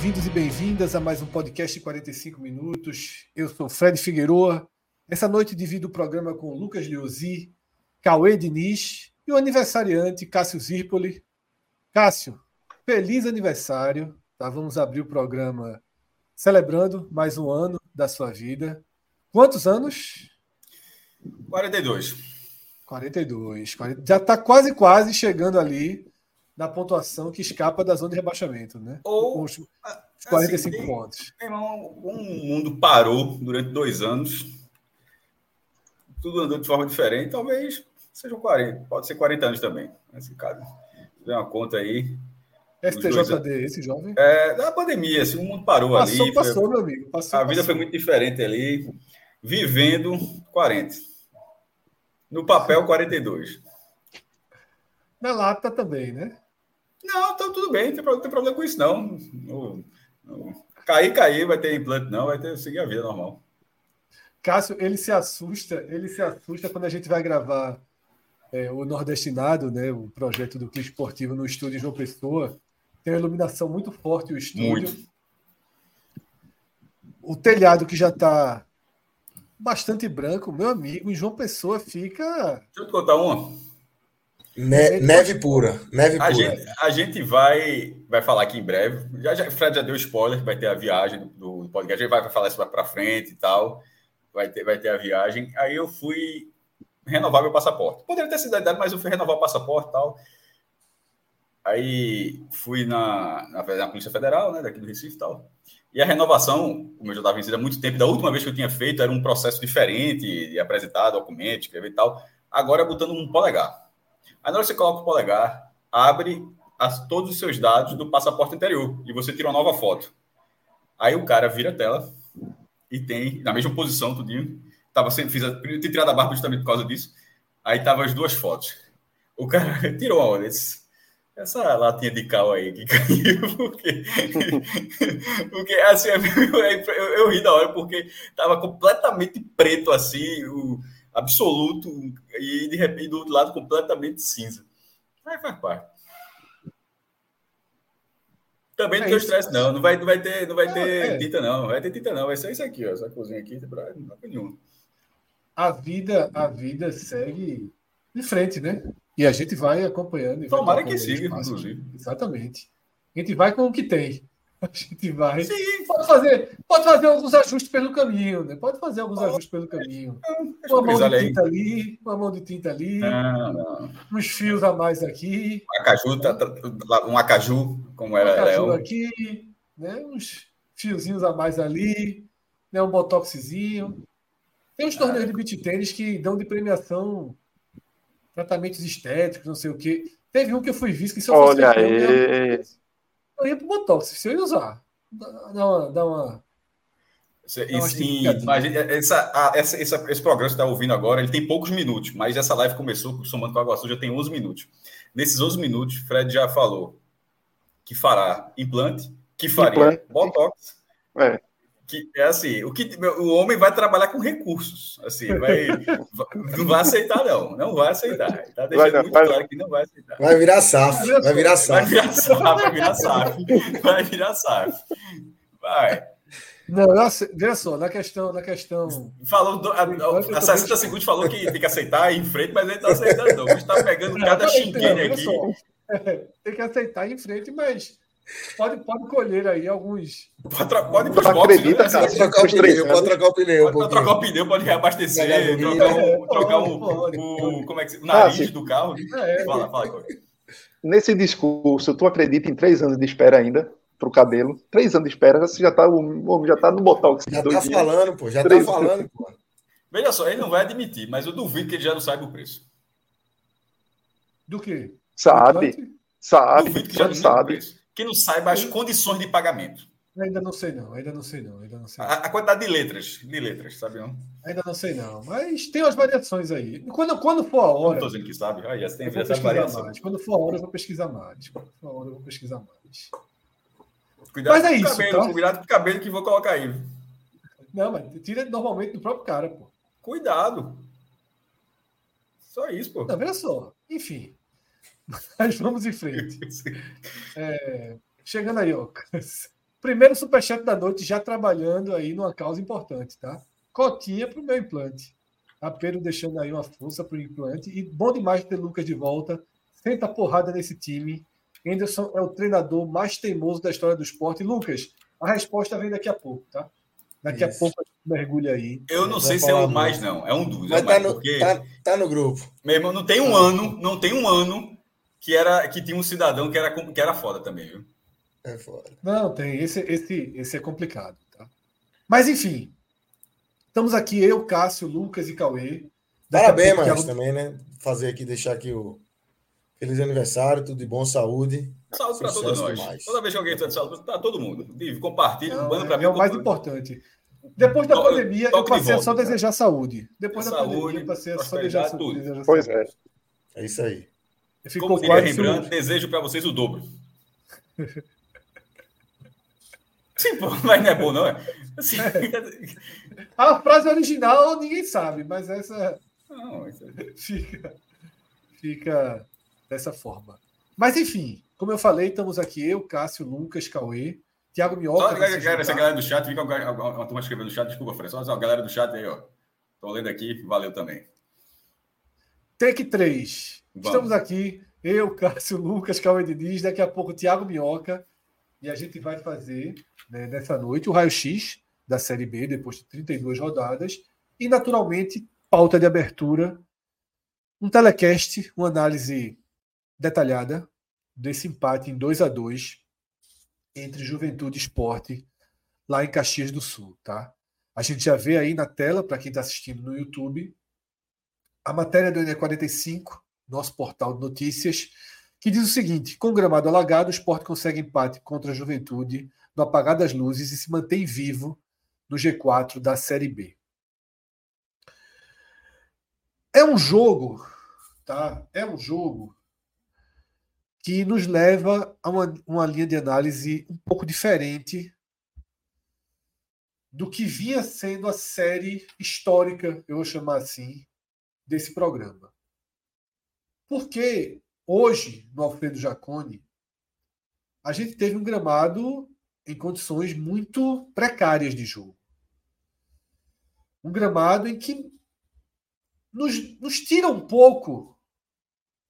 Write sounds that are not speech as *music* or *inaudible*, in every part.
Bem-vindos e bem-vindas a mais um podcast de 45 minutos. Eu sou Fred Figueroa. Essa noite divido o programa com Lucas Leozzi, Cauê Diniz e o aniversariante Cássio Zirpoli. Cássio, feliz aniversário. Tá? Vamos abrir o programa celebrando mais um ano da sua vida. Quantos anos? 42. 42. Já está quase, quase chegando ali na pontuação que escapa da zona de rebaixamento, né? Ou com os 45 assim, pontos. Irmão, um mundo parou durante dois anos, tudo andou de forma diferente, talvez sejam 40, pode ser 40 anos também, nesse caso. Dê uma conta aí. STJD, esse jovem? É, da pandemia, assim, o mundo parou passou, ali. Passou, foi, meu amigo. Passou, a vida passou. foi muito diferente ali. Vivendo 40. No papel, 42. Na lata também, né? Não, então tudo bem, não tem, não tem problema com isso, não. não, não. Cair, cair, vai ter implante, não, vai ter seguir a vida normal. Cássio, ele se assusta, ele se assusta quando a gente vai gravar é, o Nordestinado, né, o projeto do Clipe Esportivo no estúdio João Pessoa. Tem uma iluminação muito forte o estúdio. Muito. O telhado que já está bastante branco, meu amigo, em João Pessoa fica. Deixa eu te contar uma. Ne neve pura, neve a pura. Gente, a gente vai, vai falar aqui em breve. Já, já, Fred já deu spoiler, vai ter a viagem do, do podcast. A gente vai falar isso para frente e tal. Vai ter, vai ter a viagem. Aí eu fui renovar meu passaporte. Poderia ter sido a idade, mas eu fui renovar o passaporte e tal. Aí fui na, na, na, Polícia Federal, né, daqui do Recife e tal. E a renovação, como eu já estava vencido há muito tempo, da última vez que eu tinha feito era um processo diferente, de apresentar documentos, escrever e tal. Agora botando um polegar. Aí na hora que você coloca o polegar, abre as, todos os seus dados do passaporte anterior e você tira uma nova foto. Aí o cara vira a tela e tem, na mesma posição, tudinho. Tava sempre, fiz a, tinha tirado a barba justamente por causa disso. Aí tava as duas fotos. O cara *laughs* tirou a hora. Essa latinha de cal aí que *laughs* caiu, porque, *laughs* porque assim, eu, eu, eu, ri da hora, porque tava completamente preto assim, o, absoluto e de repente do outro lado completamente cinza. Aí faz parte. Também não é tem estresse, não. Não vai, não vai ter, não vai ter é. tinta, não. Não vai ter tinta, não. Vai ser isso aqui, ó. Essa cozinha aqui, não vai nenhum. A vida, a vida segue de frente, né? E a gente vai acompanhando. Tomara vai que siga, inclusive. Exatamente. A gente vai com o que tem. *laughs* A gente vai. Sim. Pode fazer, pode fazer alguns ajustes pelo caminho, né? Pode fazer alguns ajustes pelo caminho. Uma mão de tinta ali, uma mão de tinta ali, não, não. uns fios a mais aqui. Um acaju, tá, tá, um acaju, como era um acaju aqui, né? Uns fiozinhos a mais ali, né? Um botoxzinho. Tem uns torneios de beat tênis que dão de premiação tratamentos estéticos, não sei o quê. Teve um que eu fui visto que se eu fosse Olha aí eu ia pro Botox, se eu ia usar. Dá uma. Dá uma Sim, mas essa, essa, essa, esse programa que você está ouvindo agora, ele tem poucos minutos, mas essa live começou, somando com a Água Suja, tem 11 minutos. Nesses 11 minutos, Fred já falou que fará implante, que faria implante. Botox, é que é assim, o que o homem vai trabalhar com recursos, assim, vai, *laughs* não vai aceitar não, não vai aceitar. Tá deixando vai, muito vai, claro que não vai aceitar. Vai virar SAF, vai virar SAF. Vai virar SAF, vai virar SAF. Vai virar SAF. Vai. Não, veja só, na questão, na questão. Falou, do, a, a, a 60 segundos falou que tem que aceitar em frente, mas ele está aceitando, não. A gente está pegando *laughs* cada xingueira aqui. *laughs* tem que aceitar em frente, mas Pode, pode colher aí alguns. Pode, boxes, acredita, né? trocar o Os três pneu, pode trocar o pneu. Pode trocar o pneu, pode reabastecer, trocar, o, É, trocar o, pode, o, como é que se- o nariz do carro. É, Fala, fala, Cláudio. Nesse discurso, tu acredita em três anos de espera ainda pro cabelo? Três anos de espera, você já tá, o homem já tá no botox Já dois tá dias. falando, pô. Já tá Três. falando, pô. Veja só, ele não vai admitir, mas eu duvido que ele já não saiba o preço. Do quê? Sabe, sabe, duvido que já não o sabe. Que não saiba as condições de pagamento. Ainda não sei não, ainda não sei não, ainda não sei. A, a quantidade de letras, de letras, sabe? Não, Ainda não sei não, mas tem umas variações aí. Quando, quando for a não hora, estou dizendo que sabe. Olha, tem eu vou essa pesquisar variação. mais. Quando for a hora, eu vou pesquisar mais. Quando for a hora, eu vou pesquisar mais. Cuidado Mas é com o isso, cabelo, tá? cuidado com o cabelo que vou colocar aí. Não, mas tira normalmente do próprio cara, pô. Cuidado. Só isso, pô. Não, veja só. Enfim. *laughs* Mas vamos em frente. *laughs* Chegando aí, ó. *laughs* Primeiro superchat da noite, já trabalhando aí numa causa importante, tá? Cotinha pro meu implante. A Pedro deixando aí uma força pro implante. E bom demais ter Lucas de volta. Senta porrada nesse time. Anderson é o treinador mais teimoso da história do esporte. Lucas, a resposta vem daqui a pouco, tá? Daqui a Isso. pouco a gente mergulha aí. Eu não sei se é o mais, não. É um dos. É Mas o tá mais, no, porque, tá, tá no grupo. meu irmão, não tem um ano, não tem um ano que, era, que tinha um cidadão que era, que era foda também, viu? É foda. Não, tem. Esse, esse, esse é complicado. Tá? Mas, enfim. Estamos aqui, eu, Cássio, Lucas e Cauê. Parabéns, Maestro, Thiago- também, né? Fazer aqui, deixar aqui o feliz aniversário, tudo de bom, saúde. Saúde para todos nós. demais. Toda vez que alguém está de saúde, tá todo mundo. Div, Compartilha, Não, manda é, para mim. é o mais importante. Depois da To- pandemia, eu passei a só cara. desejar saúde. Depois da Saúde, pandemia, eu passei a só desejar, tudo. desejar Pois saúde. é. É isso aí. Ficou Como diria Rembrandt, um- desejo para vocês o dobro. Sim, pô, *laughs* mas não é bom, não é? Assim, *laughs* A frase original ninguém sabe, mas essa não, é- fica, fica dessa forma. Mas enfim, como eu falei, estamos aqui eu, Cássio, Lucas, Cauê, Thiago Só Minhoca. a galera, galera, essa galera do chat, alguma uma turma escreveu no chat, desculpa, Fred, só a galera do chat aí, ó. Tô lendo aqui, valeu também. Take 3. Vamos. Estamos aqui, eu, Cássio, Lucas, Cauê Diniz, daqui a pouco Thiago Minhoca, e a gente vai fazer né, nessa noite o raio-x da Série B, depois de 32 rodadas, e naturalmente, pauta de abertura, um telecast, uma análise detalhada desse empate em 2 a 2 entre Juventude e Esporte lá em Caxias do Sul, tá? A gente já vê aí na tela, para quem está assistindo no YouTube, a matéria do NE45, nosso portal de notícias, que diz o seguinte: com o gramado alagado, o esporte consegue empate contra a juventude no apagar das luzes e se mantém vivo no G4 da Série B. É um jogo, tá? É um jogo que nos leva a uma, uma linha de análise um pouco diferente do que vinha sendo a série histórica, eu vou chamar assim, desse programa. Porque hoje, no Alfredo Jaconi, a gente teve um gramado em condições muito precárias de jogo. Um gramado em que nos, nos tira um pouco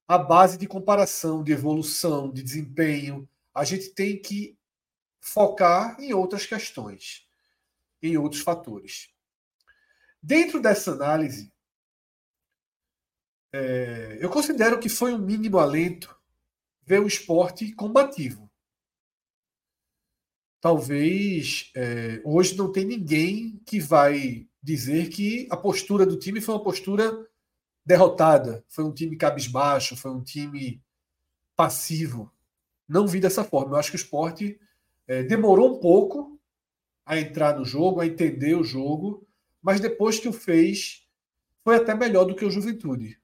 a base de comparação, de evolução, de desempenho. A gente tem que focar em outras questões, em outros fatores. Dentro dessa análise, é, eu considero que foi um mínimo alento ver o esporte combativo. Talvez é, hoje não tem ninguém que vai dizer que a postura do time foi uma postura derrotada, foi um time cabisbaixo, foi um time passivo. Não vi dessa forma. Eu acho que o esporte é, demorou um pouco a entrar no jogo, a entender o jogo, mas depois que o fez, foi até melhor do que o Juventude.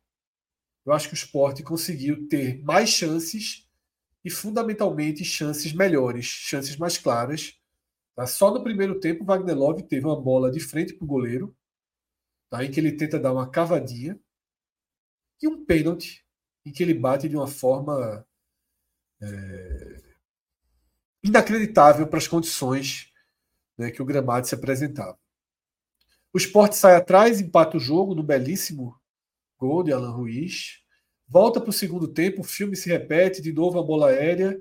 Eu acho que o esporte conseguiu ter mais chances e, fundamentalmente, chances melhores, chances mais claras. Tá? Só no primeiro tempo, o Wagner Love teve uma bola de frente para o goleiro, tá? em que ele tenta dar uma cavadinha, e um pênalti, em que ele bate de uma forma é, inacreditável para as condições né, que o gramado se apresentava. O esporte sai atrás, empata o jogo no belíssimo gol de Alan Ruiz. Volta para o segundo tempo, o filme se repete, de novo a bola aérea.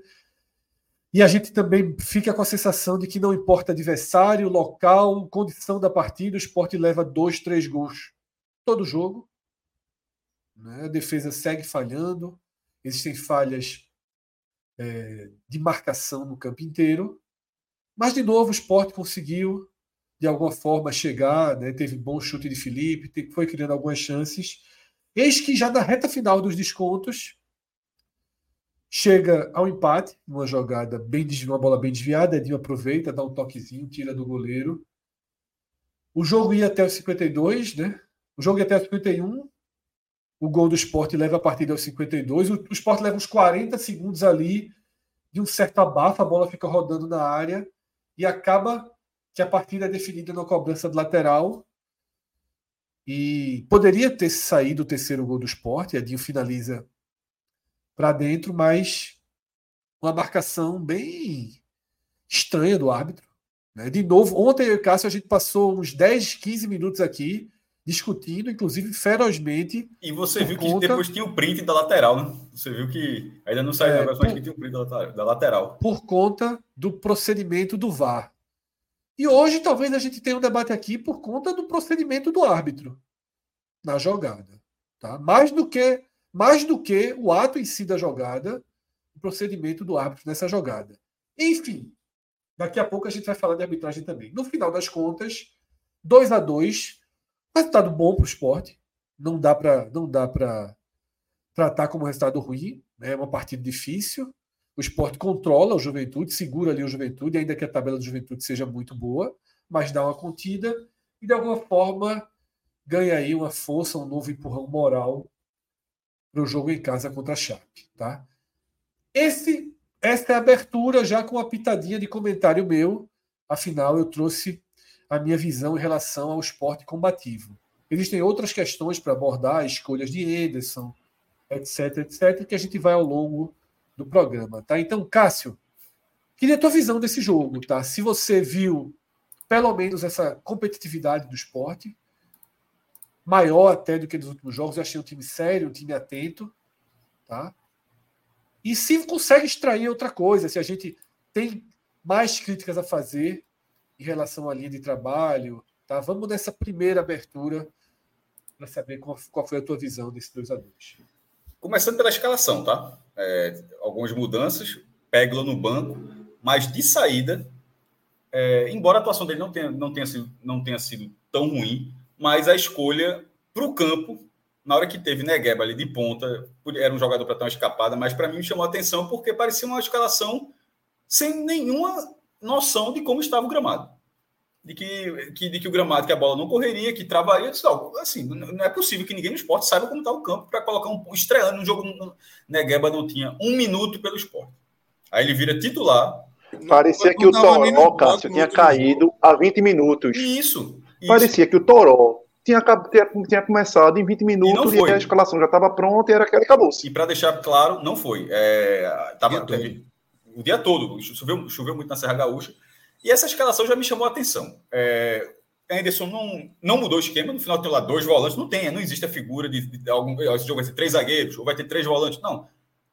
E a gente também fica com a sensação de que não importa adversário, local, condição da partida, o esporte leva dois, três gols todo jogo. Né? A defesa segue falhando, existem falhas é, de marcação no campo inteiro. Mas, de novo, o esporte conseguiu, de alguma forma, chegar, né? teve bom chute de Felipe, foi criando algumas chances. Eis que já na reta final dos descontos, chega ao empate, uma jogada bem uma bola bem desviada, Edinho aproveita, dá um toquezinho, tira do goleiro. O jogo ia até os 52, né? O jogo ia até os 51. O gol do esporte leva a partida aos 52. O, o esporte leva uns 40 segundos ali de um certo abafo, a bola fica rodando na área e acaba que a partida é definida na cobrança de lateral. E poderia ter saído o terceiro gol do esporte, Edinho finaliza para dentro, mas uma marcação bem estranha do árbitro. Né? De novo, ontem eu e Cássio a gente passou uns 10, 15 minutos aqui discutindo, inclusive ferozmente. E você viu que conta... depois tinha o print da lateral, né? Você viu que ainda não saiu é, agora, mas que tinha o print da lateral. Por conta do procedimento do VAR. E hoje talvez a gente tenha um debate aqui por conta do procedimento do árbitro na jogada. Tá? Mais do que mais do que o ato em si da jogada, o procedimento do árbitro nessa jogada. Enfim, daqui a pouco a gente vai falar de arbitragem também. No final das contas, 2 a 2 resultado bom para o esporte. Não dá para não dá para tratar como resultado ruim. Né? É uma partida difícil. O esporte controla o Juventude, segura ali o Juventude, ainda que a tabela do Juventude seja muito boa, mas dá uma contida e de alguma forma ganha aí uma força, um novo empurrão moral para o jogo em casa contra a Chape. Tá? Esse, essa é a abertura já com uma pitadinha de comentário meu. Afinal, eu trouxe a minha visão em relação ao esporte combativo. Existem outras questões para abordar, escolhas de Ederson, etc, etc, que a gente vai ao longo do programa. Tá? Então, Cássio, queria a tua visão desse jogo. Tá? Se você viu pelo menos essa competitividade do esporte, maior até do que nos últimos jogos. Eu achei um time sério, um time atento. Tá? E se consegue extrair outra coisa, se a gente tem mais críticas a fazer em relação à linha de trabalho, tá? Vamos nessa primeira abertura para saber qual, foi a tua visão desse 2 a 2 Começando pela escalação, tá? É, algumas mudanças, Peglo no banco, mas de saída, é, embora a atuação dele não tenha, não, tenha sido, não tenha sido tão ruim, mas a escolha para o campo, na hora que teve Negueba ali de ponta, era um jogador para ter uma escapada, mas para mim me chamou a atenção porque parecia uma escalação sem nenhuma noção de como estava o gramado. De que, que, de que o gramado, que a bola não correria, que travaria. Disse, assim, não é possível que ninguém no esporte saiba como está o campo para colocar um estreando um jogo. Negueba não tinha um minuto pelo esporte. Aí ele vira titular. Parecia não, que não o Toró, Cássio, tinha caído há 20 minutos. Isso. Parecia que o Toró tinha, tinha, tinha começado em 20 minutos e, e a escalação já estava pronta e era aquela acabou-se. E para deixar claro, não foi. É, tava, teve, o dia todo, choveu, choveu muito na Serra Gaúcha, e essa escalação já me chamou a atenção. É, Anderson não, não mudou o esquema, no final tem lá dois volantes, não tem, não existe a figura de, de, de algum. Esse jogo vai ter três zagueiros, ou vai ter três volantes. Não.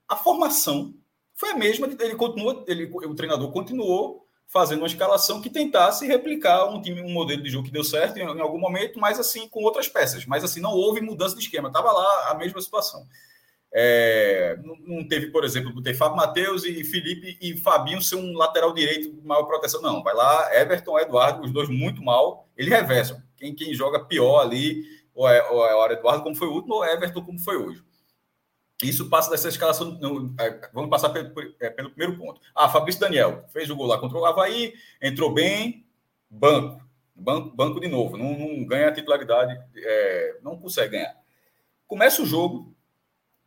A formação foi a mesma, ele continua, ele, o treinador continuou fazendo uma escalação que tentasse replicar um time, um modelo de jogo que deu certo em, em algum momento, mas assim com outras peças. Mas assim não houve mudança de esquema, estava lá a mesma situação. É, não teve, por exemplo, ter Fábio Matheus e Felipe e Fabinho ser um lateral direito com maior proteção. Não, vai lá, Everton, Eduardo, os dois muito mal, eles reversam. Quem, quem joga pior ali, ou é, ou é o Eduardo, como foi o último, ou é Everton, como foi hoje. Isso passa dessa escalação. É, vamos passar pelo, é, pelo, primeiro ponto. Ah, Fabrício Daniel fez o gol lá contra o Havaí, entrou bem, banco. Banco, banco de novo, não, não ganha a titularidade, é, não consegue ganhar. Começa o jogo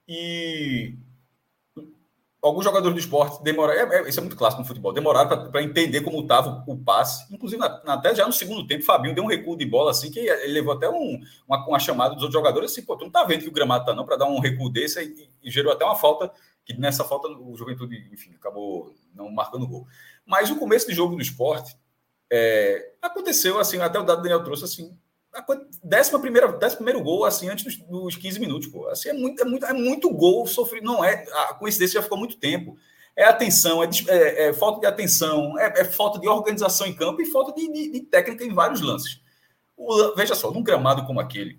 e alguns jogadores do esporte demoraram, é, é, isso é muito clássico no futebol, demoraram para entender como estava o, o, passe. Inclusive, na, até já no segundo tempo, o Fabinho deu um recuo de bola assim, que ele levou até um, uma, uma chamada dos outros jogadores assim, pô, tu não tá vendo que o gramado tá não, para dar um recuo desse e, e, gerou até uma falta, que nessa falta o Juventude, enfim, acabou não marcando gol. Mas o começo do jogo do esporte é, aconteceu assim, até o dado Daniel trouxe assim, décima primeira, décimo primeiro gol, assim, antes dos, dos 15 minutos, pô. Assim, é muito, é muito, é muito gol sofrido. Não é. A coincidência já ficou muito tempo. É atenção, é, é, é falta de atenção, é, é, falta de organização em campo e falta de, de, de técnica em vários lances. O, veja só, num gramado como aquele,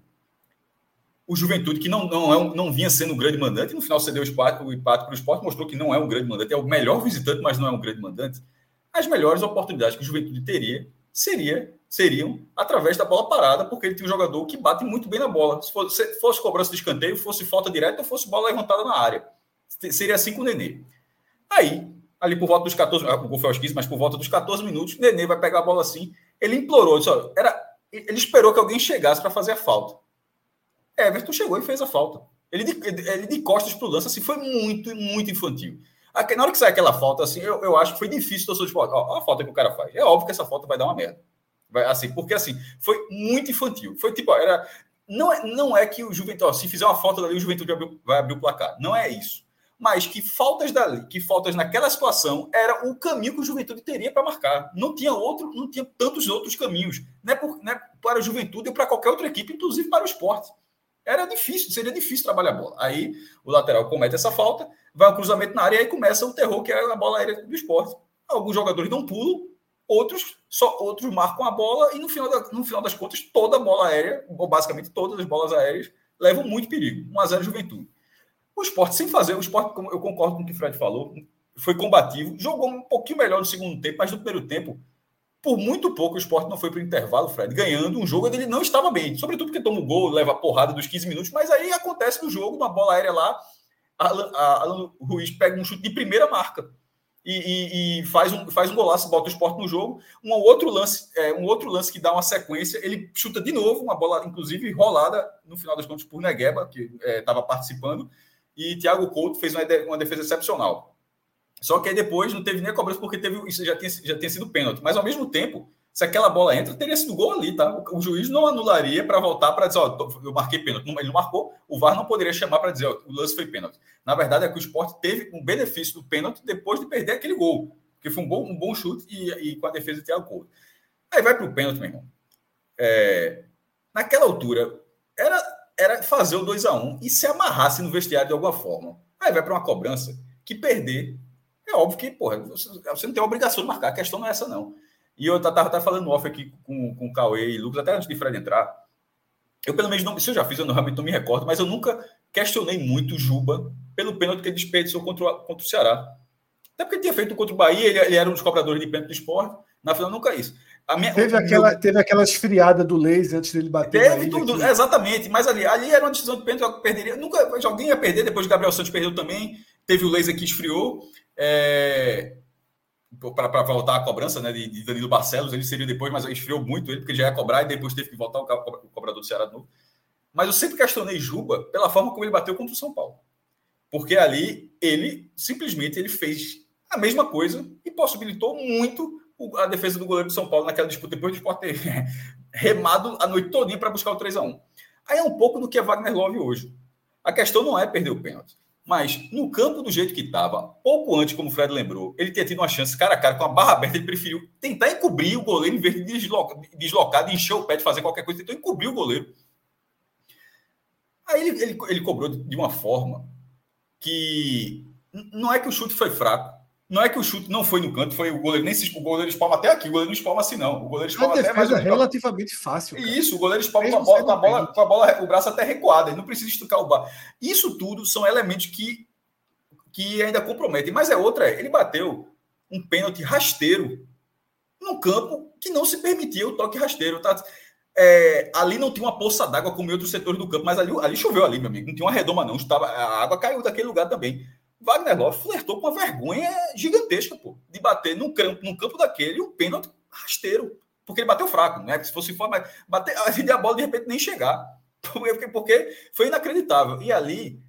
o Juventude, que não, não, é um, não vinha sendo um grande mandante, no final cedeu o empate, o empate para o esporte, mostrou que não é um grande mandante, é o melhor visitante, mas não é um grande mandante. As melhores oportunidades que o Juventude teria seria, seriam através da bola parada, porque ele tem um jogador que bate muito bem na bola. Se fosse, se fosse cobrança de escanteio, fosse falta direta ou fosse bola levantada na área. Seria assim com o Nenê. Aí, ali por volta dos 14, ah, o gol foi aos 15, mas por volta dos 14 minutos, o Nenê vai pegar a bola assim. Ele implorou, disse, ó, era, ele esperou que alguém chegasse para fazer a falta. Everton chegou e fez a falta. Ele de, ele de costas para o lance, assim, foi muito, muito infantil. Na hora que sai aquela falta, assim, eu, eu acho que foi difícil o de ó, a falta que o cara faz. É óbvio que essa falta vai dar uma merda. Vai, assim, porque assim, foi muito infantil. Foi tipo, era. Não é, não é que o Juventude, se fizer uma falta dali, o Juventude vai abrir o placar. Não é isso. Mas que faltas dali, que faltas naquela situação, era o caminho que o Juventude teria para marcar. Não tinha outro, não tinha tantos outros caminhos. Não é, por, não é para a Juventude ou para qualquer outra equipe, inclusive para o esporte era difícil, seria difícil trabalhar a bola. Aí o lateral comete essa falta, vai um cruzamento na área e aí começa o terror, que é a bola aérea do esporte. Alguns jogadores dão pulo, outros só outros marcam a bola e no final, da, no final das contas, toda a bola aérea, ou basicamente todas as bolas aéreas, levam muito perigo. 1x0 Juventude. O esporte sem fazer, o esporte, como eu concordo com o que o Fred falou, foi combativo, jogou um pouquinho melhor no segundo tempo, mas no primeiro tempo por muito pouco o esporte não foi para o intervalo, Fred, ganhando um jogo onde ele não estava bem. Sobretudo porque toma o gol, leva a porrada dos 15 minutos, mas aí acontece no jogo, uma bola aérea lá, Alan, Alan Ruiz pega um chute de primeira marca e, e, e, faz, um, faz um golaço, bota o esporte no jogo. Um outro lance, é, um outro lance que dá uma sequência, ele chuta de novo, uma bola, inclusive, rolada no final das contas por Negueba, que estava é, participando, e Thiago Couto fez uma, uma defesa excepcional. Só que aí depois não teve nem a cobrança porque teve, isso já tinha, já tinha sido pênalti. Mas ao mesmo tempo, se aquela bola entra, teria sido gol ali, tá? O, juiz não anularia para voltar para dizer, ó, eu marquei pênalti. Ele não marcou, o VAR não poderia chamar para dizer, ó, o lance foi pênalti. Na verdade, é que o esporte teve um benefício do pênalti depois de perder aquele gol. Porque foi um bom, um bom chute e, e com a defesa de Thiago Couto. Aí vai para o pênalti, meu irmão. É, naquela altura, era, era fazer o 2 a 1 um e se amarrasse no vestiário de alguma forma. Aí vai para uma cobrança que perder é óbvio que, porra, você, você não tem obrigação de marcar, a questão não é essa, não. E eu estava tá, falando off aqui com, com o Cauê e Lucas, até antes de Fred entrar. Eu, pelo menos, não, se eu já fiz, eu não, realmente não me recordo, mas eu nunca questionei muito o Juba pelo pênalti que ele desperdiçou contra, o, contra o Ceará. Até porque ele tinha feito contra o Bahia, ele, ele era um dos cobradores de pênalti do esporte. Na final, nunca isso. Minha, teve, aquela, meu... teve aquela esfriada do laser antes dele bater. Teve tudo, exatamente. Mas ali, ali era uma decisão de pênalti, eu perderia. Nunca, alguém ia perder, depois o Gabriel Santos perdeu também. Teve o laser que esfriou. É, para voltar a cobrança né, de, de, Danilo Barcelos, ele seria depois, mas esfriou muito ele, porque ele já ia cobrar e depois teve que voltar o, o cobrador do Ceará de novo. Mas eu sempre questionei Juba pela forma como ele bateu contra o São Paulo. Porque ali ele simplesmente ele fez a mesma coisa e possibilitou muito a defesa do goleiro do São Paulo naquela disputa, depois de ter *laughs* remado a noite todinha para buscar o 3 a 1 Aí é um pouco do que é Wagner Love hoje. A questão não é perder o pênalti. Mas no campo do jeito que estava, pouco antes, como o Fred lembrou, ele tinha tido uma chance cara a cara com a barra aberta. Ele preferiu tentar encobrir o goleiro em vez de deslocar, deslocar de encher o pé, de fazer qualquer coisa. Tentou encobrir o goleiro. Aí ele, ele, ele cobrou de uma forma que não é que o chute foi fraco, não é que o chute não foi no canto, foi o goleiro nem se o goleiro espalma até aqui, o goleiro não espalma assim não. O goleiro espalma até mais é relativamente fácil. Cara. Isso, o goleiro espalma com a, bola, com a bola, com a bola, o braço até recuado, ele não precisa esticar o bar. Isso tudo são elementos que que ainda comprometem, mas é outra, ele bateu um pênalti rasteiro num campo que não se permitia o toque rasteiro, tá? É, ali não tinha uma poça d'água como em outros setores do campo, mas ali, ali choveu ali, meu amigo. Não tinha uma redoma, não. Estava, a água caiu daquele lugar também. Wagner Love flertou com uma vergonha gigantesca, pô, de bater num campo, num campo daquele um pênalti rasteiro. Porque ele bateu fraco, né? Se fosse forma, bater, *laughs* a bola de repente nem chegar. Porque, porque foi inacreditável. E ali,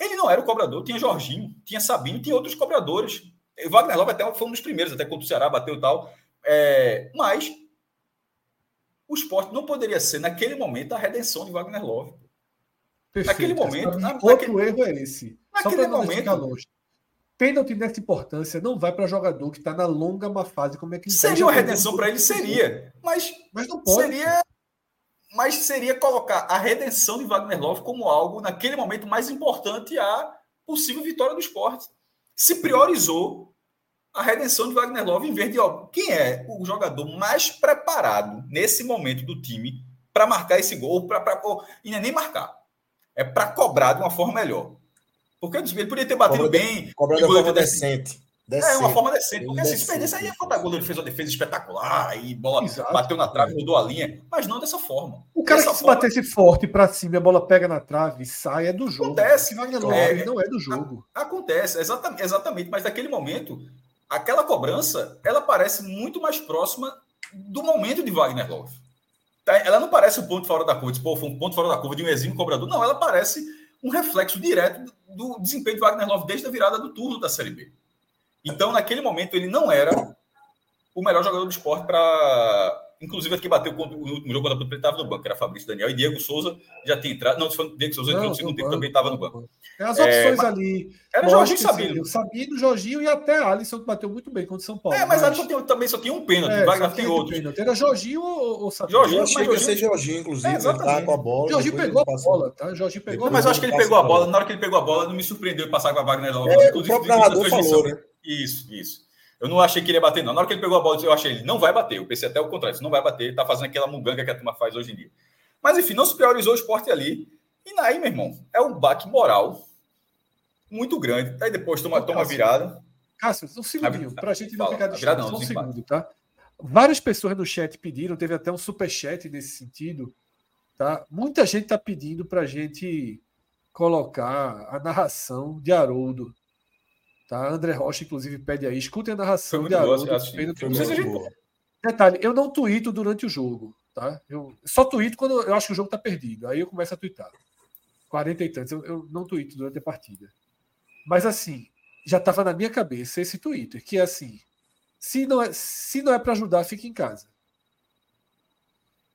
ele não era o cobrador, tinha Jorginho, tinha Sabino, tinha outros cobradores. O Wagner Love até foi um dos primeiros, até quando o Ceará bateu e tal. É, mas o esporte não poderia ser, naquele momento, a redenção de Wagner Love. Perfeito. Naquele momento. Na, outro naquele... erro é esse. Naquele momento. Pênalti nessa importância não vai para jogador que está na longa má fase. Como é que seria uma redenção para ele? Seria. Mas, mas não pode. Seria, mas seria colocar a redenção de Wagner Love como algo, naquele momento, mais importante a possível vitória do esporte. se priorizou a redenção de Wagner Love em vez de ó, quem é o jogador mais preparado nesse momento do time para marcar esse gol, para e é nem marcar, é para cobrar de uma forma melhor. Porque ele podia ter batido Cobra, bem, cobrar de forma decente. decente. É uma forma decente, porque assim, se perdesse aí contar gol, ele fez uma defesa espetacular, aí bola Exato. bateu na trave, mudou a linha, mas não dessa forma. O cara dessa que forma... se batesse forte para cima, a bola pega na trave e sai, é do jogo. Acontece. Wagner Love é, não é do jogo. Acontece, exatamente, exatamente, mas naquele momento aquela cobrança ela parece muito mais próxima do momento de Wagner Love. Tá? Ela não parece um ponto fora da curva, tipo, foi um ponto fora da curva de um exímio cobrador. Não, ela parece um reflexo direto do desempenho de Wagner Love desde a virada do turno da Série B. Então, naquele momento, ele não era o melhor jogador do esporte para Inclusive, aqui bateu contra o último jogo quando ele estava no banco, era Fabrício Daniel e Diego Souza já tinha entrado. Não, Diego Souza entrou no segundo tempo, também estava no banco. As opções é, ali. Era o Jorginho Sabino. O Sabino, Jorginho e até Alisson, que bateu muito bem contra o São Paulo. É, mas, mas... Alisson também só tinha um pênalti, é, Wagner tem outro. Pênalti. Era Jorginho ou, ou Sabino? Jorginho, eu achei que ia ser Jorginho, inclusive. É, exatamente. com a bola. Jorginho pegou a bola, tá? Jorginho pegou Mas eu acho que ele pegou a bola. Na hora que ele pegou a bola, não me surpreendeu passar com a Wagner Love. É, o próprio narrador falou, né? Isso, isso. Eu não achei que ele ia bater, não. Na hora que ele pegou a bola, eu achei ele não vai bater. Eu pensei até o contrário, não vai bater, ele tá fazendo aquela muganga que a turma faz hoje em dia. Mas enfim, não se priorizou o esporte ali. E aí, meu irmão, é um baque moral muito grande. Aí depois toma, toma virada. Cássio, um segundinho, para a gente não ficar só um segundo, tá? Várias pessoas no chat pediram, teve até um super chat nesse sentido, tá? Muita gente está pedindo para a gente colocar a narração de Haroldo Tá? André Rocha, inclusive, pede aí. Escutem a narração de Haroldo. Detalhe, eu não tuito durante o jogo. Tá? Eu só tuito quando eu acho que o jogo está perdido. Aí eu começo a tuitar. 40 e tantos. Eu, eu não tuito durante a partida. Mas assim, já estava na minha cabeça esse Twitter, que é assim: se não é, se não é para ajudar, fique em casa.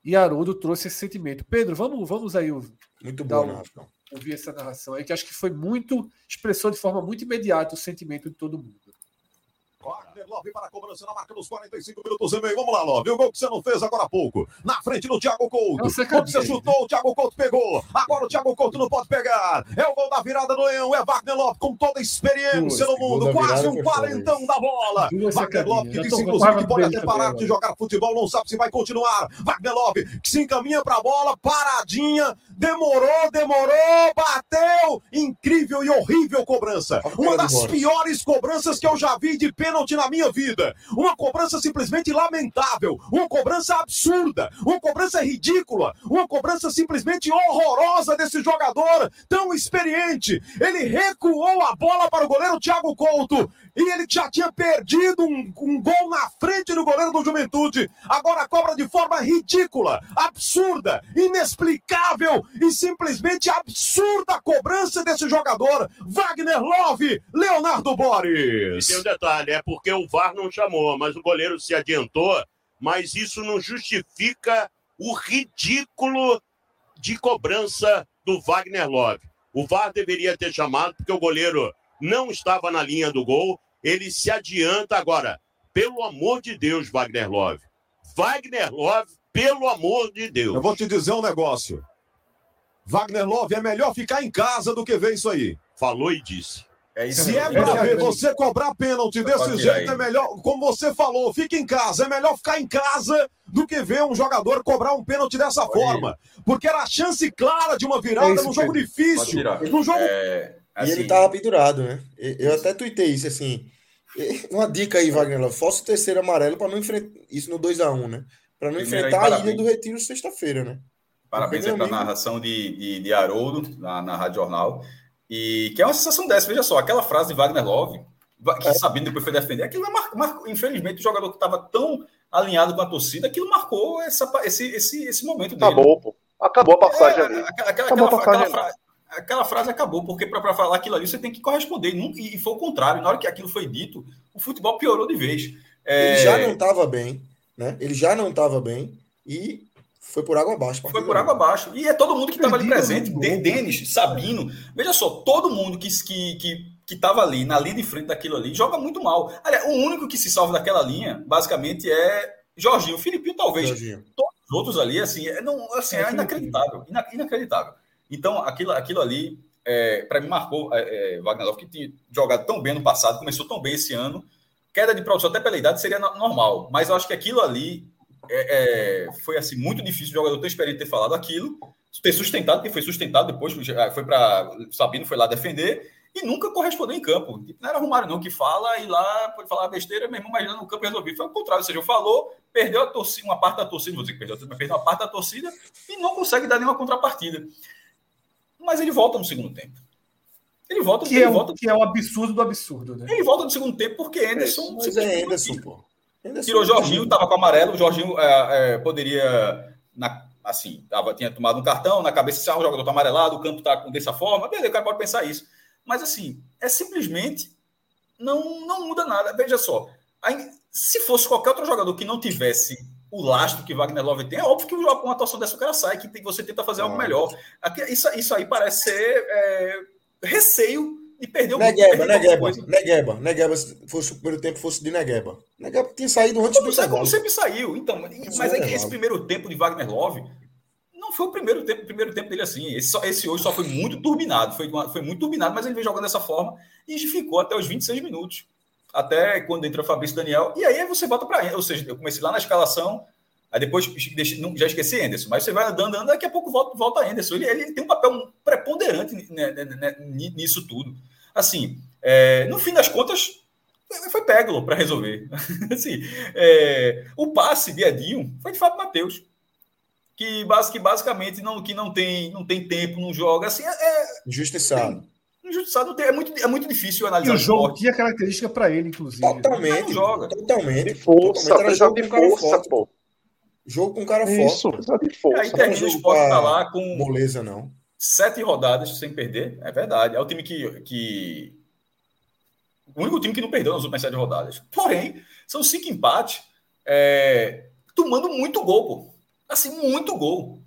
E Haroldo trouxe esse sentimento. Pedro, vamos, vamos aí. Muito bom, um, ouvir essa narração aí, que acho que foi muito. expressou de forma muito imediata o sentimento de todo mundo. Wagner Love para a cobrança na marca dos 45 minutos e meio. Vamos lá, Love. O gol que você não fez agora há pouco. Na frente do Thiago Couto. Você, você chutou, o Thiago Couto pegou. Agora o Thiago Couto não pode pegar. É o gol da virada do Leão. É Wagner Love com toda a experiência no mundo. Quase um quarentão da bola. Wagner Love que disse, inclusive, que pode até parar de jogar futebol. Não sabe se vai continuar. Wagner Love que se encaminha para a bola. Paradinha. Demorou, demorou. Bateu. Incrível e horrível cobrança. Uma das piores cobranças que eu já vi de pênalti pênalti na minha vida. Uma cobrança simplesmente lamentável, uma cobrança absurda, uma cobrança ridícula, uma cobrança simplesmente horrorosa desse jogador tão experiente. Ele recuou a bola para o goleiro Thiago Couto e ele já tinha perdido um, um gol na frente do goleiro do Juventude. Agora cobra de forma ridícula, absurda, inexplicável e simplesmente absurda a cobrança desse jogador, Wagner Love, Leonardo Boris. E tem um detalhe, é porque o VAR não chamou, mas o goleiro se adiantou, mas isso não justifica o ridículo de cobrança do Wagner Love. O VAR deveria ter chamado, porque o goleiro não estava na linha do gol, ele se adianta agora. Pelo amor de Deus, Wagner Love. Wagner Love, pelo amor de Deus. Eu vou te dizer um negócio. Wagner Love é melhor ficar em casa do que ver isso aí. Falou e disse. É Se é para ver você cobrar pênalti desse jeito, é melhor, como você falou, fica em casa. É melhor ficar em casa do que ver um jogador cobrar um pênalti dessa forma. Porque era a chance clara de uma virada é num jogo difícil. Num jogo. É... Assim... E ele tava pendurado, né? Eu até tuitei isso assim. Uma dica aí, Wagner Love. Faça o terceiro amarelo para não enfrentar. Isso no 2x1, né? Para não Primeiro enfrentar a ilha do Retiro sexta-feira, né? Parabéns para a narração de, de, de Haroldo na, na Rádio Jornal. E que é uma sensação dessa, veja só, aquela frase de Wagner Love, que é. sabendo depois foi defender, aquilo mar, mar, infelizmente o jogador que estava tão alinhado com a torcida, aquilo marcou essa, esse, esse, esse momento dele. Acabou, pô. Acabou a passagem é, ali. Aquela, aquela, aquela, aquela, frase, aquela frase acabou, porque para falar aquilo ali você tem que corresponder. E, foi o contrário. Na hora que aquilo foi dito, o futebol piorou de vez. É... Ele já não estava bem, né? Ele já não estava bem e foi por água abaixo. Foi por água abaixo. E é todo mundo que estava ali presente. Denis, Sabino. Veja só, todo mundo que que, que que estava ali, na linha de frente daquilo ali, joga muito mal. Aliás, o único que se salva daquela linha, basicamente, é Jorginho. O Filipinho, talvez. Jorginho. Todos os outros ali, assim, é, não, assim, é inacreditável. Inacreditável. Então, aquilo, aquilo ali é, para mim marcou é, é, Wagner que tinha jogado tão bem no passado, começou tão bem esse ano. Queda de produção até pela idade seria normal, mas eu acho que aquilo ali é, é, foi assim muito difícil o jogador tão experiente ter falado aquilo, ter sustentado, que foi sustentado depois, foi para Sabino foi lá defender e nunca correspondeu em campo. Não era Romário não que fala e lá pode falar besteira, mesmo, mas no campo resolvido. Foi o contrário, ou seja, falou, perdeu a torcida, uma parte da torcida, vou dizer que perdeu, mas perdeu uma parte da torcida e não consegue dar nenhuma contrapartida. Mas ele volta no segundo tempo. Ele volta, que, ele é, volta, que é o absurdo do absurdo, né? Ele volta no segundo tempo porque Anderson. Mas é Anderson, pô. Anderson tirou Jorginho, estava com amarelo, o Jorginho é, é, poderia. Na, assim, tava, tinha tomado um cartão, na cabeça, se ah, o jogador está amarelado, o campo está dessa forma, beleza, o cara pode pensar isso. Mas assim, é simplesmente não, não muda nada. Veja só, aí, se fosse qualquer outro jogador que não tivesse o lastro que Wagner Love tem, é óbvio que uma atuação dessa o cara sai, que você tenta fazer algo melhor. Aqui, isso, isso aí parece ser é, receio de perder o Negueba, Negueba, Negueba, Negueba, se fosse o primeiro tempo fosse de Negueba. Negueba tinha saído antes como, do Como sempre saiu, então, mas é que esse primeiro tempo de Wagner Love não foi o primeiro tempo, o primeiro tempo dele assim. Esse, esse hoje só foi muito turbinado, foi, foi muito turbinado, mas ele veio jogando dessa forma e ficou até os 26 minutos. Até quando entra Fabrício Daniel, e aí você volta para Ou seja, eu comecei lá na escalação, aí depois já esqueci Anderson, mas você vai andando, andando, daqui a pouco volta, volta Anderson. Ele, ele tem um papel preponderante nisso tudo. Assim, é, no fim das contas, foi Peglo para resolver. *laughs* assim, é, o passe de Edinho foi de Fábio Matheus que, que basicamente não, que não, tem, não tem tempo, não joga. Assim, é, é injustiçado. Injustiçado é, muito, é muito difícil analisar. E o jogo esporte. tinha característica para ele, inclusive. Totalmente. Não joga. Totalmente. Força, totalmente. jogo de força, pô. Jogo com cara Isso, forte. de força. Aí termina o esporte tá lá com. Moleza, não. Sete rodadas sem perder, é verdade. É o time que. que... O único time que não perdeu nas últimas sete rodadas. Porém, são cinco empates, é... tomando muito gol, pô. Assim, muito gol.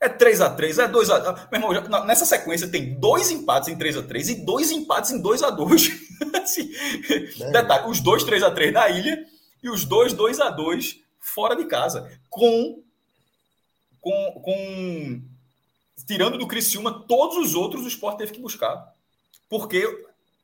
É 3 a 3 é 2 a Meu irmão, nessa sequência tem dois empates em 3 a 3 e dois empates em 2 a 2 *laughs* assim, é. Detalhe, os dois 3 a 3 na ilha e os dois 2 a 2 fora de casa. Com, com, com tirando do Criciúma, todos os outros o Sport teve que buscar. Porque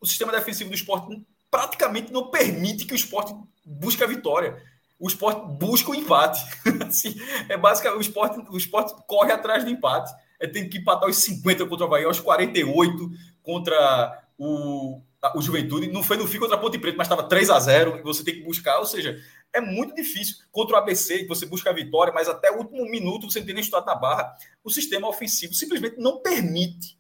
o sistema defensivo do Sport praticamente não permite que o Sport busque a vitória o esporte busca o empate. *laughs* assim, é basicamente o esporte, o esporte corre atrás do empate. É, tem que empatar os 50 contra o Bahia, os 48 contra o, o Juventude. Não foi no fim contra a Ponte Preta, mas estava 3 a 0 você tem que buscar. Ou seja, é muito difícil. Contra o ABC, você busca a vitória, mas até o último minuto você não tem nem estado na barra. O sistema ofensivo simplesmente não permite,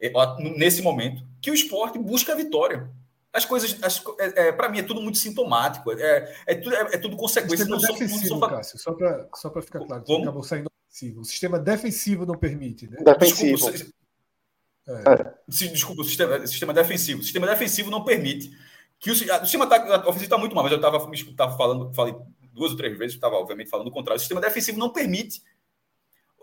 é, nesse momento, que o esporte busque a vitória as coisas, é, é, para mim, é tudo muito sintomático. É, é, tudo, é, é tudo consequência. Não defensivo, sou, Cássio, só para só ficar claro, Como? acabou saindo ofensivo. O sistema defensivo não permite, né? Defensivo. Desculpa, é. desculpa o, sistema, sistema defensivo. O sistema defensivo não permite que o, o sistema tá, ofensivo está muito mal, mas eu estava falando, falei duas ou três vezes, estava obviamente falando o contrário. O sistema defensivo não permite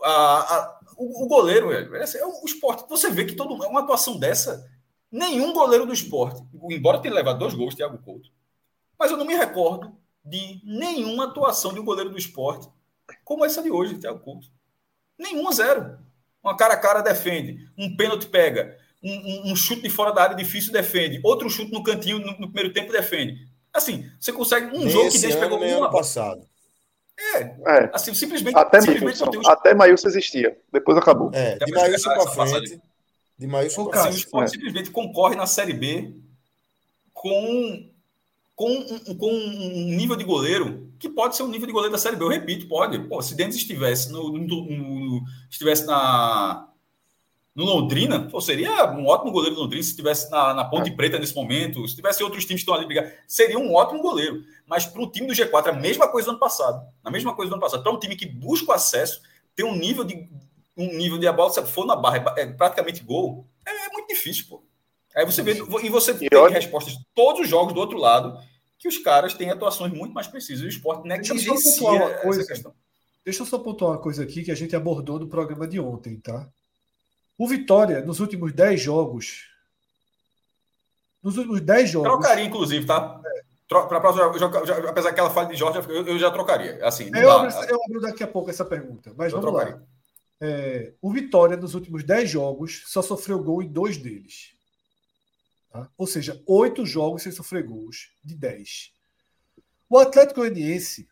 a, a, o, o, goleiro, velho. É, o esporte. Você vê que todo, uma atuação dessa Nenhum goleiro do esporte, embora tenha levado dois gols, Thiago Couto, mas eu não me recordo de nenhuma atuação de um goleiro do esporte como essa de hoje, Thiago Couto. Nenhuma zero. Uma cara a cara defende, um pênalti pega, um, um, um, chute de fora da área difícil defende, outro chute no cantinho no, no primeiro tempo defende. Assim, você consegue um nem jogo que Deus pegou nem ano passado. É, é, assim, simplesmente. Até, simplesmente até Maílson existia, depois acabou. É, de Maílson para frente. De Maílson o Cássio, o esporte simplesmente concorre na Série B com, com, com um nível de goleiro que pode ser um nível de goleiro da Série B. Eu repito, pode. Pô, se Denis estivesse no, no, no, estivesse na no Londrina, pô, seria um ótimo goleiro do Londrina se estivesse na, na Ponte é. Preta nesse momento, se tivesse outros times que estão ali brigar, seria um ótimo goleiro. Mas para o time do G4, a mesma coisa do ano passado. A mesma coisa do ano passado. Para um time que busca o acesso, tem um nível de, um nível de a bola, se for na barra, é praticamente gol, é, é muito difícil, pô. Aí você vê, e você e tem olha... respostas de todos os jogos do outro lado, que os caras têm atuações muito mais precisas. O esporte negligencia uma coisa, questão. Deixa eu só pontuar uma coisa aqui que a gente abordou no programa de ontem, tá? O Vitória, nos últimos 10 jogos. Nos últimos 10 jogos. Trocaria, inclusive, tá? É. Para próxima, apesar que ela fale de Jorge, eu, eu já trocaria. Assim, eu, abro, eu abro daqui a pouco essa pergunta. Mas eu vamos trocaria. lá. É, o Vitória, nos últimos 10 jogos, só sofreu gol em dois deles. Tá? Ou seja, oito jogos sem sofrer gols de 10. O Atlético Goianiense,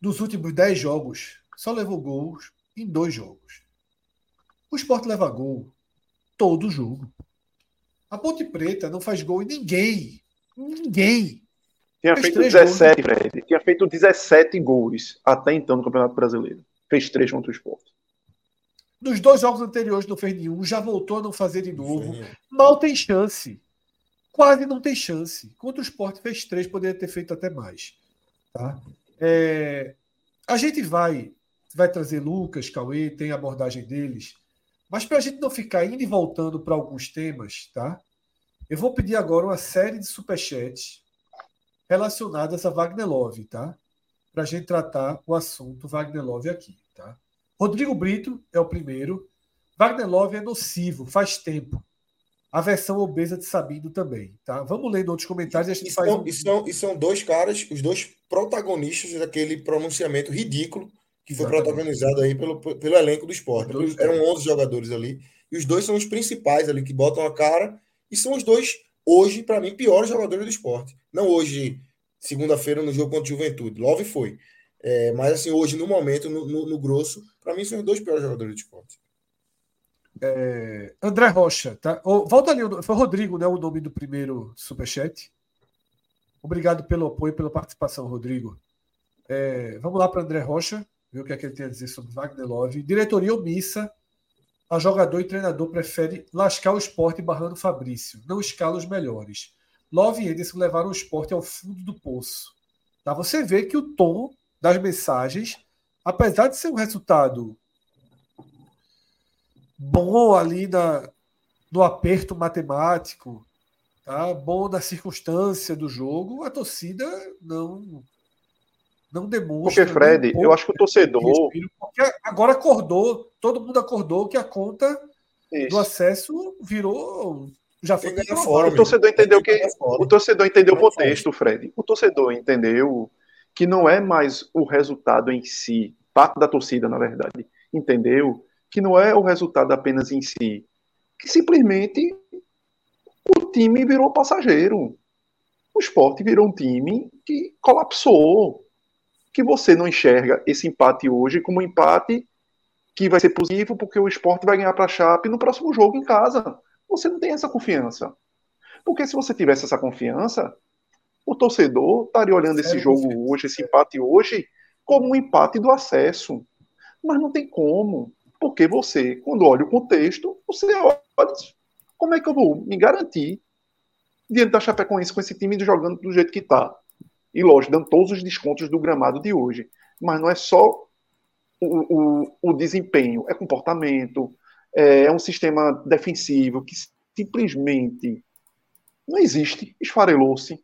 nos últimos 10 jogos, só levou gols em dois jogos. O Sport leva gol todo jogo. A Ponte Preta não faz gol em ninguém. Ninguém. Tinha feito 17, gols. Fred. Tinha feito 17 gols até então no Campeonato Brasileiro. Fez três contra o Sport. Nos dois jogos anteriores não fez nenhum, já voltou a não fazer de novo. Sim. Mal tem chance. Quase não tem chance. Contra o Sport fez três, poderia ter feito até mais. Tá? É... A gente vai, vai trazer Lucas, Cauê, tem a abordagem deles. Mas para a gente não ficar indo e voltando para alguns temas, tá? Eu vou pedir agora uma série de superchats relacionadas a Wagner Love, tá? Para a gente tratar o assunto Wagner Love aqui, tá? Rodrigo Brito é o primeiro. Wagner Love é nocivo, faz tempo. A versão obesa de Sabino também, tá? Vamos lendo outros comentários e a gente e faz. São, um... e, são, e são dois caras, os dois protagonistas daquele pronunciamento ridículo que foi Exatamente. protagonizado aí pelo, pelo elenco do esporte. Eram 11 jogadores ali. E os dois são os principais ali que botam a cara. E são os dois, hoje, para mim, piores jogadores do esporte. Não hoje, segunda-feira, no jogo contra o Juventude. Love foi. É, mas, assim, hoje, no momento, no, no, no grosso, para mim, são os dois piores jogadores do esporte. É, André Rocha, tá? Volta ali, foi Rodrigo, né? O nome do primeiro superchat. Obrigado pelo apoio, pela participação, Rodrigo. É, vamos lá para André Rocha ver o que é que ele tem a dizer sobre Wagner Love. Diretoria omissa. A jogador e treinador prefere lascar o esporte barrando Fabrício, não escala os melhores. Love e Ederson levaram o esporte ao fundo do poço. Tá? Você vê que o tom das mensagens, apesar de ser um resultado bom ali na, no aperto matemático, tá? bom na circunstância do jogo, a torcida não não demonstra. Porque, Fred, um eu acho que o torcedor. agora acordou, todo mundo acordou que a conta Isso. do acesso virou. Já foi fora, o torcedor entendeu que o torcedor entendeu o contexto, Fred. O torcedor entendeu que não é mais o resultado em si, parte da torcida, na verdade, entendeu que não é o resultado apenas em si, que simplesmente o time virou passageiro. O esporte virou um time que colapsou que você não enxerga esse empate hoje como um empate que vai ser positivo porque o esporte vai ganhar para a Chape no próximo jogo em casa. Você não tem essa confiança. Porque se você tivesse essa confiança, o torcedor estaria olhando esse jogo hoje, esse empate hoje, como um empate do acesso. Mas não tem como. Porque você, quando olha o contexto, você olha como é que eu vou me garantir diante da Chapecoense com esse time jogando do jeito que está. E lógico, dando todos os descontos do gramado de hoje. Mas não é só o, o, o desempenho, é comportamento, é, é um sistema defensivo que simplesmente não existe, esfarelou-se.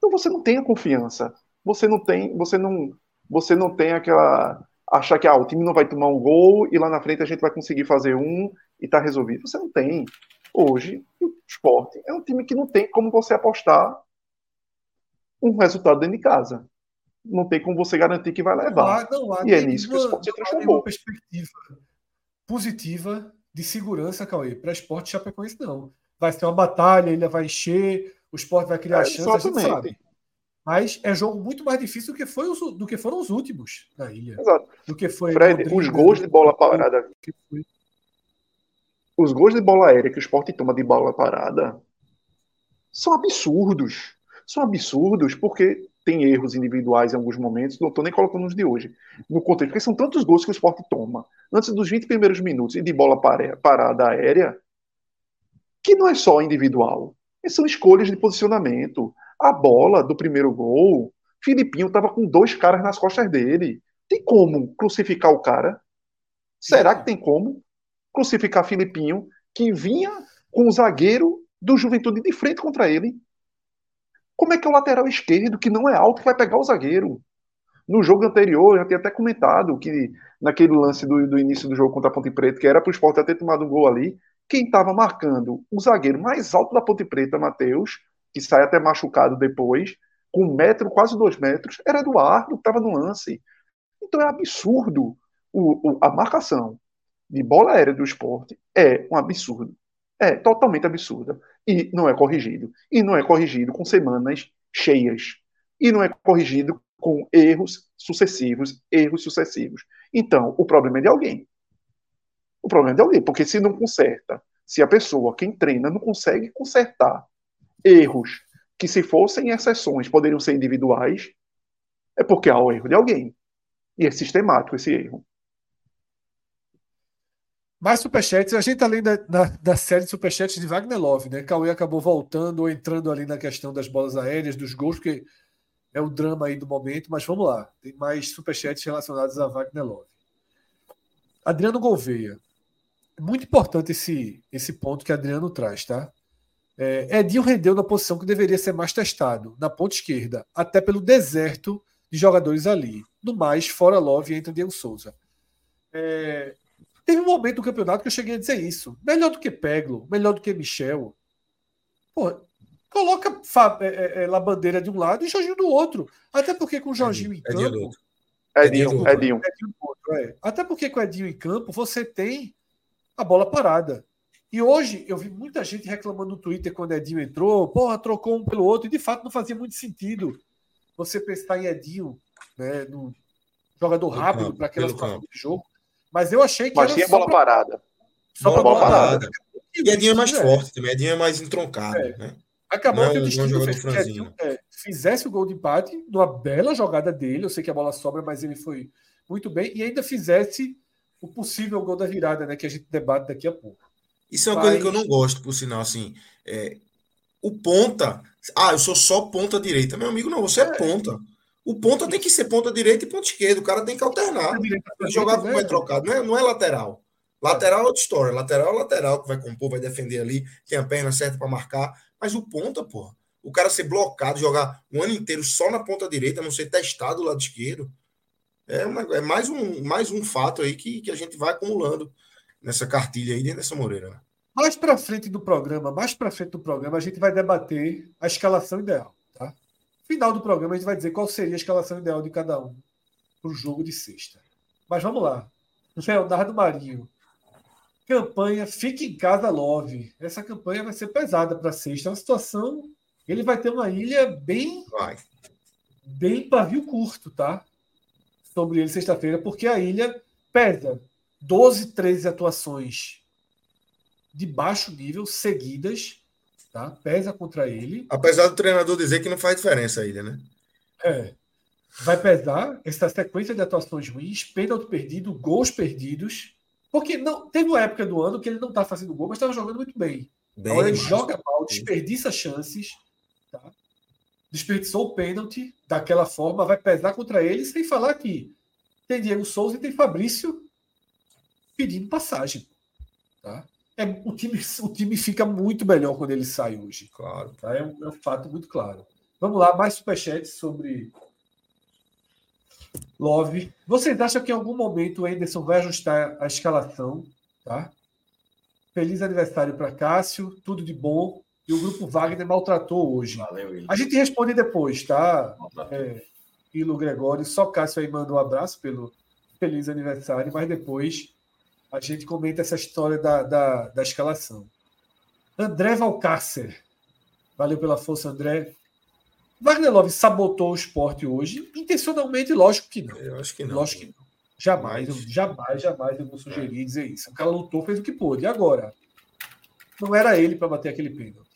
Então você não tem a confiança. Você não tem, você não, você não tem aquela achar que ah, o time não vai tomar um gol e lá na frente a gente vai conseguir fazer um e tá resolvido. Você não tem. Hoje, o esporte é um time que não tem como você apostar um resultado dentro de casa. Não tem como você garantir que vai levar. Não não e é nisso que o esporte se transformou. Uma perspectiva positiva de segurança, Cauê, para esporte Chapecoense, não. Vai ser uma batalha, ele vai encher, o esporte vai criar é, chance, a gente sabe. Mas é jogo muito mais difícil do que, foi os, do que foram os últimos na ilha. Exato. Do que foi Fred, os gols de bola parada. Os gols de bola aérea que o esporte toma de bola parada são absurdos são absurdos porque tem erros individuais em alguns momentos, não estou nem colocando os de hoje, no contexto, porque são tantos gols que o esporte toma antes dos 20 primeiros minutos e de bola parada aérea, que não é só individual, são escolhas de posicionamento. A bola do primeiro gol, Filipinho estava com dois caras nas costas dele. Tem como crucificar o cara? Será que tem como crucificar Filipinho, que vinha com o zagueiro do Juventude de frente contra ele? Como é que é o lateral esquerdo, que não é alto, vai pegar o zagueiro? No jogo anterior, eu tinha até comentado que naquele lance do, do início do jogo contra a Ponte Preta, que era para o Sport ter tomado um gol ali, quem estava marcando o zagueiro mais alto da Ponte Preta, Matheus, que sai até machucado depois, com um metro, quase dois metros, era Eduardo, que estava no lance. Então é absurdo o, o, a marcação de bola aérea do esporte é um absurdo. É totalmente absurda. E não é corrigido. E não é corrigido com semanas cheias. E não é corrigido com erros sucessivos, erros sucessivos. Então, o problema é de alguém. O problema é alguém, porque se não conserta, se a pessoa, quem treina, não consegue consertar erros que, se fossem exceções, poderiam ser individuais, é porque há o erro de alguém. E é sistemático esse erro. Mais superchats, a gente além da, da, da, série de superchats de Wagner Love, né? Cauê acabou voltando ou entrando ali na questão das bolas aéreas, dos gols, porque é o drama aí do momento, mas vamos lá. Tem mais superchats relacionados a Wagner Love. Adriano Gouveia. Muito importante esse, esse ponto que Adriano traz, tá? É, Edinho rendeu na posição que deveria ser mais testado, na ponta esquerda, até pelo deserto de jogadores ali. No mais, fora Love entra Diego Souza. É, Teve um momento do campeonato que eu cheguei a dizer isso. Melhor do que Peglo, melhor do que Michel. Pô, coloca é, é, é, Labandeira de um lado e Jorginho do outro. Até porque com o Jorginho em campo. Edinho, Edinho. Edinho. Edinho outro, é. Até porque com o Edinho em campo você tem a bola parada. E hoje eu vi muita gente reclamando no Twitter quando Edinho entrou, porra, trocou um pelo outro, e de fato não fazia muito sentido você pensar em Edinho, né, no jogador rápido para aquelas situação de jogo. Mas eu achei que. Mas tinha bola pra... parada. Só bola, bola parada. parada. E Edinho é mais é. forte também. Edinho é mais entroncado. É. Né? Acabou não, que o destino fez que Edinho é, fizesse o gol de empate numa bela jogada dele. Eu sei que a bola sobra, mas ele foi muito bem. E ainda fizesse o possível gol da virada, né? Que a gente debate daqui a pouco. Isso é uma mas... coisa que eu não gosto, por sinal, assim. É, o ponta. Ah, eu sou só ponta direita. Meu amigo, não, você é, é ponta. O ponta tem que ser ponta direita e ponta esquerda. O cara tem que alternar. Jogar como é trocado. Não é, não é lateral. Lateral é outra história. Lateral é lateral que vai compor, vai defender ali, tem a perna certa para marcar. Mas o ponta, porra. O cara ser blocado, jogar um ano inteiro só na ponta direita, não ser testado do lado esquerdo. É, uma, é mais, um, mais um fato aí que, que a gente vai acumulando nessa cartilha aí dentro dessa Moreira. Né? Mais para frente do programa, mais para frente do programa, a gente vai debater a escalação ideal. Final do programa a gente vai dizer qual seria a escalação ideal de cada um para o jogo de sexta. Mas vamos lá. Leonardo Marinho. Campanha Fique em Casa Love. Essa campanha vai ser pesada para sexta. É uma situação. Ele vai ter uma ilha bem. Vai. Bem pavio curto, tá? Sobre ele sexta-feira, porque a ilha pesa 12, 13 atuações de baixo nível seguidas tá? Pesa contra ele. Apesar do treinador dizer que não faz diferença ainda, né? É. Vai pesar essa sequência de atuações ruins, pênalti perdido, gols perdidos. Porque não teve uma época do ano que ele não está fazendo gol, mas estava jogando muito bem. bem Agora ele joga mal, desperdiça chances, tá? Desperdiçou o pênalti daquela forma, vai pesar contra ele, sem falar que tem Diego Souza e tem Fabrício pedindo passagem. Tá? é, o, time, o time fica muito melhor quando ele sai hoje. Claro. Tá? É, um, é um fato muito claro. Vamos lá, mais superchats sobre Love. Vocês acham que em algum momento o Anderson vai ajustar a escalação? Tá? Feliz aniversário para Cássio, tudo de bom. E o grupo Wagner maltratou hoje. Valeu, A gente responde depois, tá? É, Ilo Gregório, só Cássio aí manda um abraço pelo feliz aniversário, mas depois a gente comenta essa história da, da, da escalação. André Valcárcer. Valeu pela força, André. Wagner Love sabotou o esporte hoje, intencionalmente, lógico que não. Eu acho que não. Lógico que não. Jamais, eu, jamais, jamais eu vou sugerir dizer isso. O cara lutou, fez o que pôde. E agora? Não era ele para bater aquele pênalti.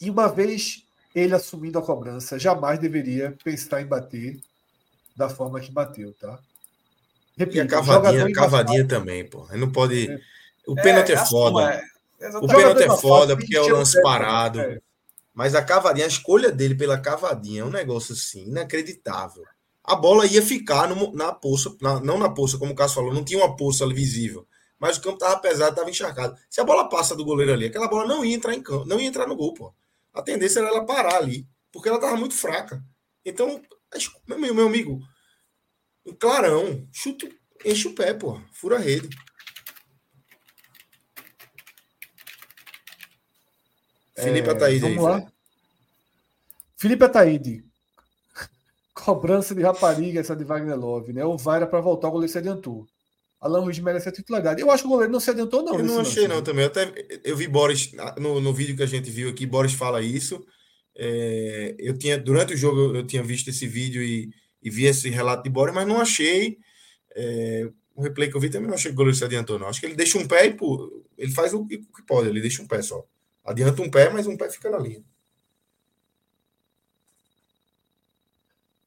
E uma vez ele assumindo a cobrança, jamais deveria pensar em bater da forma que bateu, tá? Repito, e a cavadinha, cavadinha também, pô. Ele não pode. É. O pênalti é, é foda. É. O pênalti é foda porque é o lance parado. É. Mas a cavadinha, a escolha dele pela cavadinha é um negócio assim, inacreditável. A bola ia ficar no, na poça, na, não na poça, como o Cássio falou, não tinha uma poça ali visível. Mas o campo estava pesado, estava encharcado. Se a bola passa do goleiro ali, aquela bola não ia entrar em campo, não ia entrar no gol, pô. A tendência era ela parar ali, porque ela estava muito fraca. Então, meu, meu amigo, clarão, chute, enche o pé, pô, fura a rede. É, Felipe Ataíde. Vamos aí, lá. Felipe Ataíde. *laughs* Cobrança de rapariga essa de Wagner Love, né? O VAR era para voltar, o goleiro se adiantou. Alan Ruiz merece a titularidade. Eu acho que o goleiro não se adiantou, não. Eu não achei, lance, não, né? também. Eu, até, eu vi Boris, no, no vídeo que a gente viu aqui, Boris fala isso. É, eu tinha, durante o jogo, eu tinha visto esse vídeo e, e vi esse relato de Boris, mas não achei. É, o replay que eu vi também não achei que o goleiro se adiantou, não. Acho que ele deixa um pé e pô, ele faz o que pode, ele deixa um pé só. Adianta um pé, mas um pé fica na linha.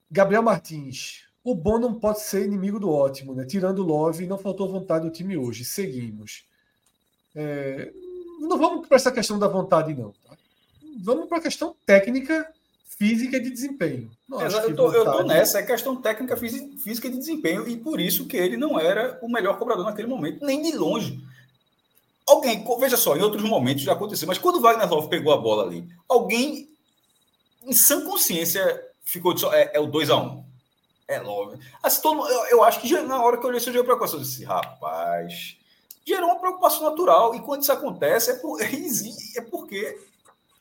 Gabriel Martins. O bom não pode ser inimigo do ótimo, né? Tirando o Love, não faltou vontade do time hoje. Seguimos. É... Não vamos para essa questão da vontade, não. Tá? Vamos para a questão técnica, física e de desempenho. Não Exato, eu, tô, vontade... eu tô nessa, é questão técnica, física e de desempenho, e por isso que ele não era o melhor cobrador naquele momento, nem de longe. Alguém, veja só, em outros momentos já aconteceu, mas quando o Wagner Love pegou a bola ali, alguém, em sã consciência, ficou de, é, é o 2x1. Um. É Love. Assim, todo, eu, eu, acho que na hora que eu olhei esse jogo, preocupação, eu disse, rapaz, gerou uma preocupação natural, e quando isso acontece, é, por, *laughs* é porque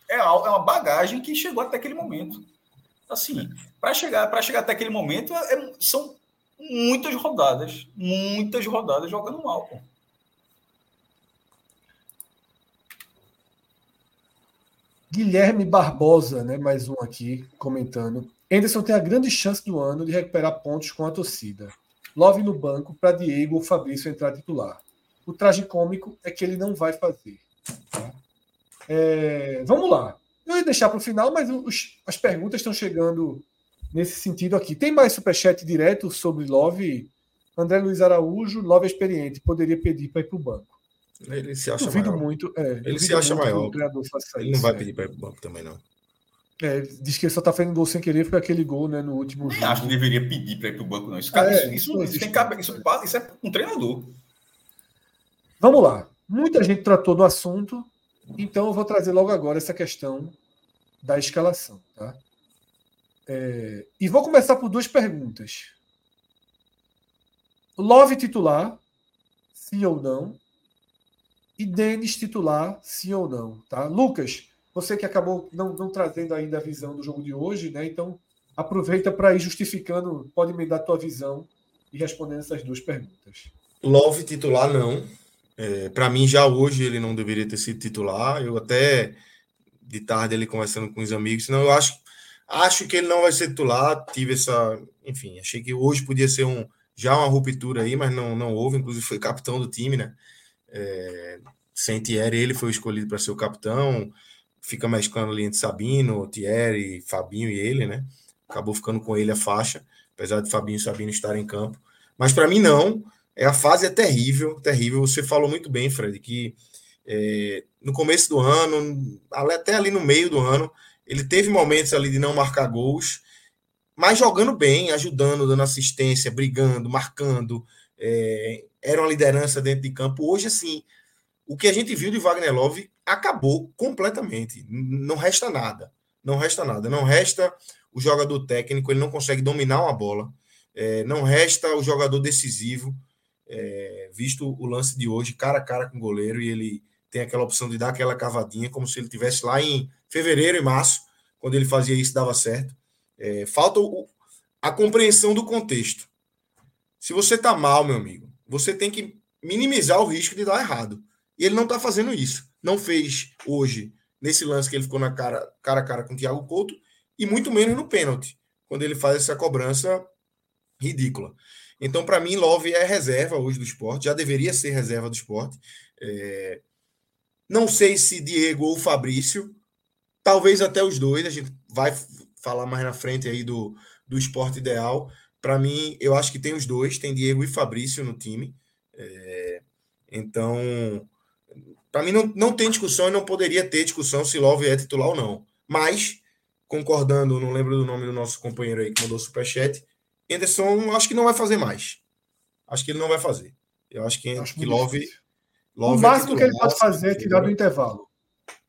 é, é uma bagagem que chegou até aquele momento. Assim, para chegar, chegar até aquele momento, é, são muitas rodadas, muitas rodadas jogando mal, pô. Guilherme Barbosa, né, mais um aqui comentando. Anderson tem a grande chance do ano de recuperar pontos com a torcida. Love no banco para Diego ou Fabrício entrar titular. O traje cômico é que ele não vai fazer. Tá? É, vamos lá. Eu ia deixar para o final, mas os, as perguntas estão chegando nesse sentido aqui. Tem mais superchat direto sobre Love? André Luiz Araújo, Love é experiente, poderia pedir para ir para o banco. Ele se acha duvido maior. muito. É, ele se acha maior. Ele não vai pedir para ir para o banco também, não. É, diz que ele só está fazendo gol sem querer, porque aquele gol né, no último jogo. Acho que deveria pedir para ir para o banco, não. Isso, cara, é, isso, isso, isso, tem cabe, isso, isso é um treinador. Vamos lá. Muita gente tratou do assunto, então eu vou trazer logo agora essa questão da escalação. Tá? É, e vou começar por duas perguntas. Love titular, sim ou não? e Denis titular, sim ou não. Tá? Lucas, você que acabou não, não trazendo ainda a visão do jogo de hoje, né? Então aproveita para ir justificando, pode me dar a tua visão e respondendo essas duas perguntas. Love titular, não. É, para mim, já hoje ele não deveria ter sido titular. Eu até de tarde ele conversando com os amigos, não, eu acho, acho que ele não vai ser titular. Tive essa, enfim, achei que hoje podia ser um já uma ruptura aí, mas não, não houve. Inclusive foi capitão do time, né? É, sem Thierry, ele foi escolhido para ser o capitão. Fica mesclando ali entre Sabino, Thierry, Fabinho e ele, né? Acabou ficando com ele a faixa, apesar de Fabinho e Sabino estarem em campo. Mas para mim, não. É, a fase é terrível, terrível. Você falou muito bem, Fred, que é, no começo do ano, até ali no meio do ano, ele teve momentos ali de não marcar gols, mas jogando bem, ajudando, dando assistência, brigando, marcando, é, era uma liderança dentro de campo. Hoje, assim, o que a gente viu de Wagner Love acabou completamente. Não resta nada. Não resta nada. Não resta o jogador técnico, ele não consegue dominar uma bola. É, não resta o jogador decisivo, é, visto o lance de hoje, cara a cara com o goleiro, e ele tem aquela opção de dar aquela cavadinha, como se ele tivesse lá em fevereiro e março, quando ele fazia isso, dava certo. É, falta o, a compreensão do contexto. Se você tá mal, meu amigo, você tem que minimizar o risco de dar errado. E ele não está fazendo isso. Não fez hoje, nesse lance que ele ficou na cara, cara a cara com o Thiago Couto, e muito menos no pênalti, quando ele faz essa cobrança ridícula. Então, para mim, Love é reserva hoje do esporte, já deveria ser reserva do esporte. É... Não sei se Diego ou Fabrício, talvez até os dois, a gente vai falar mais na frente aí do, do esporte ideal. Para mim, eu acho que tem os dois, tem Diego e Fabrício no time. É, então, para mim não, não tem discussão e não poderia ter discussão se Love é titular ou não. Mas, concordando, não lembro do nome do nosso companheiro aí que mandou superchat, Anderson acho que não vai fazer mais. Acho que ele não vai fazer. Eu acho que, acho que Love, Love. O é máximo é que ele pode fazer é tirar do intervalo.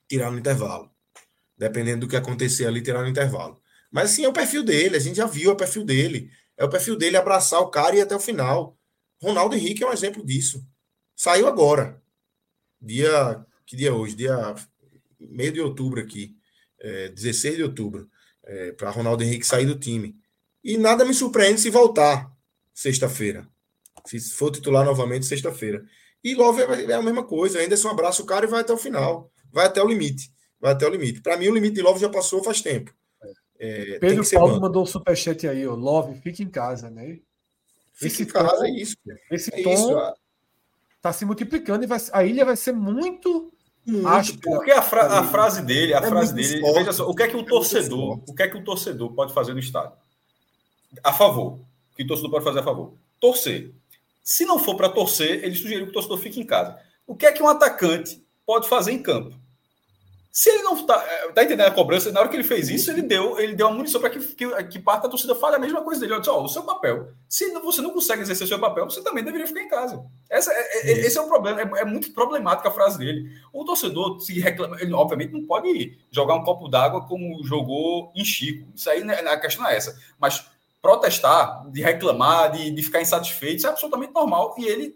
Tirar no intervalo. Dependendo do que acontecer ali, tirar no intervalo. Mas assim, é o perfil dele, a gente já viu o perfil dele. É o perfil dele abraçar o cara e ir até o final. Ronaldo Henrique é um exemplo disso. Saiu agora. Dia. Que dia é hoje? Dia meio de outubro aqui. É, 16 de outubro. É, para Ronaldo Henrique sair do time. E nada me surpreende se voltar sexta-feira. Se for titular novamente sexta-feira. E Love é, é a mesma coisa. Anderson abraça o cara e vai até o final. Vai até o limite. Vai até o limite. Para mim, o limite de Love já passou faz tempo. É, Pedro Paulo mandou um superchat aí, ó. Love, fica em casa, né? Fica esse em casa, tom, é isso. Esse é tom isso, tá se multiplicando e vai, a ilha vai ser muito. Muito, porque a, fra a, frase dele, a é frase dele, forte, veja só, o que é que o é torcedor, o que é que o torcedor pode fazer no estádio? A favor. O que o torcedor pode fazer a favor? Torcer. Se não for para torcer, ele sugeriu que o torcedor fique em casa. O que é que um atacante pode fazer em campo? Se ele não está tá entendendo a cobrança, na hora que ele fez isso, ele deu, ele deu uma munição para que, que, que, parte da torcida fale a mesma coisa dele. Olha só, o seu papel. Se você não consegue exercer o seu papel, você também deveria ficar em casa. Essa, é, é, esse é o problema. É, é, muito problemática a frase dele. O torcedor se reclama, ele obviamente não pode jogar um copo d'água como jogou em Chico. Isso aí né, a questão é essa. Mas protestar, de reclamar, de, de ficar insatisfeito, isso é absolutamente normal. E ele,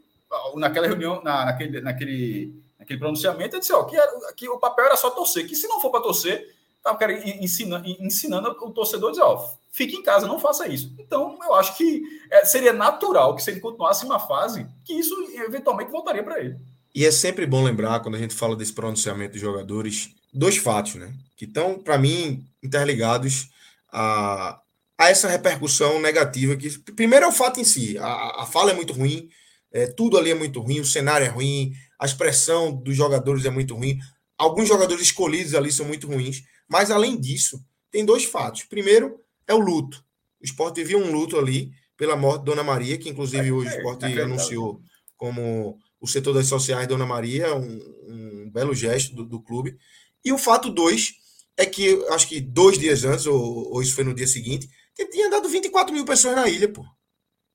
naquela reunião, na, naquele, naquele, naquele pronunciamento, ele disse ó, que, era, que o papel era só torcer, que se não for para torcer, estava ensinando, ensinando o torcedor a dizer, ó, fique em casa, não faça isso. Então, eu acho que é, seria natural que se ele continuasse uma fase, que isso eventualmente voltaria para ele. E é sempre bom lembrar, quando a gente fala desse pronunciamento dos jogadores, dois fatos, né? Que estão, para mim, interligados a, a essa repercussão negativa. que Primeiro é o fato em si, a, a fala é muito ruim, é, tudo ali é muito ruim, o cenário é ruim, a expressão dos jogadores é muito ruim, alguns jogadores escolhidos ali são muito ruins, mas além disso, tem dois fatos. Primeiro é o luto. O esporte vivia um luto ali pela morte de Dona Maria, que inclusive hoje o é, esporte é anunciou como o setor das sociais Dona Maria, um, um belo gesto do, do clube. E o fato dois é que, acho que dois dias antes, ou, ou isso foi no dia seguinte, tinha dado 24 mil pessoas na ilha, pô.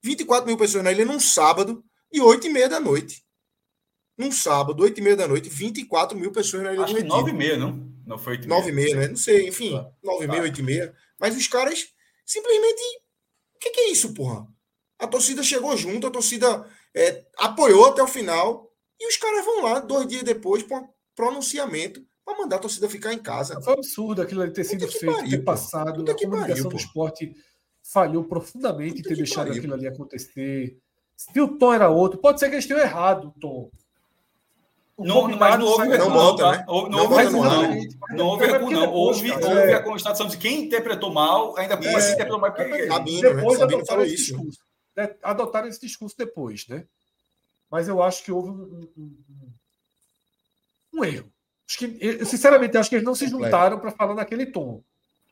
24 mil pessoas na ilha num sábado e 8 e meia da noite. Num sábado, 8 e meia da noite, 24 mil pessoas na ilha Acho do Retiro. 9 e meia, não? Não foi 8 e meia. 9 e meia, né? Não sei, enfim, tá. 9 e meia, 8 e meia. Mas os caras simplesmente. O que, que, é isso, porra? A torcida chegou junto, a torcida é, apoiou até o final. E os caras vão lá, dois dias depois, para um pronunciamento para mandar a torcida ficar em casa. Foi absurdo aquilo ali ter sido feito, pariu, ter passado. A comunicação pariu, do esporte falhou profundamente em ter deixado pariu. aquilo ali acontecer. Se o tom era outro, pode ser que eles tenham errado o tom. Não, mas não houve recuo, não, tá? né? não, não, houve recuo, não. Não houve recuo, não. Houve, houve é. a constatação de quem interpretou mal, ainda por é, interpretou mal. Porque... Sabino, depois né? Sabino falou isso. Discurso, né? Adotaram esse discurso depois, né? Mas eu acho que houve um, um, um erro. Acho que, eu, sinceramente, acho que eles não se juntaram para falar naquele tom.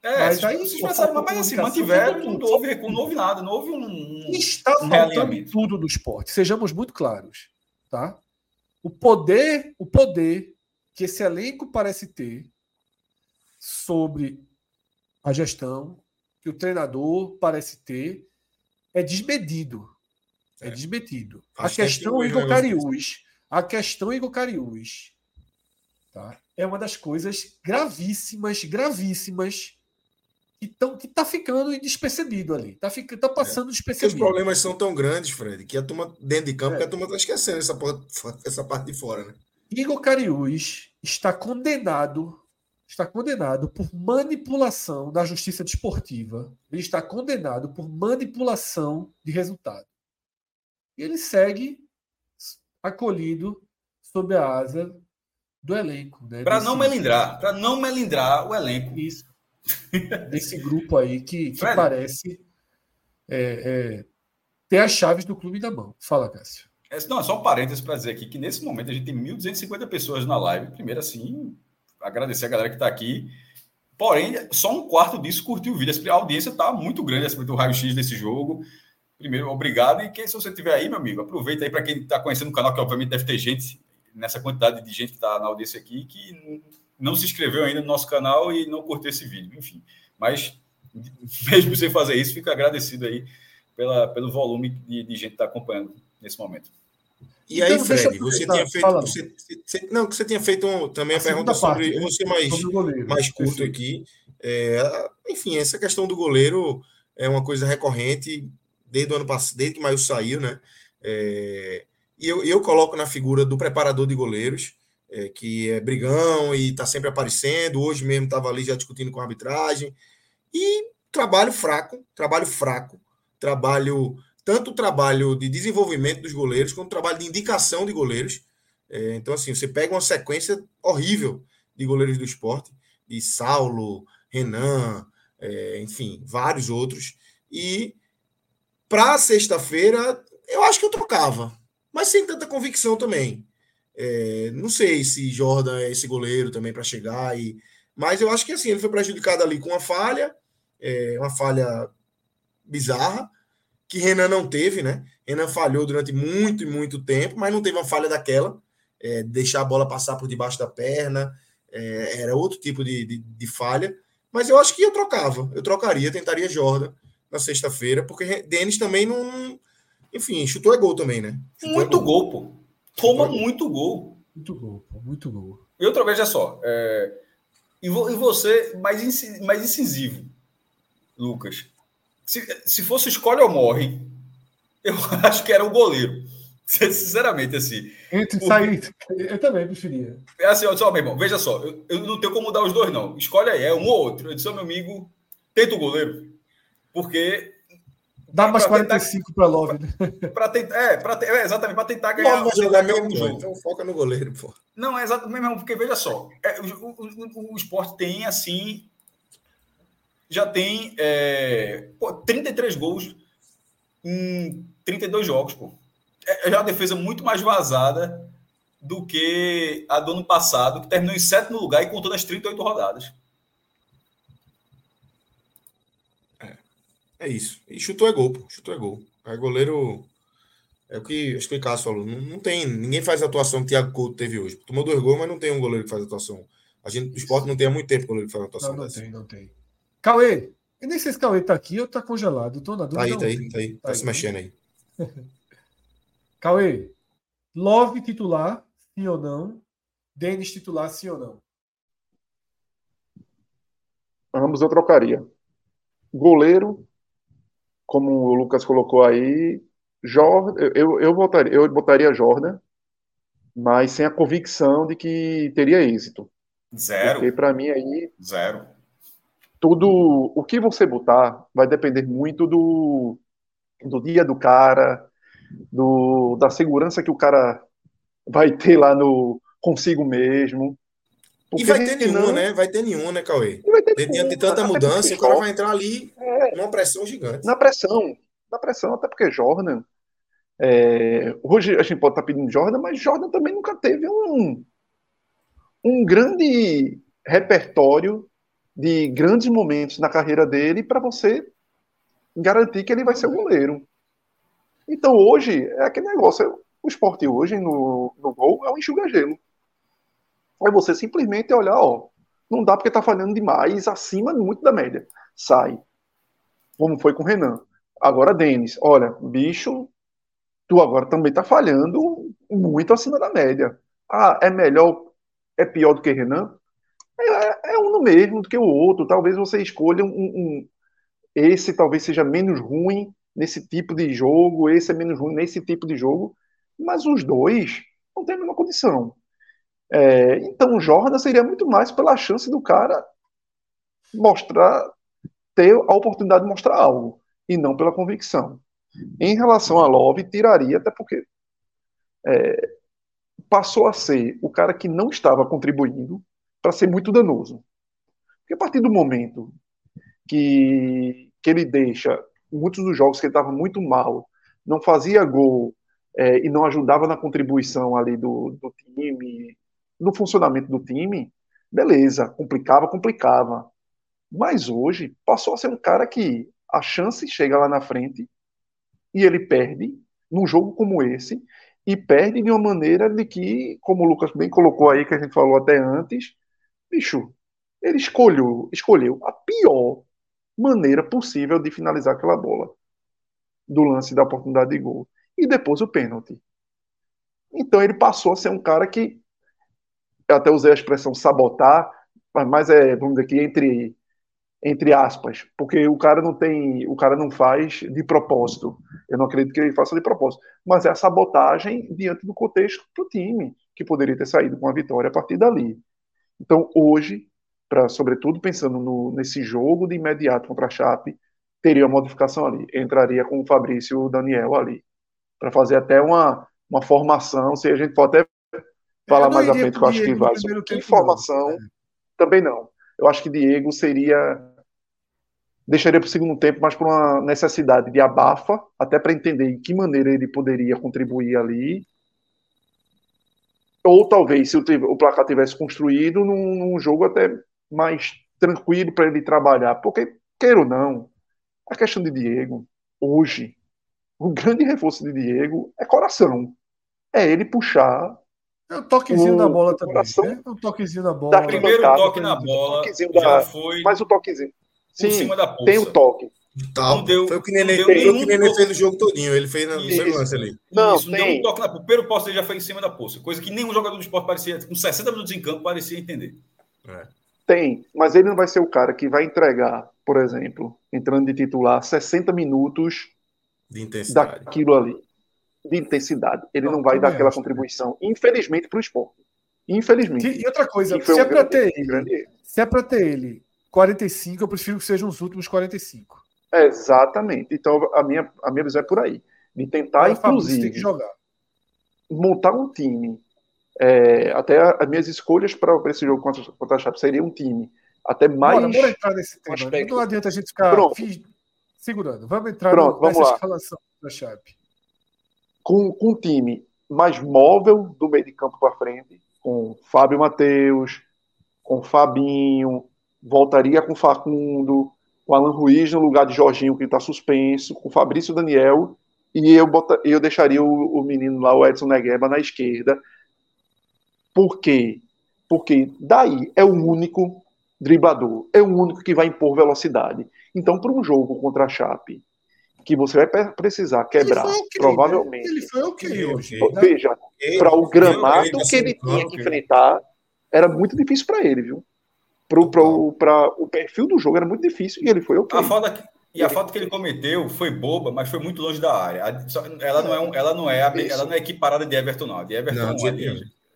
É, mas aí se passaram, mas assim, mantiveram, não, não houve não houve nada, não houve um. Está um faltando tudo no esporte, sejamos muito claros. Tá? O poder, o poder que esse elenco parece ter sobre a gestão, que o treinador parece ter, é desmedido. É, é desmedido. A questão Igor Cariús, a questão Igor Cariús Tá? É uma das coisas gravíssimas, gravíssimas que estão que tá ficando despercebido ali. Tá, fica, tá passando é. despercebido. Os problemas são tão grandes, Fred, que a turma dentro de campo, é. que a turma está esquecendo essa, essa parte de fora, né? Igor Cariús está condenado, está condenado por manipulação da justiça desportiva. Ele está condenado por manipulação de resultado. E ele segue acolhido sob a asa do elenco. Né? Para não melindrar, para não melindrar o elenco. Isso. Desse grupo aí que, que parece é, é, ter as chaves do clube na mão. Fala, Cássio. É, não, é só um parênteses para dizer aqui que nesse momento a gente tem 1.250 pessoas na live. Primeiro, assim, agradecer a galera que está aqui. Porém, só um quarto disso curtiu o vídeo. A audiência está muito grande acima do raio-x desse jogo. Primeiro, obrigado. E que, se você estiver aí, meu amigo, aproveita aí para quem está conhecendo o canal, que obviamente deve ter gente nessa quantidade de gente que está na audiência aqui que não se inscreveu ainda no nosso canal e não curtiu esse vídeo, enfim. Mas, mesmo sem fazer isso, fico agradecido aí pela, pelo volume de, de gente que está acompanhando nesse momento. E aí, então, Fred, você tinha feito. Você, você, não, que você tinha feito um, também a, a pergunta sobre. Parte, você mais, sobre mais curto aqui. É, enfim, essa questão do goleiro é uma coisa recorrente desde o ano passado, desde que Maio saiu, né? É, e eu, eu coloco na figura do preparador de goleiros, é, que é brigão e está sempre aparecendo. Hoje mesmo estava ali já discutindo com a arbitragem. E trabalho fraco, trabalho fraco, trabalho tanto trabalho de desenvolvimento dos goleiros quanto trabalho de indicação de goleiros. É, então, assim, você pega uma sequência horrível de goleiros do esporte, de Saulo, Renan, é, enfim, vários outros. E para sexta-feira, eu acho que eu trocava, mas sem tanta convicção também. É, não sei se Jordan é esse goleiro também para chegar, e, mas eu acho que assim, ele foi prejudicado ali com uma falha, é, uma falha bizarra, que Renan não teve, né? Renan falhou durante muito e muito tempo, mas não teve uma falha daquela, é, deixar a bola passar por debaixo da perna, é, era outro tipo de, de, de, falha. Mas eu acho que eu trocava, eu trocaria, tentaria Jordan na sexta-feira, porque Denis também não. Enfim, chutou é gol também, né? Chutou muito é gol. gol, pô. Toma muito gol. Muito gol, muito gol. E outra vez, é só. É... E, vo, e você, mais, mais incisivo, Lucas. Se, se fosse escolhe ou morre, *laughs* eu acho que era o goleiro. *laughs* Sinceramente, assim. Entre sair, eu também preferia. É assim, olha só, meu irmão, veja só, eu, eu, não tenho como mudar os dois, não. Escolhe aí, é um ou outro. Eu disse, meu amigo, tenta o goleiro. Porque. Dá mais 45 para Love, né? Pra tentar, é, pra, é, exatamente, para tentar ganhar. Love vai jogar mesmo jogo. Então foca no goleiro, pô. Não, é exatamente mesmo, porque veja só, é, o, o, o, esporte tem, assim. Já tem é, pô, 33 gols em 32 jogos, pô. É, é já uma defesa muito mais vazada do que a do ano passado, que terminou em sétimo lugar e contou nas 38 rodadas. É isso. E chutou é gol, pô. Chutou é gol. Aí goleiro. É o que acho que o Cássio falou. Não, não tem. Ninguém faz a atuação que o Thiago Couto teve hoje. Tomou dois gols, mas não tem um goleiro que faz a atuação. A gente, o esporte não tem há muito tempo goleiro que faz a atuação. Não, não tem, não tem. Cauê, eu nem sei se Cauê tá aqui ou tá congelado. Tô na dúvida. Tá aí, tá aí, tá aí. Tá, tá se mexendo aí. *laughs* Cauê, Love titular, sim ou não? Denis titular, sim ou não? Ambos eu trocaria. Goleiro, como o Lucas colocou aí, Jordan, eu, eu, botaria, eu botaria Jordan, mas sem a convicção de que teria êxito. Zero. Porque para mim aí. Zero. Tudo. O que você botar vai depender muito do, do dia do cara, do, da segurança que o cara vai ter lá no consigo mesmo. Porque e vai ter nenhuma, não... né? Vai ter nenhuma, né, Cauê? Vai ter Diante de tanta mudança, o cara vai entrar ali é, numa pressão gigante. Na pressão. Na pressão, até porque Jordan. É, hoje a gente pode estar tá pedindo Jordan, mas Jordan também nunca teve um, um grande repertório de grandes momentos na carreira dele para você garantir que ele vai ser o goleiro. Então hoje é aquele negócio. O esporte hoje no, no gol é um enxuga-gelo. É você simplesmente olhar, ó, não dá porque tá falhando demais, acima muito da média. Sai. Como foi com o Renan. Agora, Denis, olha, bicho, tu agora também tá falhando muito acima da média. Ah, é melhor, é pior do que Renan? É, é um no mesmo do que o outro. Talvez você escolha um, um, esse talvez seja menos ruim nesse tipo de jogo, esse é menos ruim nesse tipo de jogo, mas os dois não têm a mesma condição. É, então, o Jordan seria muito mais pela chance do cara mostrar, ter a oportunidade de mostrar algo, e não pela convicção. Em relação a Love, tiraria, até porque é, passou a ser o cara que não estava contribuindo para ser muito danoso. Porque a partir do momento que, que ele deixa muitos dos jogos que ele estava muito mal, não fazia gol é, e não ajudava na contribuição ali do, do time, no funcionamento do time, beleza, complicava, complicava. Mas hoje passou a ser um cara que a chance chega lá na frente e ele perde num jogo como esse e perde de uma maneira de que, como o Lucas bem colocou aí, que a gente falou até antes, bicho, ele escolheu, escolheu a pior maneira possível de finalizar aquela bola do lance da oportunidade de gol e depois o pênalti. Então ele passou a ser um cara que eu até usei a expressão sabotar, mas é, vamos dizer aqui, entre, entre aspas, porque o cara não tem, o cara não faz de propósito. Eu não acredito que ele faça de propósito, mas é a sabotagem diante do contexto do time, que poderia ter saído com a vitória a partir dali. Então, hoje, para sobretudo pensando no, nesse jogo de imediato contra a Chape, teria uma modificação ali. Entraria com o Fabrício e o Daniel ali, para fazer até uma, uma formação, se a gente for até falar mais à frente, que eu acho que vai. Informação, também não. Eu acho que Diego seria deixaria para o segundo tempo, mas por uma necessidade de abafa, até para entender em que maneira ele poderia contribuir ali. Ou talvez, se o, o placar tivesse construído num, num jogo até mais tranquilo para ele trabalhar. Porque, queira ou não, a questão de Diego, hoje, o grande reforço de Diego é coração. É ele puxar. É o toquezinho o, da bola também. Né? É o toquezinho da bola. O primeiro toque na bola já da, foi. Mas o toquezinho. Sim, tem o toque. Tal. Não deu, foi o que Nenê, deu foi o que Nenê fez o jogo todinho. Ele fez no seu lance ali. Não, Isso, tem. deu um toque na O primeiro posto já foi em cima da poça. Coisa que nenhum jogador do esporte parecia, com 60 minutos em campo, parecia entender. É. Tem, mas ele não vai ser o cara que vai entregar, por exemplo, entrando de titular, 60 minutos de intensidade. daquilo ali. De intensidade. Ele não, não vai dar aquela contribuição, infelizmente, para o esporte. Infelizmente. E outra coisa, se, um é para ter ele, se é para ter ele 45, eu prefiro que sejam os últimos 45. Exatamente. Então, a minha, a minha visão é por aí. De tentar, inclusive, montar um time. É, até as minhas escolhas para esse jogo contra, contra a Chape seria um time até mais. Bora, bora entrar nesse tema. Aspecto. Não adianta a gente ficar segurando. Vamos entrar Pronto, vamos nessa lá. escalação da Chape. Com, com um time mais móvel do meio de campo para frente, com Fábio Matheus, com Fabinho, voltaria com Facundo, com Alan Ruiz no lugar de Jorginho, que está suspenso, com Fabrício Daniel, e eu, bota, eu deixaria o, o menino lá, o Edson Negueba, na esquerda. Por quê? Porque daí é o único driblador, é o único que vai impor velocidade. Então, para um jogo contra a Chape, que você vai precisar quebrar, okay, né? provavelmente. Né? Ele foi ok hoje. Veja, para o gramado que ele tinha que enfrentar, era muito difícil para ele, viu? para o perfil do jogo era muito difícil e ele foi ok. A falta que, e a falta que ele cometeu foi boba, mas foi muito longe da área. Ela não é, um, ela não é, ela não é equiparada de Everton, não. De Everton não, não é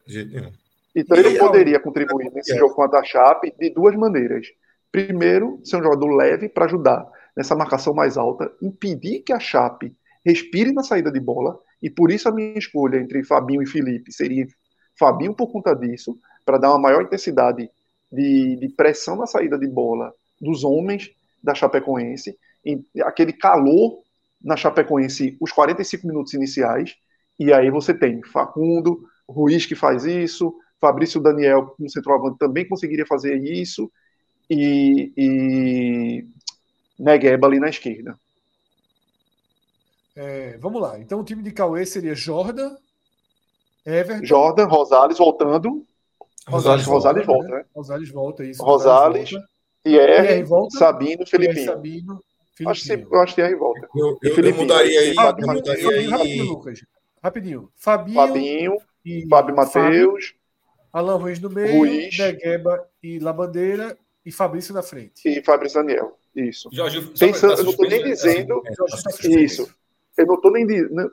jeito nenhum. Então ele poderia contribuir nesse jogo contra a Chape de duas maneiras. Primeiro, ser um jogador leve para ajudar nessa marcação mais alta, impedir que a Chape respire na saída de bola, e por isso a minha escolha entre Fabinho e Felipe. Seria Fabinho por conta disso, para dar uma maior intensidade de, de pressão na saída de bola dos homens da Chapecoense, aquele calor na Chapecoense, os 45 minutos iniciais, e aí você tem Facundo, Ruiz que faz isso, Fabrício Daniel como centroavante também conseguiria fazer isso, e, e Negueba ali na esquerda. É, vamos lá. Então o time de Cauê seria Jordan, Everton. Jordan, Rosales voltando. Rosales, Rosales volta, né? Rosales volta, isso. Rosales, Thierry, Sabino, Felipinho. Sabino, Acho que, eu acho que Thierry volta. Eu, eu, eu mudaria aí. Fabinho, eu mudaria aí. Rapidinho, Lucas. Rapidinho. Fabinho, Fabinho e Fábio Matheus. Alan Ruiz no meio, Ruiz. Negueba e Labandeira e Fabrício na frente. E Fabrício Daniel. Isso. Jorge, Pensando, eu não estou nem dizendo. isso. Eu não estou nem,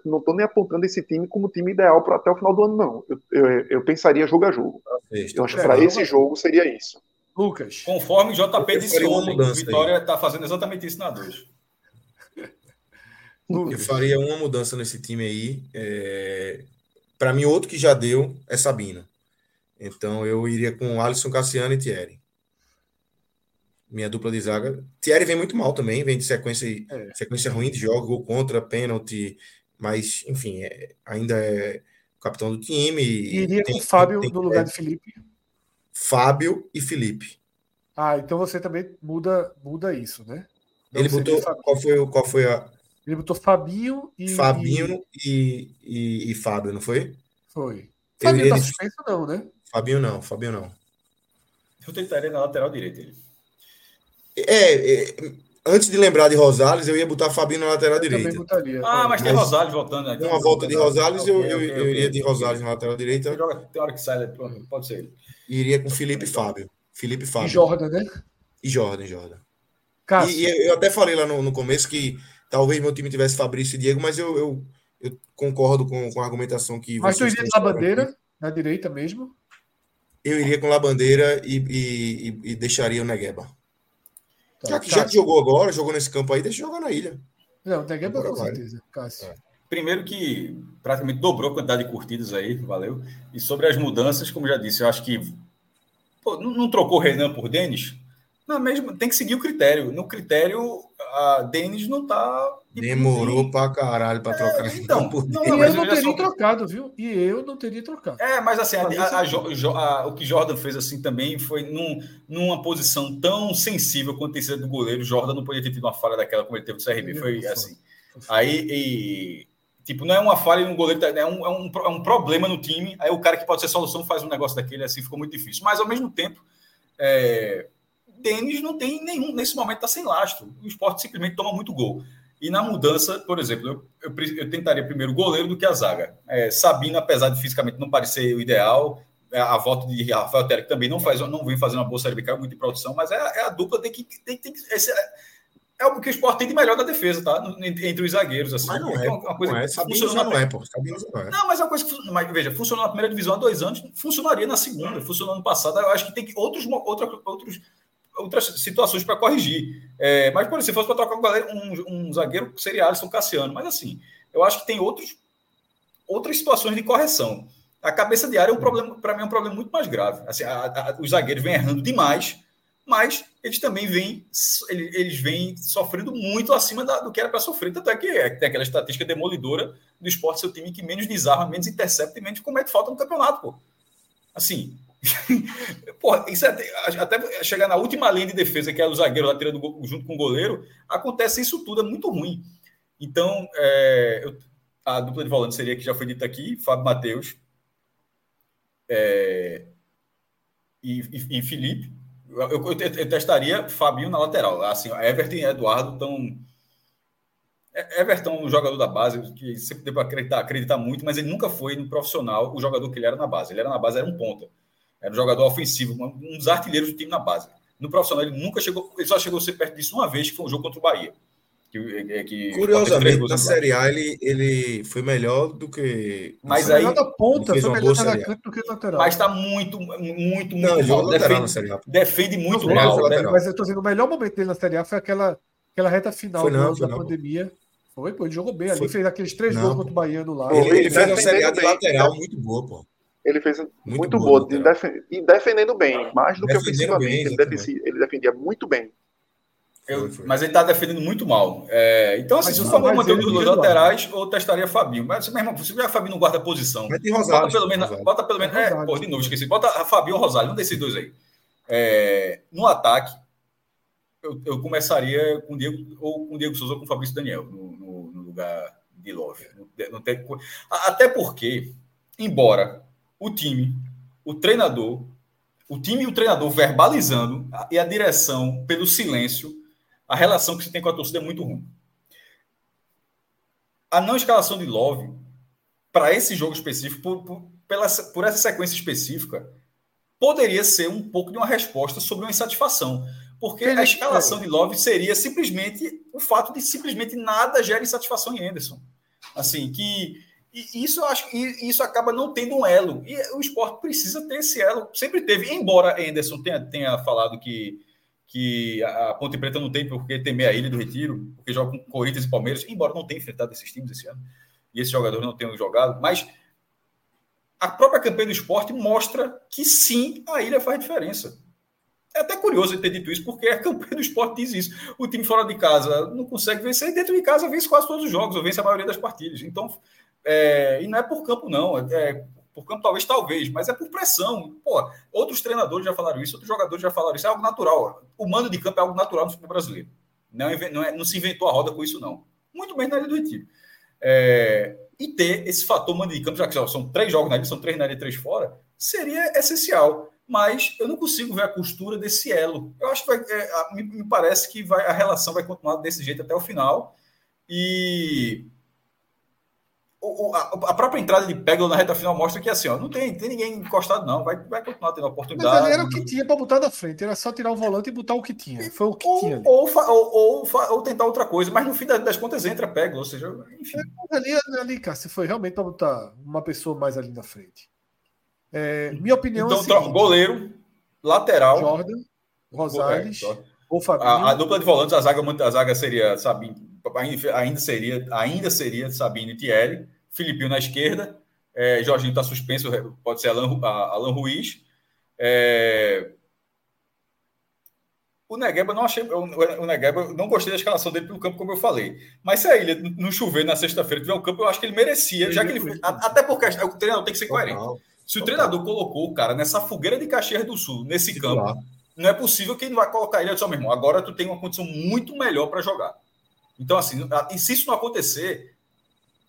não tô nem apontando esse time como time ideal para até o final do ano, não. Eu, eu, eu pensaria jogo a jogo. Eu acho que para esse jogo seria isso. Lucas. Conforme o JP disse ontem, o Vitória está fazendo exatamente isso na 2. *laughs* Eu faria uma mudança nesse time aí. É... Para mim, outro que já deu é Sabino. Então eu iria com Alisson Cassiano e Thierry. Minha dupla de zaga. Thierry vem muito mal também, vem de sequência, é. sequência ruim de jogos, gol contra, pênalti. Mas, enfim, é... ainda é capitão do time. Iria tem, com o Fábio tem, no lugar de Felipe. Fábio e Felipe. Ah, então você também muda, muda isso, né? Não ele botou. Qual foi, qual foi a. Ele botou Fabinho e. Fabinho e, e, e Fábio, não foi? Foi. Fabinho ele, tá suspenso, não, né? Fabinho não, Fabinho não. Eu tentaria na lateral direita ele. É, é, antes de lembrar de Rosales, eu ia botar Fabinho na lateral direita. Botaria, ah, mas tem Rosales voltando. Né? Uma volta de Rosales, eu, eu, eu iria de Rosales na lateral direita. Tem hora que sai, pode ser ele. Iria com Felipe Fábio. Felipe Fábio. E Jordan, né? E Jordan, Jordan. E, e, eu até falei lá no, no, começo que talvez meu time tivesse Fabrício e Diego, mas eu, eu, eu concordo com, com a argumentação que Mas tu iria na bandeira, na direita mesmo? eu iria com Labandeira e, e, e deixaria o Negueba. Tá, já, que, já que jogou agora, jogou nesse campo aí, deixa jogar na ilha. Não, o Negueba com certeza, Cássio. É. Primeiro que praticamente dobrou a quantidade de curtidas aí, valeu. E sobre as mudanças, como já disse, eu acho que pô, não, não, trocou Renan por Denis? Não, mesmo, tem que seguir o critério. No critério, a Denis não tá. Demorou pra caralho pra trocar. É, então, por não, não, eu não teria só... trocado, viu? E eu não teria trocado. É, mas assim, a, a, a, o que Jordan fez assim também foi num, numa posição tão sensível quanto tem sido do goleiro. Jordan não podia ter tido uma falha daquela como ele teve do CRB. Foi assim. Aí, e, Tipo, não é uma falha no goleiro, é um, é, um, é um problema no time. Aí o cara que pode ser solução faz um negócio daquele, assim ficou muito difícil. Mas ao mesmo tempo, é, Denis não tem nenhum, nesse momento está sem lastro. O esporte simplesmente toma muito gol. E na mudança, por exemplo, eu, eu, eu tentaria primeiro o goleiro do que a zaga. É, Sabino, apesar de fisicamente não parecer o ideal, é, a volta de Rafael Terek também não faz, não vem fazendo uma boa série B, muito de produção, mas é, é, a dupla tem que. Tem, tem, esse, é o que o esporte tem de melhor da defesa, tá? Entre os zagueiros, assim. Mas não é, é uma coisa não é. Sabino já não é, pô. Sabino não é. Não, mas é uma coisa que, mas, veja, funcionou na primeira divisão há dois anos, funcionaria na segunda, funcionou no passado. Eu acho que tem que outros, outra, outros, outras situações para corrigir. É, mas, por exemplo, se fosse para trocar um, um, um zagueiro, seria Alisson Cassiano. Mas, assim, eu acho que tem outros, outras situações de correção. A cabeça de área é um problema, para mim, é um problema muito mais grave. Assim, a, a, os zagueiros vêm errando demais mas eles também vêm, eles vêm sofrendo muito acima da, do que era para sofrer. Tanto é que é, tem aquela estatística demolidora do esporte, seu time que menos desarma, menos intercepta e menos comete falta no campeonato, pô. Assim, pô, isso é, até chegar na última linha de defesa, que é o zagueiro lá tirando junto com o goleiro, acontece isso tudo, é muito ruim. Então, é, eu, a dupla de volante seria que já foi dita aqui, Fábio Matheus é, e, e, e Felipe eu, eu, eu, testaria Fabinho na lateral. Assim, Everton e Eduardo estão. É, Everton, um jogador da base, que sempre deu para acreditar, acreditar muito, mas ele nunca foi no profissional o jogador que ele era na base. Ele era na base, era um ponta. Era um jogador ofensivo, um dos artilheiros do time na base. No profissional, ele nunca chegou, ele só chegou a ser perto disso uma vez, que foi um jogo contra o Bahia. Que, é, que Curiosamente, na Série A ele, ele foi melhor do que. Mas aí. da ponta, foi melhor do que lateral. Mas está muito, muito, muito Não. Defende, na Série A. defende muito não, mal. Né? Mas eu estou dizendo, o melhor momento dele na Série A foi aquela, aquela reta final foi não, foi da não. pandemia. Foi, pô, ele jogou bem ali, fez aqueles três não. gols contra o Baiano lá. Ele, ele fez uma Série A de lateral muito boa, pô. Ele fez muito, muito boa, boa e defendendo bem, mais do que ofensivamente. Bem, ele, defendia, ele defendia muito bem. Eu. Mas ele está defendendo muito mal. É, então, assim, se for manter os dois laterais, ou testaria Fabinho. Mas, meu irmão, se o Fabinho não guarda posição, Rosário, bota pelo menos. Bota pelo menos é, pô, de novo, esqueci. Bota a Fabinho ou Rosário, um desses dois aí. É, no ataque, eu, eu, começaria com o Diego, ou com o Diego Souza ou com o Fabrício Daniel, no, no, no lugar de Love. Não tem, até porque, embora o time, o treinador, o time e o treinador verbalizando e a direção pelo silêncio a relação que você tem com a torcida é muito ruim. A não escalação de Love, para esse jogo específico, por, por, pela, por essa sequência específica, poderia ser um pouco de uma resposta sobre uma insatisfação. Porque a escalação de Love seria simplesmente o fato de simplesmente nada gera insatisfação em Anderson. Assim, que e isso eu acho que isso acaba não tendo um elo. E o esporte precisa ter esse elo. Sempre teve, embora Anderson tenha, tenha falado que que a Ponte Preta não tem porque temer a Ilha do Retiro, porque joga com Corinthians e Palmeiras, embora não tenha enfrentado esses times esse ano, e esses jogadores não tenham jogado, mas a própria campanha do esporte mostra que sim, a ilha faz diferença. É até curioso ter dito isso, porque a campanha do esporte diz isso. O time fora de casa não consegue vencer, e dentro de casa vence quase todos os jogos, ou vence a maioria das partidas. Então, é, e não é por campo, não. É, por campo, talvez, talvez, mas é por pressão. Pô, outros treinadores já falaram isso, outros jogadores já falaram isso. É algo natural. O mando de campo é algo natural no futebol brasileiro. Não, é, não, é, não se inventou a roda com isso, não. Muito bem na área do Retiro. É, e ter esse fator mando de campo, já que são três jogos na ilha, são três na área e três fora, seria essencial. Mas eu não consigo ver a costura desse elo. Eu acho que vai, é, me, me, parece que vai, a relação vai continuar desse jeito até o final. E o, a, a, própria entrada de Peglo na reta final mostra que assim, ó, não tem, tem ninguém encostado, não. Vai, vai continuar tendo oportunidade. Mas era o que tinha para botar da frente, era só tirar o volante e botar o que tinha. Foi o que ou, tinha. Ou, ou, ou, tentar outra coisa, mas no fim das, contas entra Peglo, ou seja, enfim. É, ali, ali, cara, se foi realmente para botar uma pessoa mais ali na frente. É, minha opinião então, é seguinte, goleiro, lateral. Jordan, Rosales, é, ou Fabinho. A, a, dupla de volantes, a zaga, a zaga seria Sabine, ainda seria, ainda seria Sabine e Thierry, Filipinho na esquerda, é, Jorginho está suspenso, pode ser Alan, Alan Ruiz. É, o Negueba não achei. O Negueba não gostei da escalação dele pelo campo, como eu falei. Mas se a ilha não chover na sexta-feira tiver o campo, eu acho que ele merecia, já que ele. Até porque o treinador tem que ser coerente. Se o treinador colocou o cara nessa fogueira de Caxias do Sul, nesse campo, não é possível que ele vai colocar ele só, meu irmão. Agora tu tem uma condição muito melhor para jogar. Então, assim, e se isso não acontecer,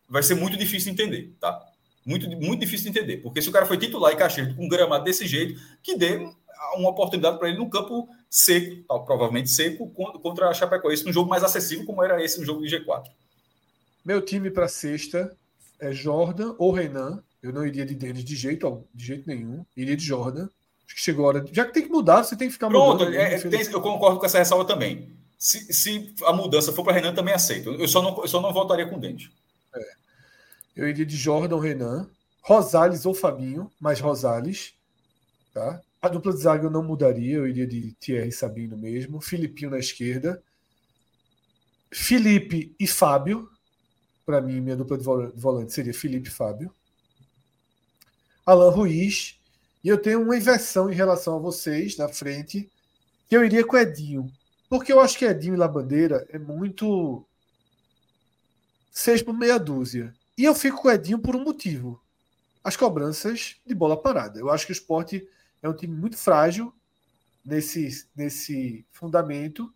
vai ser muito difícil de entender, tá? Muito, muito difícil de entender. Porque se o cara foi titular em Caxias com um gramado desse jeito, que dê uma oportunidade para ele no campo seco, tal, provavelmente seco, contra a Chapecoense, num jogo mais acessível como era esse no jogo de G4. Meu time para sexta é Jordan ou Renan. Eu não iria de Denis de jeito, de jeito nenhum. Iria de Jordan. Acho que chegou a hora. Já que tem que mudar, você tem que ficar Pronto, mudando. É, tem, eu concordo com essa ressalva também. Se, se a mudança for para Renan, também aceito. Eu só não, eu só não votaria com Denis. É. Eu iria de Jordan Renan. Rosales ou Fabinho, mais Rosales. Tá? A dupla de zaga eu não mudaria, eu iria de Thierry Sabino mesmo. Filipinho na esquerda. Felipe e Fábio. Para mim, minha dupla de volante seria Felipe e Fábio. Alan Ruiz. E eu tenho uma inversão em relação a vocês na frente, que eu iria com Edinho. Porque eu acho que Edinho e Labandeira é muito. seis por meia dúzia. E eu fico com Edinho por um motivo. As cobranças de bola parada. Eu acho que o esporte é um time muito frágil nesse, nesse fundamento.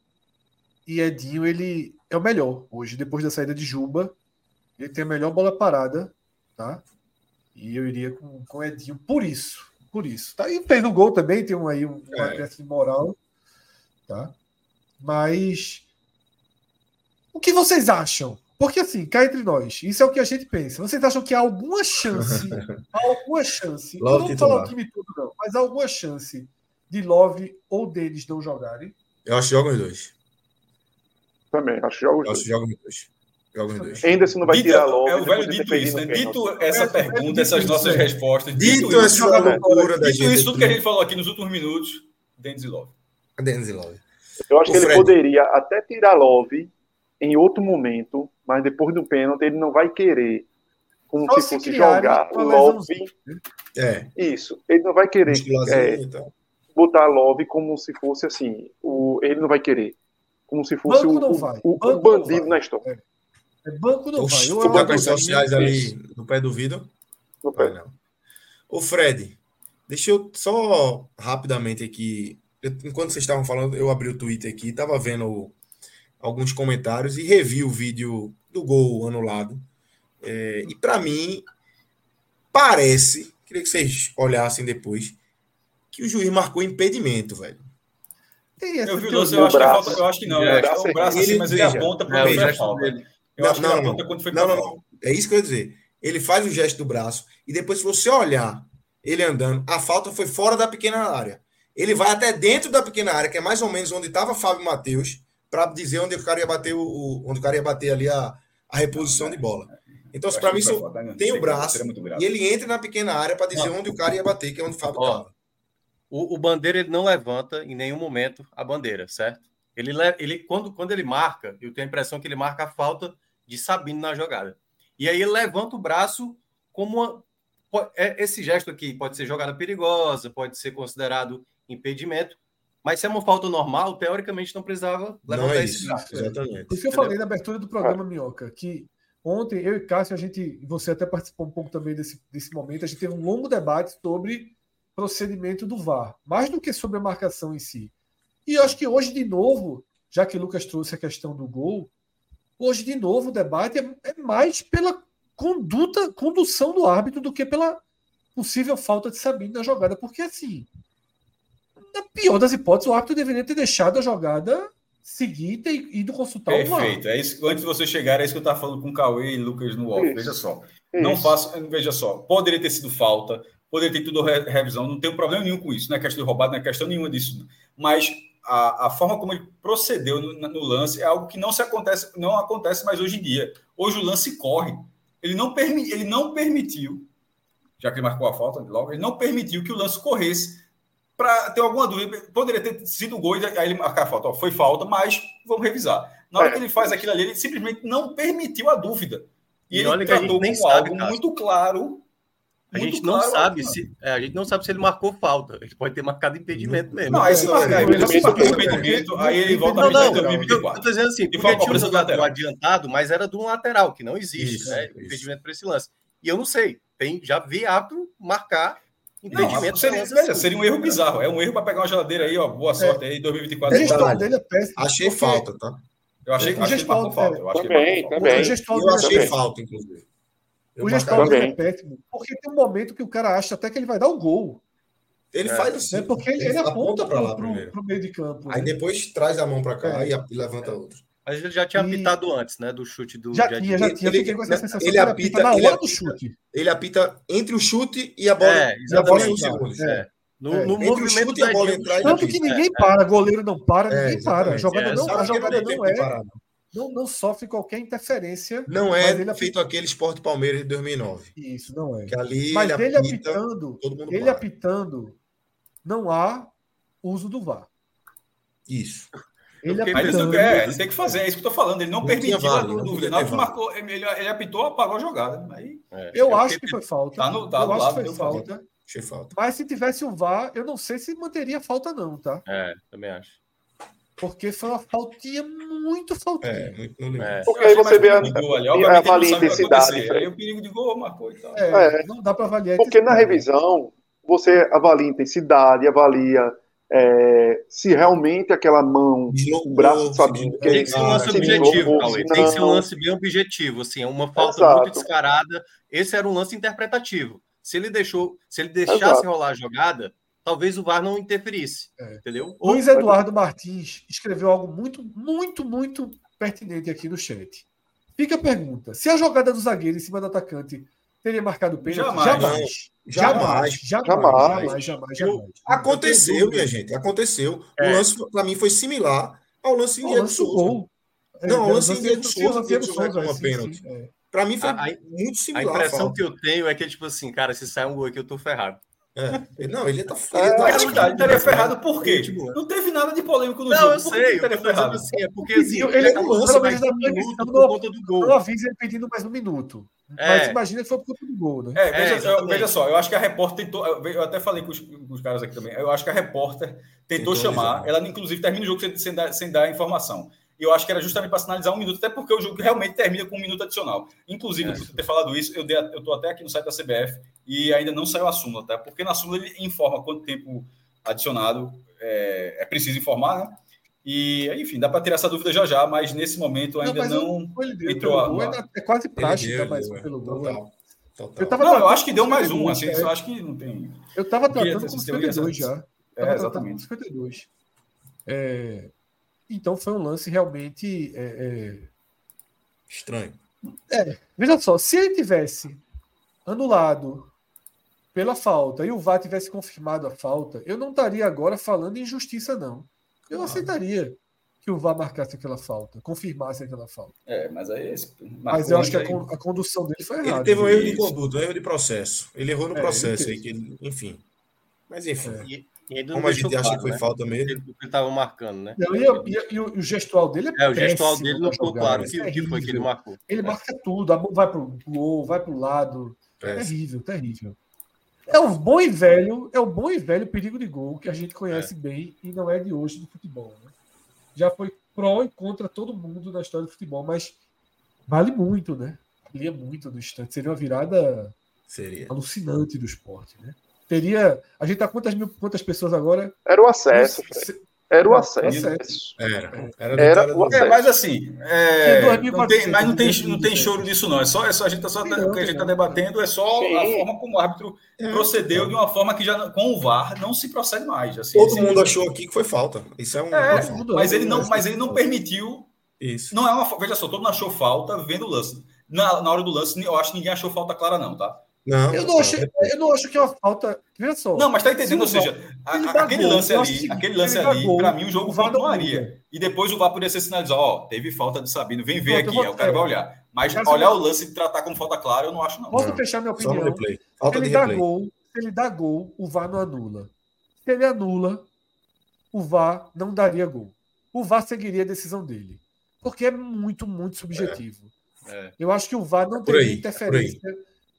E Edinho, ele é o melhor hoje. Depois da saída de Juba, ele tem a melhor bola parada, tá? E eu iria com, com Edinho por isso. Por isso. Tá? E fez no gol também, tem um, aí um, uma é. de moral. Tá? Mas. O que vocês acham? Porque assim, cá entre nós, isso é o que a gente pensa. Vocês acham que há alguma chance, há *laughs* alguma chance, Love não vou falar o time todo não, mas há alguma chance de Love ou deles não jogarem? Eu acho que jogam os dois. Também, acho que jogam os dois. Acho que jogam os dois. Jogam os dois. Ainda se não vai dito, tirar Love. É o velho dito isso, né? Dito essa pergunta, essas nossas respostas. Dito, dito essa loucura da Dito isso, tudo que a gente falou aqui nos últimos minutos, Denis e Love. Denis e Love. Eu acho o que Fred. ele poderia até tirar Love em outro momento, mas depois do pênalti ele não vai querer como Só se fosse jogar Love. É. Isso. Ele não vai querer é, então. botar Love como se fosse assim. O, ele não vai querer. Como se fosse o, o, o, bandido na história. É. é banco não vai. Eu, eu, sociais ali no pé do vidro. No pé. não. Ô Fred, deixa eu só rapidamente aqui. Enquanto vocês estavam falando, eu abri o Twitter aqui, estava vendo alguns comentários e revi o vídeo do gol anulado. É, e para mim, parece, queria que vocês olhassem depois, que o juiz marcou impedimento, velho. Eu vi o lance, eu, acho que falta, eu acho que não. É, acho que é o braço assim, mas ele aponta para o é, falta. Dele. Eu não, acho que não, aponta quando foi não, não, não. É isso que eu ia dizer. Ele faz o gesto do braço e depois, se você olhar ele andando, a falta foi fora da pequena área. Ele vai até dentro da pequena área, que é mais ou menos onde estava Fábio Matheus, para dizer onde o cara ia bater o, onde o cara ia bater ali a, a reposição de bola. Então, para mim, isso tem o braço e ele entra na pequena área para dizer onde o cara ia bater, que é onde o Fábio estava. O, o bandeira ele não levanta em nenhum momento a bandeira, certo? Ele, ele quando, quando ele marca, eu tenho a impressão que ele marca a falta de Sabino na jogada. E aí ele levanta o braço como uma, esse gesto aqui pode ser jogada perigosa, pode ser considerado impedimento, mas se é uma falta normal, teoricamente não precisava levantar não é isso. esse Exatamente. Isso que eu falei na abertura do programa, Minhoca, que ontem eu e Cássio, a gente, você até participou um pouco também desse, desse momento, a gente teve um longo debate sobre procedimento do VAR, mais do que sobre a marcação em si. E eu acho que hoje, de novo, já que o Lucas trouxe a questão do gol, hoje, de novo, o debate é, é mais pela conduta, condução do árbitro do que pela possível falta de Sabino na jogada, porque assim, na pior das hipóteses, o árbitro deveria ter deixado a jogada seguir e ido consultar Perfeito. o Perfeito. É isso, antes de você chegar, é isso que eu estava falando com o Cauê e Lucas no off. Veja só. Isso. Não faço. Veja só. Poderia ter sido falta, poderia ter tido revisão, não tenho problema nenhum com isso. Não é questão de roubado, não é questão nenhuma disso. Mas a, a forma como ele procedeu no, no, lance é algo que não se acontece, não acontece mais hoje em dia. Hoje o lance corre. Ele não, permi, ele não permitiu já que ele marcou a falta logo, ele não permitiu que o lance corresse para ter alguma dúvida. Poderia ter sido um gol, aí ele marcar a falta. Ó, foi falta, mas vamos revisar. Na hora é. que ele faz aquilo ali, ele simplesmente não permitiu a dúvida. E, e ele olha tratou que a gente como sabe, algo muito claro. A gente não claro, sabe se é, a gente não sabe se ele marcou falta. Ele pode ter marcado impedimento mesmo. Não, aí se marcar impedimento, aí ele volta não, não, a 2024. Eu tô dizendo assim, porque tinha um jogador adiantado, mas era de um lateral, que não existe, isso, né? Isso. Impedimento para esse lance. E eu não sei, tem, já vi árbitro marcar impedimento. Não, seria, veja, seria um erro bizarro. É um erro para pegar uma geladeira aí, ó. Boa é. sorte aí, 2024. A dele é péssimo. Achei falta, tá? Eu achei, que falta. Eu acho também, também. Eu achei falta, inclusive. Eu o gestual dele é péssimo. Porque tem um momento que o cara acha até que ele vai dar o um gol. Ele é. faz assim. É porque ele, ele aponta para lá pro, primeiro. pro meio de campo. Aí né? depois traz a mão para cá é. e, levanta a outra. Mas ele já tinha e... apitado antes, né? Do chute do. Já tinha, já tinha. Ele, ele, apita, na hora ele, do chute. Ele apita entre o chute e a bola. É, e a bola. É. No, é. no movimento da bola entrar Tanto que ninguém é. para, goleiro não para, ninguém para. A jogada não, a jogada não é. Não, não sofre qualquer interferência. Não é ele feito aquele esporte Palmeiras de 2009. Isso, não é. Que ali mas ele, apita, apitando, ele para. apitando, não há uso do VAR. Isso. Ele mas ele, é, ele tem que fazer, é isso que eu estou falando. Ele não, não permitiu vale, a dúvida. Não marcou, ele, ele apitou, apagou a jogada. Aí, é, eu acho que foi falta. Tá no, tá eu acho que foi falta. Achei falta. Mas se tivesse o VAR, eu não sei se manteria falta, não, tá? É, também acho. Porque foi uma faltinha muito faltinha. É, muito é. Porque aí você vê a, a, avalia a intensidade. Aí o perigo de gol marcou e tal. É, é. Não dá para avaliar. Porque na revisão, você avalia a intensidade, avalia é, se realmente aquela mão, o braço sabendo que tem que ser um lance objetivo, Cauê. Tem que ser um lance bem objetivo, assim, é uma falta Exato. muito descarada. Esse era um lance interpretativo. Se ele deixou, se ele deixasse Exato. rolar a jogada, talvez o VAR não interferisse. É. Entendeu? Luiz Eduardo Martins escreveu algo muito, muito, muito pertinente aqui no chat. Fica a pergunta: se a jogada do zagueiro em cima do atacante teria marcado pênalti? Jamais. Jamais. Jamais. Jamais. Jamais. jamais, Aconteceu, minha gente. Aconteceu. É. O lance, para mim, foi similar ao lance em Diego Souza. Não, o lance em Diego Souza, Souza uma pênalti. Para mim foi a, muito similar. A impressão que eu tenho é que, tipo assim, cara, se sai um gol aqui, eu tô ferrado. É. Não, ele tá, ele tá é, ele estaria ferrado por quê? Tipo, não teve nada de polêmico no não, jogo. Eu sei, ele estaria ferrado. Assim, é porque assim, ele, ele é um lance mais um minuto por conta do gol. Eu aviso ele pedindo mais um minuto. É. Mas imagina que foi por conta do gol, né? É, veja, é, eu, veja, só, eu acho que a repórter tentou. Eu até falei com os, com os, caras aqui também. Eu acho que a repórter tentou, tentou chamar. Ela, inclusive, termina o jogo sem, sem, dar, sem dar informação. E eu acho que era justamente para sinalizar um minuto, até porque o jogo realmente termina com um minuto adicional. Inclusive, é. por ter falado isso, eu estou até aqui no site da CBF e ainda não saiu a súmula, tá? Porque na súmula ele informa quanto tempo adicionado é, é preciso informar, né? E, enfim, dá para tirar essa dúvida já já, mas nesse momento ainda não, não entrou a. É quase prática, mas pelo gol. Total. Total. Eu, tava não, eu acho que deu mais um, assim, é. eu acho que não tem. Eu estava tratando com 52 já. É, exatamente. 52. É, então foi um lance realmente é, é... estranho. É, veja só, se ele tivesse anulado pela falta e o VAR tivesse confirmado a falta, eu não estaria agora falando em justiça, não. Eu ah. aceitaria que o VAR marcasse aquela falta, confirmasse aquela falta. É, mas aí. Mas eu acho que a, a, condução dele foi errada. Ele teve um erro de conduta, um erro de processo. Ele errou no é, processo aí, que, enfim. Mas enfim. É. Como a gente claro, acha que foi né? falta mesmo. Ele estava marcando, né? Não, e, e, e, o gestual dele é É, o gestual dele não ficou claro o que, que, foi que ele marcou. Ele marca tudo, a vai para o gol, vai para o lado. É. Terrível, terrível. É o bom e velho, é o bom e velho perigo de gol que a gente conhece é. bem e não é de hoje do futebol. Né? Já foi pró e contra todo mundo na história do futebol, mas vale muito, né? Valia muito no instante. Seria uma virada Seria. alucinante do esporte, né? Teria. A gente tá quantas mil, quantas pessoas agora? Era o acesso. Era o acesso. Era. Era, era o acesso. É, mas assim, é, não tem, mas não tem, não tem choro disso, não. É só, é só a gente tá só, o que a gente está debatendo é só Sim. a forma como o árbitro é. procedeu de uma forma que já com o VAR não se procede mais. Assim, Todo mundo achou aqui que foi falta. Isso é um. É, mas ele não, mas ele não permitiu. Isso. Não é uma. Veja só, todo mundo achou falta vendo o lance. Na, na hora do lance, eu acho que ninguém achou falta clara, não, tá? Não, eu não, acho, eu não acho que é uma falta. Veja só. Não, mas tá entendendo? Ou seja, a, aquele, lance ali, aquele lance ali, para mim, o jogo continuaria. E depois o VAR poderia ser sinalizado: ó, teve falta de Sabino, vem ver aqui, aí o cara vai olhar. Mas olhar o lance e tratar como falta clara, eu não acho, não. Posso não, fechar minha opinião? Falta ele de dá gol, se ele dá gol, o VAR não anula. Se ele anula, o VAR não daria gol. O VAR seguiria a decisão dele. Porque é muito, muito subjetivo. É. É. Eu acho que o VAR não teria interferência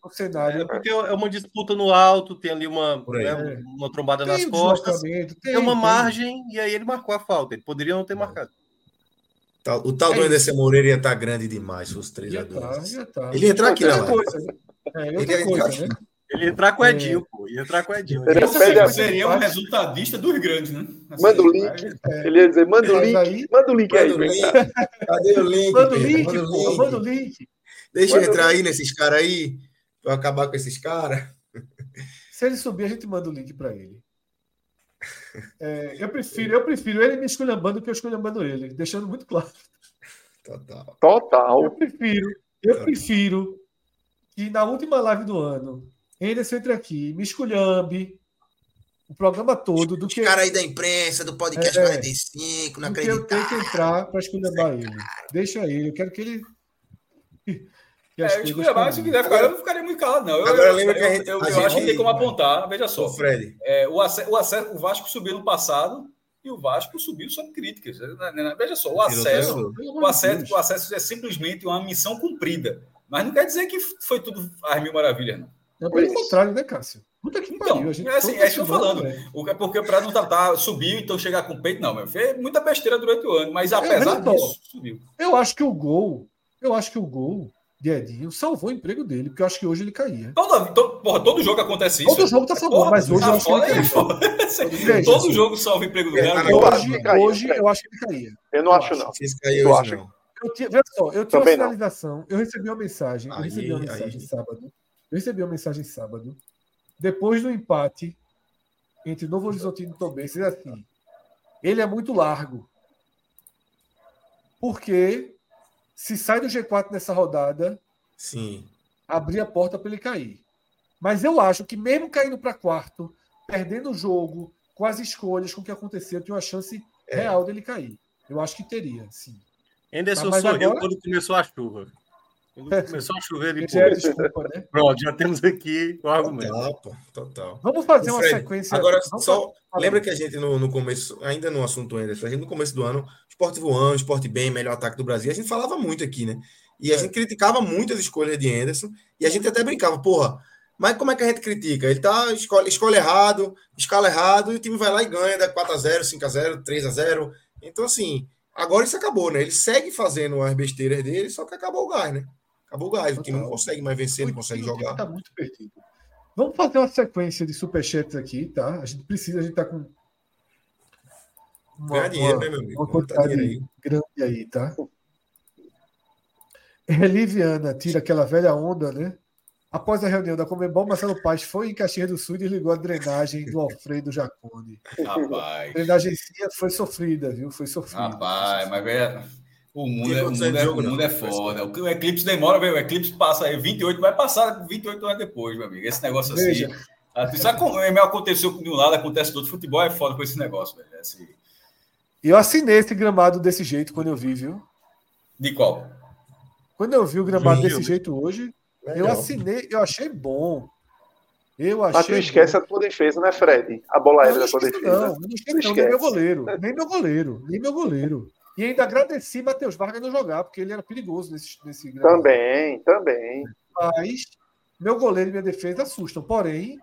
cenário. É porque é uma disputa no alto, tem ali uma, né, uma trombada tem nas costas, tem, tem, uma margem, e aí ele marcou a falta. Ele poderia não ter marcado. O tal é do Anderson Moreira ia estar tá grande demais, os três a Tá, tá. Ele ia entrar aqui, não. Coisa, né? é, ele ia entrar aqui. Né? Ele ia entrar com o Edinho, é. pô. Ia entrar com o Edinho. Ele seria, seria um resultadista dos grandes, né? Assim, manda o link. É. Ele ia dizer, manda o link. Aí, manda o link aí. Cadê o link? Manda o link, pô. Manda o link. Deixa eu entrar aí nesses caras aí. Pra acabar com esses caras. Se ele subir, a gente manda o link para ele. É, eu prefiro, eu prefiro ele me esculhambando que eu esculhambando ele, deixando muito claro. Total. Total. Eu prefiro, eu prefiro que na última live do ano, Anderson entre aqui, me esculhambe o programa todo do Os que. cara aí da imprensa, do podcast é, 45, não acredito. Eu tenho que entrar para esculhambar ele. Deixa ele, eu quero que ele é, eu escolher se quiser ficar, eu não ficaria muito calado, não. Eu, Agora lembra que a gente. Eu, eu, eu acho que tem como apontar, veja só. O Fred. É, o, acesso, o, acesso, o Vasco subiu no passado e o Vasco subiu sob críticas. Né, né, né? Veja só, o acesso, o acesso, o acesso é simplesmente uma missão cumprida. Mas não quer dizer que foi tudo as mil maravilhas, não. É pelo contrário, né, Cássio? Puta que então, pariu. Então, é assim, é isso que eu tô falando. Né? O, porque para não tratar, subiu, então chegar com o peito, não, meu. Fez muita besteira durante o ano, mas é, apesar é, disso, subiu. Eu acho que o gol, eu acho que o gol de Edinho salvou o emprego dele, porque eu acho que hoje ele caía. Todo, todo, porra, todo jogo acontece isso. Todo jogo tá salvando, mas hoje tá eu acho que ele caía. todo *laughs* jogo salva o emprego dele. Hoje, hoje eu acho que ele caía. Eu não acho, não. Eu acho. Eu tinha, veja só, eu tinha uma finalização, eu recebi uma mensagem, eu recebi uma mensagem aí. sábado. Eu recebi uma mensagem sábado, depois do empate entre Novo Horizonte e Tombense, assim, ele é muito largo. Porque se sai do G4 nessa rodada, sim, abrir a porta para ele cair. Mas eu acho que mesmo caindo para quarto, perdendo o jogo, com as escolhas, com o que aconteceu, tem uma chance é. real dele cair. Eu acho que teria, sim. Anderson sorriu agora... quando começou a chuva. Quando é. começou a chover, ele já *laughs* desculpa, né? Pronto, já temos aqui o argumento. Total, total. Vamos fazer uma Fred, sequência. Agora, só lembra que a gente no, no começo, ainda no assunto Anderson, a gente no começo do ano, esporte voando, esporte bem, melhor ataque do Brasil, a gente falava muito aqui, né? E a é. gente criticava muito as escolhas de Anderson, e a gente até brincava, porra, mas como é que a gente critica? Ele tá escolhe, escolhe errado, escala errado, e o time vai lá e ganha, dá 4x0, 5x0, 3x0. Então, assim, agora isso acabou, né? Ele segue fazendo as besteiras dele, só que acabou o gás, né? Acabou o gás, o time não consegue mais vencer, não consegue jogar. Tá muito perdido. Vamos fazer uma sequência de superchats aqui, tá? A gente precisa, a gente tá com. Uma, dinheiro, né, meu amigo? Uma quantidade aí. grande aí, tá? Eliviana tira aquela velha onda, né? Após a reunião da Comembol, Marcelo Paz foi em Caxias do Sul e desligou a drenagem do Alfredo Jacone. Rapaz. A drenagem foi sofrida, viu? Foi sofrida. Rapaz, mas velho. O mundo, é, o mundo, é, o mundo é foda. O eclipse demora, o eclipse passa aí 28, vai passar 28 anos depois, meu amigo. Esse negócio assim. Veja. assim. Sabe como aconteceu de um lado, acontece do outro. Futebol é foda com esse negócio, velho. Assim... Eu assinei esse gramado desse jeito quando eu vi, viu? De qual? Quando eu vi o gramado desse jeito hoje, Legal. eu assinei, eu achei bom. Eu achei. Mas tu esquece bom. a tua defesa, né, Fred? A bola aérea da tua defesa. Não, não esquece, não, nem meu goleiro. Nem meu goleiro. Nem meu goleiro. E ainda agradeci Matheus Vargas não jogar, porque ele era perigoso nesse, nesse Também, também. Mas meu goleiro e minha defesa assustam. Porém,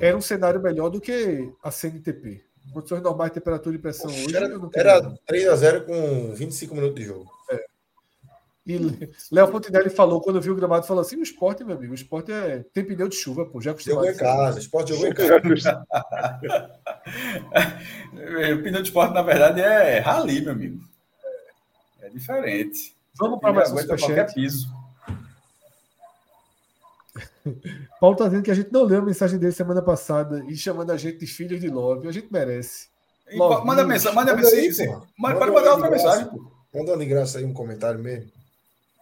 era um cenário melhor do que a CNTP. Condições normais de temperatura e pressão hoje. Era, era 3x0 com 25 minutos de jogo. E Léo Fontenelle falou, quando viu o gramado, falou assim: o esporte, meu amigo, o esporte é... tem pneu de chuva, pô. Já Jogou em casa, esporte jogou em casa. *laughs* o pneu de esporte, na verdade, é rali, meu amigo. É, diferente. Vamos para mais um qualquer piso. *laughs* Paulo está dizendo que a gente não leu a mensagem dele semana passada e chamando a gente de filhos de Love. A gente merece. Love, manda mensagem, manda, manda mensagem. Aí, manda, pode mandar outra mensagem. Pô. Manda de graça aí um comentário mesmo.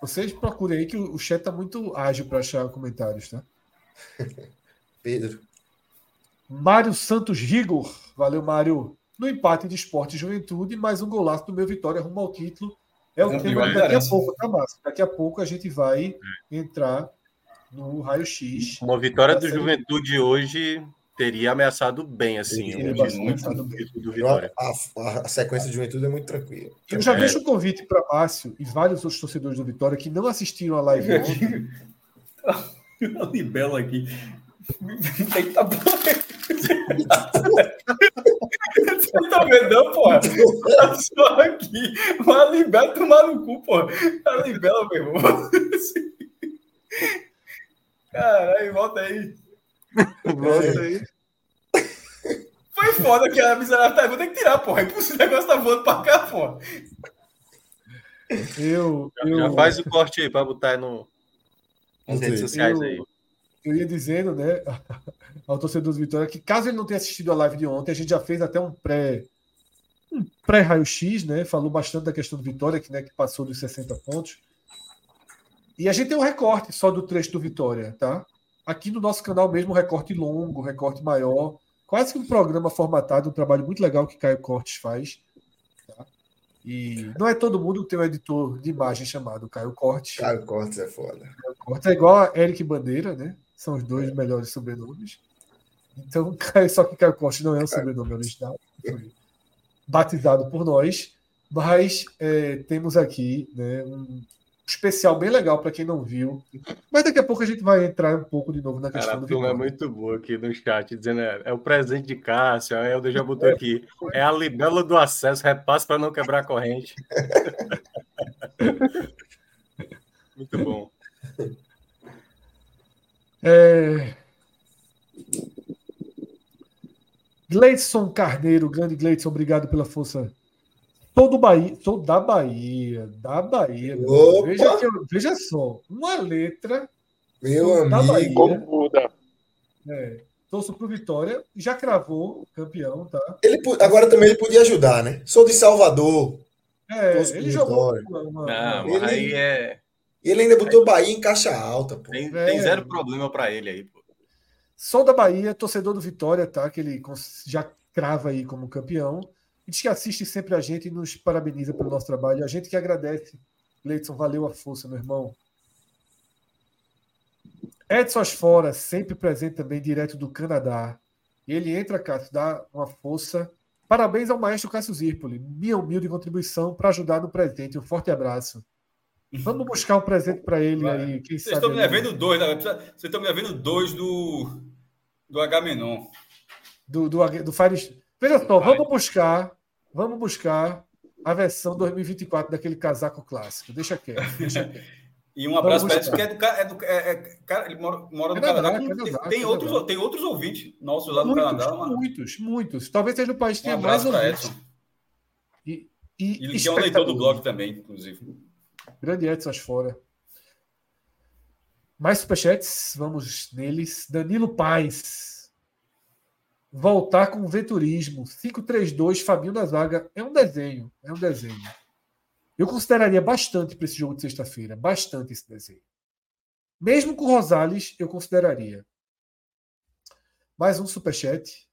Vocês procurem aí que o chat tá muito ágil para achar comentários, tá? *laughs* Pedro. Mário Santos Rigor. Valeu, Mário. No empate de esporte e juventude, mais um golaço do meu Vitória rumo ao título. É o tema daqui a pouco, tá, Márcio? Daqui a pouco a gente vai entrar no raio-x. Uma vitória do Juventude hoje teria ameaçado bem, assim. Teria um muito do Vitória. A, a, a, sequência de Juventude é muito tranquila. Eu já é. deixo o convite para Márcio e vários outros torcedores do Vitória que não assistiram a live ontem. A libelo *laughs* aqui. Tem que tá Você tá vendo, não, porra? Tá só aqui. Uma libela tomar no cu, porra. A libela, meu irmão. Caralho, volta aí. Volta aí. Foi foda que a miserável tá. Vou ter que tirar, porra. É impossível o negócio tá voando pra cá, porra. Eu, eu... Já faz o corte aí pra botar no, nas redes sociais eu, aí. Eu ia dizendo, né, *laughs* ao torcedor do Vitória, que caso ele não tenha assistido a live de ontem, a gente já fez até um pré um pré-raio-x, né? Falou bastante da questão do Vitória, que, né, que passou dos 60 pontos. E a gente tem um recorte só do trecho do Vitória, tá? Aqui no nosso canal mesmo, um recorte longo, um recorte maior, quase que um programa formatado, um trabalho muito legal que Caio Cortes faz. Tá? E não é todo mundo que tem um editor de imagem chamado Caio Cortes. Caio Cortes é foda. Caio Cortes é igual a Eric Bandeira, né? São os dois é. melhores sobrenomes. Então, *laughs* só que Caio Cortes não é o sobrenome original. Foi batizado por nós. Mas é, temos aqui né, um, especial bem legal para quem não viu. Mas daqui a pouco a gente vai entrar um pouco de novo na questão Cara, do Vitória. é muito boa aqui no chat, dizendo é, é o presente de Cássio, é o já botou aqui. É a libela do acesso, repasse para não quebrar a corrente. *laughs* muito bom. É... Gleidson Carneiro, grande Gleidson, obrigado pela força Sou do Bahia, sou da Bahia, da Bahia. Veja, que, veja só, uma letra. Meu amigo, da Bahia, como muda. É, torço pro Vitória, já cravou campeão, tá? Ele, agora também ele podia ajudar, né? Sou de Salvador. É, ele jogou uma, Não, ele, aí é. Ele ainda botou Bahia em caixa alta, pô. Tem, tem é. zero problema para ele aí, pô. Sou da Bahia, torcedor do Vitória, tá? Que ele já crava aí como campeão diz que assiste sempre a gente e nos parabeniza pelo nosso trabalho. A gente que agradece. Leidson, valeu a força, meu irmão. Edson Asfora, sempre presente também, direto do Canadá. Ele entra, Cássio, dá uma força. Parabéns ao maestro Cássio Zirpoli. Minha humilde contribuição para ajudar no presente. Um forte abraço. Vamos buscar um presente para ele Vai. aí. Quem Vocês estão me devendo dois, né? Vocês estão me devendo dois do, do Agamenon. Do, do, do Fire. Veja só, vamos buscar Vamos buscar a versão 2024 daquele casaco clássico. Deixa quieto. Deixa quieto. E um abraço para ele, porque é do, é do é, é, cara, ele mora, mora no Canadá. Canadá, Canadá tem, tem outros, tem outros ouvintes nossos lá no muitos, Canadá. Muitos, muitos. Talvez seja o país que tenha mais ouvintes. E, e, ele que é um leitor do blog também, inclusive. Grande Edson fora. Mais superchats, vamos neles. Danilo Paz voltar com o veturismo. 5-3-2, Fabinho da zaga. É um desenho. É um desenho. Eu consideraria bastante para esse jogo de sexta-feira. Bastante esse desenho. Mesmo com o Rosales, eu consideraria. Mais um superchat.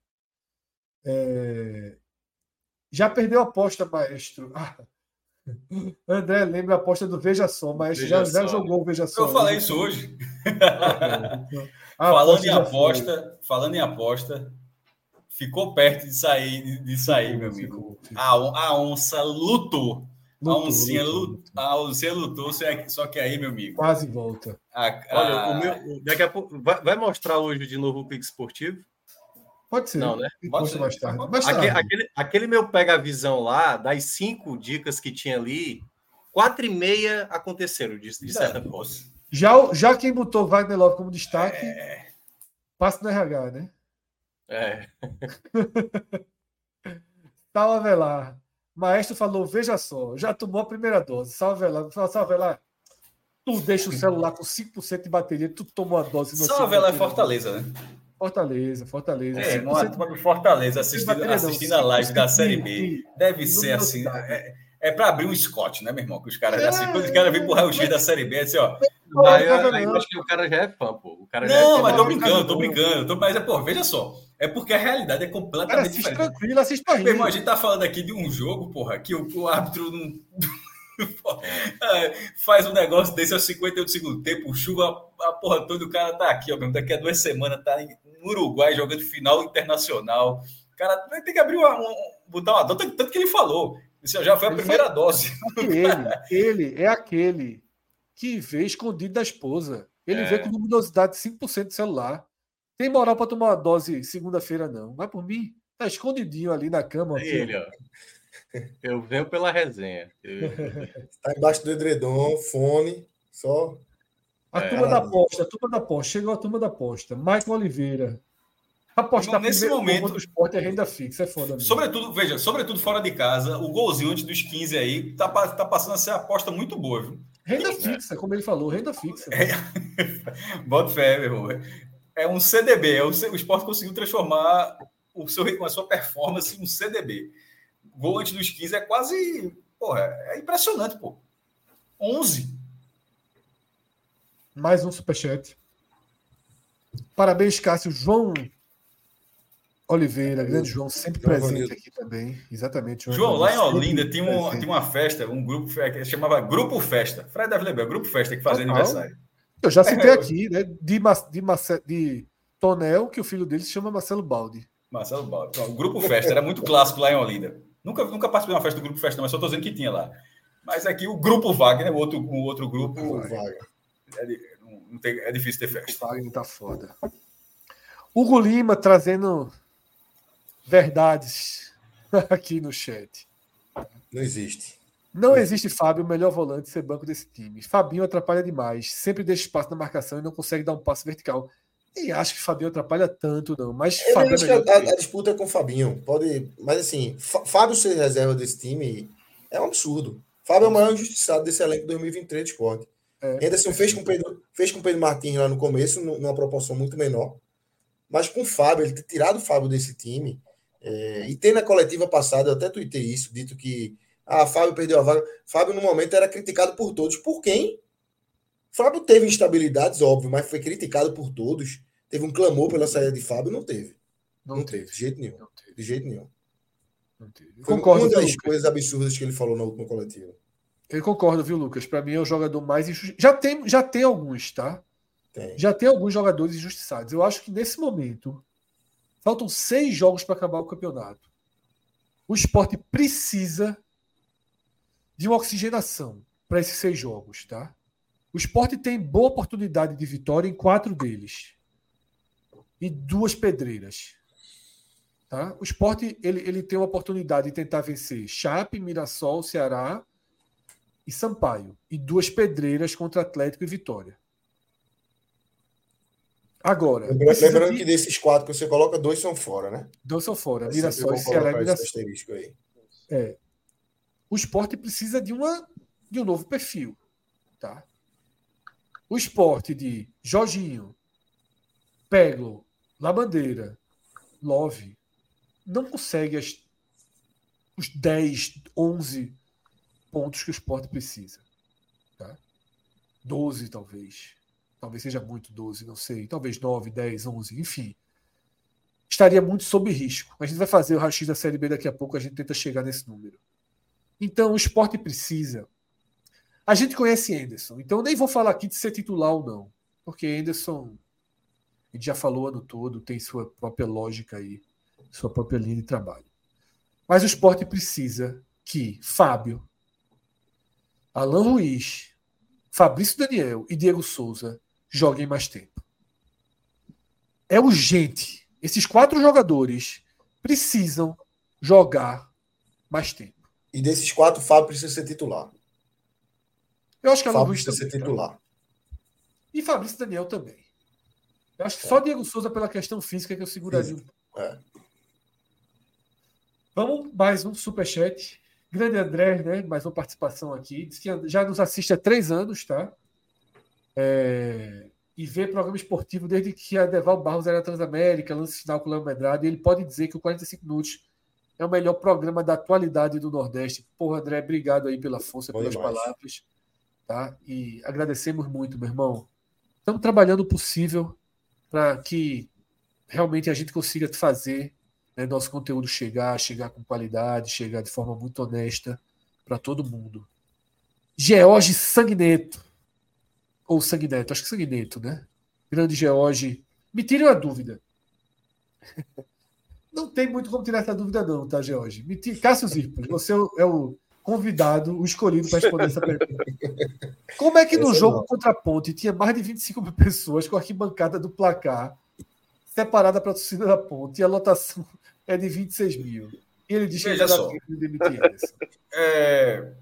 É... Já perdeu a aposta, maestro. Ah. *laughs* André, lembra a aposta do Veja Só, mas já, já, jogou o Veja Só. Eu falei isso hoje. Ah, *laughs* falando em aposta, falando em aposta, ficou perto de sair, de, sair, meu amigo. A, a onça lutou. lutou a oncinha lutou, lutou, a oncinha lutou, só que aí, meu amigo. Quase volta. A, a... Olha, o meu, daqui a pouco. Vai, vai, mostrar hoje de novo o Pique Esportivo? Pode ser. Não, né? Pode ser mais tarde. Mais tarde. Aquele, aquele, aquele, meu pega-visão lá, das cinco dicas que tinha ali, quatro e meia aconteceram, de, de certa forma. Já, já quem botou Wagner Love como destaque, é... passa no RH, né? É. *laughs* Salve Avelar. Maestro falou: veja só, já tomou a primeira dose. Salve Avelar. Salve Avelar. Tu deixa o celular com 5% de bateria, tu tomou a dose. Salve Avelar é Fortaleza, né? Fortaleza, Fortaleza. É, no Fortaleza, assistindo, assistindo a live da Série B. Deve ser assim. É, é para abrir um Scott, né, meu irmão? Que os caras, é, assim, quando os caras vêm pro raio-x da Série B, é assim, ó. Aí, aí, eu acho que o cara já é fã, pô. O cara não, é mas tô brincando, tô brincando. Tô, mas, é, pô, veja só. É porque a realidade é completamente cara, diferente. tranquilo, assiste pra rir. Meu irmão, a gente tá falando aqui de um jogo, porra, que o, o árbitro não. *laughs* É, faz um negócio desse aos 51 do segundo tempo, chuva, a porra toda, o cara tá aqui, ó, mesmo, daqui a duas semanas tá no Uruguai jogando final internacional. O cara tem que abrir uma, um, botar uma dose, tanto que ele falou. Isso já foi a ele primeira foi... dose. Ele, *laughs* ele é aquele que vê escondido da esposa. Ele é. vê com luminosidade de 5% de celular. Tem moral para tomar uma dose segunda-feira, não. Vai por mim. Tá escondidinho ali na cama. É ele, ó. Eu venho pela resenha. Está *laughs* embaixo do edredom, fone, só. A é. turma da aposta, a turma da aposta. Chegou a turma da aposta. Michael Oliveira. Apostar nesse momento do esporte é renda fixa, é foda mesmo. Sobretudo, veja, sobretudo fora de casa, o golzinho antes dos 15 aí tá, tá passando a ser aposta muito boa, viu? Renda é. fixa, como ele falou, renda fixa. É. *laughs* Bota fé, meu irmão. É um CDB, é o, o esporte conseguiu transformar o seu, a sua performance em um CDB. Gol antes dos 15 é quase. Porra, é impressionante, pô. 11. Mais um superchat. Parabéns, Cássio. João Oliveira, grande João, sempre João presente Ronildo. aqui também. Exatamente. João, João lá em Olinda tinha, um, tinha uma festa, um grupo que chamava Grupo Festa. Fred deve lembrar, Grupo Festa que fazia Total. aniversário. Eu já citei é, aqui, né? De, de, de Tonel, que o filho dele se chama Marcelo Baldi. Marcelo Baldi. o Grupo Festa era muito clássico lá em Olinda. Nunca, nunca participei de uma festa do Grupo Festa, mas só estou dizendo que tinha lá. Mas aqui o Grupo Wagner, o outro, o outro grupo. O Wagner. É, não tem, é difícil ter festa. O Wagner tá foda. Hugo Lima trazendo verdades *laughs* aqui no chat. Não existe. Não existe Fábio, o melhor volante ser banco desse time. Fabinho atrapalha demais, sempre deixa espaço na marcação e não consegue dar um passo vertical. Nem acho que Fabinho atrapalha tanto, não. Mas eu é que a, a, disputa é com o Fabinho. Pode, mas assim, Fábio ser reserva desse time é um absurdo. Fábio é o maior injustiçado desse elenco 2023 de esporte. É. Anderson fez com Pedro, fez com Pedro Martins lá no começo, numa proporção muito menor. Mas com o Fábio, ele ter tirado o Fábio desse time, é, e tem na coletiva passada, eu até tuitei isso, dito que ah, Fábio perdeu a vaga. Fábio, no momento, era criticado por todos. Por quem? Fábio teve instabilidades, óbvio, mas foi criticado por todos. Teve um clamor pela saída de Fábio, não teve. Não, não teve, de jeito nenhum. De jeito nenhum. Foi Concordo uma das Lucas. coisas absurdas que ele falou na última coletiva. Eu concordo, viu, Lucas? Para mim é o jogador mais injustiçado. Já tem, já tem alguns, tá? Tem. Já tem alguns jogadores injustiçados. Eu acho que nesse momento faltam seis jogos para acabar o campeonato. O esporte precisa de uma oxigenação para esses seis jogos, tá? O esporte tem boa oportunidade de vitória em quatro deles. E duas pedreiras. Tá? O esporte ele, ele tem uma oportunidade de tentar vencer Chape, Mirassol, Ceará e Sampaio. E duas pedreiras contra Atlético e Vitória. Agora. Lembrando, de... que desses quatro que você coloca, dois são fora, né? Dois são fora. Mirassol e Ceará e Mirassol. É. O esporte precisa de, uma, de um novo perfil. Tá? O esporte de Jorginho, Peglo, Labandeira, Love, não consegue as, os 10, 11 pontos que o esporte precisa. Tá? 12, talvez. Talvez seja muito 12, não sei. Talvez 9, 10, 11, enfim. Estaria muito sob risco. A gente vai fazer o raio da Série B daqui a pouco, a gente tenta chegar nesse número. Então, o esporte precisa. A gente conhece Anderson, então nem vou falar aqui de ser titular ou não, porque Anderson, a gente já falou ano todo, tem sua própria lógica aí, sua própria linha de trabalho. Mas o esporte precisa que Fábio, Alan Ruiz, Fabrício Daniel e Diego Souza joguem mais tempo. É urgente. Esses quatro jogadores precisam jogar mais tempo. E desses quatro, o Fábio precisa ser titular. Eu acho que Fábio precisa ser titular. E Fabrício Daniel também. Eu acho que é. só Diego Souza pela questão física que eu seguraria. É. Vamos mais um superchat. Grande André, né? Mais uma participação aqui. Diz que já nos assiste há três anos, tá? É... E vê programa esportivo desde que a Deval Barros era Transamérica, lance final com o Léo Medrado. E ele pode dizer que o 45 minutos é o melhor programa da atualidade do Nordeste. Porra, André, obrigado aí pela força, Bom pelas demais. palavras. tá? E agradecemos muito, meu irmão. Estamos trabalhando o possível para que realmente a gente consiga fazer né, nosso conteúdo chegar, chegar com qualidade, chegar de forma muito honesta para todo mundo. George Sanguineto. Ou Sanguineto, acho que Sanguineto, né? Grande George. Me tire uma dúvida. *laughs* Não tem muito como tirar essa dúvida, não, tá, George? Me. Cássio Zirpoli, você é o convidado, o escolhido para responder essa pergunta. Como é que no jogo não. contra a Ponte tinha mais de 25 mil pessoas com a arquibancada do placar separada para a torcida da Ponte e a lotação *laughs* é de 26 mil? E ele diz que Veja só. de demitir *laughs* é,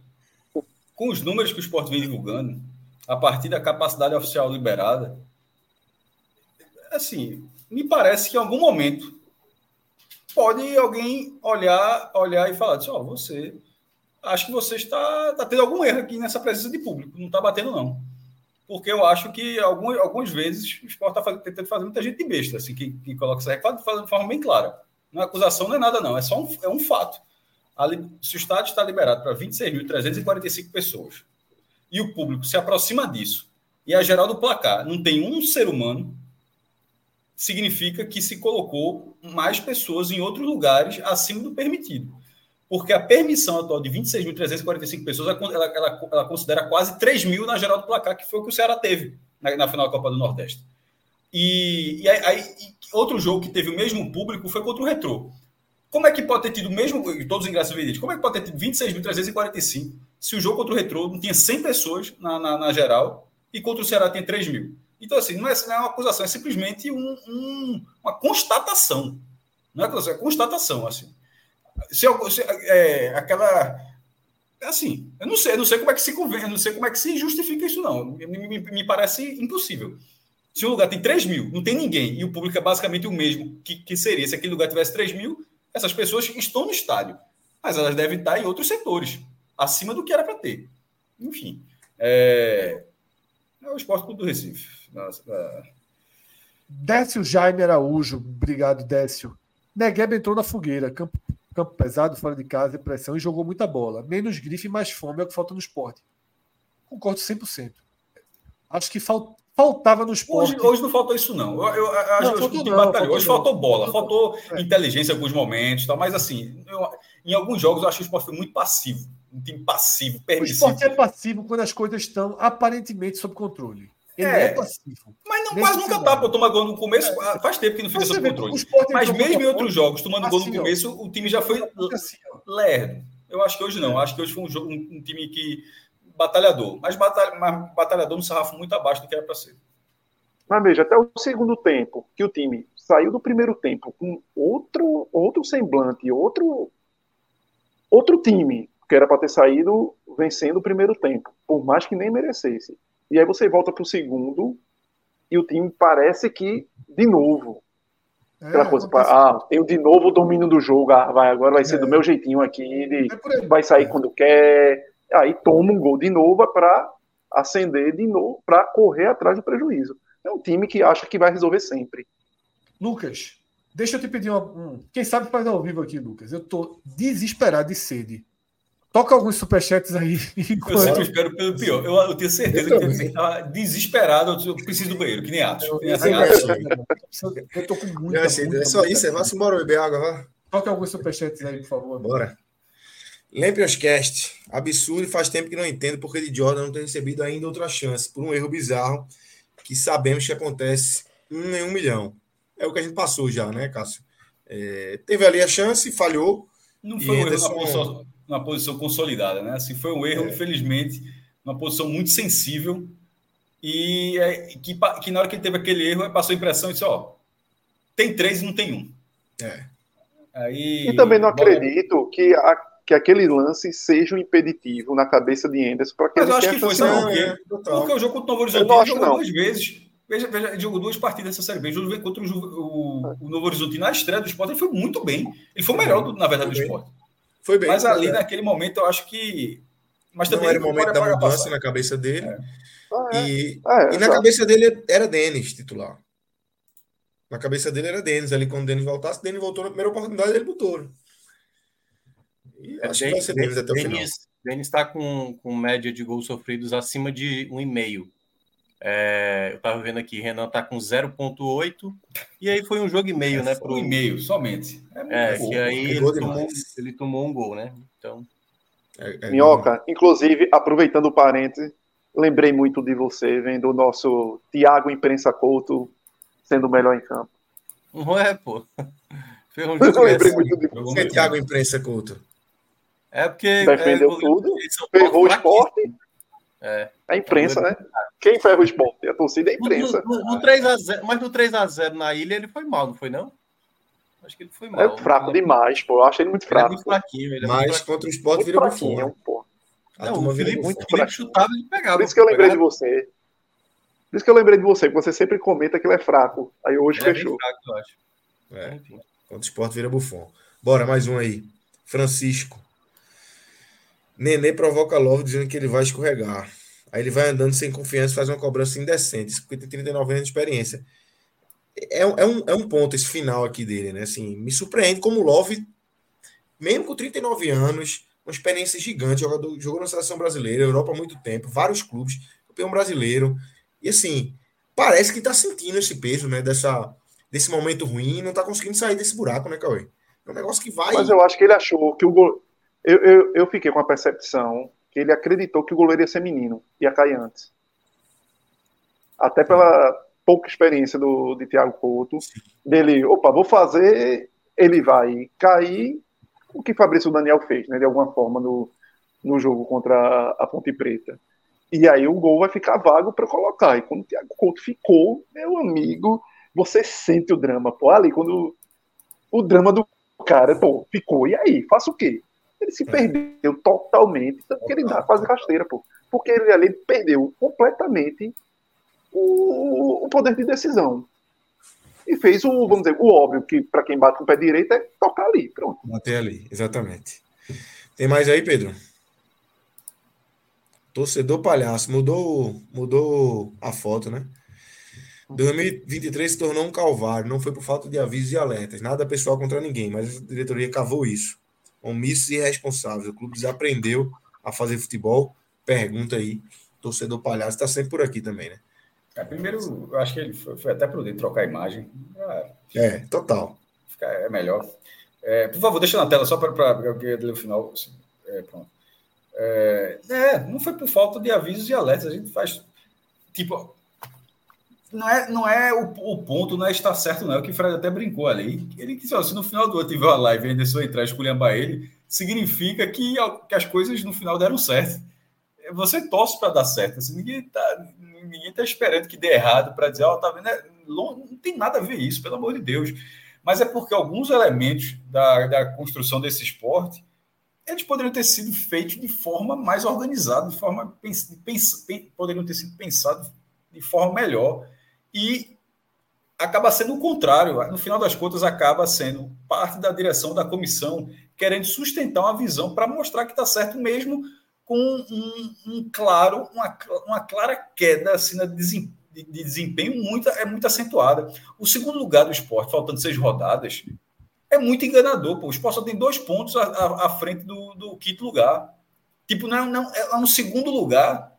Com os números que o esporte vem divulgando, a partir da capacidade oficial liberada, assim, me parece que em algum momento pode alguém olhar, olhar e falar, ó, oh, você, acho que você está, está tendo algum erro aqui nessa presença de público, não está batendo não. Porque eu acho que algumas, algumas vezes o esporte está tentando fazer muita gente de besta, assim, que, que coloca essa recado de forma bem clara. Não é acusação, não é nada não, é só um, é um fato. A, se o estádio está liberado para 26.345 pessoas e o público se aproxima disso e a geral do placar não tem um ser humano significa que se colocou mais pessoas em outros lugares acima do permitido. Porque a permissão atual de 26.345 pessoas, ela, ela, ela, considera quase 3 mil na geral do placar, que foi o que o Ceará teve na, na final da Copa do Nordeste. E, e aí, e outro jogo que teve o mesmo público foi contra o Retrô. Como é que pode ter tido o mesmo, todos os ingressos vendidos, como é que pode ter tido 26.345 se o jogo contra o Retrô não tinha 100 pessoas na, na, na geral e contra o Ceará tem 3 mil? Então, assim, não é, não é uma acusação, é simplesmente um, um, uma constatação. Não é acusação, é constatação, assim. Se, se é, aquela. Assim, eu não sei, eu não sei como é que se convém, não sei como é que se justifica isso, não. Me, me, me parece impossível. Se um lugar tem 3 mil, não tem ninguém, e o público é basicamente o mesmo que, que seria se aquele lugar tivesse 3 mil, essas pessoas estão no estádio. Mas elas devem estar em outros setores, acima do que era para ter. Enfim. É, é o Esporte Clube do Recife. Nossa, é. Décio Jaime Araújo, obrigado, Décio. Negueba entrou na fogueira, campo, campo pesado, fora de casa, pressão e jogou muita bola. Menos grife e mais fome é o que falta no esporte. Concordo 100%. Acho que fal, faltava no esporte. Hoje, hoje, não faltou isso, não. Eu, eu, eu acho não, que o time batalhou. Hoje faltou bola, faltou é. inteligência em alguns momentos, tal, mas assim, eu, em alguns jogos eu acho que o esporte foi muito passivo. Um time passivo, permissivo. O esporte é passivo quando as coisas estão aparentemente sob controle. Ele é, é passivo. Mas não, quase nunca tá, pô, tomar gol no começo. É. Faz tempo que não fica sob controle. Mas mesmo em outros jogos, tomando gol no assim, começo, o time já foi assim, lerdo. Eu acho que hoje não. Acho que hoje foi um, jogo, um, um time que. batalhador. Mas, batalha, mas batalhador no sarrafo muito abaixo do que era para ser. Mas veja, até o segundo tempo, que o time saiu do primeiro tempo com outro, outro semblante, outro, outro time, que era para ter saído vencendo o primeiro tempo, por mais que nem merecesse. E aí você volta para o segundo e o time parece que, de novo, é, aquela coisa, ah, tem de novo o domínio do jogo, ah, vai, agora vai ser é. do meu jeitinho aqui, de, é vai sair quando quer, aí toma um gol de novo para acender de novo, para correr atrás do prejuízo. É um time que acha que vai resolver sempre. Lucas, deixa eu te pedir uma, um. Quem sabe faz ao vivo aqui, Lucas. Eu tô desesperado de sede. Toca alguns superchats aí. Enquanto... Eu sempre espero pelo pior. Eu, eu tenho certeza eu que você estava desesperado. Eu preciso do banheiro, que nem Atos. Eu, eu, eu, eu tô com muito. É só isso, é. Vá embora beber água, vá. Toca alguns superchats aí, por favor. Bora. Lempionscast. Absurdo e faz tempo que não entendo porque de Jordan não ter recebido ainda outra chance por um erro bizarro que sabemos que acontece um em um milhão. É o que a gente passou já, né, Cássio? É, teve ali a chance, falhou. Não foi um erro na numa posição consolidada, né? Assim, foi um erro, é. infelizmente, numa posição muito sensível e é, que, que na hora que ele teve aquele erro, passou a impressão e disse, ó, tem três e não tem um. É. Aí, e também não acredito que, a, que aquele lance seja um impeditivo na cabeça de Anderson para que Mas eu acho que foi, sabe por quê? É, Porque o jogo contra o Novo Horizonte jogou não. duas vezes. Veja, veja, ele jogou duas partidas nessa série B. Ele jogou contra o, o, o Novo Horizonte na estreia do esporte. Ele foi muito bem. Ele foi o melhor, do, na verdade, do esporte. Foi bem. Mas ali, naquele momento, eu acho que. Mas também não era o momento da mudança passar. na cabeça dele. É. Ah, é. E, é, e na cabeça dele era Denis titular. Na cabeça dele era Denis. Ali, quando o Denis voltasse, Denis voltou na primeira oportunidade, ele botou. E é, acho Denis, que vai ser Denis até o Denis, final. Denis está com, com média de gols sofridos acima de 1,5. É, eu estava vendo aqui, Renan está com 0,8. E aí foi um jogo e meio, é, né? Pro... Um e meio, somente. É, é que aí ele tomou, ele tomou, um gol, né? Então. É, é Minhoca, inclusive, aproveitando o parênteses, lembrei muito de você vendo o nosso Thiago Imprensa Couto sendo o melhor em campo. Não é, pô. *laughs* Foi um eu lembrei muito de você, Thiago Imprensa Couto. É porque. Defendeu é, tudo, ferrou o esporte. É. A imprensa, né? Quem ferra o esporte? A torcida é a imprensa. No, no, no 3 a 0, mas no 3x0 na ilha ele foi mal, não foi não? Acho que ele foi mal. É fraco demais, pô. Eu achei ele muito fraco. Ele é muito fraquinho. Ele é mas muito contra o esporte vira fraquinho, pô. A não, o Felipe, muito Felipe chutava e pegava. Por isso que eu lembrei de você. Por isso que eu lembrei de você, que você sempre comenta que ele é fraco. Aí hoje ele fechou. É fraco, eu acho. É. Contra o esporte vira bufão. Bora, mais um aí. Francisco. Nenê provoca Love dizendo que ele vai escorregar. Aí ele vai andando sem confiança faz uma cobrança indecente. Isso porque tem 39 anos de experiência. É, é, um, é um ponto esse final aqui dele, né? Assim, me surpreende como Love, mesmo com 39 anos, uma experiência gigante, jogador, jogou na seleção brasileira, Europa há muito tempo, vários clubes, campeão brasileiro. E assim, parece que está sentindo esse peso, né? Dessa, desse momento ruim não está conseguindo sair desse buraco, né, Cauê? É um negócio que vai. Mas eu acho que ele achou que o gol. Eu, eu, eu fiquei com a percepção que ele acreditou que o goleiro ia ser menino, ia cair antes. Até pela pouca experiência do, de Thiago Couto, dele, opa, vou fazer, ele vai cair, o que Fabrício Daniel fez, né, de alguma forma, no, no jogo contra a Ponte Preta. E aí o gol vai ficar vago para colocar. E quando o Thiago Couto ficou, meu amigo, você sente o drama, pô, ali, quando o drama do cara, pô, ficou, e aí, faça o quê? Ele se é. perdeu totalmente, tanto que ele dá quase rasteira, pô. Porque ele ali perdeu completamente o, o poder de decisão. E fez o, vamos dizer, o óbvio, que para quem bate com o pé direito é tocar ali, pronto. Bater ali, exatamente. Tem mais aí, Pedro? Torcedor palhaço, mudou, mudou a foto, né? 2023 se tornou um calvário, não foi por falta de avisos e alertas, nada pessoal contra ninguém, mas a diretoria cavou isso omissos e irresponsáveis. O clube desaprendeu a fazer futebol. Pergunta aí, torcedor palhaço está sempre por aqui também, né? É, primeiro, eu acho que ele foi, foi até prudente trocar a imagem. É, total. Fica, é melhor. É, por favor, deixa na tela só para eu queria ler o final. Assim, é, pronto. É, é, não foi por falta de avisos e alertas. A gente faz. Tipo, não é, não é o, o, ponto, não é estar certo, não. É o que o Fred até brincou ali. Ele disse: se no final do ano tiver uma live e Anderson entrar e esculhambar ele, significa que, que as coisas no final deram certo. Você torce para dar certo. Assim, ninguém está ninguém tá esperando que dê errado para dizer: ó, tá vendo? É, não tem nada a ver isso, pelo amor de Deus. Mas é porque alguns elementos da, da construção desse esporte eles poderiam ter sido feitos de forma mais organizada, de forma pens, pens, poderiam ter sido pensados de forma melhor e acaba sendo o contrário. No final das contas, acaba sendo parte da direção da comissão querendo sustentar uma visão para mostrar que está certo mesmo com um, um claro, uma, uma, clara queda assim, de, de desempenho muito, é muito acentuada. O segundo lugar do esporte, faltando seis rodadas, é muito enganador. Pô. O esporte só tem dois pontos à, à, à frente do, do, quinto lugar. Tipo, não, é, não, é um segundo lugar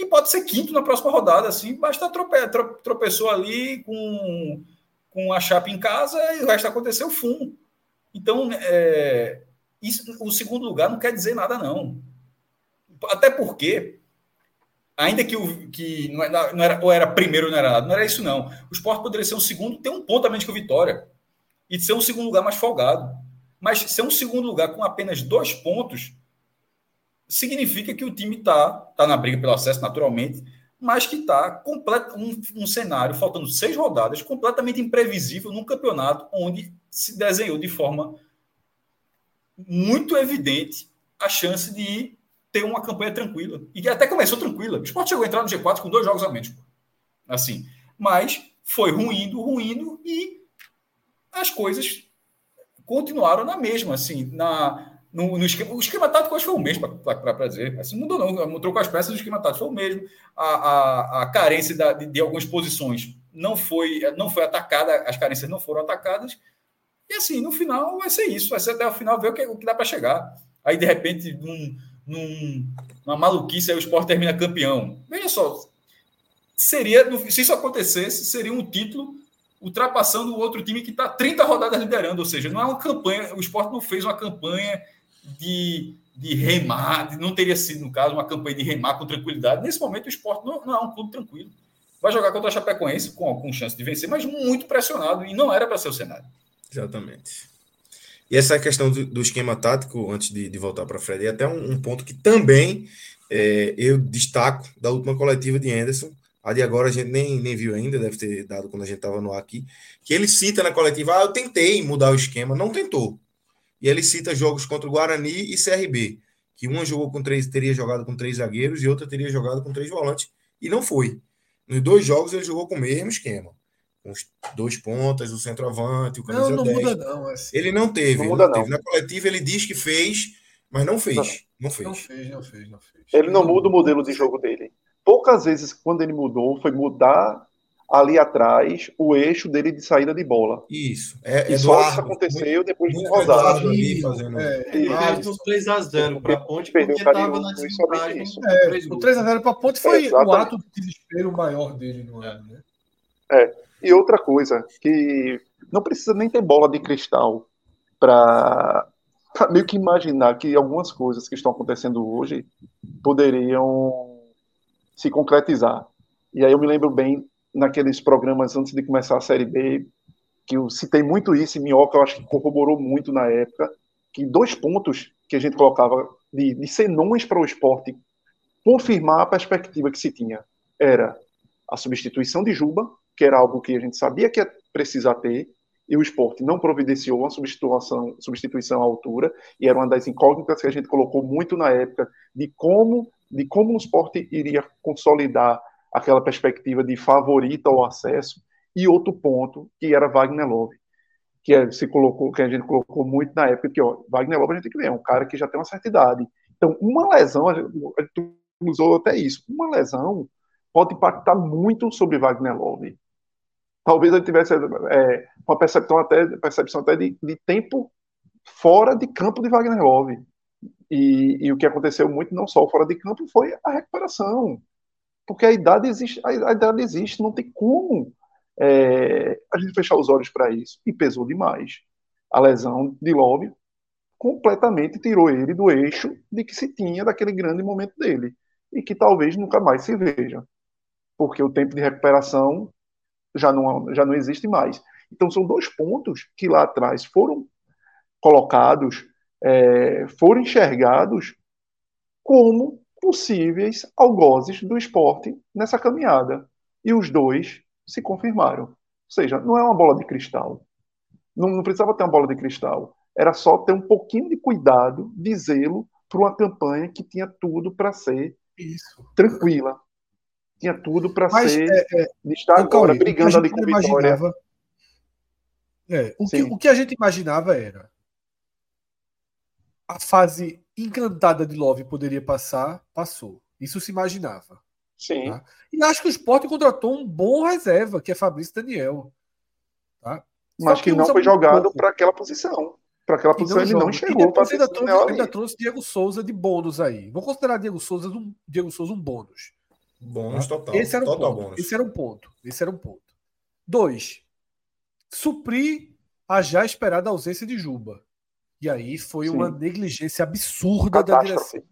que pode ser quinto na próxima rodada, assim, basta trope, tropeçou ali com, com a chapa em casa e o resto aconteceu fumo. Então, é, isso, o segundo lugar não quer dizer nada, não. Até porque, ainda que, o, que não, era, não era, ou era primeiro ou não era nada, não era isso, não. O esporte poderia ser um segundo, ter um ponto a menos que o Vitória, e ser um segundo lugar mais folgado. Mas ser um segundo lugar com apenas dois pontos significa que o time está tá na briga pelo acesso, naturalmente, mas que está um, um cenário, faltando seis rodadas, completamente imprevisível num campeonato onde se desenhou de forma muito evidente a chance de ter uma campanha tranquila. E até começou tranquila. O Sport chegou a entrar no G4 com dois jogos a menos. Assim. Mas foi ruindo, ruindo e as coisas continuaram na mesma. Assim, na, no, no esquema, o esquema tático acho que foi o mesmo, para dizer. Assim, mudou não, trocou as peças, o esquema tático foi o mesmo. A, a, a carência da, de, de, algumas posições não foi, não foi atacada, as carências não foram atacadas. E assim, no final vai ser isso, vai ser até o final ver o que, o que dá para chegar. Aí, de repente, num, num, numa maluquice aí o esporte termina campeão. Veja só, seria, se isso acontecesse, seria um título ultrapassando o outro time que está 30 rodadas liderando, ou seja, não é uma campanha, o esporte não fez uma campanha de, de remar, não teria sido, no caso, uma campanha de remar com tranquilidade. Nesse momento, o esporte não, não é um clube tranquilo. Vai jogar contra a Chapecoense com, com chance de vencer, mas muito pressionado, e não era para ser o cenário. Exatamente. E essa questão do, do esquema tático, antes de, de voltar para Fred, é até um, um, ponto que também é, eu destaco da última coletiva de Anderson, a de agora a gente nem, nem viu ainda, deve ter dado quando a gente estava no ar aqui, que ele cita na coletiva, ah, eu tentei mudar o esquema, não tentou. E ele cita jogos contra o Guarani e CRB, que uma jogou com três, teria jogado com três zagueiros e outra teria jogado com três volantes, e não foi. Nos dois jogos ele jogou com o mesmo esquema. Com os dois pontas, o centroavante, o camisa Não, não 10. muda não. Assim. Ele não teve. Não muda, não. Teve. Na coletiva ele diz que fez, mas não fez. Não, não fez. Não fez, não fez, não fez. Ele não muda o modelo de jogo dele poucas vezes quando ele mudou foi mudar ali atrás o eixo dele de saída de bola. Isso. É, e só isso aconteceu depois de rodar. Ali fazendo... É, ele fez um 3x0 para a Ponte porque estava na desvantagem. É, o 3x0 para a Ponte foi é, o ato de desespero maior dele no ano. Né? É. E outra coisa, que não precisa nem ter bola de cristal para meio que imaginar que algumas coisas que estão acontecendo hoje poderiam se concretizar. E aí eu me lembro bem naqueles programas antes de começar a Série B, que eu citei muito isso, e Minhoca eu acho que corroborou muito na época, que dois pontos que a gente colocava de, de senões para o esporte confirmar a perspectiva que se tinha era a substituição de Juba, que era algo que a gente sabia que ia precisar ter, e o esporte não providenciou uma substituição, substituição à altura, e era uma das incógnitas que a gente colocou muito na época de como de como o esporte iria consolidar aquela perspectiva de favorito ao acesso, e outro ponto, que era Wagner Love, que é, se colocou, que a gente colocou muito na época, que ó, Wagner Love a gente tem que ver, é um cara que já tem uma certa idade. Então, uma lesão, a gente, a gente usou até isso, uma lesão pode impactar muito sobre Wagner Love. Talvez ele tivesse é, uma percepção até, percepção até de, de tempo fora de campo de Wagner Love. E, e, o que aconteceu muito, não só fora de campo, foi a recuperação. Porque a idade existe, a idade existe, não tem como é, a gente fechar os olhos para isso. E pesou demais. A lesão de Love completamente tirou ele do eixo de que se tinha daquele grande momento dele. E que talvez nunca mais se veja. Porque o tempo de recuperação já não, já não existe mais. Então são dois pontos que lá atrás foram colocados é, foram enxergados como possíveis algozes do esporte nessa caminhada. E os dois se confirmaram. Ou seja, não é uma bola de cristal. Não, não precisava ter uma bola de cristal. Era só ter um pouquinho de cuidado, de zelo, para uma campanha que tinha tudo para ser Isso. tranquila. Tinha tudo para ser. É, é, de estar agora brigando ali com vitória. É, o, que, o que a gente imaginava era a fase encantada de Love poderia passar, passou. Isso se imaginava. Sim. Tá? E acho que o Sport contratou um bom reserva, que é Fabrício Daniel. Tá? Mas que, que não foi jogado para aquela posição. Para aquela posição não ele joga. não chegou. E ainda, trouxe, ainda trouxe Diego Souza de bônus aí. Vou considerar Diego Souza um, Diego Souza um bônus. Bônus tá? total. Esse era, um total ponto. Esse era um ponto. Esse era um ponto. Dois, suprir a já esperada ausência de Juba. E aí foi Sim. uma negligência absurda da direção.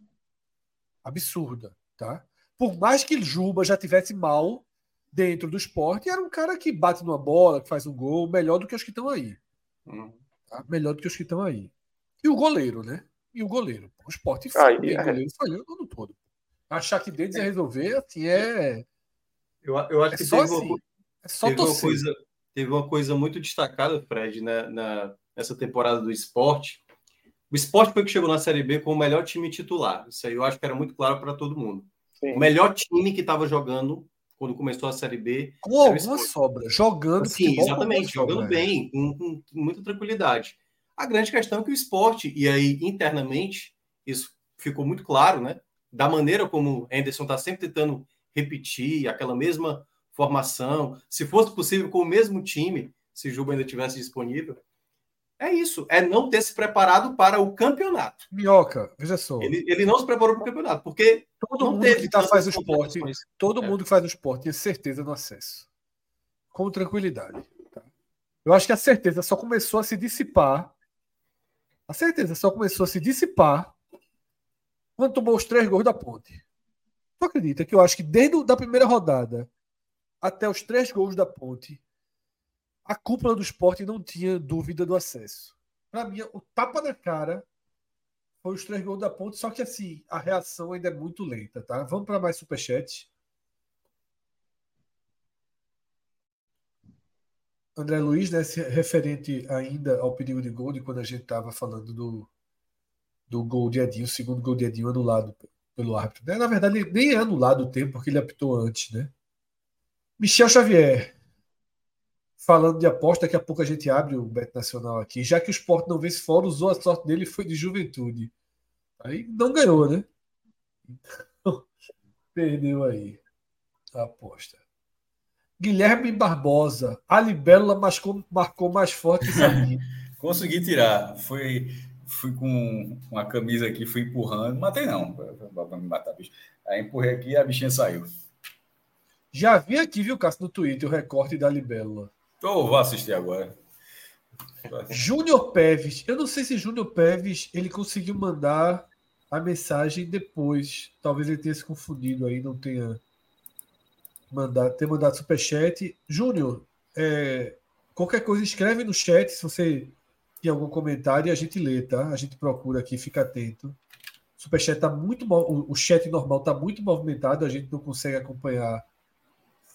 Absurda, tá? Por mais que Juba já tivesse mal dentro do esporte, era um cara que bate numa bola, que faz um gol, melhor do que os que estão aí. Hum. Tá? Melhor do que os que estão aí. E o goleiro, né? E o goleiro. O esporte falhou, o goleiro falhou o ano todo. Achar que deles ia resolver, assim, é. Eu, eu acho é que só teve, assim, uma, é só teve uma, coisa, teve uma coisa muito destacada, Fred, né, na, nessa temporada do esporte. O esporte foi que chegou na Série B com o melhor time titular. Isso aí eu acho que era muito claro para todo mundo. Sim. O melhor time que estava jogando quando começou a Série B. Com alguma sobra, jogando. Sim, exatamente, jogando sobra, bem, com, com, muita tranquilidade. A grande questão é que o esporte, e aí internamente, isso ficou muito claro, né? Da maneira como o Anderson está sempre tentando repetir aquela mesma formação, se fosse possível com o mesmo time, se Juba ainda tivesse disponível, É isso, é não ter se preparado para o campeonato. Minhoca, veja só. Ele, ele não se preparou para o campeonato, porque todo mundo que tá, faz o esporte, todo mundo que faz o esporte tem certeza no acesso. Com tranquilidade. Tá? Eu acho que a certeza só começou a se dissipar. A certeza só começou a se dissipar quando tomou os três gols da ponte. Tu acredita que eu acho que desde a primeira rodada até os três gols da ponte, a cúpula do esporte não tinha dúvida do acesso. Para mim, o tapa na cara foi os três gols da ponte, só que assim, a reação ainda é muito lenta, tá? Vamos para mais superchat. André Luiz, né, referente ainda ao perigo de gol, de quando a gente estava falando do, do gol de Edinho, o segundo gol de Edinho anulado pelo árbitro. Né? Na verdade, nem é anulado o tempo, porque ele apitou antes, né? Michel Xavier, falando de aposta, daqui a pouco a gente abre o Bet Nacional aqui. Já que o Sport não vence fora, usou a sorte dele foi de juventude. Aí não ganhou, né? Então, *laughs* perdeu aí a aposta. Guilherme Barbosa, a Libélula marcou, marcou mais forte que Sabino. *laughs* Consegui tirar. Foi, fui com uma camisa aqui, fui empurrando. Matei não, para me matar, bicho. Aí empurrei aqui e a bichinha saiu. Já vi aqui, viu, Cássio, no Twitter, o recorte da Libélula. Oh, vou assistir agora. Júnior Peves. Eu não sei se Júnior Peves ele conseguiu mandar a mensagem depois. Talvez ele tenha se confundido aí, não tenha mandado, ter mandado superchat. Júnior, é, qualquer coisa escreve no chat se você tem algum comentário e a gente lê, tá? A gente procura aqui, fica atento. O superchat tá muito o chat normal tá muito movimentado, a gente não consegue acompanhar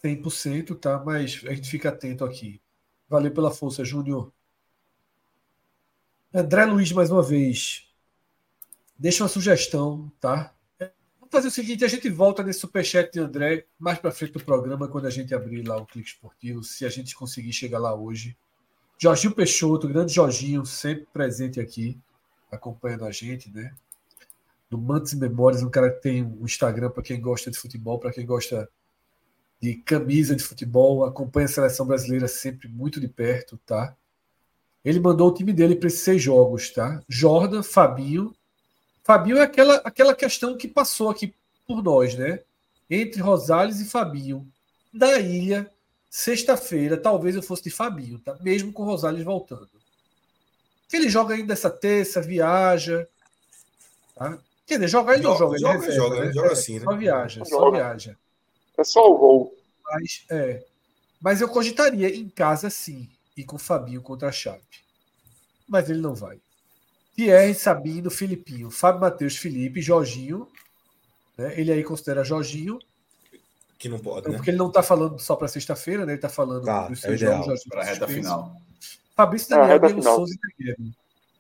100%, tá? Mas a gente fica atento aqui. Valeu pela força, Júnior. André Luiz, mais uma vez. Deixa uma sugestão, tá? Vamos fazer o seguinte: a gente volta nesse superchat de André mais para frente do programa, quando a gente abrir lá o Clique Esportivo, se a gente conseguir chegar lá hoje. Jorginho Peixoto, grande Jorginho, sempre presente aqui, acompanhando a gente, né? Do Mantos e Memórias, um cara que tem um Instagram para quem gosta de futebol, para quem gosta de camisa de futebol, acompanha a seleção brasileira sempre muito de perto, tá? Ele mandou o time dele para esses seis jogos, tá? Jordan, Fabinho. Fabinho é aquela, aquela questão que passou aqui por nós, né? Entre Rosales e Fabinho. Da ilha, sexta-feira, talvez eu fosse de Fabinho, tá? Mesmo com Rosales voltando. Ele joga ainda essa terça, viaja. Tá? Quer dizer, jogar ele não joga, joga, ele joga, né? joga, é, assim, né? Só viaja, só viaja. É só o voo. Mas, é, mas eu cogitaria em casa sim, e com o Fabinho contra a Chape. Mas ele não vai. Thierry, Sabino, Filipinho, Fábio Matheus, Felipe, Jorginho. Né? Ele aí considera Jorginho. Que não pode, né? Porque ele não está falando só para sexta-feira, né? Ele está falando tá, dos é seus jogos. Para a reta final. Fabrício Daniel, Diego Souza e Negueba.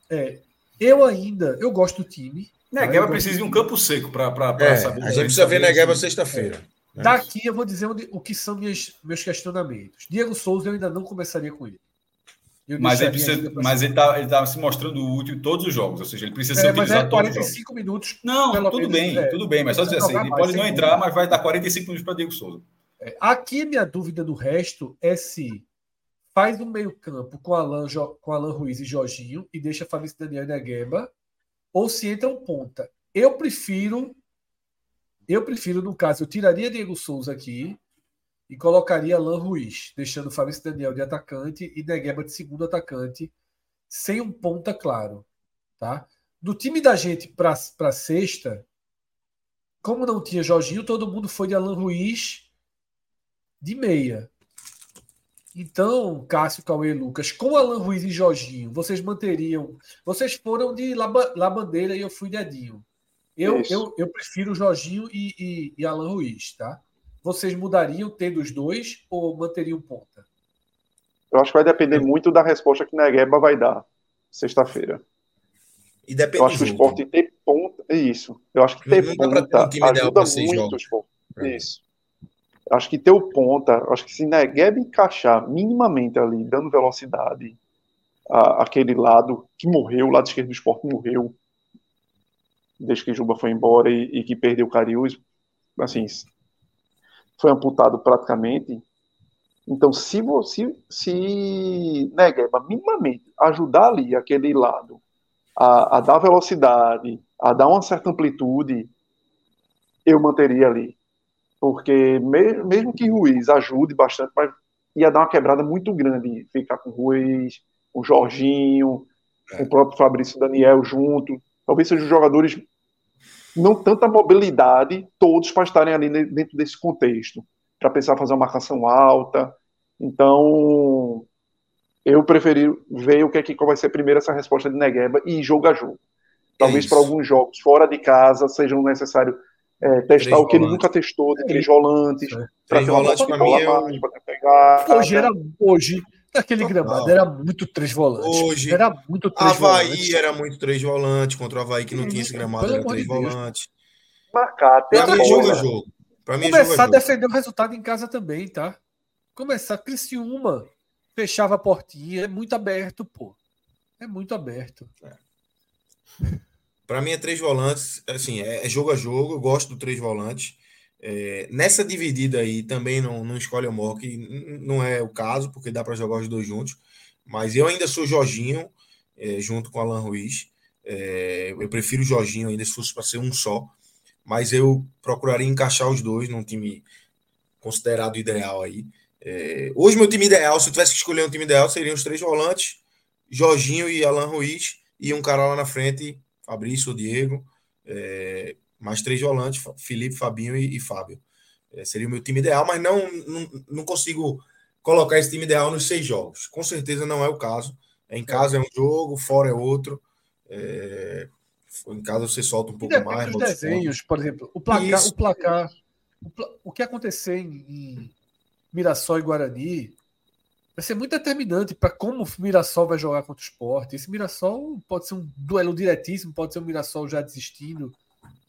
É, eu ainda, eu gosto do time. Negueba precisa de um campo seco para é, saber. A gente precisa ver Negueba sexta-feira. É Daqui eu vou dizer onde, o que são minhas, meus questionamentos. Diego Souza eu ainda não começaria com ele. mas ele, precisa, mas ele está ele tá se mostrando útil em todos os jogos, ou seja, ele precisa é, ser utilizado é 45 minutos. Não, tudo menos, bem, é, tudo bem, mas só dizer assim, ele pode não entrar, mas vai dar 45 minutos para Diego Souza. É, aqui minha dúvida do resto é se faz um meio-campo com Alan, com Alan Ruiz e Jorginho e deixa Fabrício Daniel e Negueba, ou se entra um ponta. Eu prefiro eu prefiro, no caso, eu tiraria Diego Souza aqui e colocaria Alan Ruiz, deixando Fabrício Daniel de atacante e Negueba de segundo atacante, sem um ponta claro. Tá? Do time da gente para sexta, como não tinha Jorginho, todo mundo foi de Alan Ruiz de meia. Então, Cássio, Cauê e Lucas, com Alan Ruiz e Jorginho, vocês manteriam. Vocês foram de Labandeira e eu fui de Edinho. Eu, eu, eu prefiro o Jorginho e, e, e Alan Ruiz, tá? Vocês mudariam tendo os dois ou manteriam ponta? Eu acho que vai depender muito da resposta que Negueba vai dar sexta-feira. E depende eu acho que o esporte ter ponta. Isso. Eu acho que ter não ponta ter um time ajuda muito o esporte. É. Isso. Eu acho que ter o ponta, acho que se Negueba encaixar minimamente ali, dando velocidade, a, aquele lado que morreu, o lado esquerdo do esporte morreu, desde que Juba foi embora e, e que perdeu o Cariús, assim, foi amputado praticamente. Então, se você, se Negueba minimamente ajudar ali aquele lado a, a dar velocidade, a dar uma certa amplitude, eu manteria ali. Porque me, mesmo que Ruiz ajude bastante, mas ia dar uma quebrada muito grande ficar com Ruiz, com Jorginho, é. com o próprio Fabrício Daniel junto. Talvez sejam jogadores não tanta mobilidade, todos para estarem ali dentro desse contexto, para pensar fazer uma marcação alta. Então, eu preferi ver o que é que vai ser primeiro essa resposta de Negueba e jogo a jogo. Talvez é para alguns jogos fora de casa sejam necessário é, testar o que ele nunca testou, de três volantes, é. três volantes para mim é... pegar. Hoje era hoje Naquele gramado era muito três volantes. Hoje, era muito três Havaí volantes. era muito três volantes, contra o Havaí que não tinha esse gramado, era três volantes. Marcar, pra mim, jogo é jogo. Pra mim, Começar jogo a defender o resultado em casa também, tá? Começar, Criciúma fechava a portinha, é muito aberto, pô. É muito aberto. É. Para mim é três volantes, assim, é, é, jogo a jogo, eu gosto do três volantes. É, nessa dividida aí também não, não escolhe o Mock, não é o caso, porque dá para jogar os dois juntos. Mas eu ainda sou Jorginho, é, junto com Alan Ruiz. É, eu prefiro o Jorginho ainda se fosse para ser um só. Mas eu procuraria encaixar os dois num time considerado ideal aí. É, hoje, meu time ideal, se eu tivesse que escolher um time ideal, seriam os três volantes: Jorginho e Alan Ruiz, e um cara lá na frente, Fabrício ou Diego. É, mais três volantes, Felipe, Fabinho e, e Fábio. É, seria o meu time ideal, mas não, não, não, consigo colocar esse time ideal nos seis jogos. Com certeza não é o caso. É, em casa é um jogo, fora é outro. É, em casa você solta um pouco mais. Os desenhos, por exemplo, o placar, o placar, o, o que acontecer em, em Mirassol e Guarani vai ser muito determinante para como o Mirassol vai jogar contra o esporte. Esse Mirassol pode ser um duelo diretíssimo, pode ser um Mirassol já desistindo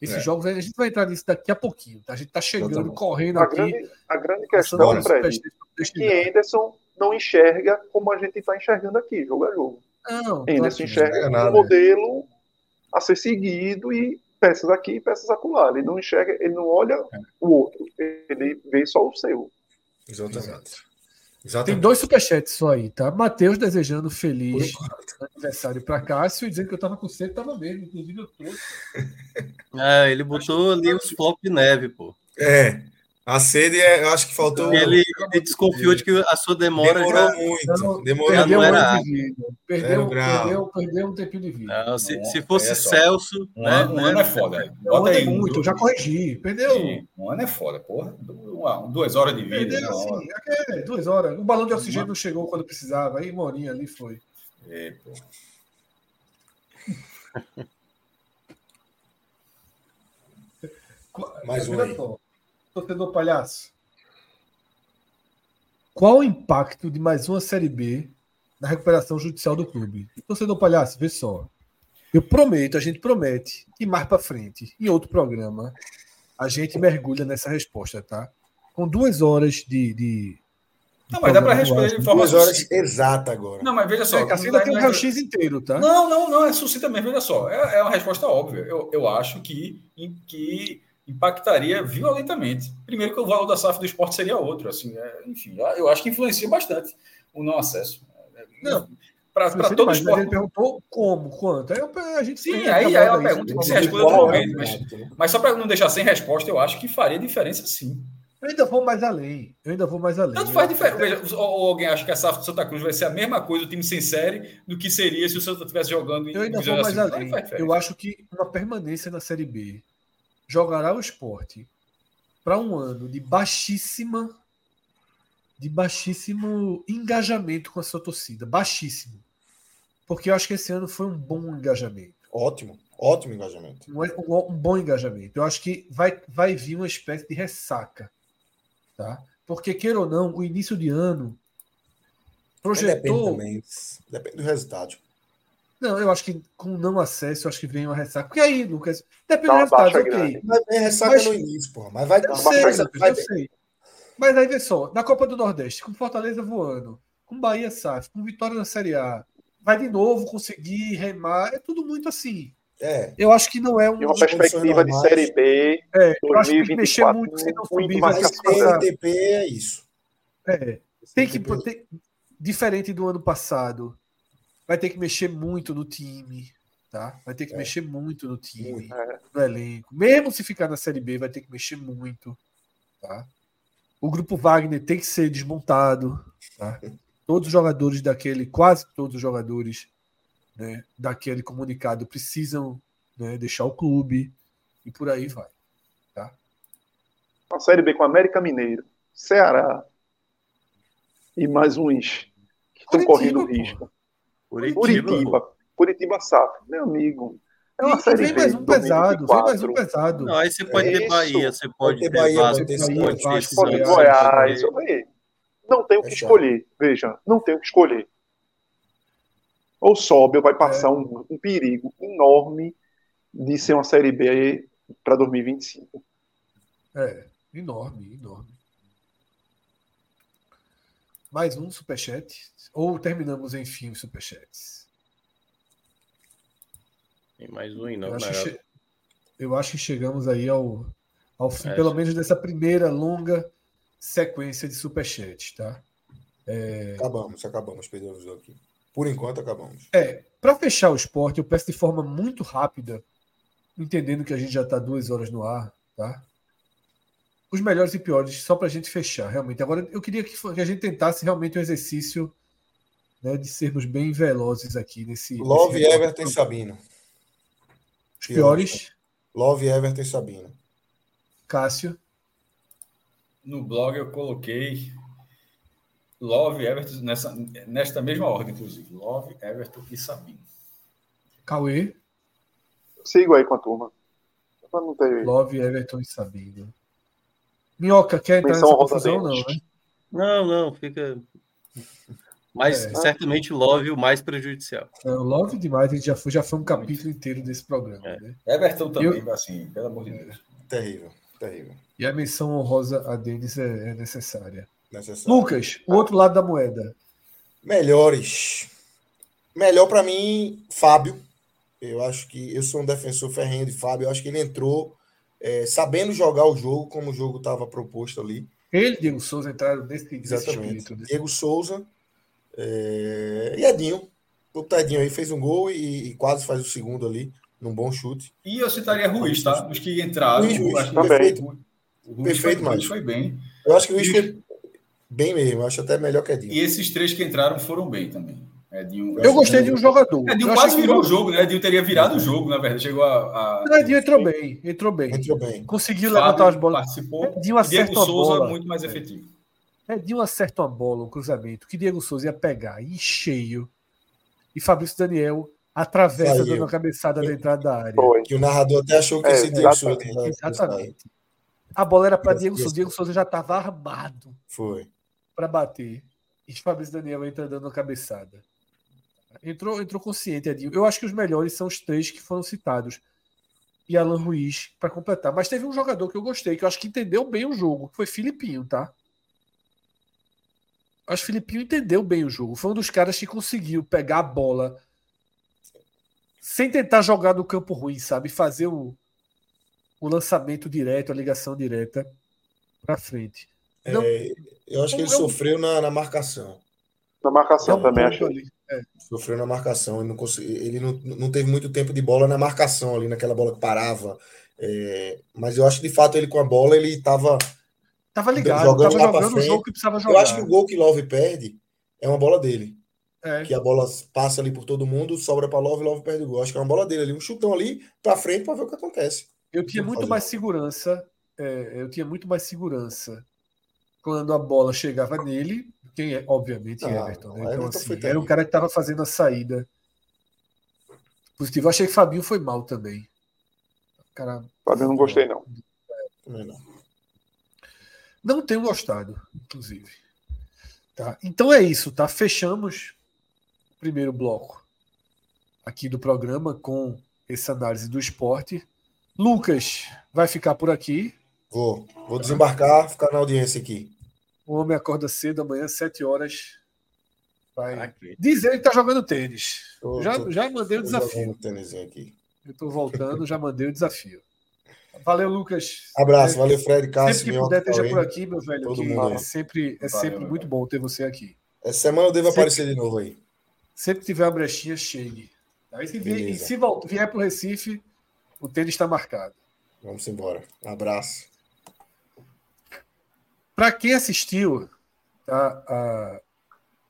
esses é. jogos, a gente vai entrar nisso daqui a pouquinho. Tá? A gente está chegando, correndo a aqui. Grande, a grande questão, Fred, é que Anderson não enxerga como a gente está enxergando aqui, jogo a jogo. Não, Anderson enxerga um modelo a ser seguido e peças aqui, peças acolá. Ele não enxerga, ele não olha é. o outro, ele vê só o seu. Exatamente. Exatamente. Tem dois superchats só aí, tá? Matheus desejando feliz aniversário para Cássio e dizendo que eu tava com sede, tava mesmo, inclusive eu tô. É, ele botou ali os flocos de neve, pô. É. A sede, é, eu acho que faltou. Ele, ele desconfiou de que a sua demora demorou já. muito. Não, demorou perdeu não era perdeu, perdeu, perdeu um tempinho de vida. Não, se, se fosse é Celso. Um, né, um ano é foda. Bota aí. muito, eu já corrigi. Perdeu. Sim, um ano é foda, porra. Duas horas de vida. Perdeu, assim, é, duas horas. O balão de oxigênio não chegou quando precisava. Aí, Morinha ali foi. É, porra. *laughs* Mais um aí torcedor palhaço. Qual o impacto de mais uma Série B na recuperação judicial do clube? Torcedor palhaço, vê só. Eu prometo, a gente promete que mais para frente, em outro programa, a gente mergulha nessa resposta, tá? Com duas horas de. de não, mas dá para responder de forma Duas horas exata agora. Não, mas veja só. É, assim ainda tem um raio-x inteiro, tá? Não, não, não, é sucinta mesmo, veja só. É, é uma resposta óbvia. Eu, eu acho que, que impactaria violentamente. Primeiro que o valor da SAF do esporte seria outro, assim, é, enfim, eu acho que influencia bastante o não acesso. Não, para todo mais, esporte. Ele perguntou como, quanto. Aí a gente Sim, aí, aí é uma pergunta que se responde outro momento, mas, mas só para não deixar sem resposta, eu acho que faria diferença sim. Eu ainda vou mais além. Eu ainda vou mais além. Tanto faz diferença. Ou alguém acha que a SAF do Santa Cruz vai ser a mesma coisa, o time sem série, do que seria se o Santa estivesse jogando Eu ainda vou mais assim. além. Eu acho que uma permanência na Série B jogará o esporte para um ano de baixíssima de baixíssimo engajamento com a sua torcida, baixíssimo. Porque eu acho que esse ano foi um bom engajamento. Ótimo, ótimo engajamento. Um, um, um bom engajamento. Eu acho que vai, vai vir uma espécie de ressaca, tá? Porque queira ou não, o início de ano projetou. Depende, também, depende do resultado. Não, eu acho que com não acesso, eu acho que vem uma ressaca. Porque aí, Lucas, depende do resultado, ok. Mas vem ressaca mas, no início, porra. Mas vai dar sei, vai eu sei. Mas aí vê só, na Copa do Nordeste, com Fortaleza voando, com Bahia SAF, com Vitória na Série A, vai de novo conseguir remar. É tudo muito assim. É. Eu acho que não é um. E uma perspectiva de Série B. É, eu acho que mexer muito sem não subir. Mas CNTP é isso. É. Tem que ter, diferente do ano passado, vai ter que mexer muito no time, tá? Vai ter que é. mexer muito no time, é. no elenco. Mesmo se ficar na Série B, vai ter que mexer muito, tá? O grupo Wagner tem que ser desmontado, tá? Todos os jogadores daquele, quase todos os jogadores né, daquele comunicado precisam né, deixar o clube e por aí vai. Tá? A Série B com América Mineiro, Ceará e mais uns que estão correndo risco. Curitiba, Curitiba, Curitiba SAF, meu amigo. É uma e série vem mais um pesado, vem mais um pesado. Não, aí você pode é ter Bahia, você pode ter, Bahia, Vasco, pode ter, Vasco, pode ter Goiás. Não tem o que é escolher, veja, não tem o que escolher. Ou sobe ou vai passar é. um, um perigo enorme de ser uma série B para 2025. É, enorme, enorme. Mais um superchat? Ou terminamos, enfim, os superchats? Tem mais um, não. Eu acho, che... eu acho que chegamos aí ao, ao fim, é, pelo menos dessa primeira longa sequência de superchat, tá? É... Acabamos, acabamos, perdemos aqui. Por enquanto, acabamos. É, para fechar o esporte, eu peço de forma muito rápida, entendendo que a gente já está duas horas no ar, tá? Os melhores e piores, só para a gente fechar, realmente. Agora, eu queria que, que a gente tentasse realmente um exercício né, de sermos bem velozes aqui nesse. Love, nesse Everton e Sabino. Os piores? Love, Everton e Sabino. Cássio. No blog eu coloquei Love, Everton, nessa, nesta mesma ordem, inclusive. Love, Everton e Sabino. Cauê. Sigo aí com a turma. Não ter... Love, Everton e Sabino. Minhoca, quer entrar nessa confusão? Não, né? Não, não, fica. Mas é. certamente Love o mais prejudicial. É, Love demais, a gente já foi, já foi um capítulo inteiro desse programa. É. Né? Everton também, Eu... assim, pelo amor de Deus. Terrível, terrível. E a menção honrosa a Denis é, é necessária. Necessário. Lucas, o outro lado da moeda. Melhores. Melhor para mim, Fábio. Eu acho que eu sou um defensor ferrenho de Fábio. Eu acho que ele entrou é, sabendo jogar o jogo como o jogo estava proposto ali. Ele, Diego Souza, entraram nesse, Exatamente. espírito. Né? Diego Souza é... e Edinho. O Tedinho aí fez um gol e, e, quase faz o segundo ali, num bom chute. E eu citaria Ruiz, tá? Os que entraram. Ruiz, Ruiz, perfeito. O Ruiz perfeito, foi, mas foi bem. Eu acho que o Ruiz foi Bem mesmo, acho até melhor que Edinho. E esses três que entraram foram bem também. Edinho, eu gostei de um jogador. Edinho quase virou o jogo, né? Edinho teria virado o jogo, na verdade. Chegou a. a... Edinho entrou bem, entrou bem. Entrou bem. Conseguiu Fábio levantar as bolas. Participou. Edinho acerta Diego Souza bola. muito mais efetivo. Edinho acerta uma bola, um cruzamento, que Diego Souza ia pegar em cheio. E Fabrício Daniel atravessa Saiu. dando uma cabeçada na entrada da área. Foi. Que o narrador até achou que é, esse Diego Souza. Exatamente. A bola era para Diego Souza. Diego Souza já estava armado. Foi para bater. E Fabrício Daniel entra dando a cabeçada. Entrou, entrou consciente, Edinho. Eu acho que os melhores são os três que foram citados. E Alan Ruiz para completar. Mas teve um jogador que eu gostei, que eu acho que entendeu bem o jogo, que foi Filipinho, tá? Acho que Filipinho entendeu bem o jogo. Foi um dos caras que conseguiu pegar a bola sem tentar jogar no campo ruim, sabe? Fazer o, o lançamento direto, a ligação direta para frente. Não, é, eu acho que ele sofreu na, na marcação. Na marcação também, acho. É. Sofreu na marcação. Ele, não, ele não, não teve muito tempo de bola na marcação ali, naquela bola que parava. É, mas eu acho que de fato ele com a bola ele estava. Tava ligado, jogando, tava jogando o jogo que precisava jogar. Eu acho que o gol que Love perde é uma bola dele. É. Que a bola passa ali por todo mundo, sobra para Love e Love perde o gol. Acho que é uma bola dele ali, um chutão ali para frente para ver o que acontece. Eu tinha muito mais segurança. É, eu tinha muito mais segurança quando a bola chegava nele, quem é, obviamente, ah, Everton. Né? Então, Everton assim, era o cara que estava fazendo a saída positiva. Eu achei que Fabinho foi mal também. Cara, Fabinho não gostei, não. não. Não tenho gostado, inclusive. Tá? Então é isso, tá? Fechamos o primeiro bloco aqui do programa com essa análise do esporte. Lucas vai ficar por aqui. Vou, vou desembarcar, ficar na audiência aqui. O homem acorda cedo, amanhã, 7 horas. Vai aqui. dizer que está jogando tênis. Tô, já, tô, já mandei o desafio. Tênis aqui. Eu estou voltando, já mandei o desafio. Valeu, Lucas. Abraço, valeu, Fred, Cássio. Sempre que puder, esteja por aqui, meu velho. Todo mundo. É sempre, é sempre valeu, muito bom ter você aqui. Essa semana eu devo sempre, aparecer de novo aí. Sempre que tiver uma brechinha, chegue. Aí, se, vier, e se vier para o Recife, o tênis está marcado. Vamos embora. Um abraço. Para quem assistiu tá,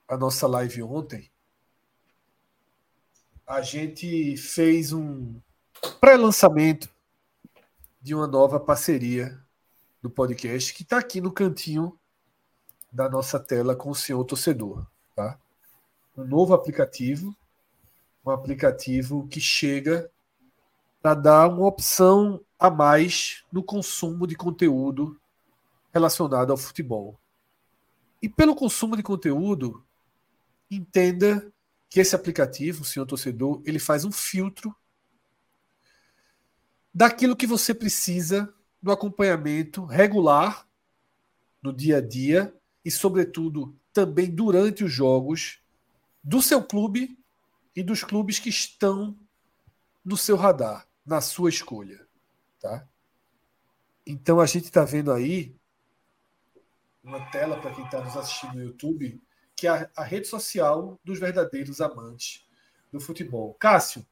a, a nossa live ontem, a gente fez um pré-lançamento de uma nova parceria do podcast que está aqui no cantinho da nossa tela com o senhor torcedor. Tá? Um novo aplicativo, um aplicativo que chega para dar uma opção a mais no consumo de conteúdo relacionado ao futebol. E pelo consumo de conteúdo, entenda que esse aplicativo, o senhor torcedor, ele faz um filtro daquilo que você precisa do acompanhamento regular no dia a dia e, sobretudo, também durante os jogos do seu clube e dos clubes que estão no seu radar, na sua escolha. Tá? Então a gente está vendo aí uma tela para quem está nos assistindo no YouTube que é a, rede social dos verdadeiros amantes do futebol. Cássio,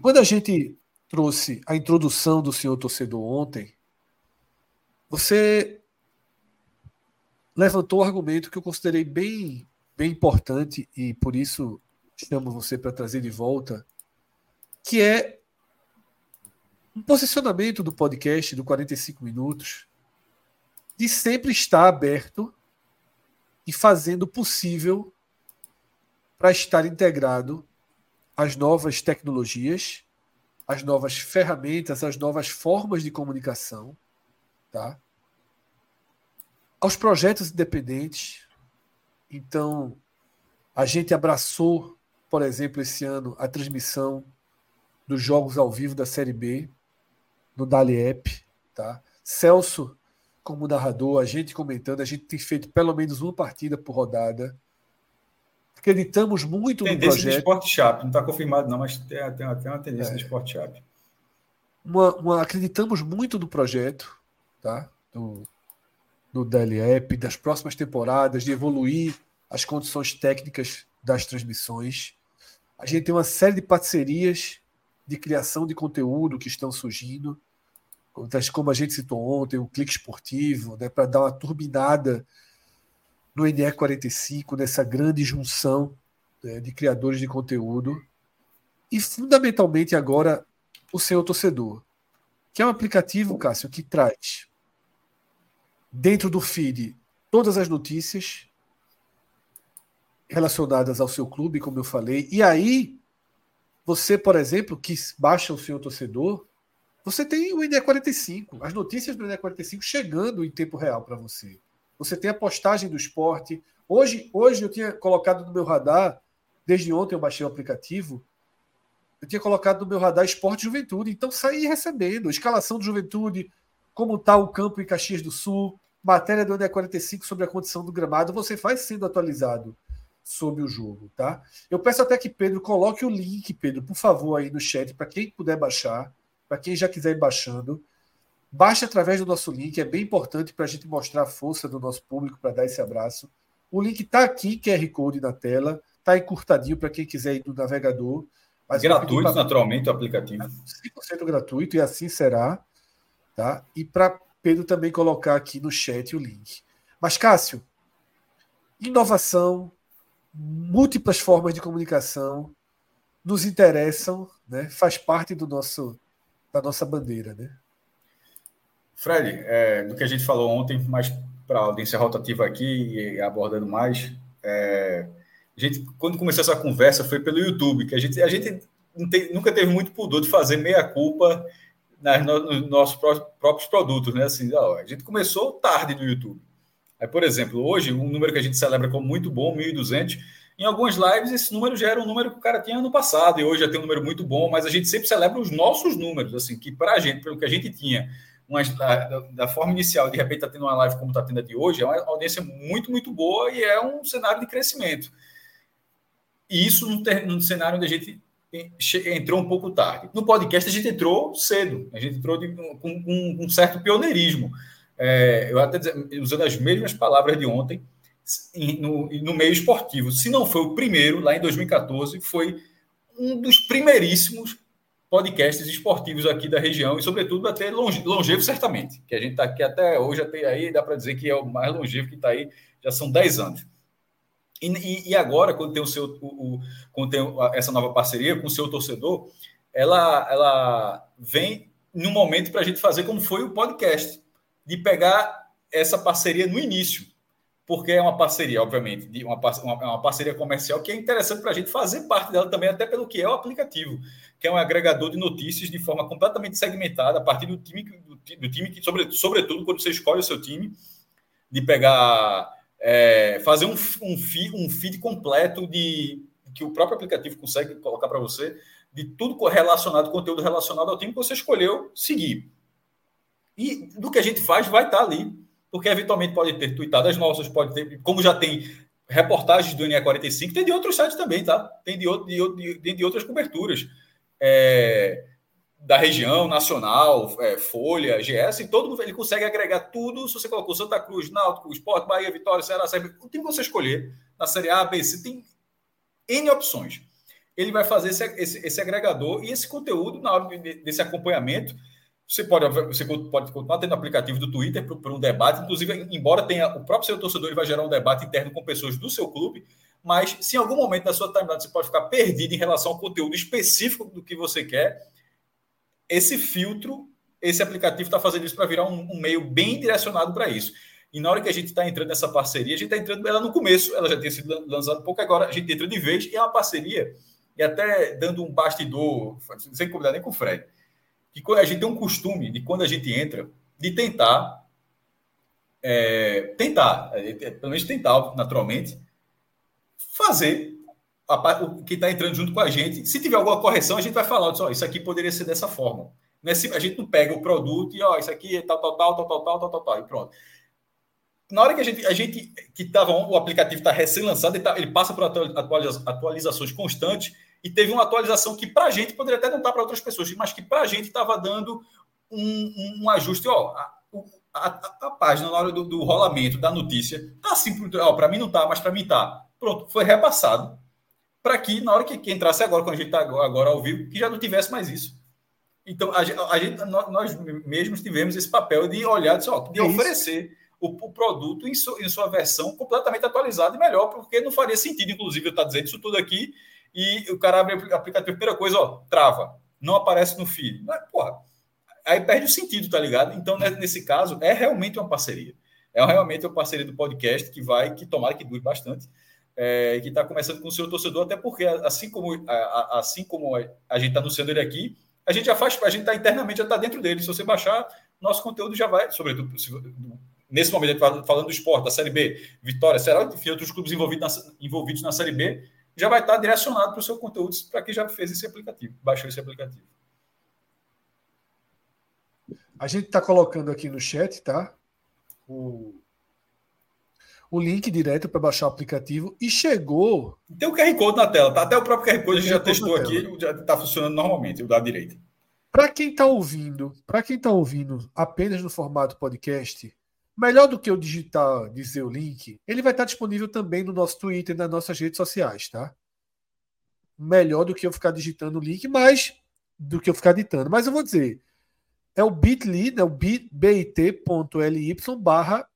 quando a gente trouxe a introdução do senhor torcedor ontem, você levantou um argumento que eu considerei bem, bem importante e por isso chamo você para trazer de volta, que é um posicionamento do podcast do 45 minutos de sempre estar aberto e fazendo o possível para estar integrado às novas tecnologias, às novas ferramentas, às novas formas de comunicação, tá? aos projetos independentes. Então, a gente abraçou, por exemplo, esse ano, a transmissão dos jogos ao vivo da Série B no Dali App. Tá? Celso como narrador, a gente comentando, a gente tem feito pelo menos uma partida por rodada. Acreditamos muito tendência no projeto. do Sport Chap, não está confirmado não, mas tem, tem, tem uma tendência é. do Sport Chap. Uma, uma, acreditamos muito no projeto, tá? Do, do DL App, das próximas temporadas, de evoluir as condições técnicas das transmissões. A gente tem uma série de parcerias de criação de conteúdo que estão surgindo como a gente citou ontem, o clique esportivo, né, para dar uma turbinada no NE45, nessa grande junção né, de criadores de conteúdo. E, fundamentalmente, agora, o seu torcedor, que é um aplicativo, Cássio, que traz dentro do feed todas as notícias relacionadas ao seu clube, como eu falei. E aí, você, por exemplo, que baixa o seu torcedor, você tem o INE45, as notícias do INE45 chegando em tempo real para você. Você tem a postagem do esporte. Hoje, hoje eu tinha colocado no meu radar, desde ontem eu baixei o aplicativo, eu tinha colocado no meu radar Esporte Juventude. Então saí recebendo. Escalação do Juventude, como está o campo em Caxias do Sul, matéria do INE45 sobre a condição do gramado, você faz sendo atualizado sobre o jogo, tá? Eu peço até que Pedro coloque o link, Pedro, por favor, aí no chat, para quem puder baixar para quem já quiser ir baixando, baixe através do nosso link, é bem importante para a gente mostrar a força do nosso público para dar esse abraço. O link está aqui, QR Code na tela, está encurtadinho para quem quiser ir no navegador. Mas gratuito, pra... naturalmente, o aplicativo. 100% gratuito e assim será. Tá? E para Pedro também colocar aqui no chat o link. Mas, Cássio, inovação, múltiplas formas de comunicação nos interessam, né? faz parte do nosso da nossa bandeira, né? Fred, é, do que a gente falou ontem, mas para a audiência rotativa aqui e abordando mais, é, a gente, quando começou essa conversa foi pelo YouTube, que a gente, a gente tem, nunca teve muito pudor de fazer meia-culpa nos nossos próprios produtos, né? Assim, ó, a gente começou tarde no YouTube. Aí, por exemplo, hoje, um número que a gente celebra como muito bom, 1.200, em algumas lives, esse número já era um número que o cara tinha ano passado, e hoje já tem um número muito bom, mas a gente sempre celebra os nossos números, assim, que para a gente, pelo que a gente tinha, uma, da, da, forma inicial, de repente está tendo uma live como está tendo a de hoje, é uma audiência muito, muito boa e é um cenário de crescimento. E isso num, num cenário onde a gente entrou um pouco tarde. No podcast a gente entrou cedo, a gente entrou de, com, com, um certo pioneirismo. É, eu até usando as mesmas palavras de ontem, no, meio esportivo. Se não foi o primeiro, lá em 2014, foi um dos primeiríssimos podcasts esportivos aqui da região e, sobretudo, até longe, longevo, certamente. Que a gente está aqui até hoje, até aí, dá para dizer que é o mais longevo que está aí, já são 10 anos. E, e, e, agora, quando tem, o seu, o, o, quando tem essa nova parceria com o seu torcedor, ela, ela vem num momento para a gente fazer como foi o podcast, de pegar essa parceria no início porque é uma parceria, obviamente, de uma, uma, uma parceria comercial que é interessante para a gente fazer parte dela também, até pelo que é o aplicativo, que é um agregador de notícias de forma completamente segmentada, a partir do time, do, do time que, sobre, sobretudo, quando você escolhe o seu time, de pegar, é, fazer um, um, feed, um feed completo de que o próprio aplicativo consegue colocar para você, de tudo relacionado, conteúdo relacionado ao time que você escolheu seguir. E do que a gente faz vai estar tá ali porque eventualmente pode ter tweetadas nossas, pode ter, como já tem reportagens do NE45, tem de outros sites também, tá? Tem de, de, de, de outras coberturas. É, da região, nacional, é, Folha, GS, e todo mundo ele consegue agregar tudo. Se você colocou Santa Cruz, Náutico, Sport, Bahia, Vitória, Ceará, Ceará, o time que você escolher, na Série A, B, C, tem N opções. Ele vai fazer esse, esse, esse agregador e esse conteúdo na hora de, desse acompanhamento você pode, você pode continuar tendo aplicativo do Twitter para um debate, inclusive, embora tenha o próprio seu torcedor, ele vai gerar um debate interno com pessoas do seu clube, mas se em algum momento da sua timeline você pode ficar perdido em relação ao conteúdo específico do que você quer, esse filtro, esse aplicativo está fazendo isso para virar um, um, meio bem direcionado para isso. E na hora que a gente está entrando nessa parceria, a gente está entrando ela no começo, ela já tinha sido lançada um pouco, agora a gente entra de vez, e é uma parceria, e até dando um bastidor, sem combinar nem com o Fred que a gente tem um costume de quando a gente entra, de tentar, é, tentar, pelo menos tentar, naturalmente, fazer a, o que está entrando junto com a gente. Se tiver alguma correção, a gente vai falar, oh, isso aqui poderia ser dessa forma. Não é, a gente não pega o produto e, ó, oh, isso aqui é tal, tal, tal, tal, tal, tal, tal, tal, tal, e pronto. Na hora que a gente, a gente que estava, o aplicativo está recém-lançado, ele, tá, ele passa por atualizações constantes, e teve uma atualização que para a gente poderia até não estar para outras pessoas, mas que para a gente estava dando um, um, ajuste. Ó, a, a, a, página na hora do, do rolamento da notícia tá assim, para mim não tá, mas para mim tá. Pronto, foi repassado para que na hora que, que, entrasse agora, quando a gente está agora ao vivo, que já não tivesse mais isso. Então, a, a gente, nós mesmos tivemos esse papel de olhar, de, ó, de é oferecer o, o, produto em, em, sua versão completamente atualizada e melhor, porque não faria sentido, inclusive, eu estar tá dizendo isso tudo aqui e o cara abre o aplicativo, primeira coisa, ó, trava, não aparece no feed. Mas, porra, aí perde o sentido, tá ligado? Então, né, nesse caso, é realmente uma parceria. É realmente uma parceria do podcast que vai, que tomara que dure bastante, é, que está começando com o seu torcedor, até porque, assim como, assim como a gente está anunciando ele aqui, a gente já faz, a gente está internamente, já está dentro dele. Se você baixar, nosso conteúdo já vai, sobretudo, nesse momento, falando do esporte, da Série B, Vitória, será enfim, outros clubes envolvidos na, envolvidos na Série B, já vai estar direcionado para o seu conteúdo para quem já fez esse aplicativo, baixou esse aplicativo. A gente está colocando aqui no chat, tá? O, o link direto para baixar o aplicativo e chegou. Tem o QR Code na tela, tá? Até o próprio QR Code a gente já testou aqui, já está funcionando normalmente, o da direita. Para quem está ouvindo, para quem está ouvindo apenas no formato podcast, Melhor do que eu digitar, dizer o link, ele vai estar disponível também no nosso Twitter e nas nossas redes sociais, tá? Melhor do que eu ficar digitando o link, mas do que eu ficar ditando. Mas eu vou dizer, é o bit.ly, né, o bit.ly barra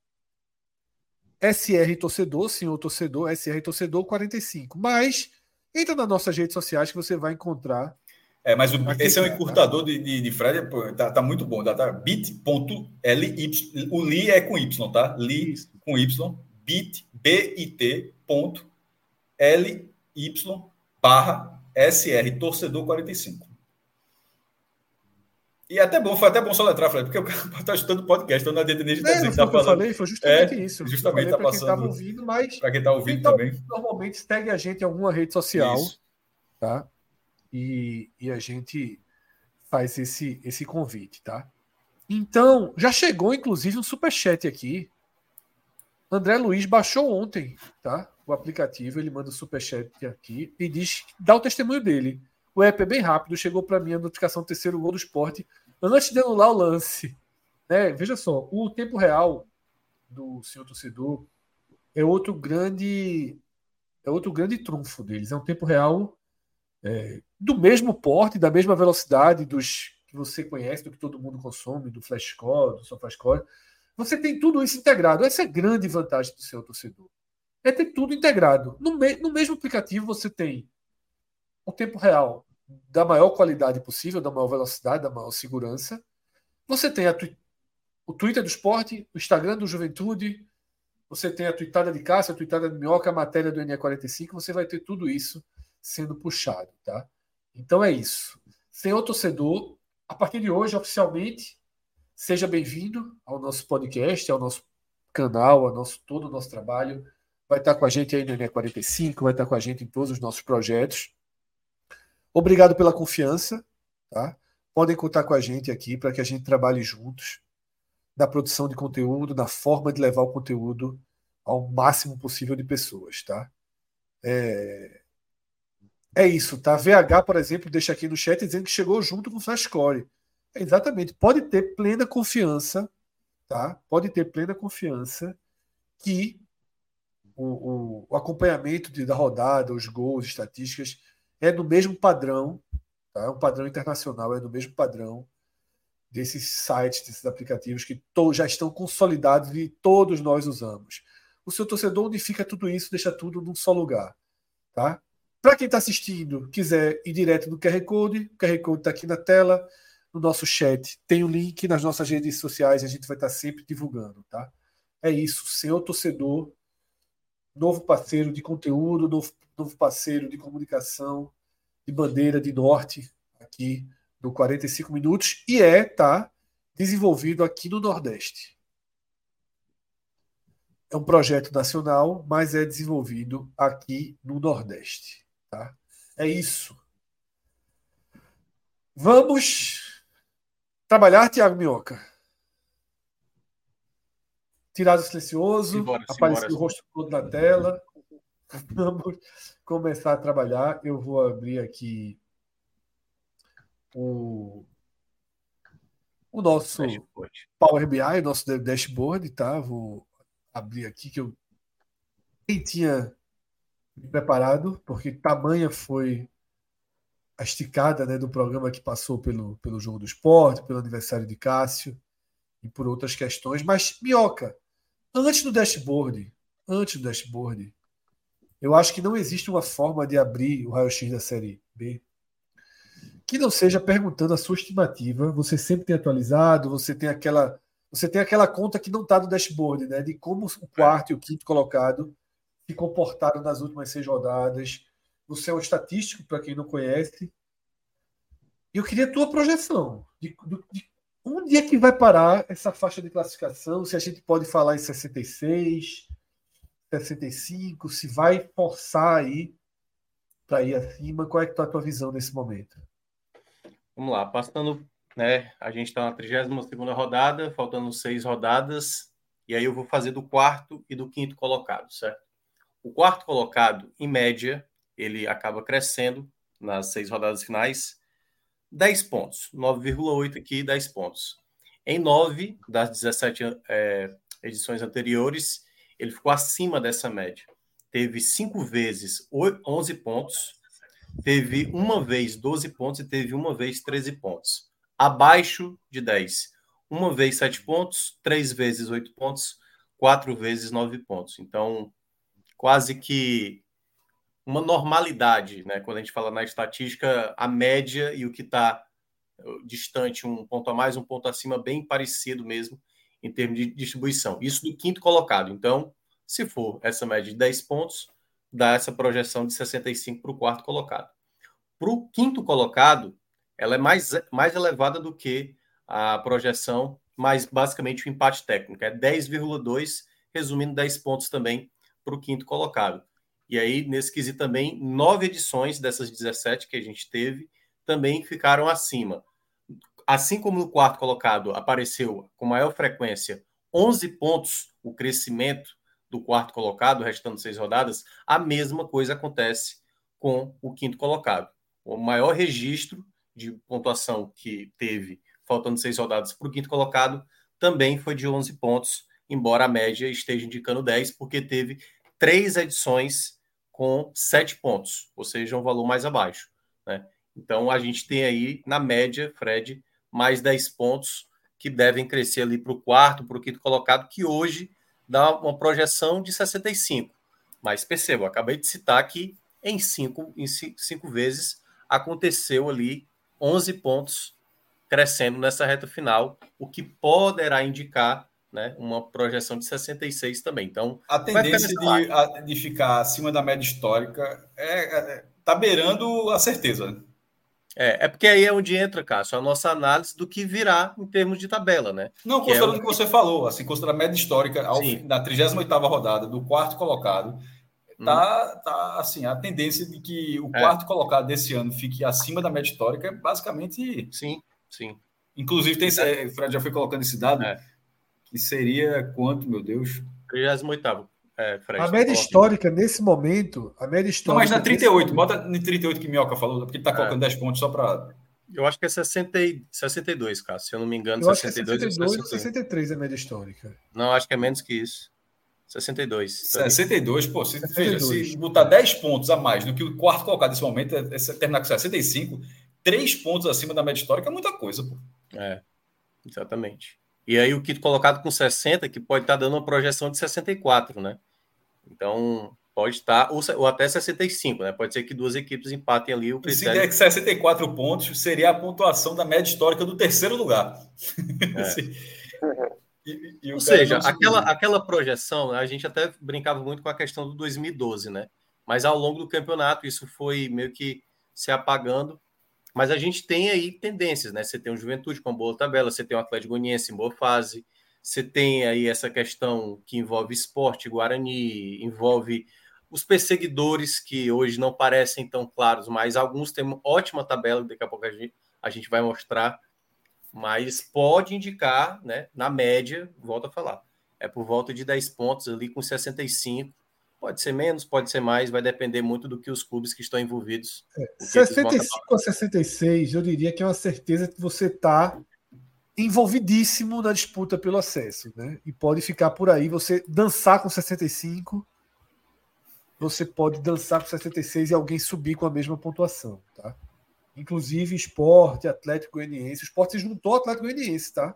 SR Torcedor, senhor torcedor, SR Torcedor 45. Mas entra nas nossas redes sociais que você vai encontrar é, mas o, esse é um encurtador de, de, de Fred, tá, tá, muito bom. Tá, tá, bit.ly, o li é com Y, tá? Li com Y, bit, bit, ponto, ly, barra, sr, torcedor 45. E é até bom, foi até bom só letrar, Fred, porque o cara *laughs* está escutando podcast, então não adianta nem dizer que tá falando. Eu falei, foi justamente é, isso. Justamente está passando. Para quem ouvindo, mas. Para quem está ouvindo então, também. Normalmente segue a gente em alguma rede social. Isso. Tá? E, e a gente faz esse, esse convite, tá? Então, já chegou inclusive um superchat aqui. André Luiz baixou ontem, tá? O aplicativo, ele manda o superchat aqui e diz, dá o testemunho dele. O app é bem rápido, chegou para mim a notificação do terceiro gol do esporte antes de anular o lance. Né? Veja só, o tempo real do senhor torcedor é outro grande é outro grande trunfo deles. É um tempo real é, do mesmo porte, da mesma velocidade dos que você conhece, do que todo mundo consome, do Flashcore, do SofaScore. Você tem tudo isso integrado. Essa é a grande vantagem do seu torcedor. É ter tudo integrado. No, me, no mesmo aplicativo você tem o tempo real da maior qualidade possível, da maior velocidade, da maior segurança. Você tem a, o Twitter do esporte, o Instagram do Juventude, você tem a tweetada de Cássio, a tweetada de Minhoca, a matéria do NE45, você vai ter tudo isso sendo puxado, tá? Então é isso. Senhor torcedor, a partir de hoje, oficialmente, seja bem-vindo ao nosso podcast, ao nosso canal, ao nosso todo o nosso trabalho. Vai estar com a gente aí no NE45, vai estar com a gente em todos os nossos projetos. Obrigado pela confiança, tá? Podem contar com a gente aqui para que a gente trabalhe juntos na produção de conteúdo, na forma de levar o conteúdo ao máximo possível de pessoas, tá? É, é isso, tá? VH, por exemplo, deixa aqui no chat dizendo que chegou junto com o Flashcore. É, exatamente. Pode ter plena confiança, tá? Pode ter plena confiança que o, o, o acompanhamento de, da rodada, os gols, estatísticas, é do mesmo padrão, tá? É um padrão internacional, é do mesmo padrão desses sites, desses aplicativos que já estão consolidados e todos nós usamos. O seu torcedor unifica tudo isso, deixa tudo num só lugar. Tá? Para quem está assistindo, quiser ir direto no QR Code, o QR Code está aqui na tela, no nosso chat. Tem o link nas nossas redes sociais, a gente vai estar tá sempre divulgando. Tá? É isso, seu torcedor, novo parceiro de conteúdo, novo, novo parceiro de comunicação, de bandeira, de norte, aqui do 45 minutos e é tá desenvolvido aqui no Nordeste. É um projeto nacional, mas é desenvolvido aqui no Nordeste, tá? É isso. Vamos trabalhar, Tiago Minhoca. Tirado silencioso, simbora, apareceu simbora. o rosto todo na tela. *laughs* Vamos começar a trabalhar. Eu vou abrir aqui o, o nosso dashboard. Power BI, o nosso dashboard, tá? Vou abrir aqui que eu nem tinha preparado, porque tamanha foi a esticada né, do programa que passou pelo, pelo jogo do esporte, pelo aniversário de Cássio e por outras questões. Mas, Minhoca, antes do dashboard, antes do dashboard, eu acho que não existe uma forma de abrir o raio-x da série B que não seja perguntando a sua estimativa. Você sempre tem atualizado, você tem aquela, você tem aquela conta que não está no dashboard, né? De como o quarto e o quinto colocado se comportaram nas últimas seis rodadas. Você é um estatístico, para quem não conhece. Eu queria a tua projeção de, de, de onde é que vai parar essa faixa de classificação, se a gente pode falar em 66, 65, se vai forçar aí para ir acima, qual é que tá a tua visão nesse momento? Vamos lá, passando, né? A gente está na 32 segunda rodada, faltando seis rodadas, e aí eu vou fazer do quarto e do quinto colocado, certo? O quarto colocado, em média, ele acaba crescendo nas seis rodadas finais, 10 pontos, 9,8 aqui, 10 pontos. Em nove das 17 é, edições anteriores, ele ficou acima dessa média. Teve cinco vezes 11 pontos, teve uma vez 12 pontos e teve uma vez 13 pontos. Abaixo de 10. Uma vez 7 pontos, três vezes 8 pontos, quatro vezes 9 pontos. Então, quase que uma normalidade, né? Quando a gente fala na estatística, a média e o que está uh, distante, um ponto a mais, um ponto acima, bem parecido mesmo em termos de distribuição. Isso do quinto colocado. Então, se for essa média de 10 pontos, dá essa projeção de 65 para o quarto colocado. Para o quinto colocado, ela é mais, mais elevada do que a projeção, mas basicamente o empate técnico. É 10,2, resumindo 10 pontos também para o quinto colocado. E aí, nesse quesito também, nove edições dessas 17 que a gente teve também ficaram acima. Assim como no quarto colocado apareceu com maior frequência 11 pontos o crescimento do quarto colocado, restando seis rodadas, a mesma coisa acontece com o quinto colocado. O maior registro de pontuação que teve, faltando seis rodadas para o quinto colocado, também foi de 11 pontos, embora a média esteja indicando 10, porque teve três edições com sete pontos, ou seja, um valor mais abaixo. Né? Então a gente tem aí, na média, Fred, mais 10 pontos que devem crescer ali para o quarto, para o quinto colocado, que hoje dá uma projeção de 65. Mas perceba, acabei de citar que em cinco, em cinco vezes aconteceu ali 11 pontos crescendo nessa reta final, o que poderá indicar né, uma projeção de 66 também. Então, a tendência de, a, de ficar acima da média histórica é, é tá beirando a certeza. É, é porque aí é onde entra, Cássio, a nossa análise do que virá em termos de tabela, né? Não, considerando o que, você falou, assim, considerando a média histórica ao, na 38ª rodada do quarto colocado, tá, hum. tá assim, a tendência de que o é. quarto colocado desse ano fique acima da média histórica é basicamente. Sim, sim. Inclusive, tem, é. o Fred já foi colocando esse dado, é. Que seria quanto, meu Deus? 38 é, Fred, a média histórica, nesse momento, a média histórica. Não, mas na 38, bota na 38 que Minhoca falou, porque ele está colocando é. 10 pontos só para. Eu acho que é 60, 62, cara. Se eu não me engano, eu 62, acho que é 62 ou 63 é a média histórica. Não, acho que é menos que isso. 62. 62, pô, se, 62. Veja, se botar 10 pontos a mais do que o quarto colocado nesse momento, é, é terminar com 65, 3 pontos acima da média histórica é muita coisa, pô. É, exatamente. E aí o quinto colocado com 60, que pode estar dando uma projeção de 64, né? Então, pode estar, ou, ou até 65, né? Pode ser que duas equipes empatem ali o critério. Se der 64 pontos, seria a pontuação da média histórica do terceiro lugar. É. *laughs* e, e ou seja, aquela, aquela projeção, a gente até brincava muito com a questão do 2012, né? Mas ao longo do campeonato, isso foi meio que se apagando. Mas a gente tem aí tendências, né? Você tem o Juventude com boa tabela, você tem o Atlético Goianiense em boa fase, você tem aí essa questão que envolve esporte, Guarani, envolve os perseguidores, que hoje não parecem tão claros, mas alguns têm uma ótima tabela, daqui a pouco a gente, a gente vai mostrar, mas pode indicar, né, na média, volto a falar, é por volta de 10 pontos ali com 65, Pode ser menos, pode ser mais, vai depender muito do que os clubes que estão envolvidos. É, 65 a 66, eu diria que é uma certeza que você está envolvidíssimo na disputa pelo acesso, né? E pode ficar por aí, você dançar com 65, você pode dançar com 66 e alguém subir com a mesma pontuação, tá? Inclusive esporte, Atlético Goianiense, o esporte se juntou ao Atlético Goianiense, tá?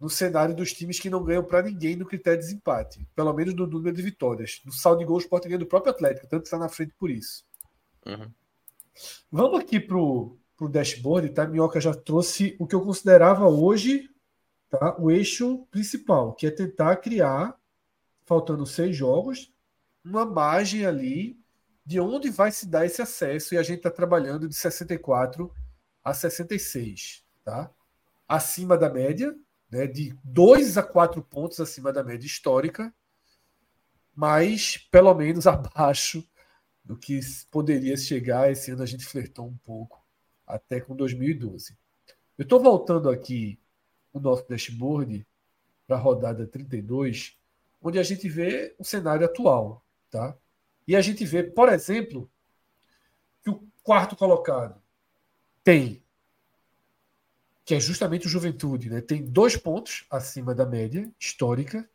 No cenário dos times que não ganham para ninguém no critério de desempate, pelo menos no número de vitórias. No saldo de gols, o Sport ganha do próprio Atlético, tanto está na frente por isso. Uhum. Vamos aqui para o dashboard, tá? Minhoca já trouxe o que eu considerava hoje tá? o eixo principal, que é tentar criar, faltando seis jogos, uma margem ali de onde vai se dar esse acesso, e a gente está trabalhando de 64 a 66, tá? Acima da média, né, de 2 a 4 pontos acima da média histórica, mas pelo menos *laughs* abaixo do que poderia chegar. Esse ano a gente flertou um pouco, até com 2012. Eu estou voltando aqui o nosso dashboard para a rodada 32, onde a gente vê o cenário atual. Tá? E a gente vê, por exemplo, que o quarto colocado tem que é justamente o Juventude, né? Tem dois pontos acima da média histórica.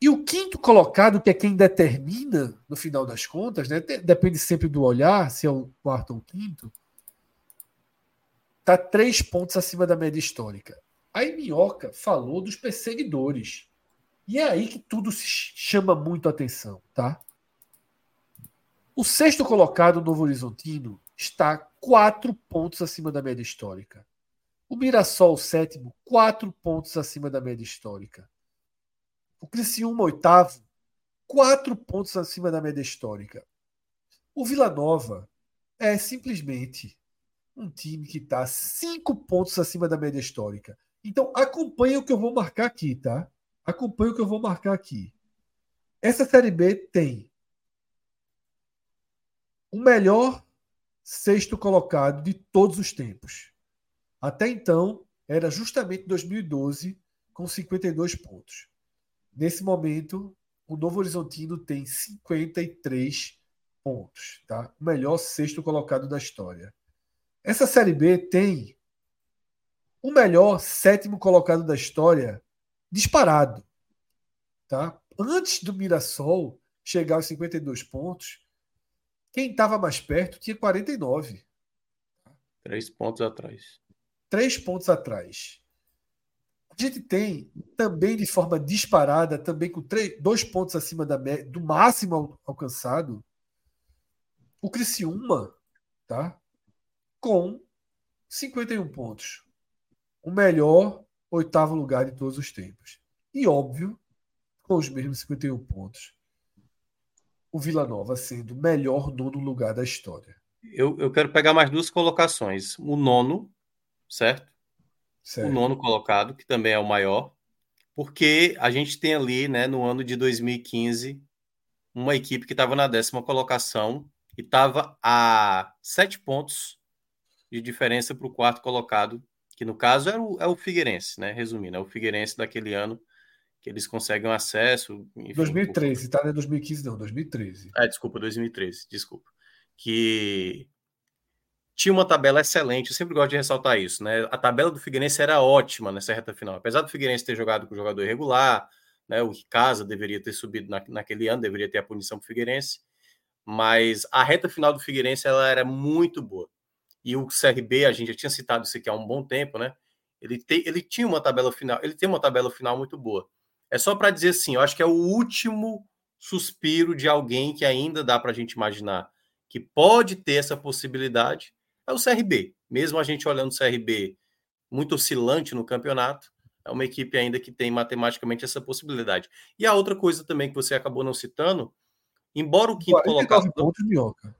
E o quinto colocado, que é quem determina, no final das contas, né? Depende sempre do olhar, se é o quarto ou o quinto, está três pontos acima da média histórica. Aí Minhoca falou dos perseguidores. E é aí que tudo se chama muito atenção, tá? O sexto colocado, Novo Horizontino, está quatro pontos acima da média histórica. O Mirassol, sétimo, quatro pontos acima da média histórica. O Criciúma, oitavo, quatro pontos acima da média histórica. O Vila Nova é simplesmente um time que está cinco pontos acima da média histórica. Então acompanhe o que eu vou marcar aqui, tá? Acompanhe o que eu vou marcar aqui. Essa Série B tem o melhor sexto colocado de todos os tempos. Até então, era justamente 2012, com 52 pontos. Nesse momento, o Novo Horizontino tem 53 pontos, tá? O melhor sexto colocado da história. Essa Série B tem o melhor sétimo colocado da história disparado, tá? Antes do Mirassol chegar aos 52 pontos, quem estava mais perto tinha 49. Três pontos atrás. Três pontos atrás. A gente tem também de forma disparada, também com três, dois pontos acima da, do máximo alcançado, o Criciúma, tá? Com 51 pontos. O melhor oitavo lugar de todos os tempos. E óbvio, com os mesmos 51 pontos, o Vila Nova sendo o melhor nono lugar da história. Eu, eu quero pegar mais duas colocações. O nono, certo? certo? O nono colocado, que também é o maior, porque a gente tem ali, né, no ano de 2015, uma equipe que estava na décima colocação e estava a sete pontos de diferença para o quarto colocado, que no caso é o, é o Figueirense, né? Resumindo, é o Figueirense daquele ano que eles conseguem acesso. Enfim, 2013, por... tá? Não é 2015, não, 2013. É, desculpa, 2013, desculpa. Que tinha uma tabela excelente, eu sempre gosto de ressaltar isso, né? A tabela do Figueirense era ótima nessa reta final. Apesar do Figueirense ter jogado com jogador irregular, né? O Casa deveria ter subido na, naquele ano, deveria ter a punição para o Figueirense mas a reta final do Figueirense ela era muito boa. E o CRB, a gente já tinha citado isso aqui há um bom tempo, né? Ele, tem, ele tinha uma tabela final, ele tem uma tabela final muito boa. É só para dizer assim, eu acho que é o último suspiro de alguém que ainda dá para a gente imaginar que pode ter essa possibilidade, é o CRB. Mesmo a gente olhando o CRB muito oscilante no campeonato, é uma equipe ainda que tem matematicamente essa possibilidade. E a outra coisa também que você acabou não citando Embora o quinto colocado. Pontos, Minhoca.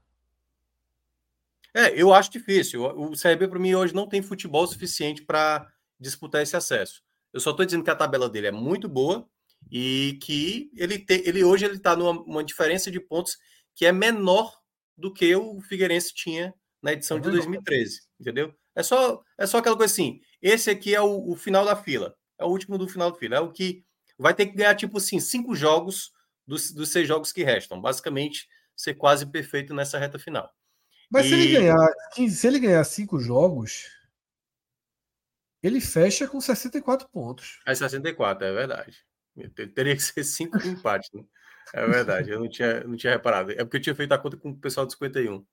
É, eu acho difícil. O CRB, para mim, hoje não tem futebol suficiente para disputar esse acesso. Eu só estou dizendo que a tabela dele é muito boa e que ele, te, ele hoje ele está numa diferença de pontos que é menor do que o Figueirense tinha na edição é de 2013, entendeu? É só, é só aquela coisa assim. Esse aqui é o, o, final da fila, é o último do final da fila, é o que vai ter que ganhar tipo assim cinco jogos dos, dos seis jogos que restam. Basicamente, ser quase perfeito nessa reta final. Mas e... se ele ganhar, se ele ganhar cinco jogos, ele fecha com 64 pontos. É 64, é verdade. Teria que ser cinco *laughs* empates, né? É verdade, eu não tinha, não tinha reparado. É porque eu tinha feito a conta com o pessoal de 51.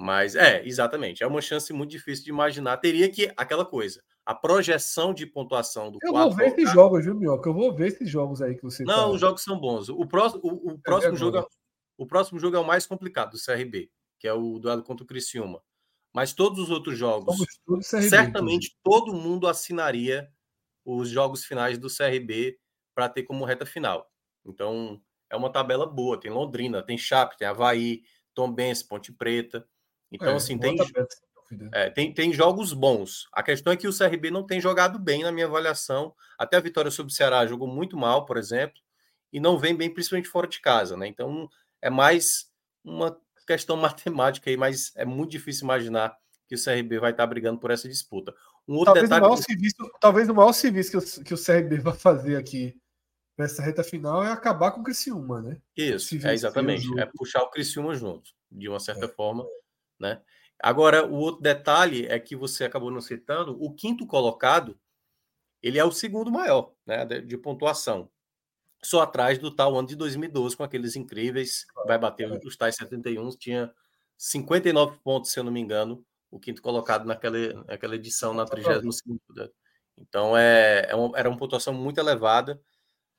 Mas é, exatamente. É uma chance muito difícil de imaginar. Teria que aquela coisa a projeção de pontuação do Eu vou ver esses jogos, viu, Mioca? Eu vou ver esses jogos aí que você Não, tá... os jogos são bons. O próximo, o, o próximo é jogo é, o próximo jogo é o mais complicado do CRB, que é o duelo contra o Criciúma. Mas todos os outros jogos, CRB, certamente todo mundo assinaria os jogos finais do CRB para ter como reta final. Então, é uma tabela boa. Tem Londrina, tem Chape, tem Havaí, Tombense, Ponte Preta. Então, é, assim, tem. É, tem, tem jogos bons. A questão é que o CRB não tem jogado bem, na minha avaliação. Até a vitória sobre o Ceará jogou muito mal, por exemplo, e não vem bem, principalmente fora de casa. Né? Então, é mais uma questão *laughs* matemática aí, mas é muito difícil imaginar que o CRB vai estar brigando por essa disputa. Um outro talvez, detalhe... o maior serviço, talvez o maior serviço que o, que o CRB vai fazer aqui nessa reta final é acabar com o Criciúma, né? Isso, é exatamente. É puxar o Criciúma junto, de uma certa é. forma, né? Agora, o outro detalhe é que você acabou não citando, o quinto colocado, ele é o segundo maior, né, de, pontuação. Só atrás do tal ano de 2012, com aqueles incríveis, vai bater os tais 71, tinha 59 pontos, se eu não me engano, o quinto colocado naquela, naquela edição, na 32 né? Então, é, é uma, era uma pontuação muito elevada,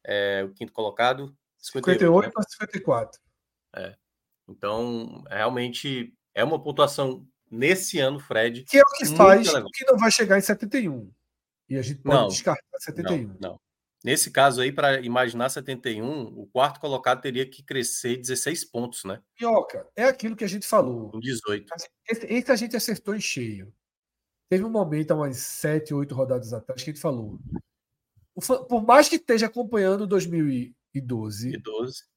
é, o quinto colocado. 58 né? para 54. É. Então, realmente é uma pontuação nesse ano, Fred. Que é o que faz que não vai chegar em 71. E a gente pode não, descartar 71. Não, não. Nesse caso aí, para imaginar 71, o quarto colocado teria que crescer 16 pontos, né? Pioca, é aquilo que a gente falou. Com 18. Esse, esse, a gente acertou em cheio. Teve um momento, há umas 7, 8 rodadas atrás, que a gente falou. Por mais que esteja acompanhando 2012, 2012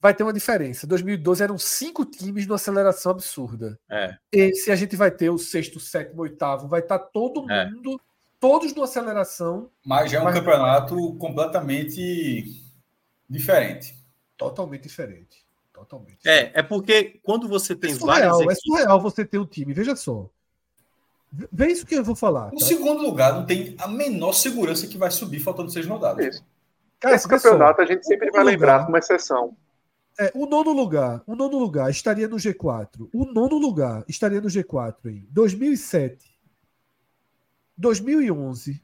vai ter uma diferença. 2012 eram cinco times numa aceleração absurda. É. Esse a gente vai ter o sexto, sétimo, oitavo, vai estar tá todo é. mundo, todos numa aceleração. Mas já é um campeonato completamente diferente. Totalmente diferente. Totalmente. É, é porque quando você tem é surreal, várias. É surreal você ter um time, veja só. Vê isso que eu vou falar. No tá? segundo lugar, não tem a menor segurança que vai subir faltando seis rodadas. Isso. Cara, Esse vê só. campeonato a gente sempre vai lembrar lugar. como exceção. É, o nono lugar, o nono lugar estaria no G4. O nono lugar estaria no G4 em 2007, 2011,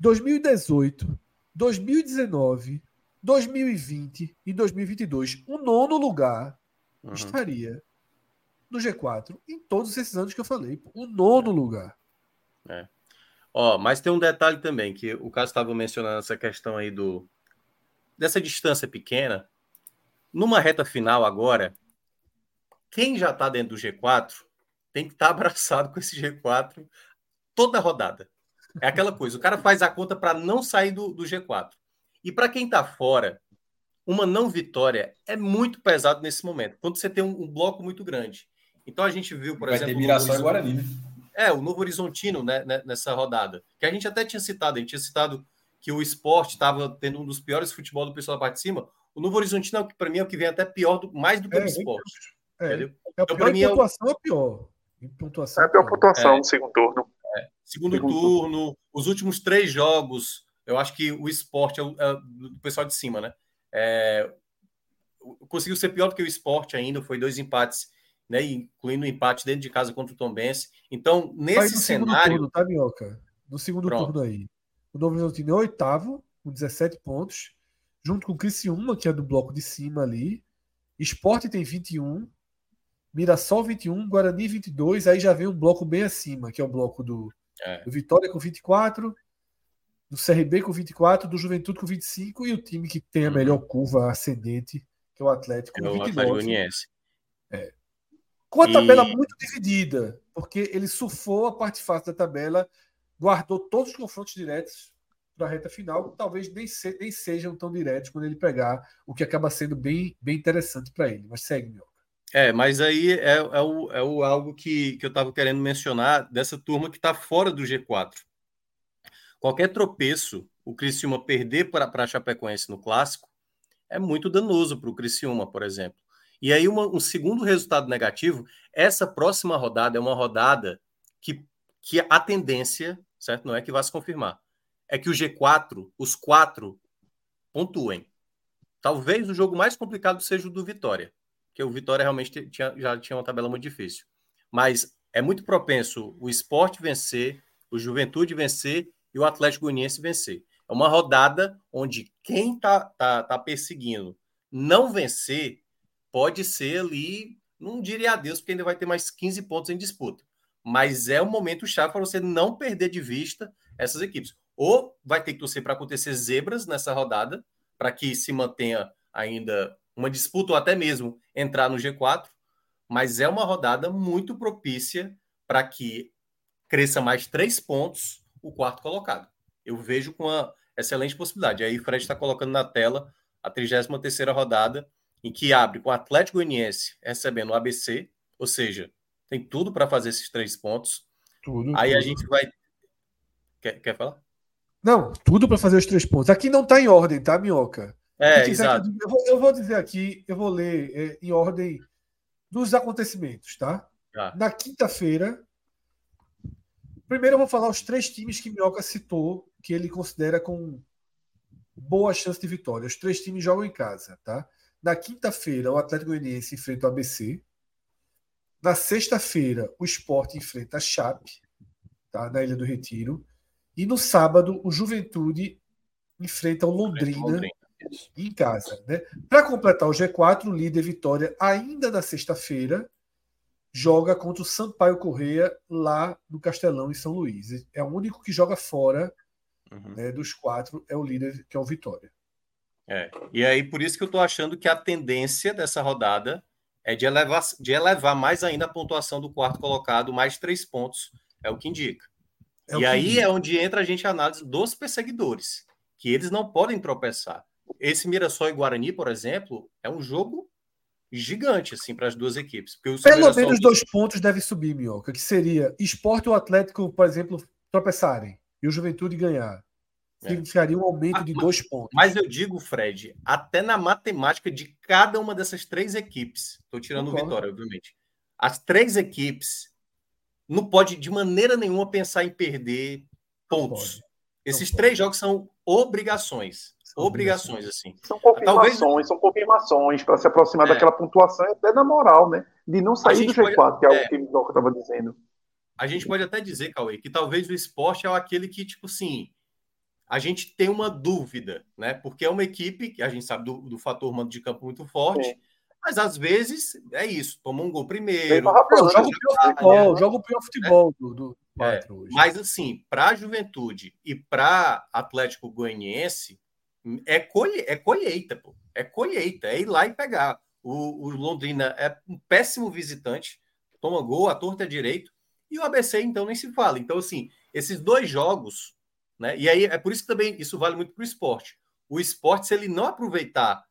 2018, 2019, 2020 e 2022. O nono lugar Uhum. estaria no G4 em todos esses anos que eu falei. O nono lugar. Ó, mas tem um detalhe também, que o Cássio estava mencionando essa questão aí do dessa distância pequena. Numa reta final agora, quem já está dentro do G4 tem que estar *laughs* abraçado com esse G4 toda a rodada. É aquela coisa, o cara faz a conta para não sair do, do G4. E para quem está fora, uma não vitória é muito pesado nesse momento, quando você tem um, um bloco muito grande. Então a gente viu, por Vai exemplo, ter Mirassol e Guarani, né? é, o Novo Horizontino né, né, nessa rodada. Que a gente até tinha citado, a gente tinha citado que o esporte estava tendo um dos piores futebol do pessoal da parte de cima. O Novo Horizontino, é o que para mim, é o que vem até pior, do, mais do que É, o bem esporte. É, entendeu? é o Então, pior mim, é o- pontuação é o pior. Em pontuação É a pior pontuação É. do segundo turno. Segundo Segundo turno, os últimos três jogos, eu acho que o esporte é, o, é do pessoal de cima, né? É, o- conseguiu ser pior do que o esporte ainda, foi dois empates, né? Incluindo o empate dentro de casa contra o Tom Benz. Então, nesse no cenário. turno, tá, Minhoca? No segundo Pronto. turno aí. O Novo Horizontino é o oitavo, com 17 pontos, junto com o Criciúma, que é do bloco de cima ali. Esporte tem 21, Mirassol 21, Guarani 22, aí já vem um bloco bem acima, que é o bloco do, É. do Vitória com 24, do CRB com 24, do Juventude com 25 e o time que tem a Uhum. melhor curva ascendente, que é o Atlético É com o 29. Atlético Goianiense. Com a tabela E- muito dividida, porque ele surfou a parte fácil da tabela, guardou todos os confrontos diretos para a reta final, talvez nem, se- nem sejam tão diretos quando ele pegar, o que acaba sendo bem, bem interessante para ele. Mas segue, meu. É, mas aí é, é, o, é o algo que, que eu estava querendo mencionar dessa turma que está fora do G4. Qualquer tropeço, o Criciúma perder para a Chapecoense no clássico, é muito danoso para o Criciúma, por exemplo. E aí, uma- um segundo resultado negativo, essa próxima rodada é uma rodada que, que a tendência, certo? Não é que vai se confirmar, é que o G4, os quatro, pontuem. Talvez o jogo mais complicado seja o do Vitória, porque o Vitória realmente tinha, já tinha uma tabela muito difícil. Mas é muito propenso o esporte vencer, o Juventude vencer e o Atlético Goianiense vencer. É uma rodada onde quem tá, tá, tá perseguindo não vencer pode ser ali, não diria adeus, porque ainda vai ter mais 15 pontos em disputa. Mas é um momento chave para você não perder de vista essas equipes. Ou vai ter que torcer para acontecer zebras nessa rodada, para que se mantenha ainda uma disputa ou até mesmo entrar no G4, mas é uma rodada muito propícia para que cresça mais três pontos o quarto colocado. Eu vejo com uma excelente possibilidade. Aí o Fred está colocando na tela a 33ª rodada, em que abre com o Atlético Goianiense recebendo o ABC, ou seja, tem tudo para fazer esses três pontos. Tudo, Aí a tudo. gente vai... Quer, quer falar? Não, tudo para fazer os três pontos. Aqui não está em ordem, tá, Minhoca? É, exato. eu vou, eu vou dizer aqui, eu vou ler é, em ordem dos acontecimentos, tá? Tá. Na quinta-feira, primeiro eu vou falar os três times que Minhoca citou, que ele considera com boa chance de vitória. Os três times jogam em casa, tá? Na quinta-feira, o Atlético Goianiense enfrenta o ABC. Na sexta-feira, o Sport enfrenta a Chape, tá? na Ilha do Retiro. E no sábado, o Juventude enfrenta o Londrina Londrina. em casa. Né? Para completar o G4, o líder Vitória, ainda na sexta-feira, joga contra o Sampaio Correia lá no Castelão, em São Luís. É o único que joga fora Uhum. né, dos quatro, é o líder, que é o Vitória. É. E aí, por isso que eu tô achando que a tendência dessa rodada é de elevar, de elevar mais ainda a pontuação do quarto colocado, mais três pontos, é o que indica. É e aí é onde entra a gente a análise dos perseguidores, que eles não podem tropeçar. Esse Mirassol e Guarani, por exemplo, é um jogo gigante assim para as duas equipes. Pelo Mirassol- menos dois pontos deve subir, Minhoca, que seria Esporte ou Atlético, por exemplo, tropeçarem e o Juventude ganhar. significaria um aumento de dois pontos. Mas eu digo, Fred, até na matemática de cada uma dessas três equipes, estou tirando o Vitória, obviamente, as três equipes não pode de maneira nenhuma pensar em perder pontos. Esses três jogos são obrigações. São obrigações, assim. São confirmações, Talvez... são confirmações para se aproximar é. daquela pontuação até na moral, né? De não sair do G4, pode... que é, é o que o estava dizendo. A gente pode até dizer, Cauê, que talvez o esporte é aquele que, tipo assim, a gente tem uma dúvida, né? Porque é uma equipe que a gente sabe do, do fator mando de campo muito forte, Sim. Mas às vezes é isso, toma um gol primeiro. joga o pior futebol, joga o pior futebol do, do é, Mas assim, para a juventude e para Atlético Goianiense, é, colhe, é colheita, pô. É colheita, é ir lá e pegar. O, o Londrina é um péssimo visitante, toma gol, a torta é direito, e o ABC, então, nem se fala. Então, assim, esses dois jogos né? E aí é por isso que também isso vale muito para o esporte. O esporte, se ele não aproveitar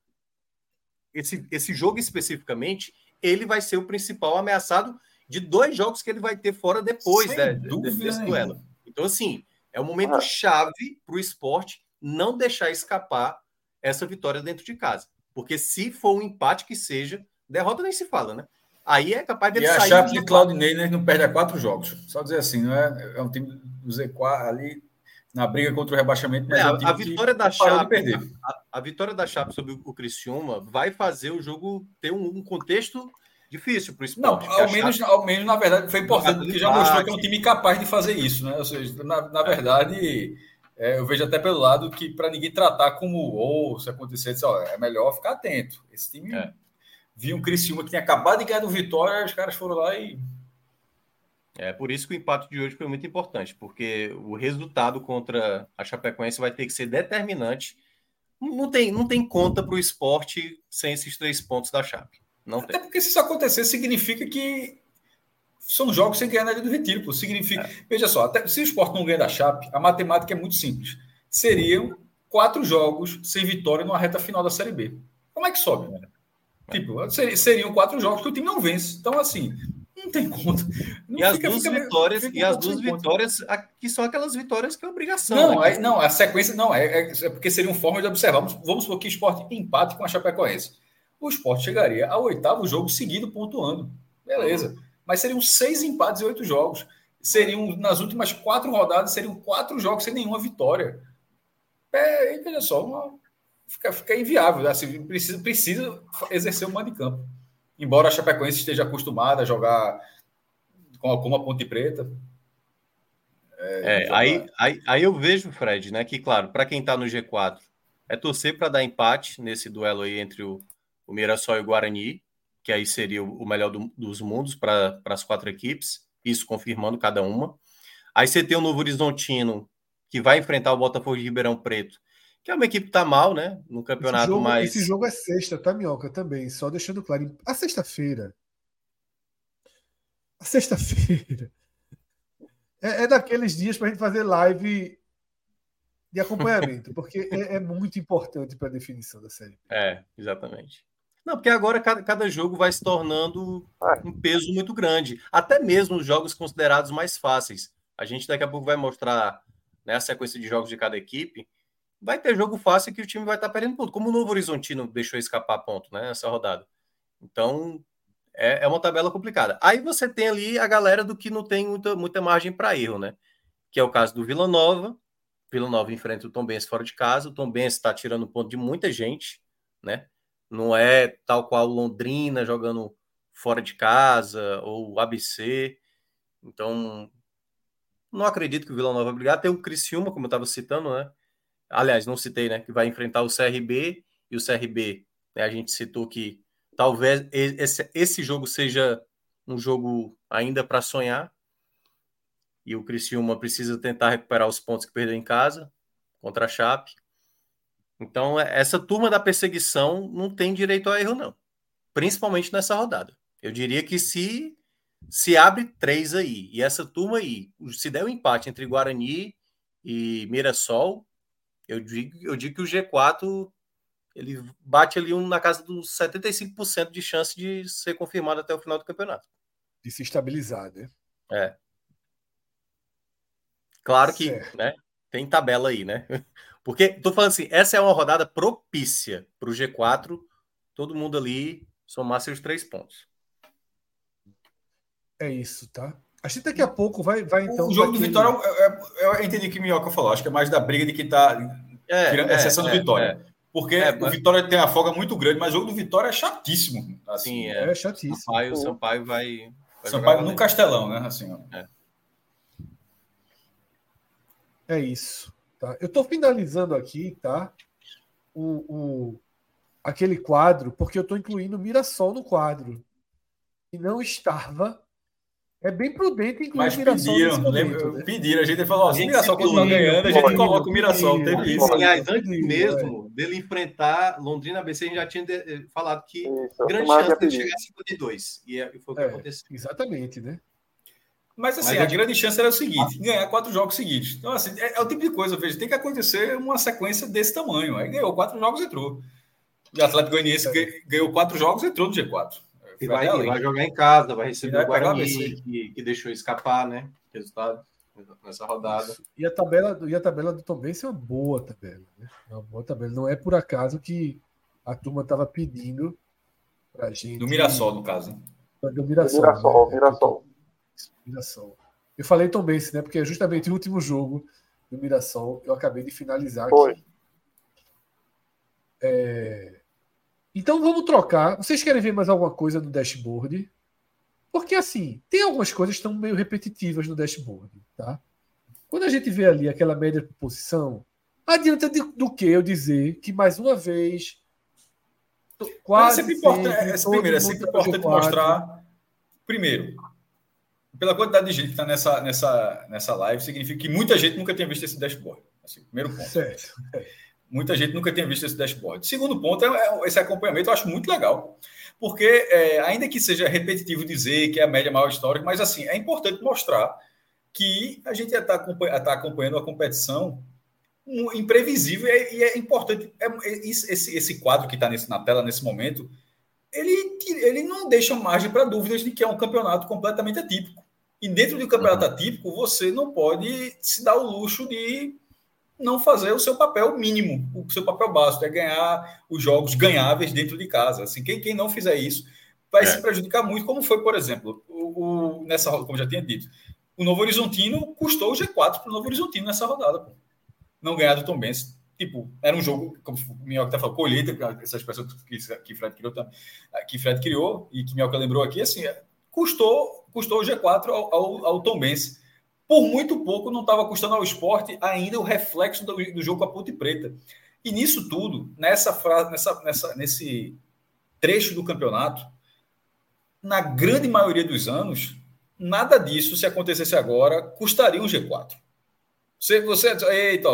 esse, esse jogo especificamente, ele vai ser o principal ameaçado de dois jogos que ele vai ter fora depois né, desse, desse duelo. Então, assim, é um momento ah. chave para o esporte não deixar escapar essa vitória dentro de casa. Porque se for um empate que seja, derrota nem se fala, né? Aí é capaz dele e sair. E a Chape de Claudinei né, não perde a quatro jogos. Só dizer assim, não é, é um time do Z4 ali na briga contra o rebaixamento. Mas é, a, vitória da Chape, a, a, vitória da Chape sobre o Criciúma vai fazer o jogo ter um, um contexto difícil para o esporte. Não, ao menos, Chape... ao menos, na verdade, foi importante, porque já mostrou que é um time capaz de fazer isso, né? Ou seja, na, na verdade, é, eu vejo até pelo lado que para ninguém tratar como ou se acontecer, disse, ó, é melhor ficar atento. Esse time é. viu um Criciúma que tinha acabado de ganhar do Vitória, os caras foram lá e é por isso que o empate de hoje foi muito importante, porque o resultado contra a Chapecoense vai ter que ser determinante. Não tem, não tem conta para o esporte sem esses três pontos da Chape. Não Até tem. porque se isso acontecer, significa que são jogos sem ganhar na do Retiro. Significa. É. Veja só, até, se o esporte não ganha da Chape, a matemática é muito simples. Seriam quatro jogos sem vitória numa reta final da Série B. Como é que sobe? Né? Tipo, seriam quatro jogos que o time não vence. Então, assim, não tem conta. Não e as duas fica, vitórias, fica e as duas vitórias que são aquelas vitórias que é obrigação. Não, né? é, não a sequência não é, é, é, porque seria uma forma de observar. Vamos, vamos supor que o esporte empate com a Chapecoense. O esporte chegaria ao oitavo jogo seguido pontuando. Beleza. Mas seriam seis empates e oito jogos. Seriam, nas últimas quatro rodadas, seriam quatro jogos sem nenhuma vitória. É, veja só, uma, fica, fica inviável. Assim, precisa, precisa exercer o mando de campo. Embora a Chapecoense esteja acostumada a jogar com, com uma ponte preta. É, é aí, aí, aí eu vejo, Fred, né, que, claro, para quem está no G4, é torcer para dar empate nesse duelo aí entre o, o Mirassol e o Guarani, que aí seria o melhor do, dos mundos para as quatro equipes, isso confirmando cada uma. Aí você tem o Novo Horizontino, que vai enfrentar o Botafogo de Ribeirão Preto, que é uma equipe que tá mal, né? No campeonato esse jogo, mais. Esse jogo é sexta, tá, Minhoca? Também, só deixando claro. A sexta-feira. A sexta-feira. É, é, daqueles dias para a gente fazer live de acompanhamento, porque é, é muito importante para a definição da série. É, exatamente. Não, porque agora cada, cada jogo vai se tornando um peso muito grande. Até mesmo os jogos considerados mais fáceis. A gente daqui a pouco vai mostrar né, a sequência de jogos de cada equipe vai ter jogo fácil que o time vai estar tá perdendo ponto. Como o Novo Horizontino deixou escapar ponto né, nessa rodada. Então, é, é, uma tabela complicada. Aí você tem ali a galera do que não tem muita, muita margem para erro, né? Que é o caso do Vila Nova. Vila Nova enfrenta o Tom Benz fora de casa. O Tom Benz está tirando ponto de muita gente, né? Não é tal qual Londrina jogando fora de casa ou ABC. Então, não acredito que o Vila Nova brigar. Tem o Criciúma, como eu estava citando, né? Aliás, não citei, né? Que vai enfrentar o CRB e o CRB, né, a gente citou que talvez esse, esse jogo seja um jogo ainda para sonhar. E o Criciúma precisa tentar recuperar os pontos que perdeu em casa contra a Chape. Então, é, essa turma da perseguição não tem direito a erro, não. Principalmente nessa rodada. Eu diria que se se abre três aí, e essa turma aí, se der um empate entre Guarani e Mirassol, eu digo, eu digo que o G4 ele bate ali um, na casa dos 75% de chance de ser confirmado até o final do campeonato. De se estabilizar, né? É. Claro que, né? tem tabela aí, né? *laughs* Porque tô falando assim, essa é uma rodada propícia para o G4, todo mundo ali somar seus três pontos. É isso, tá? A gente daqui a pouco vai, vai então. O jogo do Vitória, eu, eu entendi o que o Minhoca falou. Acho que é mais da briga de que tá. É, tirando é, exceção é, do Vitória. É. Porque é, o Vitória tem a folga muito grande, mas o jogo do Vitória é chatíssimo. Assim, Sim, é, é chatíssimo. Sampaio, Sampaio vai. vai Sampaio no Castelão, né? Assim, é. é isso. Tá? Eu estou finalizando aqui, tá? O, o, aquele quadro, porque eu estou incluindo Mirassol no quadro. E não estava é bem prudente incluir Mas pediram, momento, né? pediram, a gente falou, ó, se o Mirassol continuar ganhando, a gente coloca o Mirassol, teve isso. Aliás, antes mesmo é. dele enfrentar Londrina ABC, a gente já tinha eh, falado que isso, grande chance de chegar a 52, e é, foi o que é, aconteceu. Exatamente, né? Mas assim, Mas a grande chance era o seguinte: ganhar quatro jogos seguidos. Então, assim, é, é o tipo de coisa, veja, tem que acontecer uma sequência desse tamanho. Aí ganhou quatro jogos e entrou. O Atlético Goianiense é. ganhou quatro jogos e entrou no G4. E vai, vai, jogar em casa, vai receber vai o Guarani, que, que, deixou escapar, né? Resultado nessa rodada. E a tabela, e a tabela do Tom Benz é uma boa tabela, né? É uma boa tabela. Não é por acaso que a turma estava pedindo pra gente. Do Mirassol, no caso. Do Mirassol. Mirassol, né? Mirassol. Mirassol. Eu falei Tom Benz, né? Porque é justamente o último jogo do Mirassol eu acabei de finalizar Foi. aqui. É... Então vamos trocar. Vocês querem ver mais alguma coisa no dashboard? Porque assim, tem algumas coisas que estão meio repetitivas no dashboard, tá? Quando a gente vê ali aquela média de posição, adianta de, do que eu dizer que mais uma vez quase é sempre importante, é, primeiro, é sempre importante mostrar primeiro pela quantidade de gente que está nessa, nessa, nessa live, significa que muita gente nunca tinha visto esse dashboard. Assim, primeiro ponto. Certo. Muita gente nunca tinha visto esse dashboard. Segundo ponto, é, é, esse acompanhamento eu acho muito legal, porque é, ainda que seja repetitivo dizer que é a média maior histórica, mas assim, é importante mostrar que a gente está tá acompanhando a competição imprevisível e é importante. É, esse, esse quadro que está na tela nesse momento, ele, ele não deixa margem para dúvidas de que é um campeonato completamente atípico. E dentro de um campeonato atípico, você não pode se dar o luxo de não fazer o seu papel mínimo, o seu papel básico, é ganhar os jogos ganháveis dentro de casa. Assim, quem, quem não fizer isso vai é. se prejudicar muito, como foi, por exemplo, o, o, nessa como já tinha dito, o Novo Horizontino custou o G4 para o Novo Horizontino nessa rodada. Pô. Não ganhar do Tom Benz. Tipo, era um jogo, como o Minhoca tá falando, colheita, essa expressão que, que Fred criou que Fred criou e que Minhoca lembrou aqui, assim, custou, custou o G4 ao, ao, ao Tom Benz por muito pouco não estava custando ao esporte ainda o reflexo do, do, jogo com a Ponte Preta. E nisso tudo, nessa frase, nessa, nessa, nesse trecho do campeonato, na grande maioria dos anos, nada disso, se acontecesse agora, custaria um G4. Você, você eita,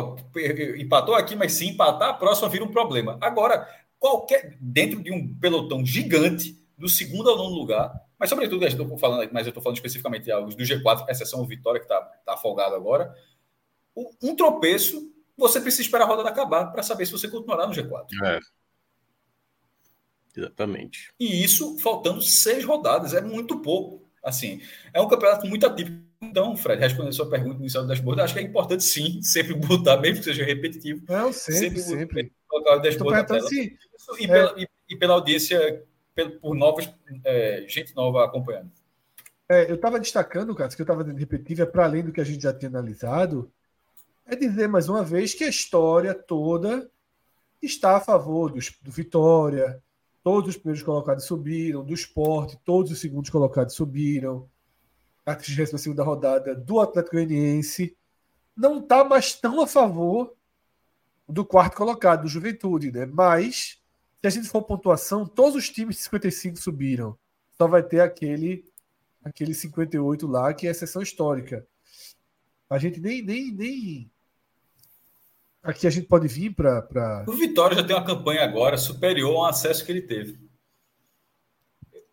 empatou aqui, mas se empatar, a próxima vira um problema. Agora, qualquer dentro de um pelotão gigante, do segundo ao nono lugar, mas, sobretudo, estou falando, mas eu estou falando especificamente do G4, exceção o Vitória, que está tá folgado agora. Um tropeço, você precisa esperar a rodada acabar para saber se você continuará no G4. É. Exatamente. E isso faltando seis rodadas, é muito pouco. Assim, é um campeonato muito atípico. Então, Fred, respondendo a sua pergunta inicial do dashboard, acho que é importante sim, sempre botar, mesmo que seja repetitivo. Não, sempre, sempre. sempre. Colocar o dashboard na tela. Se, e, é... pela, e, e, pela audiência por novas, é, gente nova acompanhando. É, eu estava destacando, cara, que eu estava dando é para além do que a gente já tinha analisado, é dizer mais uma vez que a história toda está a favor do, do Vitória, todos os primeiros colocados subiram, do esporte, todos os segundos colocados subiram, a 32 rodada do Atlético Goianiense, não está mais tão a favor do quarto colocado, do Juventude, né? Mas se a gente for pontuação, todos os times de 55 subiram. Só vai ter aquele aquele 58 lá, que é exceção histórica. A gente nem. nem, nem... Aqui a gente pode vir para. Pra... O Vitória já tem uma campanha agora superior ao acesso que ele teve.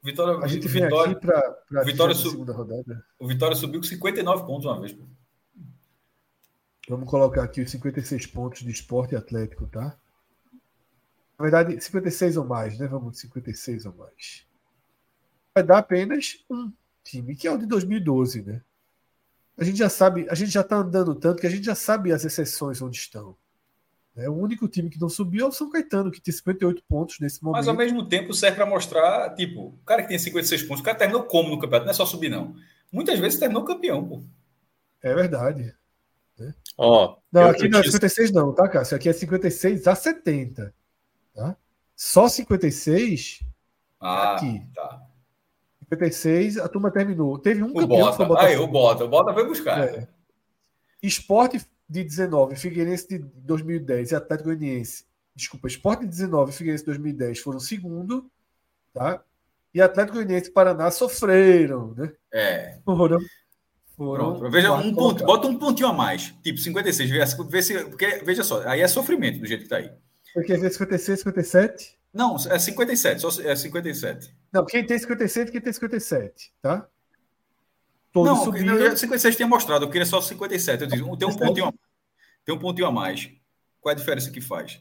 Vitória, a gente Vitória, para Vitória sub... segunda rodada. O Vitória subiu com 59 pontos uma vez. Vamos colocar aqui os 56 pontos de esporte atlético, tá? Na verdade, 56 ou mais, né? Vamos de 56 ou mais. Vai dar apenas um time, que é o de 2012, né? a gente já sabe, a gente já está andando tanto que a gente já sabe as exceções onde estão. É, o único time que não subiu é o São Caetano, que tem 58 pontos nesse momento. Mas ao mesmo tempo serve para mostrar, tipo, o cara que tem 56 pontos, o cara terminou como no campeonato, não é só subir, não. Muitas vezes terminou campeão, pô. É verdade. Né? Ó, não, aqui não é 56 não, tá, Cássio? Aqui é 56 a 70. Tá? Só 56 ah, aqui. Tá. 56, a turma terminou. Teve um o campeão Bota. Aí, o Bota. O Bota foi buscar. É. Esporte de 19, Figueirense de 2010 e Atlético Goianiense. Desculpa, Esporte de 19 e Figueirense de 2010 foram segundo, tá? E Atlético Goianiense e Paraná sofreram, né? É. Foram. foram Pronto, veja um ponto, bota um pontinho a mais, tipo 56, vê, vê se, porque, veja só, aí é sofrimento do jeito que tá aí. Porque ver 56, 57? Não, é 57, só é 57. Não, quem tem 57, quem tem 57, tá? Todos não, subiram. Não, 56 tinha mostrado, eu queria só 57. Eu disse, tem um pontinho, tem um pontinho a mais. Qual é a diferença que faz?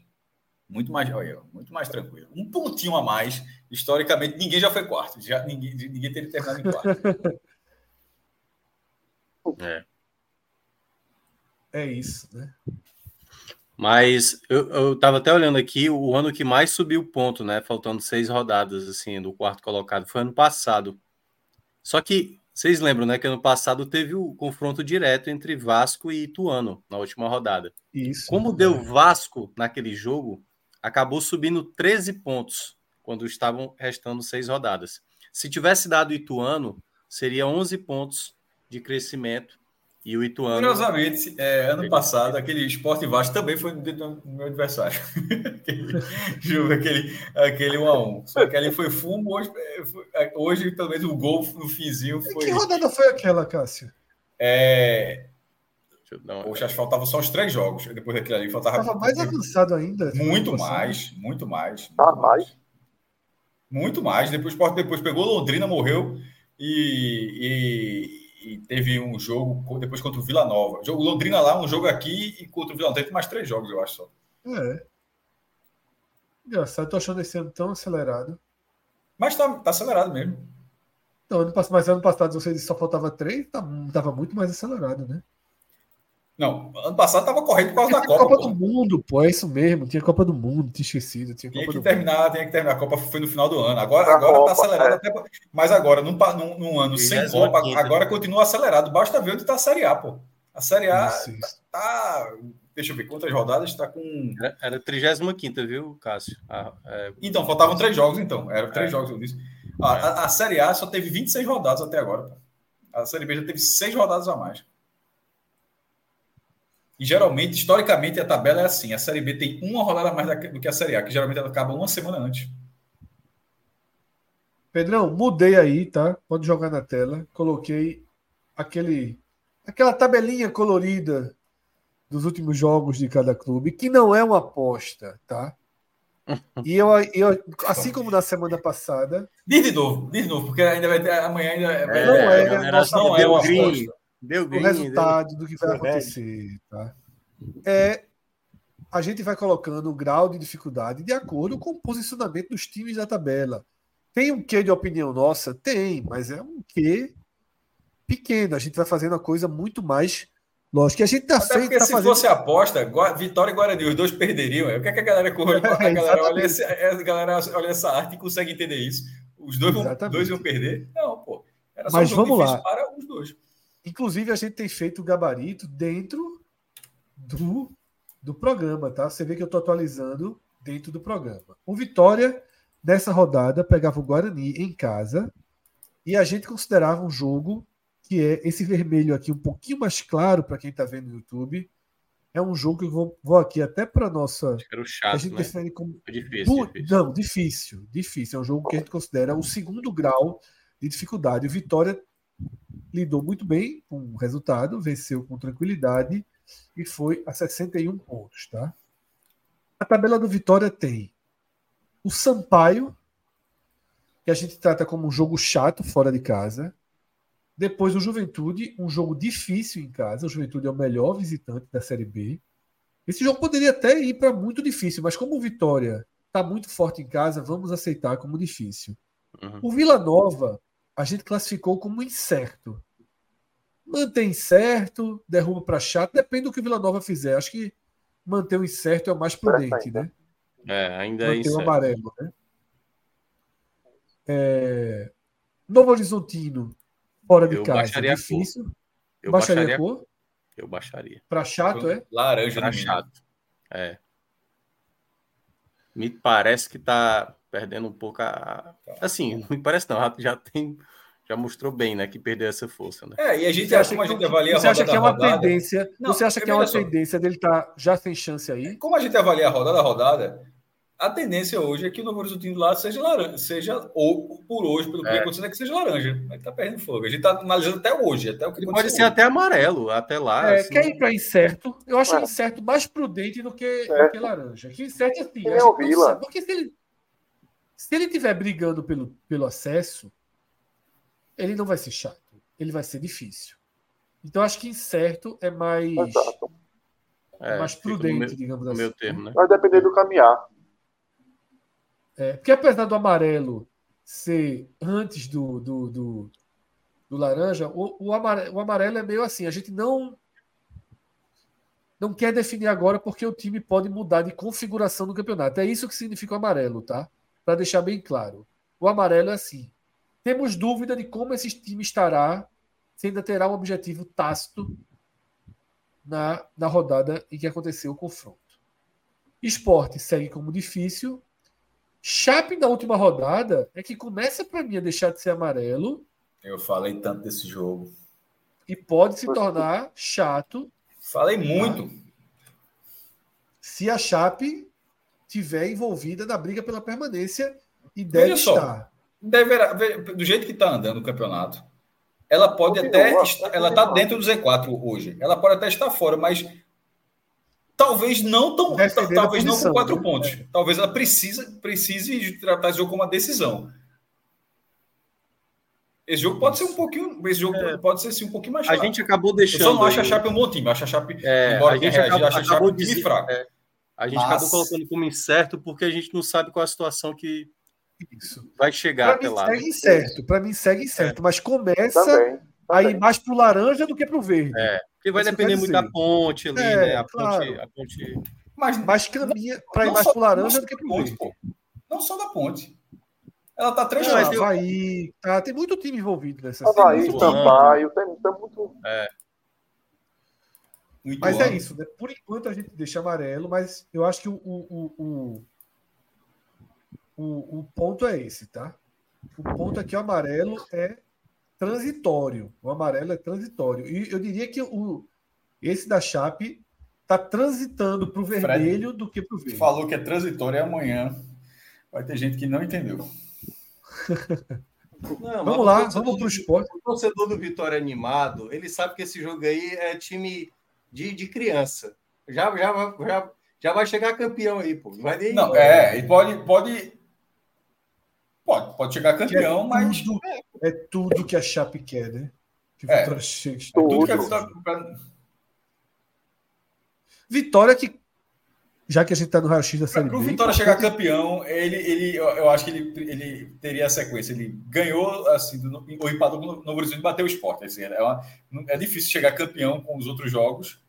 Muito mais, olha, muito mais tranquilo. Um pontinho a mais, historicamente, ninguém já foi quarto. Já, ninguém, ninguém teria terminado em quarto. *laughs* é. É isso, né? Mas eu, eu tava até olhando aqui, o ano que mais subiu ponto, né? Faltando seis rodadas, assim, do quarto colocado, foi ano passado. Só que vocês lembram, né, que ano passado teve o confronto direto entre Vasco e Ituano na última rodada. Isso. Como deu Vasco naquele jogo, acabou subindo 13 pontos quando estavam restando seis rodadas. Se tivesse dado Ituano, seria 11 pontos de crescimento e o Ituano. Curiosamente, é, ano passado, aquele Esporte Vasco também foi no meu adversário. *laughs* aquele jogo, aquele, aquele 1 a 1 Só que ali foi fumo, hoje, é, hoje pelo menos o gol no finzinho foi. Que rodada foi aquela, Cássio? É. Poxa, acho que faltava só os três jogos. Depois daquele ali faltava. Estava mais avançado ainda. Muito mais, muito mais. Ah, mais? Muito mais. Depois o Sport depois pegou Londrina, morreu e, e teve um jogo depois contra o Vila Nova. Jogo Londrina lá, um jogo aqui e contra o Vila Nova. Teve mais três jogos, eu acho só. É. Engraçado, tô achando esse ano tão acelerado. Mas tá, tá acelerado mesmo. Não, ano, mas ano passado você só faltava três, tá, tava muito mais acelerado, né? Não, ano passado tava correndo por causa da Copa. Copa do Mundo, pô, é isso mesmo. Tinha Copa do Mundo, tinha esquecido. Tinha, tinha que terminar, tinha que terminar. A Copa foi no final do ano. Agora, agora tá acelerado é. até. Mas agora, num, num, num ano sem Copa, agora continua acelerado. Basta ver onde tá a Série A, pô. A Série A isso, isso. tá. Deixa eu ver quantas rodadas está com. Era, 35, viu, Cássio? Ah, é... Então, faltavam três jogos, então. Eram três é. jogos, eu disse. A, a, a, Série A só teve 26 rodadas até agora. Pô. A Série B já teve seis rodadas a mais. E geralmente, historicamente, a tabela é assim: a Série B tem uma rodada mais do que a Série A, que geralmente ela acaba uma semana antes. Pedrão, mudei aí, tá? Pode jogar na tela. Coloquei aquele, aquela tabelinha colorida dos últimos jogos de cada clube, que não é uma aposta, tá? E eu, eu, assim como na semana passada. Diz de novo, diz de novo, porque ainda vai ter. Amanhã ainda. É, não é, é, não é uma aposta. Deu green, o resultado deu... do que vai acontecer. Tá? É, a gente vai colocando o grau de dificuldade de acordo com o posicionamento dos times da tabela. Tem um quê de opinião nossa? Tem, mas é um quê pequeno. A gente vai fazendo a coisa muito mais lógica. A gente está feito. Porque tá se fazendo... fosse aposta, Vitória e Guarani, os dois perderiam. O que, é que a galera corre? É, a, galera olha esse, a galera olha essa arte e consegue entender isso. Os dois vão, dois vão perder? Não, pô. Era só Mas um vamos lá. para os dois. Inclusive, a gente tem feito o gabarito dentro do, do programa, tá? Você vê que eu estou atualizando dentro do programa. O Vitória, nessa rodada, pegava o Guarani em casa e a gente considerava um jogo que é esse vermelho aqui um pouquinho mais claro para quem está vendo no YouTube. É um jogo que eu vou, vou aqui até para nossa. Era chato, a gente né? define como. É difícil, difícil, Não, difícil, difícil. É um jogo que a gente considera o segundo grau de dificuldade. O Vitória lidou muito bem com o resultado, venceu com tranquilidade e foi a 61 pontos, tá? A tabela do Vitória tem o Sampaio, que a gente trata como um jogo chato fora de casa. Depois o Juventude, um jogo difícil em casa. O Juventude é o melhor visitante da Série B. Esse jogo poderia até ir para muito difícil, mas como o Vitória está muito forte em casa, vamos aceitar como difícil. Uhum. O Vila Nova a gente classificou como incerto. mantém certo, derruba para chato, depende do que o Vila Nova fizer. Acho que manter o incerto é o mais prudente, né? É, ainda é manter o amarelo, né? É... Novo Horizontino, fora de Eu casa, baixaria difícil. Eu baixaria a baixaria, cor? eu baixaria. Para chato, é? Laranja mínimo. chato. É. Me parece que tá perdendo um pouco a. Assim, não me parece não. Já tem. Já mostrou bem, né? Que perdeu essa força, né? É, e a gente Você acha como a que, gente avalia a você acha rodada que é a uma rodada. tendência? Não, você acha que é uma só. tendência dele estar já sem chance aí? Como a gente avalia a rodada a rodada, a tendência hoje é que o Novo Horizontino lá seja laranja, seja, ou por hoje, pelo que É. vem acontecendo, é que seja laranja. Mas tá perdendo fogo. A gente tá analisando até hoje, até o que Ele pode aconteceu ser até amarelo, até lá. É, assim. quer ir para incerto? Eu acho o É. incerto mais prudente do que, do que laranja. Que incerto é assim. Gente o Vila. Porque se ele se ele estiver brigando pelo, pelo acesso, ele não vai ser chato. Ele vai ser difícil. Então acho que incerto é mais, Exato. é mais prudente, meu- digamos assim. meu termo, né? Vai depender do caminhar. É, porque apesar do amarelo ser antes do, do, do, do laranja, o, o, amarelo, o amarelo é meio assim, a gente não não quer definir agora porque o time pode mudar de configuração no campeonato. É isso que significa o amarelo, tá? Para deixar bem claro. O amarelo é assim. Temos dúvida de como esse time estará, se ainda terá um objetivo tácito na, na rodada em que aconteceu o confronto. Esporte segue como difícil, Chape na última rodada é que começa para mim a deixar de ser amarelo Eu falei tanto desse jogo. e pode se tornar chato Falei muito. se a Chape tiver envolvida na briga pela permanência e deve Veja só. estar. Deverá, ve- do jeito que está andando o campeonato, ela pode até. estar- Ela está dentro do Z4 hoje. Ela pode até estar fora, mas talvez não tão. A Talvez não posição, com quatro né? pontos. Talvez ela precisa, precise tratar esse jogo como uma decisão. Esse jogo pode ser um pouquinho. Esse jogo pode ser sim, um pouquinho mais A chato. gente acabou Eu deixando. só não acho a Chape um bom time. Eu acho a Chape, É, embora a gente acabou, a Chape acabou dizer- fraco. é, a gente Mas- acabou colocando como incerto porque a gente não sabe qual é a situação que Isso. vai chegar Para até lá. né? segue incerto. Para mim segue incerto, mas começa Também. a ir também. mais pro laranja do que pro verde. É, porque vai Isso depender muito da ponte ali, É, né? A claro. ponte, a ponte. Mas, Mas caminha para ir não mais só- pro laranja do que pro da ponte, verde. pô. Não só da ponte. Ela tá três Havaí, tá, tem muito time envolvido nessa Havaí, Sampaio, tem, tem muito. Muito Mas é isso, né? Por enquanto a gente deixa amarelo, mas eu acho que o, o, o, o, o, ponto é esse, tá? O ponto é que o amarelo é transitório. O amarelo é transitório. E eu diria que o, esse da Chape tá transitando para o Fred. vermelho do que para o verde. falou que é transitório e amanhã vai ter gente que não entendeu. *laughs* Não, Vamos lá, vamos para o esporte. O torcedor do Vitória animado, ele sabe que esse jogo aí é time de, de criança. Já, já, já, já vai chegar campeão aí, pô. Vai nem Não, é, e pode, pode, pode, pode chegar Que é campeão, mas tudo, é tudo que a Chape quer, né? Que É. Vitória chega- tudo que Tudo. é, Vitória que, já que a gente tá no raio-x da Série para o B, Vitória chegar campeão, ele, ele, eu acho que ele, ele teria a sequência. Ele ganhou assim, do, ou empatou com o Novo Horizonte e bateu o esporte. Assim, é, uma- é difícil chegar campeão com os outros jogos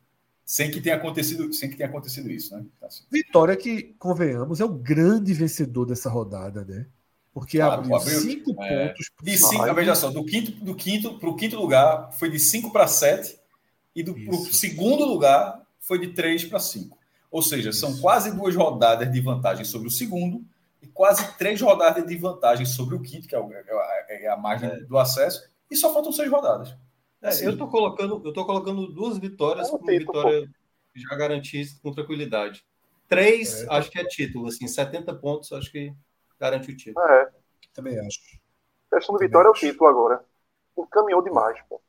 sem que tenha acontecido, sem que tenha acontecido isso, né? Assim, Vitória que, convenhamos, é o grande vencedor dessa rodada, né? Porque Claro, abriu, abriu, cinco é, pontos. De cinco, veja só, do quinto do quinto para o quinto lugar foi de 5 para 7 e do segundo lugar foi de 3 para 5. Ou seja, são Isso. quase duas rodadas de vantagem sobre o segundo e quase três rodadas de vantagem sobre o quinto, que é, o- é a- é a margem do acesso, e só faltam seis rodadas. É, Assim. eu tô colocando, eu tô colocando duas vitórias É com vitória já garantir com tranquilidade. Três, É. acho que é título, assim, 70 pontos, acho que garante o título. É. Também acho. A questão do Vitória é o título agora. Encaminhou demais, pô.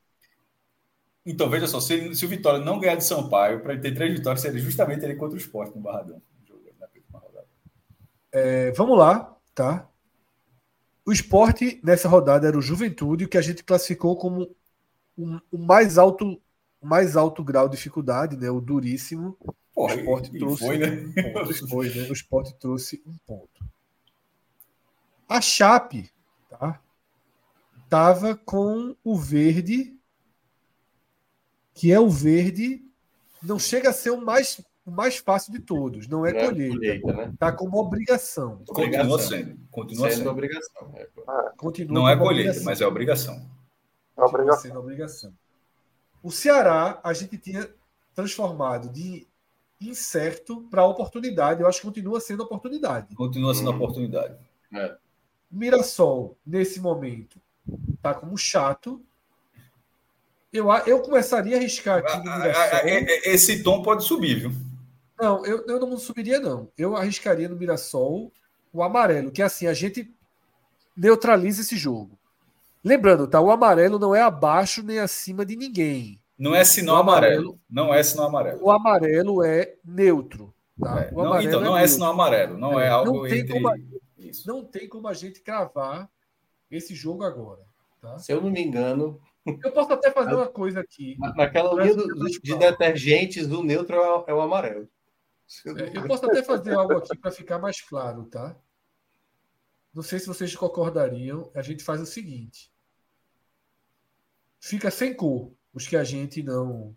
Então, veja só, se, ele- se o Vitória não ganhar de Sampaio, para ele ter três vitórias, seria justamente ele contra o Sport no Barradão. É, vamos lá, tá? O esporte nessa rodada era o Juventude, que a gente classificou como o mais alto o mais alto grau de dificuldade, né? O duríssimo. Porra, o esporte trouxe foi, né? um ponto. Foi, né? O esporte trouxe um ponto. A Chape, tá? Tava com o verde que é o verde, não chega a ser o mais, o mais fácil de todos, não é, não colheita. colheita né? Tá como obrigação. Continua sendo. Continua sendo, sendo obrigação. É. Continua não é colheita, obrigação. mas é obrigação. É obrigação. Sendo obrigação. O Ceará, a gente tinha transformado de incerto para oportunidade. Eu acho que continua sendo oportunidade. Continua sendo hum. oportunidade. É. Mirassol, nesse momento, tá como chato. Eu, eu começaria a arriscar aqui no Mirassol. Esse tom pode subir, viu? Não, eu, eu não subiria, não. Eu arriscaria no Mirassol o amarelo, que é assim, a gente neutraliza esse jogo. Lembrando, tá? O amarelo não é abaixo nem acima de ninguém. Não é sinal amarelo, amarelo. Não é sinal amarelo. O amarelo é neutro. Tá? É. Não, então, não é, é sinal amarelo. Não é, é algo não tem entre... Como a, não tem como a gente cravar esse jogo agora. Tá? Se eu não me engano. Eu posso até fazer uma coisa aqui. Naquela linha do, de detergentes, do neutro é o, é o amarelo. É, eu posso até fazer algo aqui para ficar mais claro, tá? Não sei se vocês concordariam. A gente faz o seguinte: fica sem cor os que a gente não.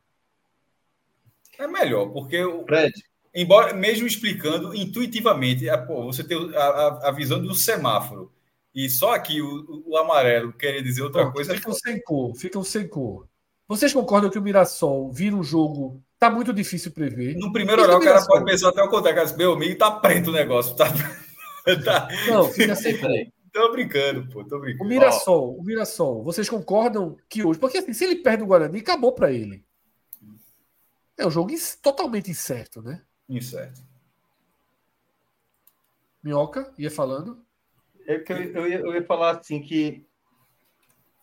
É melhor, porque o. Fred. Embora, mesmo explicando intuitivamente, é, pô, você tem a, a, a, visão do semáforo e só aqui o, o amarelo querer dizer outra Pronto, coisa. Ficam sem cor, ficam sem cor. Vocês concordam que o Mirassol vira um jogo. Tá muito difícil prever. No primeiro olhar, o cara pode pensar até o contrário. Meu amigo, tá preto o negócio. Tá... *laughs* tá... Não, fica sem cor. Tô brincando, pô, tô brincando. O Mirassol, o Mirassol, vocês concordam que hoje, porque assim, se ele perde o Guarani, acabou para ele. É um jogo totalmente incerto, né? Incerto. Minhoca, ia falando? É que eu, eu, ia, eu ia falar assim que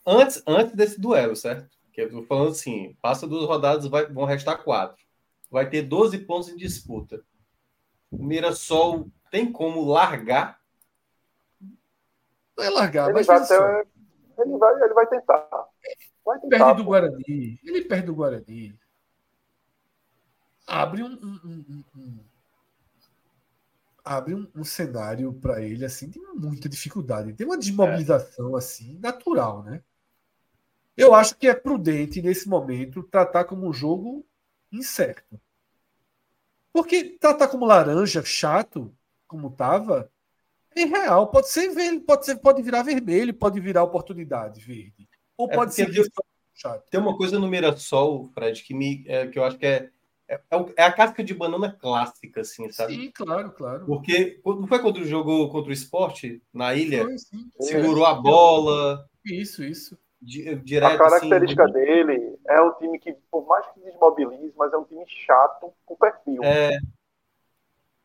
antes, antes desse duelo, certo? Que eu tô falando assim, passa duas rodadas, vai, vão restar quatro. Vai ter 12 pontos em disputa. O Mirassol tem como largar não é largar, ele mas vai, ter, ele, vai, ele vai tentar. Vai tentar perde do Guarani. Ele perde do Guarani. Abre um, um, um, um abre um, cenário para ele assim de muita dificuldade. Tem uma desmobilização é. assim natural, né? Eu acho que é prudente nesse momento tratar como um jogo incerto. Porque tratar como laranja chato, como estava, é real. Pode ser verde, pode ser, pode virar vermelho, pode virar oportunidade verde. Ou é pode ser chato. Tem uma coisa no Mirassol, Fred, que me é, que eu acho que é, é, é a casca de banana clássica, assim, sabe? Sim, claro, claro. Porque não foi quando jogou contra o esporte na ilha? Foi, sim. Segurou a bola. Isso, isso. Direto, a característica assim, dele é o time que, por mais que desmobilize, mas é um time chato com perfil. É,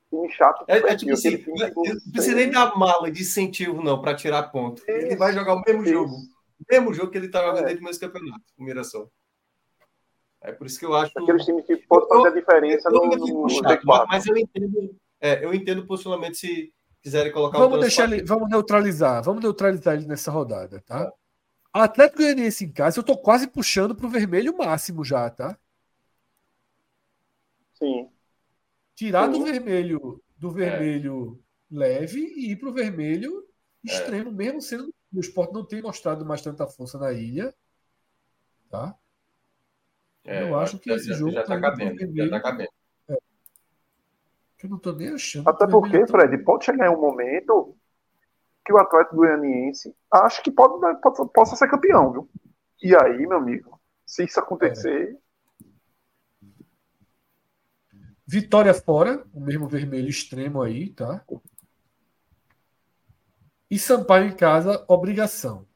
time chato. É, é tipo assim, não precisa nem dar mala de incentivo, não, para tirar ponto. Isso, ele vai jogar o mesmo isso. jogo. O mesmo jogo que ele está jogando é. dentro do mesmo campeonato, o Mirassol. É por isso que eu acho. Aqueles times que podem fazer a diferença eu, eu, no, no chato, Mas eu entendo, é, eu entendo o posicionamento se quiserem colocar vamos deixar ele, Vamos neutralizar, vamos neutralizar ele nessa rodada, tá? Atlético Goianiense em casa, eu tô quase puxando pro vermelho máximo já, tá? Sim. Tirar do vermelho do é. vermelho é. leve e ir para o vermelho extremo, é. mesmo sendo o esporte não tem mostrado mais tanta força na ilha. Tá? É, eu acho que já, esse jogo já está cabendo. Vermelho, já tá cabendo. É. Eu não estou nem achando. Até porque, Fred, pode chegar em um momento que o Atlético Goianiense acho que pode, pode, possa ser campeão, viu? E aí, meu amigo, se isso acontecer, Vitória fora, o mesmo vermelho extremo aí, tá? E Sampaio em casa, obrigação.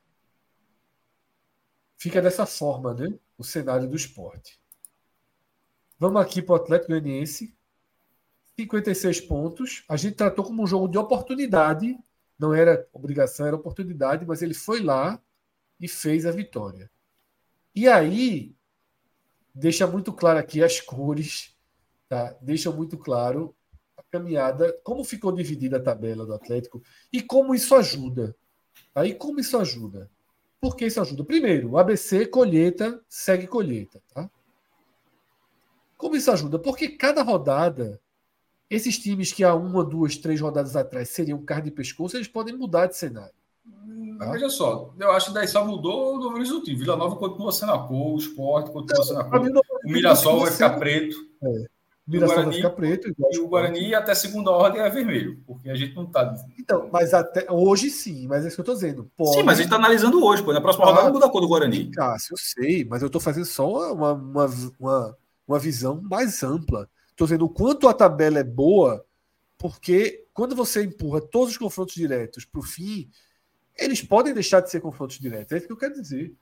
Fica dessa forma, né? O cenário do esporte. Vamos aqui para o Atlético Goianiense. 56 pontos. A gente tratou como um jogo de oportunidade. Não era obrigação, era oportunidade, mas ele foi lá e fez a vitória. E aí, deixa muito claro aqui as cores tá? deixam muito claro a caminhada, como ficou dividida a tabela do Atlético e como isso ajuda. Tá? E como isso ajuda? Por que isso ajuda? Primeiro, o ABC colheita segue colheita. Tá? Como isso ajuda? Porque cada rodada, esses times que há uma, duas, três rodadas atrás seriam carne e pescoço, eles podem mudar de cenário. Mas veja só, eu acho que daí só mudou o Novo Horizontino. Vila Nova continua sendo a cor, o esporte continua sendo a cor. O Mirassol vai ficar preto. É. O Mirassol vai ficar preto. E o Guarani até segunda ordem é vermelho, porque a gente não está. Então, mas até hoje sim, mas é isso que eu estou dizendo. Pode... Sim, mas a gente está analisando hoje, pô. Na próxima ah, rodada muda a cor do Guarani. Cássio, eu sei, mas eu estou fazendo só uma, uma, uma, uma visão mais ampla. Estou dizendo o quanto a tabela é boa, porque quando você empurra todos os confrontos diretos para o fim, eles podem deixar de ser confrontos diretos. É isso que eu quero dizer.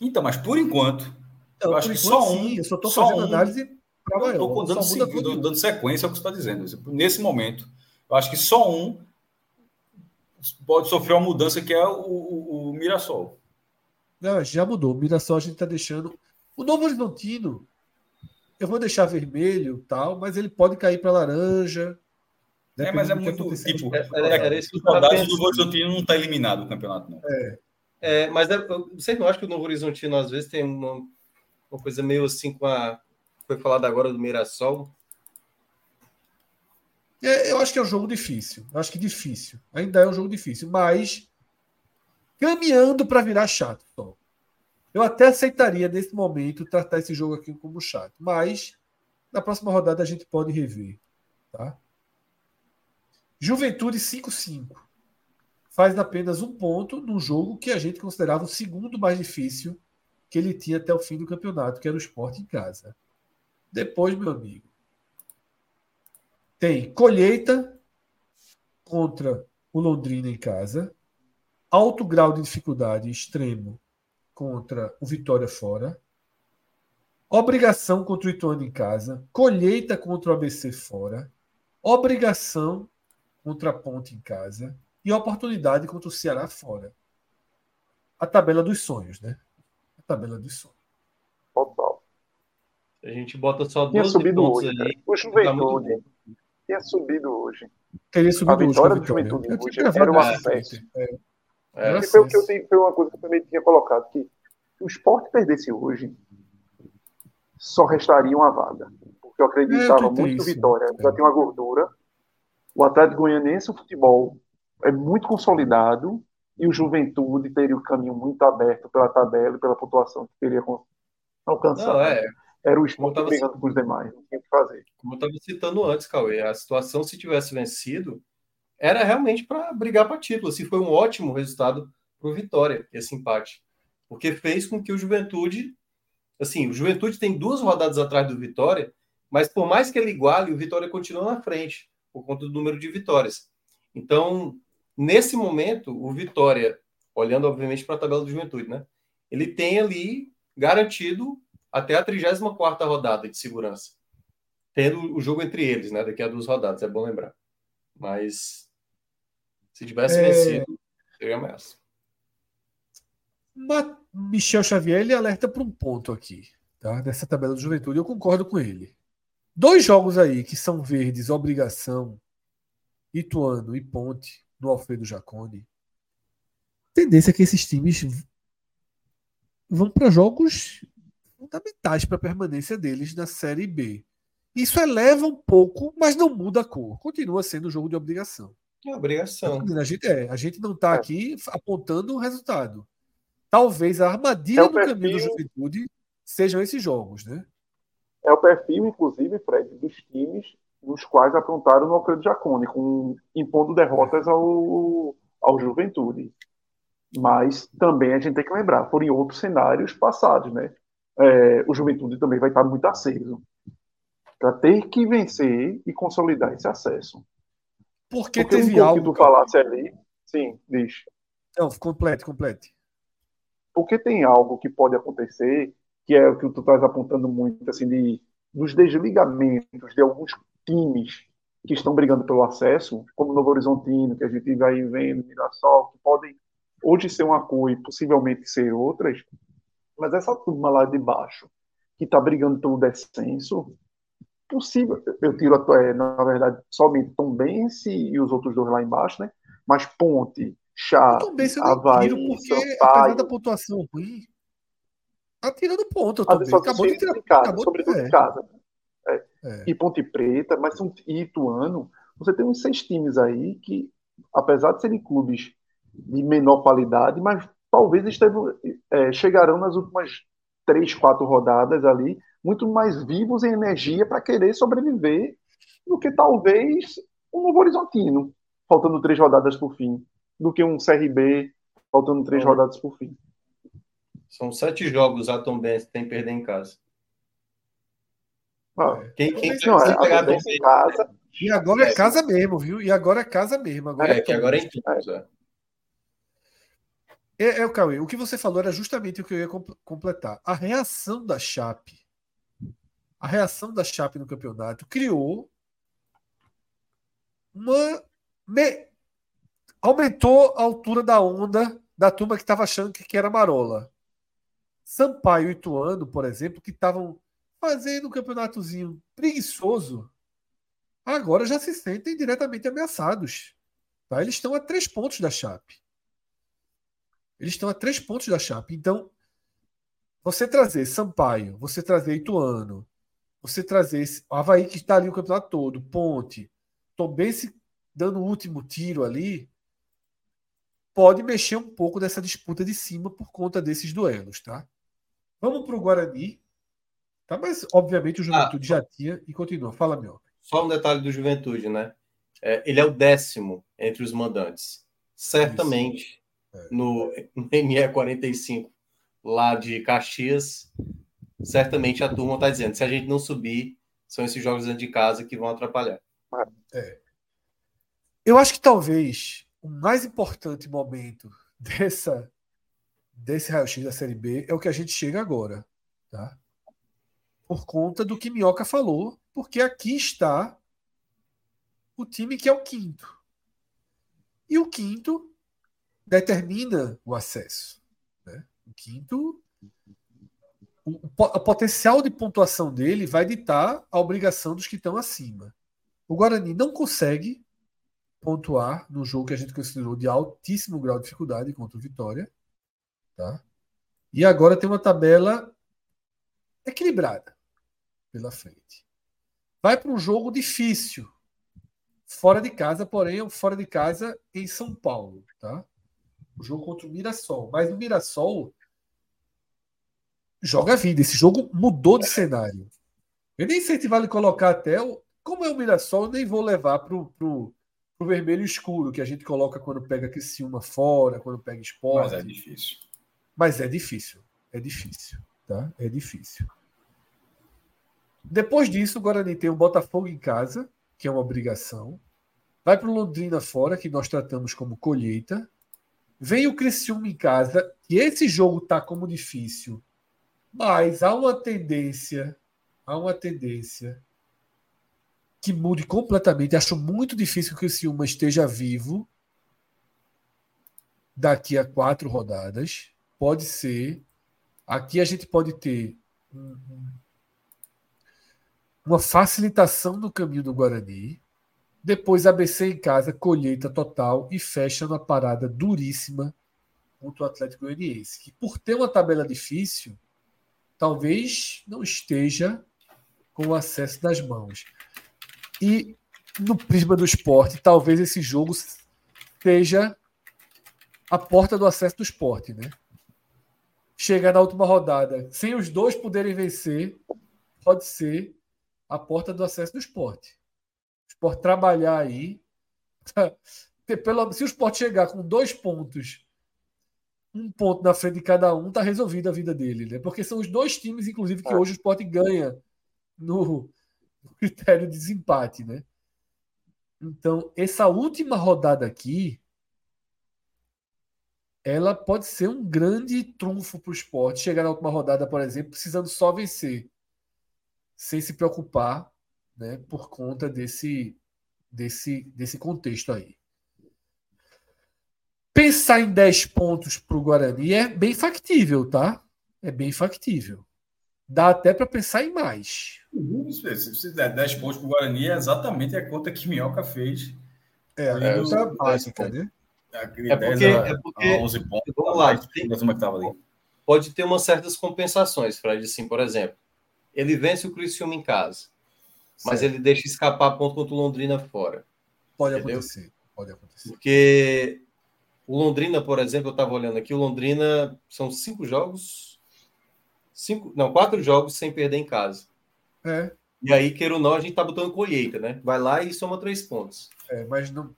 Então, mas por enquanto, então, eu acho que só um. Sim, eu só estou fazendo um, análise maior. Estou dando, dando, dando, sequência ao que você está dizendo. Nesse momento, eu acho que só um pode sofrer uma mudança que é o, o, o Mirassol. Não, já mudou. O Mirassol a gente está deixando. O Novo Horizontino, eu vou deixar vermelho tal, mas ele pode cair para laranja. É, mas é muito. Tipo, é, é, que rodadas do Horizontino não está eliminado o campeonato, não. É. é mas é, vocês não acham que o Novo Horizontino às vezes tem uma, uma coisa meio assim com a. Foi falado agora do Mirassol? É, eu acho que é um jogo difícil. Eu acho que difícil. Ainda é um jogo difícil, mas caminhando para virar chato. Eu até aceitaria nesse momento tratar esse jogo aqui como chato, mas na próxima rodada a gente pode rever, tá? Juventude 5-5. Faz apenas um ponto num jogo que a gente considerava o segundo mais difícil que ele tinha até o fim do campeonato, que era o esporte em casa. Depois, meu amigo, tem colheita contra o Londrina em casa, alto grau de dificuldade extremo contra o Vitória fora, obrigação contra o Ituano em casa, colheita contra o ABC fora, obrigação contra a Ponte em casa e oportunidade contra o Ceará fora. A tabela dos sonhos, né? A tabela dos sonhos. A gente bota só Tinha subido hoje, aí. O Juventude tá tinha subido hoje. Teria subido a vitória hoje, do Juventude hoje era um acesso. É. É, foi, o que eu tenho, foi uma coisa que eu também tinha colocado, que se o esporte perdesse hoje, só restaria uma vaga. Porque eu acreditava é, muito isso. Vitória. Já tem uma gordura. O Atlético Goianiense, o futebol é muito consolidado e o Juventude teria o caminho muito aberto pela tabela e pela pontuação que teria alcançado. Não, é. Era o esporte brigando com os demais, não tinha o que fazer. Como eu estava citando antes, Cauê, a situação, se tivesse vencido, era realmente para brigar para título. Assim, foi um ótimo resultado para o Vitória, esse empate. Porque fez com que o Juventude. Assim, o Juventude tem duas rodadas atrás do Vitória, mas por mais que ele iguale, o Vitória continua na frente por conta do número de vitórias. Então, nesse momento, o Vitória, olhando obviamente para a tabela do Juventude, né? Ele tem ali garantido até a 34 rodada de segurança. Tendo o jogo entre eles, né? Daqui a duas rodadas, é bom lembrar. Mas se tivesse é... vencido, seria ameaça. Michel Xavier ele alerta para um ponto aqui, tá? Dessa tabela do Juventude, eu concordo com ele. Dois jogos aí que são verdes, obrigação, Ituano e Ponte, no Alfredo Jacone. Tendência é que esses times vão para jogos fundamentais para a permanência deles na Série B. Isso eleva um pouco, mas não muda a cor. Continua sendo um jogo de obrigação. É obrigação. A gente, é, a gente não está é. aqui apontando um resultado. Talvez a armadilha é do perfil... caminho da juventude sejam esses jogos, né? é o perfil, inclusive, Fred, dos times nos quais aprontaram no Alfredo Jacone, com, impondo derrotas ao, ao Juventude. Mas também a gente tem que lembrar, foram em outros cenários passados, né? É, o Juventude também vai estar muito aceso para ter que vencer e consolidar esse acesso. Porque, Porque teve um algo que tu falasse ali, sim, diz. Não, complete, complete. Porque tem algo que pode acontecer que é o que tu estás apontando muito, assim, de, dos desligamentos de alguns times que estão brigando pelo acesso, como Novo Horizontino, que a gente vai vendo, Mirassol, que podem hoje ser uma coisa e possivelmente ser outras, mas essa turma lá de baixo, que está brigando pelo descenso, possível, eu tiro, é, na verdade, somente Tombense e os outros dois lá embaixo, né? Mas Ponte, Chá, Havaí, porque, Sampaio, da pontuação ruim, Tá tirando ponto também. Acabou de tirar. De casa, acabou sobretudo de... em casa. É. É. E Ponte Preta, mas são Ituano. Você tem uns seis times aí que, apesar de serem clubes de menor qualidade, mas talvez esteve, é, chegarão nas últimas três, quatro rodadas ali, muito mais vivos em energia para querer sobreviver do que talvez um Novo Horizontino, faltando três rodadas por fim, do que um CRB, faltando três então, rodadas por fim. São sete jogos a Tom Benz tem que perder em casa. Ah, quem, quem não, é, pegar em casa. E agora é, é casa mesmo, viu? E agora é casa mesmo. Agora é, é que agora é em. É. É, é, o Cauê, o que você falou era justamente o que eu ia completar. A reação da Chape, a reação da Chape no campeonato criou uma. Me, aumentou a altura da onda da turma que estava achando que, que era marola. Sampaio e Ituano, por exemplo, que estavam fazendo um campeonatozinho preguiçoso, agora já se sentem diretamente ameaçados. Tá? Eles estão a três pontos da Chape. Eles estão a três pontos da Chape. Então, você trazer Sampaio, você trazer Ituano, você trazer esse, o Havaí que está ali o campeonato todo, Ponte, Tombense dando o último tiro ali, pode mexer um pouco nessa disputa de cima por conta desses duelos, tá? Vamos para o Guarani. Tá? Mas, obviamente, o Juventude ah, já tinha e continua. Fala, meu. Só um detalhe do Juventude, né? É, ele é o décimo entre os mandantes. Certamente. No, no ME 45, lá de Caxias, certamente a turma está dizendo: se a gente não subir, são esses jogos dentro de casa que vão atrapalhar. É. Eu acho que talvez o mais importante momento *laughs* dessa desse raio-x da Série B é o que a gente chega agora, tá? Por conta do que Minhoca falou, porque aqui está o time que é o quinto. E o quinto determina o acesso. Né? O quinto, o, o potencial de pontuação dele vai ditar a obrigação dos que estão acima. O Guarani não consegue pontuar no jogo que a gente considerou de altíssimo grau de dificuldade contra o Vitória. Tá? E agora tem uma tabela equilibrada pela frente. Vai para um jogo difícil, fora de casa, porém, fora de casa em São Paulo. Tá? O jogo contra o Mirassol. Mas o Mirassol joga a vida. Esse jogo mudou de cenário. Eu nem sei se vale colocar até o. Como é o Mirassol, eu nem vou levar para o vermelho escuro, que a gente coloca quando pega Criciúma fora, quando pega esporte. Mas é difícil. Mas é difícil. É difícil. Tá? É difícil. Depois disso, o Guarani tem o Botafogo em casa, que é uma obrigação. Vai para o Londrina fora, que nós tratamos como colheita. Vem o Criciúma em casa, e esse jogo tá como difícil. Mas há uma tendência, há uma tendência que mude completamente. Acho muito difícil que o Criciúma esteja vivo daqui a quatro rodadas pode ser. Aqui a gente pode ter uma facilitação no caminho do Guarani. Depois ABC em casa, colheita total e fecha na parada duríssima contra o Atlético Goianiense, que por ter uma tabela difícil, talvez não esteja com o acesso das mãos. E no prisma do esporte, talvez esse jogo seja a porta do acesso do esporte, né? chegar na última rodada sem os dois poderem vencer, pode ser a porta do acesso do esporte. O esporte trabalhar aí. *laughs* Pelo, se o esporte chegar com dois pontos, um ponto na frente de cada um, tá resolvida a vida dele, né? Porque são os dois times, inclusive, que é. hoje o esporte ganha no, no *laughs* critério de desempate, né? Então, essa última rodada aqui ela pode ser um grande trunfo para o esporte. Chegar na última rodada, por exemplo, precisando só vencer, sem se preocupar né, por conta desse, desse, desse contexto aí. Pensar em 10 pontos para o Guarani é bem factível, tá? É bem factível. Dá até para pensar em mais. Se der 10 pontos para o Guarani, é exatamente a conta que Minhoca fez. É, é a básica, né? É porque, a, é porque a 11 pontos. Vamos lá, tem, pode ter umas certas compensações, Fred. Assim, por exemplo, ele vence o Criciúma em casa, mas ele deixa escapar ponto contra o Londrina fora. Pode entendeu? acontecer, pode acontecer. Porque O Londrina, por exemplo, eu estava olhando aqui, o Londrina são cinco jogos. Cinco, não, quatro jogos sem perder em casa. É. E aí, queira ou não, a gente tá botando colheita, né? Vai lá e soma três pontos. É, mas não.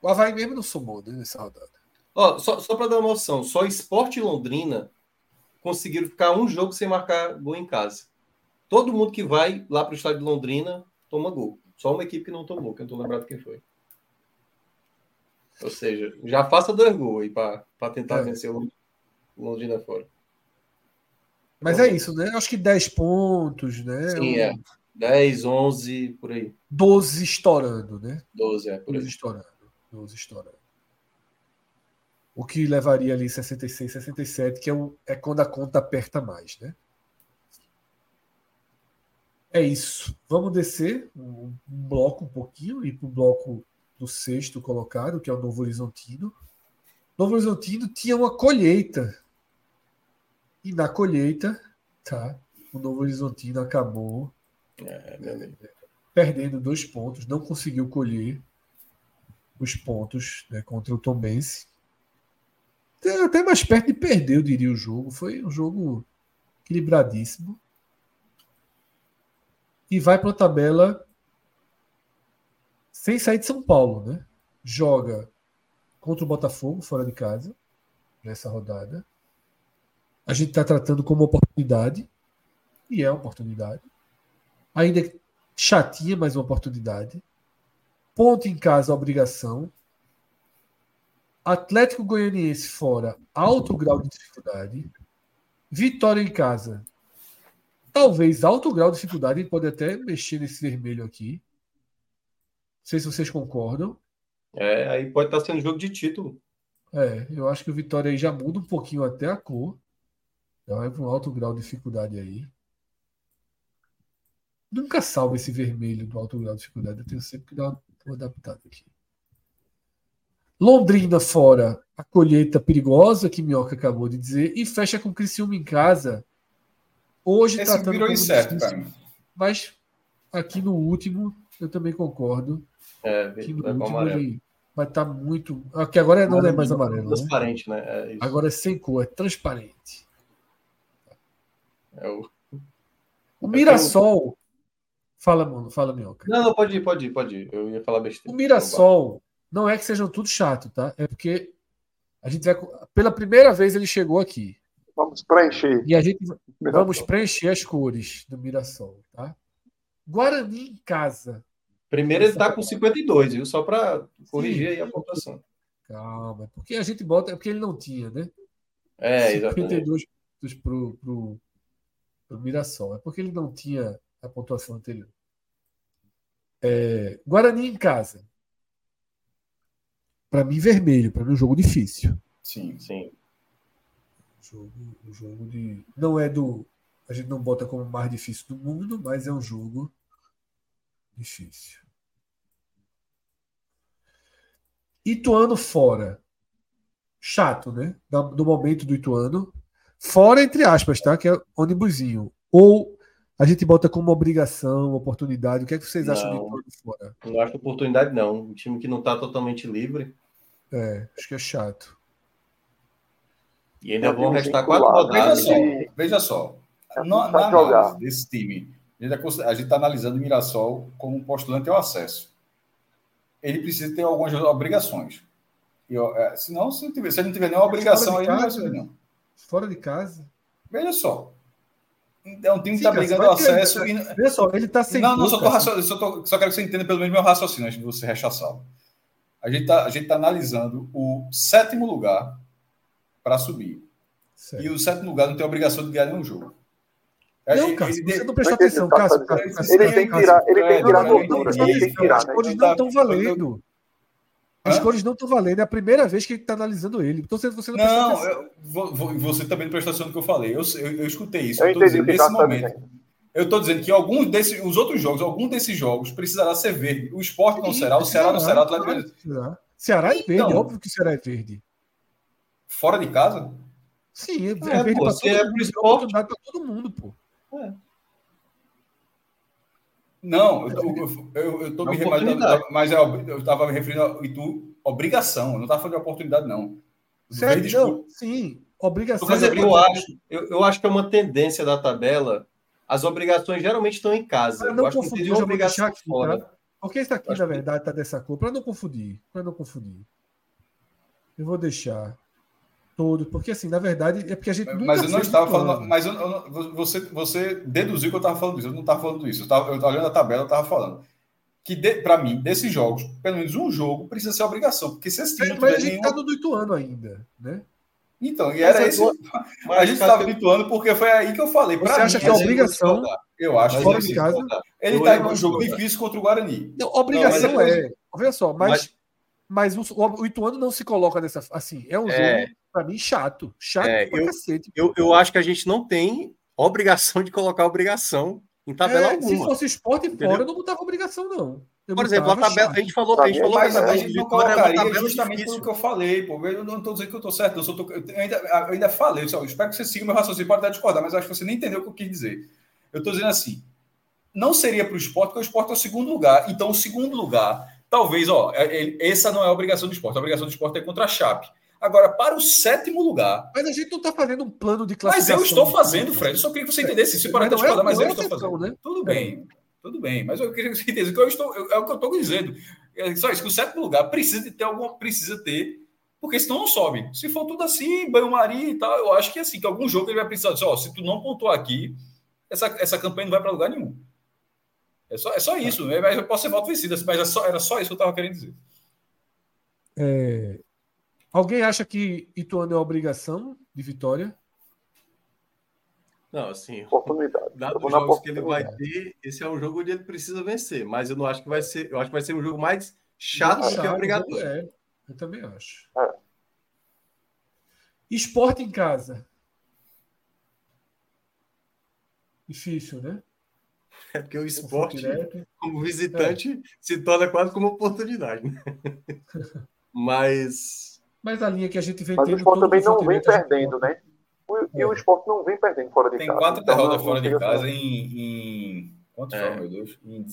O Havaí mesmo não somou né, nessa rodada. Ó, só, só para dar uma noção, só Esporte e Londrina conseguiram ficar um jogo sem marcar gol em casa. Todo mundo que vai lá para o estádio de Londrina toma gol. Só uma equipe que não tomou, que eu não tô lembrado quem foi. Ou seja, já faça dois gols aí para tentar é. vencer o Londrina fora. Mas é isso, né? Acho que 10 pontos, né? Sim, é. 10, 11, por aí. 12 estourando, né? 12, é, por 12 aí. estourando. 12 estourando. O que levaria ali 66, 67, que é, o, é quando a conta aperta mais, né? É isso. Vamos descer um, um bloco um pouquinho e para o bloco do sexto colocado, que é o Novo Horizontino. Novo Horizontino tinha uma colheita. E na colheita, tá? O Novo Horizontino acabou é, perdendo dois pontos, não conseguiu colher os pontos né, contra o Tombense. Até mais perto de perder, eu diria, o jogo. Foi um jogo equilibradíssimo. E vai para a tabela sem sair de São Paulo, né? Joga contra o Botafogo fora de casa nessa rodada. A gente está tratando como oportunidade e é uma oportunidade. Ainda chatinha, mas uma oportunidade. Ponto em casa, obrigação. Atlético Goianiense fora, alto grau de dificuldade. Vitória em casa, talvez alto grau de dificuldade. A gente pode até mexer nesse vermelho aqui sei se vocês concordam. É, aí pode estar sendo jogo de título. É, eu acho que o Vitória aí já muda um pouquinho até a cor. Já vai para um alto grau de dificuldade aí. Nunca salva esse vermelho do alto grau de dificuldade. Eu tenho sempre que dar uma, uma adaptada aqui. Londrina fora, a colheita perigosa que Minhoca acabou de dizer, e fecha com Criciúma em casa. Hoje Esse tratando virou incerto, difícil, mas aqui no último eu também concordo. É, que no último ele vai estar tá muito. Aqui agora não é mais amarelo. Né? Transparente, né? né? É agora é sem cor, é transparente. É o... o Mirassol. Fala, mano, fala, Minhoca. Não, não, pode ir, pode ir, pode ir. Eu ia falar besteira. O Mirassol não é que sejam tudo chato, tá? É porque a gente vai. Pela primeira vez ele chegou aqui. Vamos preencher. E a gente Mirassol. vamos preencher as cores do Mirassol, tá? Guarani em casa. Primeiro ele está com 52, viu? Só para corrigir aí a pontuação. Calma, é porque a gente bota, é porque ele não tinha, né? É, exatamente. 52 para o Mirassol. É porque ele não tinha a pontuação anterior. É, Guarani em casa. Para mim, vermelho. Para mim, um jogo difícil. Sim, sim. Jogo, um jogo de. Não é do. A gente não bota como o mais difícil do mundo, mas é um jogo Difícil. Ituano fora. Chato, né? Do momento do Ituano. Fora, entre aspas, tá? Que é ônibusinho. Ou a gente bota como obrigação, oportunidade. O que é que vocês não, acham de Ituano fora? Não acho oportunidade, não. Um time que não está totalmente livre. É, acho que é chato. E ainda vão restar quatro rodadas. Veja só, veja só. É na, na desse time, a gente está analisando o Mirassol como um postulante ao acesso. Ele precisa ter algumas obrigações. E, é, senão, se, tiver, se ele não tiver nenhuma obrigação, aí casa, não vai subir, não. Fora de casa. Veja só. É um time que está brigando o acesso. Ele, e... Veja só, ele está sem. Não, não, só, tô, só, tô, só quero que você entenda pelo menos meu raciocínio antes de você rechaçá-lo. A gente está tá analisando o sétimo lugar para subir. Certo. E o sétimo lugar não tem obrigação de ganhar nenhum jogo. Não, Cássio, você não prestou atenção, Cássio. Ele tem que tirar, ele tem que tirar gordura. Ele tem que tirar. As cores não estão valendo. As cores não estão valendo. É a primeira vez que ele está analisando ele. Então você não Não, eu, você também não prestou atenção no que eu falei. Eu, eu, eu escutei isso. Eu, eu dizendo, nesse momento. Eu estou dizendo que alguns desses, os outros jogos, algum desses jogos precisará ser verde. O esporte não será, o Ceará não será, o Atlético Ceará é verde, então, óbvio que o Ceará é verde. Fora de casa? Sim, é, é verde para todo, é mundo, é para todo mundo, pô. É. Não, eu estou me referindo, mas é eu estava me referindo a Itu, obrigação, eu não estava falando de oportunidade, não. Sério? Não, sim, obrigação. Mas eu, eu, acho, eu, eu acho que é uma tendência da tabela. As obrigações geralmente estão em casa. Para não confundir, uma obrigação aqui, fora. Tá? Porque isso aqui, na verdade, está dessa cor. Para não confundir, para não confundir. Eu vou deixar todo, porque assim, na verdade, é porque a gente. Mas eu não estava falando. Mas eu, eu, você, você deduziu que eu estava falando isso. Eu não estava falando isso. Eu estava olhando a tabela, eu estava falando. Que, para mim, desses jogos, pelo menos um jogo precisa ser obrigação. Porque se esse time. É, mas a gente está nenhum... no Ituano ainda, né? Então, e era esse. *laughs* Mas a gente estava no Ituano porque foi aí que eu falei. Você mim, acha que é obrigação? Eu acho fora de casa. Ele está em um jogo difícil contra o Guarani. Não, obrigação não, é. Olha só, mas, mas, mas o, o, Ituano não se coloca nessa. Assim, é um é. jogo para mim, chato. Chato é, pra eu, cacete. Eu, eu acho que a gente não tem obrigação de colocar obrigação em tabela é, alguma. Se fosse esporte entendeu? fora, eu não botava obrigação, não. Eu Por exemplo, a tabela, a gente falou, a gente falou mas que a, a gente não colocaria justamente pelo que eu falei, pô. Eu não estou dizendo que eu estou certo, eu, só tô, eu, ainda, eu ainda falei, eu, espero que você siga o meu raciocínio, pode até discordar, mas acho que você nem entendeu o que eu quis dizer. Eu estou dizendo assim, não seria para o esporte, porque o esporte é o segundo lugar. Então, o segundo lugar, talvez, ó, é, essa não é a obrigação do esporte, a obrigação do esporte é contra a Chape. Agora, para o sétimo lugar. Mas a gente não está fazendo um plano de classificação. Mas eu estou fazendo, Fred. Eu só queria que você entendesse isso. Para não é, mas eu estou fazendo. Né? Tudo bem. Tudo bem. Mas eu queria que você entendesse que eu estou. É o que eu estou dizendo. É só isso, que o sétimo lugar precisa de ter alguma. Precisa ter. Porque senão não sobe. Se for tudo assim, banho-maria e tal, eu acho que assim, que algum jogo ele vai precisar dizer, ó, se tu não pontuar aqui, essa, essa campanha não vai para lugar nenhum. É só, é só isso. Né? Mas eu posso ser voto vencida, mas é só, era só isso que eu estava querendo dizer. É, Alguém acha que Ituano é obrigação de vitória? Não, assim, oportunidade. Dado os jogos que ele vai ter, esse é um jogo onde ele precisa vencer, mas eu não acho que vai ser, eu acho que vai ser um jogo mais chato do que obrigatório. É, eu também acho. É. Esporte em casa. Difícil, né? É porque o esporte, como visitante, é. se torna quase como oportunidade. Né? *laughs* Mas mas a linha que a gente vem Mas o esporte também não vem perdendo, né? E o é. esporte não vem perdendo fora de Tem casa. Tem quatro então, derrotas fora de casa em, em. Quantos é. foram, meu Deus? Em,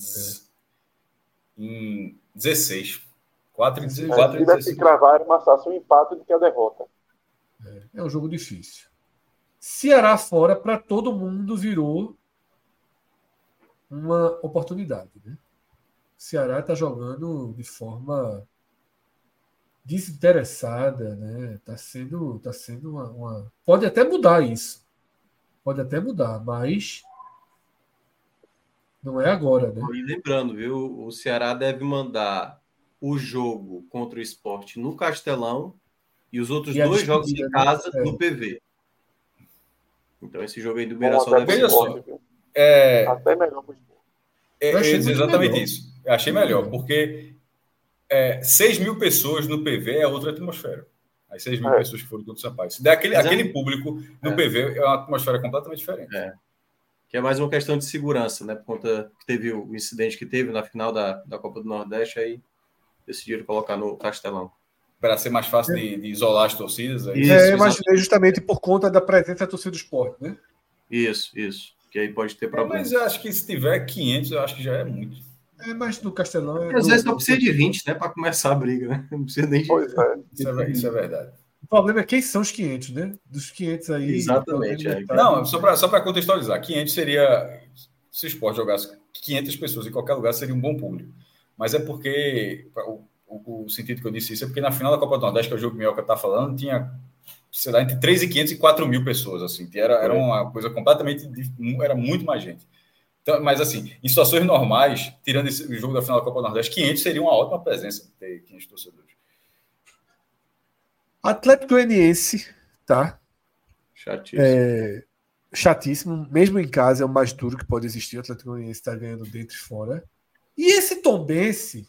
é. em 16. 4 em 16. Se tivesse que cravar, uma um empate do que a derrota. É, é um jogo difícil. Ceará fora, para todo mundo, virou uma oportunidade. Né? Ceará está jogando de forma desinteressada, né? Tá sendo, tá sendo uma, uma, pode até mudar isso, pode até mudar, mas não é agora, né? E lembrando, viu? O Ceará deve mandar o jogo contra o esporte no Castelão e os outros e dois jogos de né? casa né? no PV. Então esse jogo aí do Mirassol deve ser. Só, é... Até melhor é, é, exatamente melhor. isso. Eu achei melhor, porque é, 6 mil pessoas no PV é outra atmosfera. As 6 mil é. pessoas que foram do Sampaio. Se der aquele, aquele público no é. PV, é uma atmosfera completamente diferente. É. Que é mais uma questão de segurança, né? Por conta que teve o incidente que teve na final da, da Copa do Nordeste, aí decidiram colocar no Castelão. Para ser mais fácil de, de isolar as torcidas. Aí. Isso, é, eu imaginei justamente por conta da presença da torcida do esporte, né? Isso, isso. Que aí pode ter problema. É, mas eu acho que se tiver 500, eu acho que já é muito. É, mas no Castelão. É Às vezes não precisa de 20, né? Para começar a briga, né? Não precisa nem de. Pois é. Isso, é, isso é verdade. O problema é quem são os 500, né? Dos 500 aí. Exatamente. É. Não, só para só contextualizar: 500 seria. Se o esporte jogasse 500 pessoas em qualquer lugar, seria um bom público. Mas é porque. O, o, o sentido que eu disse isso é porque na final da Copa do Nordeste, que é o jogo que o Mioca está falando, tinha sei lá, entre 3.500 e 4 mil pessoas, assim, era, era uma coisa completamente, era muito mais gente. Então, mas assim, em situações normais, tirando esse, o jogo da final da Copa do Nordeste, 500 seria uma ótima presença ter 500 torcedores. Atlético Goianiense, tá? Chatíssimo. É, chatíssimo. Mesmo em casa é o mais duro que pode existir. O Atlético Goianiense está ganhando dentro e fora. E esse Tombense,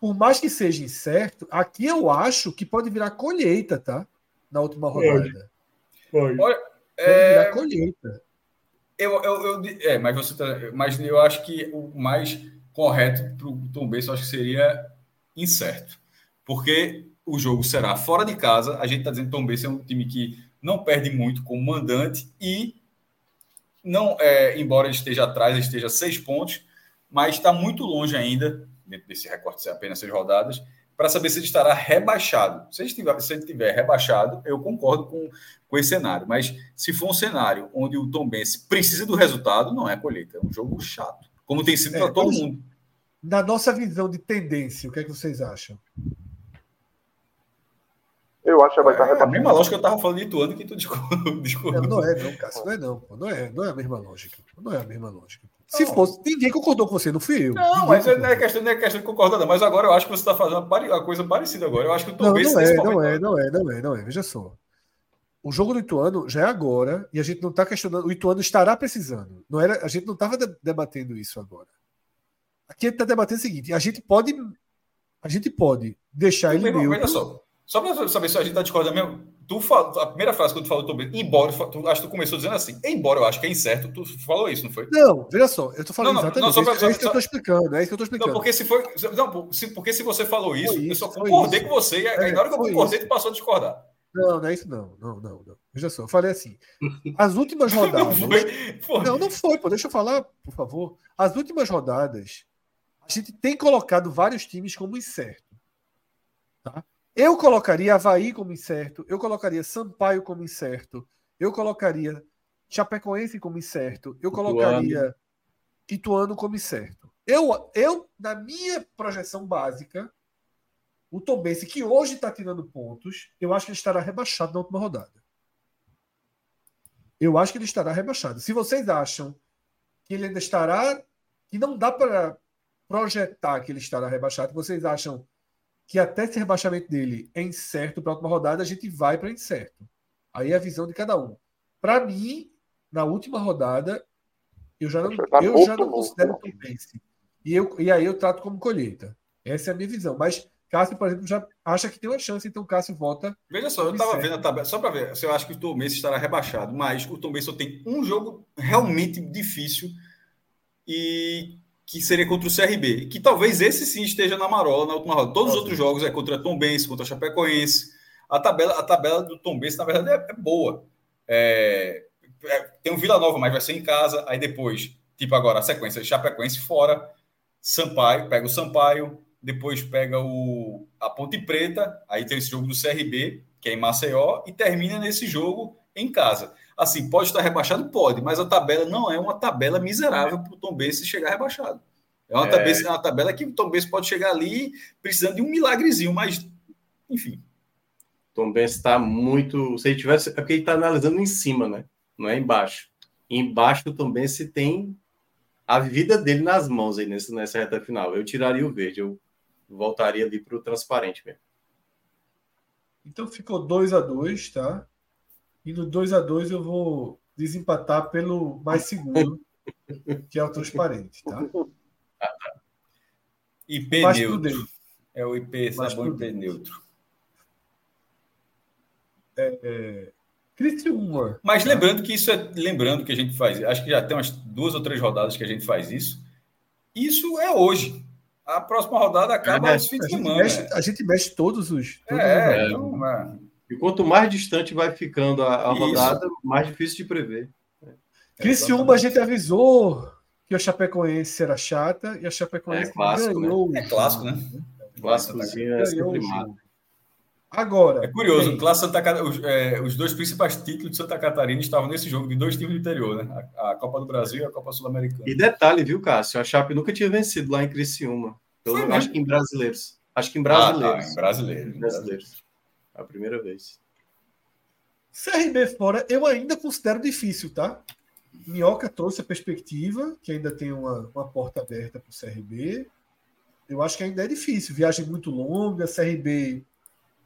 por mais que seja incerto, aqui eu acho que pode virar colheita, tá? Na última rodada. Pode. Pode, pode é... virar colheita. Eu, eu, eu, é, mas você tá, mas eu acho que o mais correto para o Tom Benz, eu acho que seria incerto. Porque o jogo será fora de casa. A gente está dizendo que Tom Benz é um time que não perde muito como mandante e não, é, embora ele esteja atrás, ele esteja seis pontos, mas está muito longe ainda, dentro desse recorte de apenas seis rodadas, para saber se ele estará rebaixado. Se ele, estiver, se ele estiver rebaixado, eu concordo com, com esse cenário. Mas se for um cenário onde o Tom Benz precisa do resultado, não é colheita. É um jogo chato. Como tem sido é, para todo mundo. Na nossa visão de tendência, o que é que vocês acham? Eu acho que vai estar é, a mesma lógica que eu estava falando de Ituano que tu *laughs* discorda. Não, não é, não, Cássio. Não é, não. Não é, não é a mesma lógica. Não é a mesma lógica. Se fosse, ninguém concordou com você, não fui eu. Não, ninguém mas não é, questão, não é questão de concordar, não. Mas agora eu acho que você está fazendo uma coisa parecida agora. Eu acho que não, não é, não é, não é, não é, não é. Veja só. O jogo do Ituano já é agora e a gente não está questionando. O Ituano estará precisando. Não era, a gente não estava debatendo isso agora. Aqui a gente está debatendo o seguinte: a gente pode, a gente pode deixar ele neutro. Olha só, só para saber se a gente está discordando mesmo tu fala, a primeira frase que tu falou, Tobias, embora, tu, acho que tu começou dizendo assim, embora eu acho que é incerto, tu falou isso, não foi? Não, veja só, eu tô falando não, não, exatamente não, pra, é isso que eu tô explicando, é isso que eu tô explicando. Não, porque se foi, não, se, porque se você falou isso, isso eu só concordei com você, e é, na hora que eu concordei, isso. tu passou a discordar. Não, não é isso não, não, não, não. Veja só, eu falei assim, as últimas *laughs* rodadas... não, foi, não, não foi, pô, deixa eu falar, por favor. As últimas rodadas, a gente tem colocado vários times como incerto? Eu colocaria Havaí como incerto, eu colocaria Sampaio como incerto, eu colocaria Chapecoense como incerto, eu colocaria Ituano como incerto. Eu, eu, na minha projeção básica, o Tombense, que hoje está tirando pontos, eu acho que ele estará rebaixado na última rodada. Eu acho que ele estará rebaixado. Se vocês acham que ele ainda estará, que não dá para projetar que ele estará rebaixado, vocês acham que até esse rebaixamento dele é incerto para a última rodada, a gente vai para incerto. Aí é a visão de cada um. Para mim, na última rodada, eu já não, eu já não considero Tom Bense. E, eu, e aí eu trato como colheita. Essa é a minha visão. Mas Cássio, por exemplo, já acha que tem uma chance, então Cássio volta. Veja só, eu estava vendo a tabela, só para ver se eu acho que o Tom Bense estará rebaixado, mas o Tom Bense só tem um jogo realmente difícil e que seria contra o CRB, que talvez esse sim esteja na marola na última rodada. Todos os outros jogos é contra Tom Benz, contra Chapecoense. A tabela, a tabela do Tom Benz, na verdade, é, é boa. É, é, tem o Vila Nova, mas vai ser em casa. Aí depois, tipo agora, a sequência, Chapecoense fora, Sampaio, pega o Sampaio, depois pega o, a Ponte Preta, aí tem esse jogo do CRB, que é em Maceió, e termina nesse jogo em casa. Assim, pode estar rebaixado? Pode, mas a tabela não é uma tabela miserável para o Tom Benz chegar rebaixado. É uma, é... Tabela, é uma tabela que o Tom Benz pode chegar ali precisando de um milagrezinho, mas, enfim. Tom Benz está muito. Se ele tivesse. É porque ele está analisando em cima, né? Não é embaixo. Embaixo do Tom tem a vida dele nas mãos aí nessa, nessa reta final. Eu tiraria o verde, eu voltaria ali para o transparente mesmo. Então ficou 2 a 2 tá? E no 2 a 2 eu vou desempatar pelo mais seguro, que é o transparente, tá? IP mais neutro. Prudente. É o IP sabão IP neutro. É, é... Criciúma. Mas tá? lembrando que isso é lembrando que a gente faz, acho que já tem umas duas ou três rodadas que a gente faz isso. Isso é hoje. A próxima rodada acaba é, aos fins de semana. Mexe, a gente mexe todos os. Todos é, os então, é. E quanto mais distante vai ficando a, a rodada, mais difícil de prever. Criciúma, a gente avisou que a Chapecoense era chata e a Chapecoense é clássico, né? ganhou. Né? É clássico, né? É mata. Agora. É curioso, tem... Santa, os, é, os, dois principais títulos de Santa Catarina estavam nesse jogo de dois times do interior, né? A, a Copa do Brasil e a Copa Sul-Americana. E detalhe, viu, Cássio? A Chape nunca tinha vencido lá em Criciúma. Eu acho que em brasileiros. Acho que em brasileiros. Ah, tá, em brasileiros. brasileiros. A primeira vez. CRB fora, eu ainda considero difícil, tá? Minhoca trouxe a perspectiva, que ainda tem uma, uma porta aberta para o CRB. Eu acho que ainda é difícil. Viagem muito longa, CRB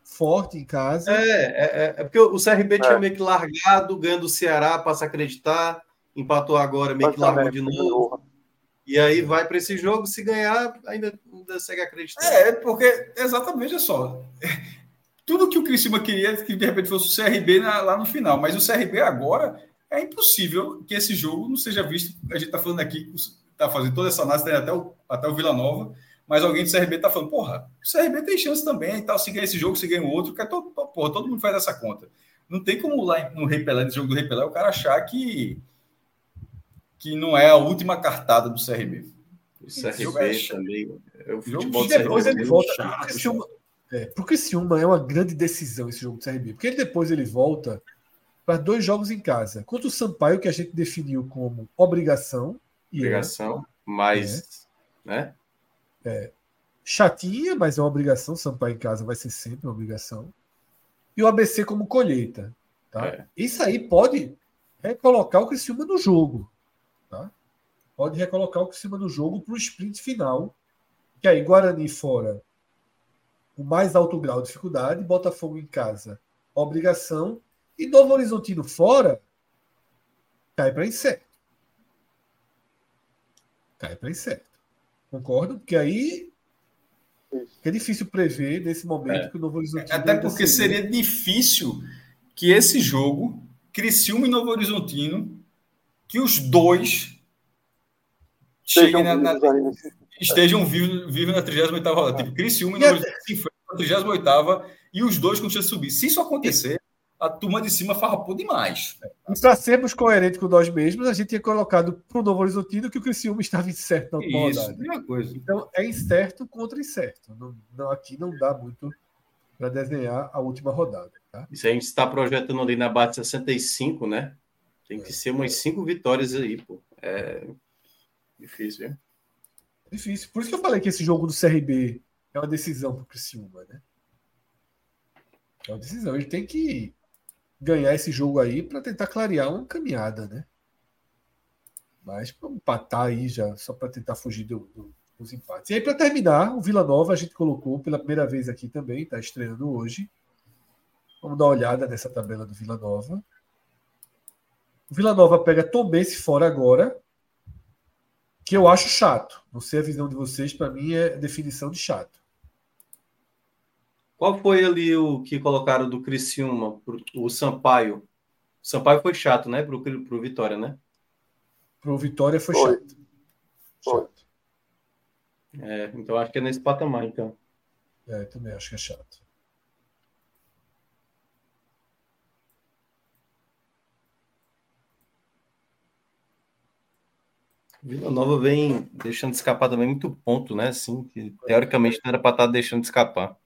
forte em casa. É, é, é, é porque o CRB tinha é. meio que largado, ganhando o Ceará, passa a acreditar, empatou agora, meio que largou de novo. E aí vai para esse jogo, se ganhar, ainda, ainda segue acreditando. É, porque, exatamente, é só tudo que o Criciúma queria que de repente fosse o CRB na, lá no final, mas o CRB agora é impossível que esse jogo não seja visto. A gente está falando aqui, está fazendo toda essa análise até o, até o Vila Nova, mas alguém do CRB está falando, porra, o CRB tem chance também e tal, se ganhar esse jogo, se ganha o outro, que é todo, porra, todo mundo faz essa conta. Não tem como lá no Rei Pelé, nesse jogo do Rei Pelé, o cara achar que, que não é a última cartada do CRB. O CRB também. É o futebol depois ele volta. Chato, é, porque Ciúma é uma grande decisão esse jogo do CRB. Porque ele, depois ele volta para dois jogos em casa. Contra o Sampaio, que a gente definiu como obrigação. Obrigação, é, mas. É, né? É, chatinha, mas é uma obrigação. Sampaio em casa vai ser sempre uma obrigação. E o ABC como colheita. Tá? É. Isso aí pode recolocar o Criciúma no jogo. Tá? Pode recolocar o Criciúma no jogo para o sprint final. Que aí Guarani fora o mais alto grau de dificuldade, Botafogo em casa, obrigação, e Novo Horizontino fora, cai para incerto. Cai para incerto. Concordo? Porque aí é difícil prever nesse momento é. que o Novo Horizontino. Até porque seria difícil que esse jogo, Criciúma e Novo Horizontino, que os dois cheguem na, na, estejam vivos, vivos na 38 rodada. Tipo, Criciúma e Novo Horizontino na 38 e os dois com chance de subir. Se isso acontecer, a turma de cima farrapou demais. E para sermos coerentes com nós mesmos, a gente tinha colocado para o Novo Horizontino que o Criciúma estava incerto na última Isso, rodada. Coisa. Então é incerto contra incerto. Não, não, aqui não dá muito para desenhar a última rodada. Tá? Isso a gente está projetando ali na base 65, né? Tem que é. ser umas cinco vitórias aí, pô. É difícil, hein? Difícil. Por isso que eu falei que esse jogo do CRB é uma decisão para o Criciúma, né? É uma decisão. Ele tem que ganhar esse jogo aí para tentar clarear uma caminhada, né? Mas para empatar aí já, só para tentar fugir do, do, dos empates. E aí, para terminar, o Vila Nova a gente colocou pela primeira vez aqui também, está estreando hoje. Vamos dar uma olhada nessa tabela do Vila Nova. O Vila Nova pega Tombense fora agora, que eu acho chato. Não sei a visão de vocês, para mim é definição de chato. Qual foi ali o que colocaram do Criciúma, o Sampaio? O Sampaio foi chato, né? Pro, pro Vitória, né? Pro Vitória foi, foi. chato. Foi. Chato. É, então acho que é nesse patamar, então. É, também acho que é chato. Vila Nova vem deixando escapar também muito ponto, né? Assim, que teoricamente não era para estar tá deixando de escapar.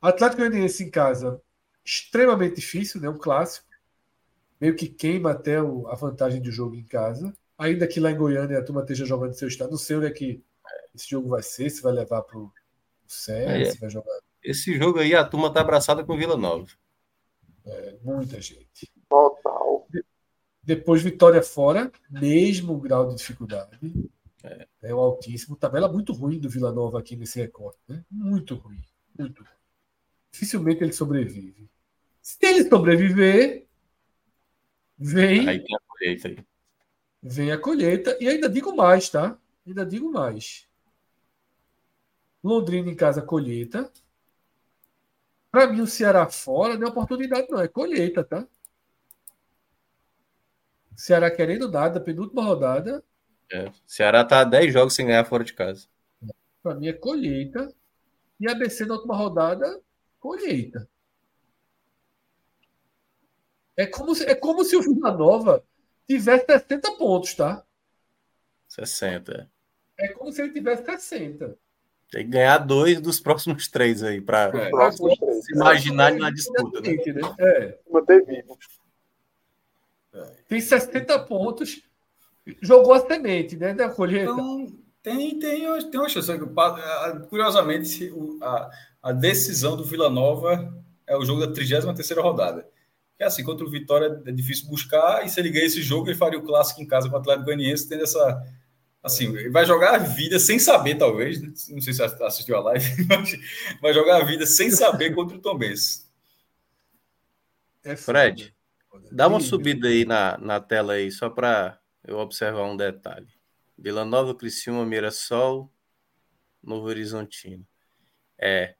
Atlético Goianiense em casa, extremamente difícil, né? Um clássico. Meio que queima até o, a vantagem do jogo em casa. Ainda que lá em Goiânia a turma esteja jogando seu estado. Não sei onde é que esse jogo vai ser, se vai levar para o Cé, é, se vai jogar. Esse jogo aí a turma tá abraçada com Vila Nova. É, muita gente. Depois Vitória fora, mesmo grau de dificuldade. É, é o altíssimo. Tabela muito ruim do Vila Nova aqui nesse recorte. Né? Muito ruim. Muito ruim dificilmente ele sobrevive. Se ele sobreviver, vem. Aí tem a colheita aí. Vem a colheita. E ainda digo mais, tá? Ainda digo mais. Londrina em casa, colheita. Para mim, o Ceará fora não é oportunidade, não. É colheita, tá? Ceará querendo nada, penúltima rodada. É. Ceará tá 10 jogos sem ganhar fora de casa. Para mim é colheita. E a BC na última rodada colheita. É como se, é como se o Vila Nova tivesse 60 pontos, tá? 60. É como se ele tivesse 60. Tem que ganhar dois dos próximos três aí, para é, se imaginar é, na disputa. Né? Né? É. Manter vivo. Tem 60 pontos. Jogou a semente, né? Da colheita. Então, tem, tem, tem uma chance. Curiosamente, a, a decisão do Vila Nova é o jogo da 33 rodada. Que é assim, contra o Vitória é difícil buscar, e se ele ganhar esse jogo, ele faria o clássico em casa com o Atlético Goianiense, tendo essa. Assim, ele vai jogar a vida sem saber, talvez, né? não sei se assistiu a live, *laughs* mas vai jogar a vida sem saber contra o Tom Benz. É Fred, dá uma subida aí na, na tela aí, só para eu observar um detalhe. Vila Nova, Criciúma, Mirassol, Novo Horizontino. É,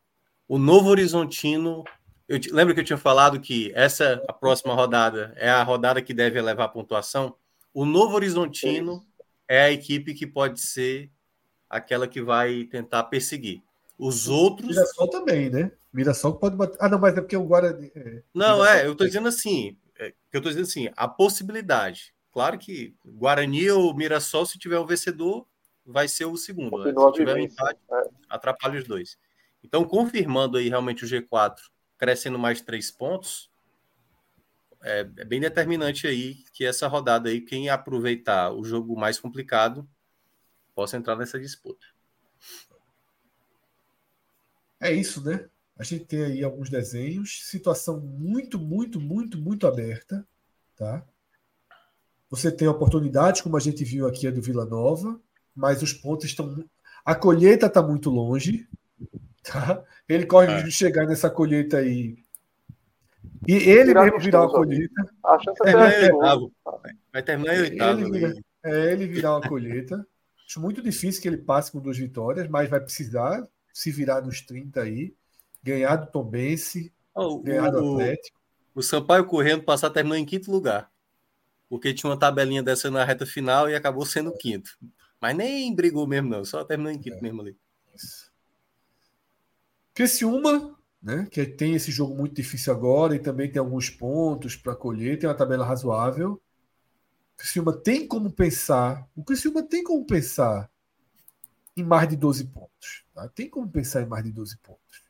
o Novo Horizontino, eu te, lembra que eu tinha falado que essa a próxima rodada é a rodada que deve levar a pontuação? O Novo Horizontino é a equipe que pode ser aquela que vai tentar perseguir. Os outros. Mirassol também, né? Mirassol pode bater. Ah, não, mas é porque o Guarani. É... Não, Mirassol é, eu tô dizendo assim. É, eu tô dizendo assim, a possibilidade. Claro que Guarani ou Mirassol, se tiver um vencedor, vai ser o segundo. Né? Se tiver um empate, é. atrapalha os dois. Então, confirmando aí realmente o G4 crescendo mais três pontos, é, é, bem determinante aí que essa rodada aí, quem aproveitar o jogo mais complicado, possa entrar nessa disputa. É isso, né? A gente tem aí alguns desenhos, situação muito, muito, muito, muito aberta, tá? Você tem oportunidades, como a gente viu aqui a do Vila Nova, mas os pontos estão. A colheita está muito longe, tá? Ele corre é. de chegar nessa colheita aí. E ele virar mesmo virar uma colheita. A chance é, é, é, Vai terminar em oitavo. Ele, vira, é, ele virar uma colheita. Acho muito difícil que ele passe com duas vitórias, mas vai precisar se virar nos 30 aí ganhar do Tombense, oh, ganhar do Atlético. O Sampaio correndo passar terminou em quinto lugar. Porque tinha uma tabelinha dessa na reta final e acabou sendo quinto. Mas nem brigou mesmo, não. Só terminou em quinto é. mesmo ali. Isso. Criciúma, né? Que tem esse jogo muito difícil agora e também tem alguns pontos para colher, tem uma tabela razoável. O Criciúma tem como pensar. O Criciúma tem como pensar em mais de 12 pontos. Tá? Tem como pensar em mais de 12 pontos.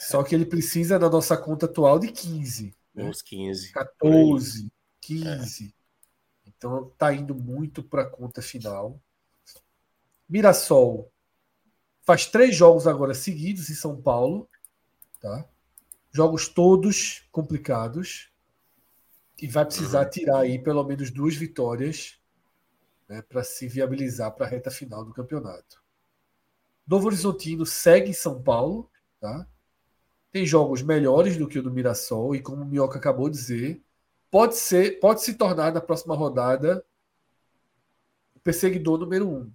Só que ele precisa da nossa conta atual de 15. Né? Uns 15. 14, 15. É. Então tá indo muito para a conta final. Mirassol faz três jogos agora seguidos em São Paulo. Tá? Jogos todos complicados. E vai precisar uhum. tirar aí pelo menos duas vitórias né, para se viabilizar para a reta final do campeonato. Novo Horizontino segue em São Paulo. Tá? Tem jogos melhores do que o do Mirassol e como o Minhoca acabou de dizer, pode ser, pode se tornar na próxima rodada o perseguidor número um,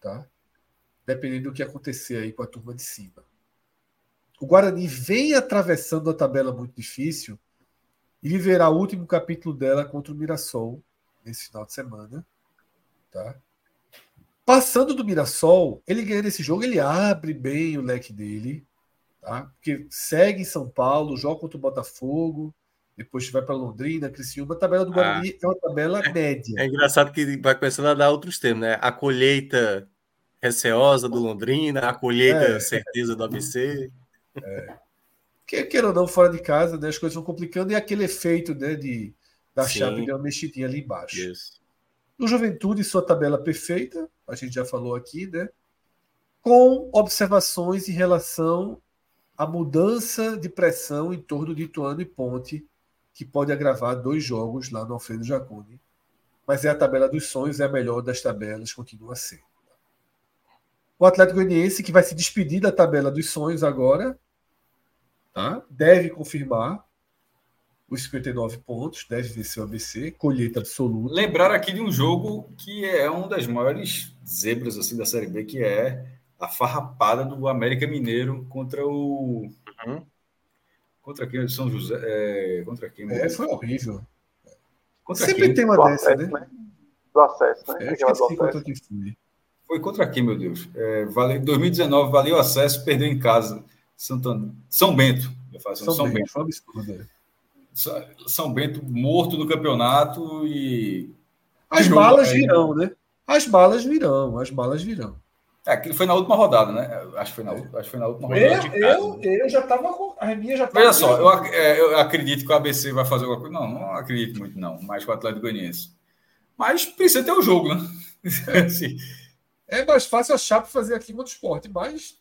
tá? Dependendo do que acontecer aí com a turma de cima. O Guarani vem atravessando a tabela muito difícil e viverá o último capítulo dela contra o Mirassol nesse final de semana, tá? Passando do Mirassol, ele ganhando esse jogo, ele abre bem o leque dele Tá? Porque segue em São Paulo, joga contra o Botafogo, depois vai para Londrina, Criciúma. A tabela do Guarani ah, é uma tabela é, média. É engraçado que vai começando a dar outros termos, né? A colheita receosa do Londrina, a colheita é. certeza do ABC. É. Queira ou não, fora de casa, né, as coisas vão complicando e aquele efeito né, de, da Sim. chave de uma mexidinha ali embaixo. Isso. No Juventude, sua tabela perfeita, a gente já falou aqui, né? Com observações em relação a mudança de pressão em torno de Ituano e Ponte, que pode agravar dois jogos lá no Alfredo Jaconi. Mas é a tabela dos sonhos, é a melhor das tabelas, continua ser. O Atlético Goianiense, que vai se despedir da tabela dos sonhos agora, tá? deve confirmar os 59 pontos, deve vencer o ABC, colheita absoluta. Lembrar aqui de um jogo que é uma das maiores zebras assim da Série B, que é a farrapada do América Mineiro contra o. Uhum. Contra quem? São José. É, contra quem? É, foi horrível. Contra Sempre quem? tem uma do dessa, acesso, né? né? Do acesso, né? É, foi. Foi contra quem, meu Deus? É, vale, 2019 valeu acesso, perdeu em casa. Santana, São Bento. São, São Bento. Bento. Absurdo. É. São Bento morto no campeonato e. As balas virão, né? As balas virão, as balas virão. É, aquilo foi na última rodada, né? Acho que foi na, acho que foi na última rodada. Eu, eu, eu já estava com. A minha já. Veja só, eu, é, eu, acredito que o ABC vai fazer alguma coisa. Não, não acredito muito, não. Mais com o Atlético Goianiense. Mas precisa ter o um jogo, né? É. *laughs* é mais fácil a Chape fazer aqui contra o esporte, mas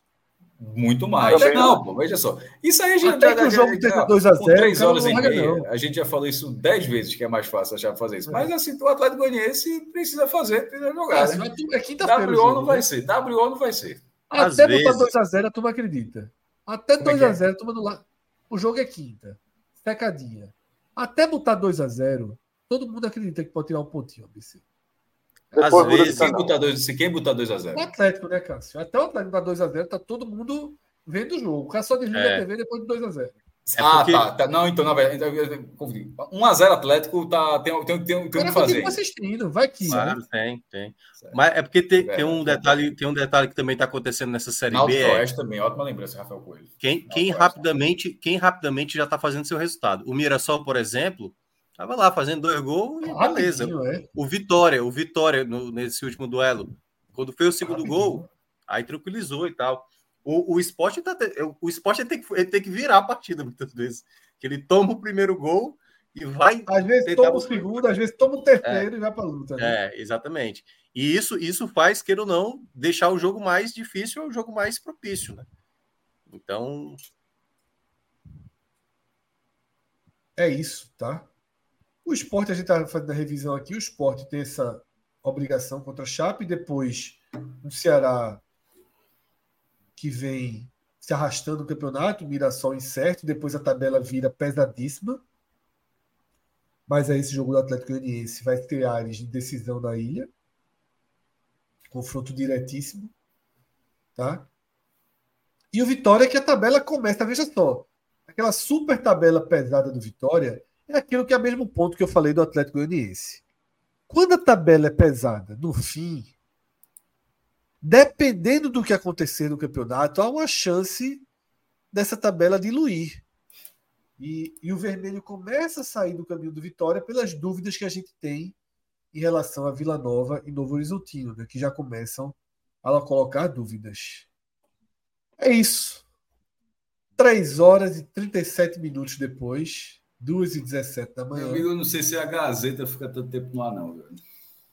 muito mais. Não, não, pô, veja só. Isso aí já. Até que o jogo tem 2x0. Com 3 horas e meia. A gente já falou isso 10 vezes que é mais fácil achar fazer isso. É. Mas assim, o Atlético Goianiense precisa fazer, precisa jogar. É, né? é quinta-feira. WO não vai né? ser. WO não vai ser. Às Até vezes... botar 2x0, a turma acredita. Até 2x0, é, é? a turma do lado. O jogo é quinta. Secadinha. Até botar 2x0, todo mundo acredita que pode tirar um pontinho, ABC. Às Depois vezes, quem botar 2 quem botar 2 a 0 O Atlético, né, Cássio? Até o Atlético dar 2 a 0 tá todo mundo vendo o jogo. O cara só desliga é. a TV depois de 2 a 0 é ah, porque... tá, tá, Não, então, na verdade, 1x0 Atlético tá, tem, tem, tem, tem o que fazer. assistindo, vai que. Claro, né? tem, tem. Mas é porque tem, tem, um detalhe, tem um detalhe que também está acontecendo nessa série Náutico B. Oeste é... também, ótima lembrança, Rafael Coelho. Quem, quem rapidamente, quem rapidamente já está fazendo seu resultado. O Mirassol, por exemplo, Tava lá fazendo dois gols e beleza. É. O Vitória, o Vitória no, nesse último duelo, quando fez o segundo gol, aí tranquilizou e tal. O, o esporte tá, o esporte tem que, tem que virar a partida muitas vezes. Que ele toma o primeiro gol e vai. Às vezes toma o segundo, às vezes toma o terceiro é, e vai para luta. Né? É, exatamente. E isso, isso faz, queira ou não, deixar o jogo mais difícil ou o jogo mais propício, né? Então. É isso, tá? O esporte, a gente está fazendo a revisão aqui, o esporte tem essa obrigação contra a Chape, depois o Ceará que vem se arrastando no campeonato, Mirassol incerto, depois a tabela vira pesadíssima. Mas aí esse jogo do Atlético Goianiense vai ter áreas de decisão na ilha. Confronto diretíssimo. Tá? E o Vitória que a tabela começa, veja só. Aquela super tabela pesada do Vitória é aquilo que é o mesmo ponto que eu falei do Atlético Goianiense. Quando a tabela é pesada, no fim, dependendo do que acontecer no campeonato, há uma chance dessa tabela diluir. E, e, o vermelho começa a sair do caminho do Vitória pelas dúvidas que a gente tem em relação a Vila Nova e Novo Horizontino, né, que já começam a colocar dúvidas. É isso. 3 horas e 37 minutos depois, 2 e 17 da manhã. Meu amigo, eu não sei se a Gazeta fica tanto tempo no ar, não.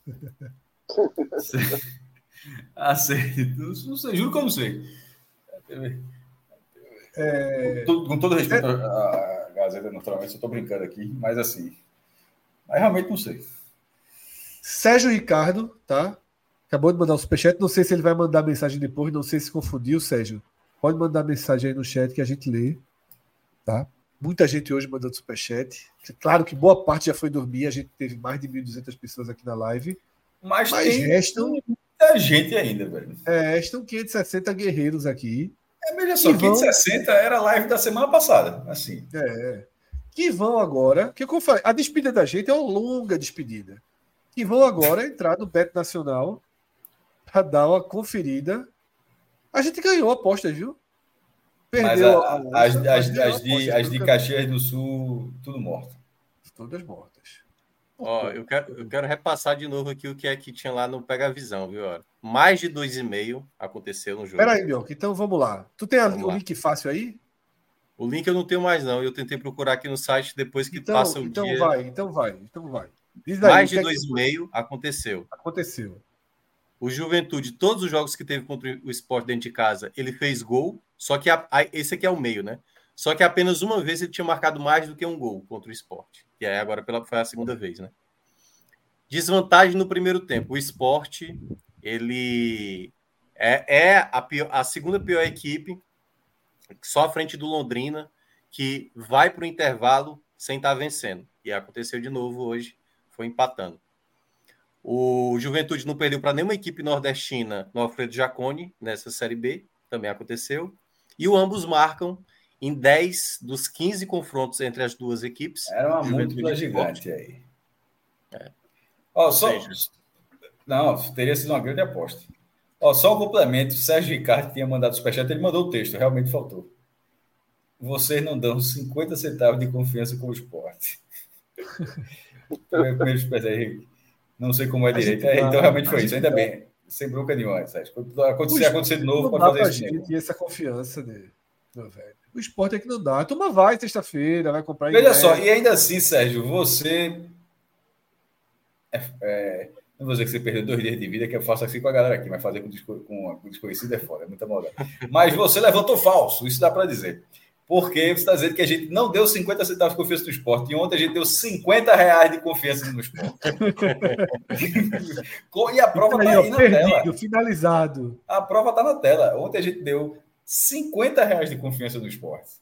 *laughs* ah, sei. Não, não, sei, juro que eu não sei. É... Com, com, todo respeito é... à Gazeta, naturalmente, eu estou brincando aqui, mas assim. Mas realmente não sei. Sérgio Ricardo, tá? Acabou de mandar um superchat. Não sei se ele vai mandar mensagem depois, não sei se confundiu, Sérgio. Pode mandar mensagem aí no chat que a gente lê, tá? Muita gente hoje mandando superchat. Claro que boa parte já foi dormir, a gente teve mais de 1.200 pessoas aqui na live. Mas, mas tem restam. Muita gente ainda, velho. É, restam 560 guerreiros aqui. É, veja só, vão... 560 era a live da semana passada. Assim. É. Que vão agora. Que eu falei, a despedida da gente é uma longa despedida. Que vão agora entrar no Bet Nacional para dar uma conferida. A gente ganhou apostas, viu? Perdeu a, a, as, as, as, de, as de Caxias do Sul, tudo morto. Todas mortas. Ó, eu quero, eu quero repassar de novo aqui o que é que tinha lá no Pega Visão, viu? Mais de 2,5 aconteceu no jogo. Peraí, Bioca, então vamos lá. Tu tem vamos o lá. link fácil aí? O link eu não tenho mais, não. Eu tentei procurar aqui no site depois que então, passa o então dia. Então vai, então vai, então vai. Mais de 2,5 que... aconteceu. Aconteceu. O Juventude, todos os jogos que teve contra o esporte dentro de casa, ele fez gol, só que a, a, esse aqui é o meio, né? Só que apenas uma vez ele tinha marcado mais do que um gol contra o esporte. E aí agora pela, foi a segunda vez, né? Desvantagem no primeiro tempo. O esporte, ele é, é a, pior, a segunda pior equipe, só à frente do Londrina, que vai para o intervalo sem estar tá vencendo. E aconteceu de novo hoje, foi empatando. O Juventude não perdeu para nenhuma equipe nordestina no Alfredo Jacone nessa Série B, também aconteceu. E o ambos marcam em 10 dos 15 confrontos entre as duas equipes. Era uma múltipla gigante aí. É. Ó, só... Seja... Não, teria sido uma grande aposta. Ó, só um complemento: o Sérgio Ricardo tinha mandado o superchat, ele mandou o texto, realmente faltou. Vocês não dão 50 centavos de confiança com o esporte. *laughs* Primeiro superchat, não sei como é direito. É, então realmente foi isso. Ainda bem. Sem bronca nenhuma, Sérgio. Quando acontecer, acontecer de novo, pode fazer isso. Gente, essa confiança dele. Meu velho. O esporte é que não dá. A turma vai sexta-feira, vai comprar. Veja só, e ainda assim, Sérgio, você. É, é, não vou dizer que você perdeu dois dias de vida, que eu faço assim com a galera aqui, mas fazer com, com, com desconhecido é foda, é muita maldade. Mas você levantou falso, isso dá para dizer. Porque você está dizendo que a gente não deu 50 centavos de confiança no esporte. E ontem a gente deu 50 reais de confiança no esporte. *laughs* e a prova está aí, aí na perdido, tela. finalizado. A prova está na tela. Ontem a gente deu 50 reais de confiança no esporte.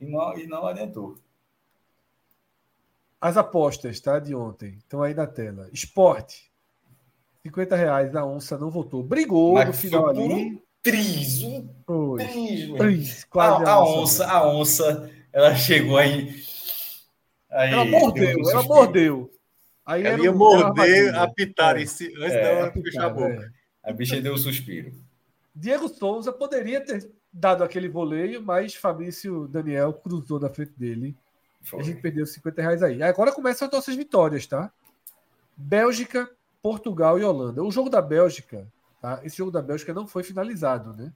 E não, e não adiantou. As apostas, tá? De ontem. Estão aí na tela. Esporte. 50 reais. A onça não votou. Brigou Mas no final ali triz, um triz, quase a, a, onça, a onça, ela chegou aí. aí ela mordeu, ela mordeu. Aí ela ia morder, apitar é. esse, antes é, dela fechar a boca. É. A bicha deu um suspiro. Diego Souza poderia ter dado aquele voleio, mas Fabrício Daniel cruzou na frente dele Foi. A gente perdeu 50 reais aí. Agora começam as nossas vitórias, tá? Bélgica, Portugal e Holanda. O jogo da Bélgica, tá? Esse jogo da Bélgica não foi finalizado, né?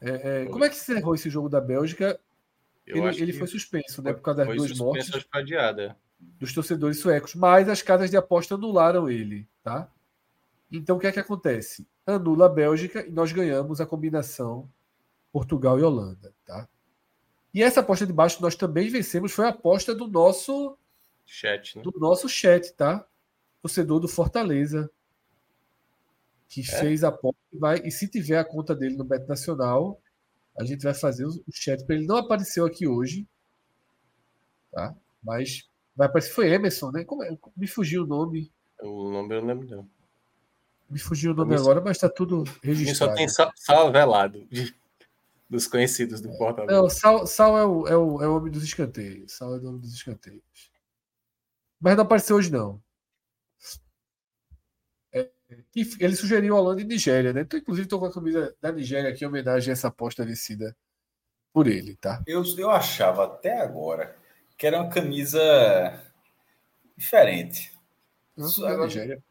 É, é, como é que se encerrou esse jogo da Bélgica? ele, ele foi suspenso, né? Por causa das duas mortes adiada. dos torcedores suecos. Mas as casas de aposta anularam ele, tá? Então o que é que acontece? Anula a Bélgica e nós ganhamos a combinação Portugal e Holanda, tá? E essa aposta de baixo nós também vencemos, foi a aposta do nosso chat, né? do nosso chat, tá? Torcedor do Fortaleza que é. fez a aposta e vai e se tiver a conta dele no Bet Nacional, a gente vai fazer o chat para ele não apareceu aqui hoje, tá? Mas vai aparecer foi Emerson, né? Como é? Me fugiu o nome. O nome eu não lembro não. Me fugiu o nome agora, mas está tudo registrado. Só tem sal, sal velado dos conhecidos do Fortaleza. Não, Sal, Sal é, o, é, o, é o homem dos escanteios. Sal é o nome dos escanteios. Mas não apareceu hoje, não. É, ele sugeriu Holanda e Nigéria, né? Então, inclusive, estou com a camisa da Nigéria aqui em homenagem a essa aposta vencida por ele, tá? Eu, eu achava até agora que era uma camisa diferente. Não, agora... Nigéria.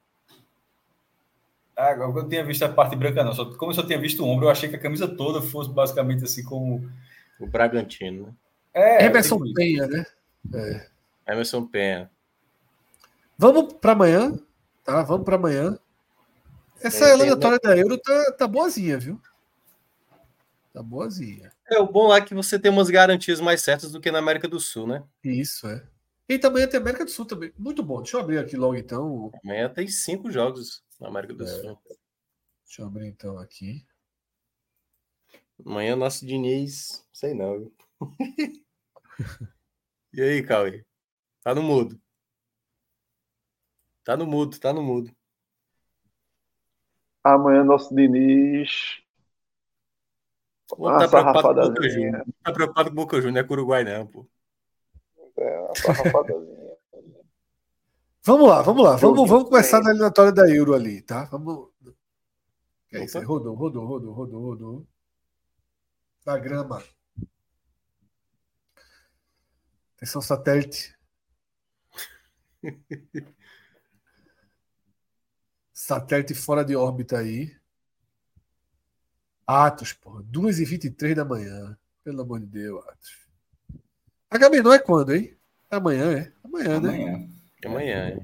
Ah, eu tinha visto a parte branca, não. Só, como eu só tinha visto o ombro, eu achei que a camisa toda fosse basicamente assim como. O Bragantino, né? É, Emerson Penha, né? É. Emerson Penha. Vamos para amanhã, tá? Vamos para amanhã. Essa é, eliminatória da Euro tá, tá boazinha, viu? Tá boazinha. É, o bom lá é que você tem umas garantias mais certas do que na América do Sul, né? Isso, é. E também tem América do Sul também. Muito bom. Deixa eu abrir aqui logo então. Amanhã tem cinco jogos na América do é. Sul. Deixa eu abrir então aqui. Amanhã nosso Diniz, sei não. *laughs* e aí, Cauê? Tá no mudo. Tá no mudo, tá no mudo. Amanhã nosso Diniz. Tá preocupado, com o Boca Júnior. tá preocupado com o Boca Júnior, não é com o Uruguai, não, pô. É, uma sarrafadazinha. *laughs* Vamos lá, vamos lá. Vamos, vamos começar na eliminatória da Euro ali, tá? Vamos. É isso aí. Rodou, rodou, rodou, rodou, rodou. Da grama. Atenção, satélite. *laughs* satélite fora de órbita aí. Atos, porra. 2h23 da manhã. Pelo amor de Deus, Atos. A Gabi não é quando, hein? Amanhã, é? Amanhã, né? Amanhã. Amanhã,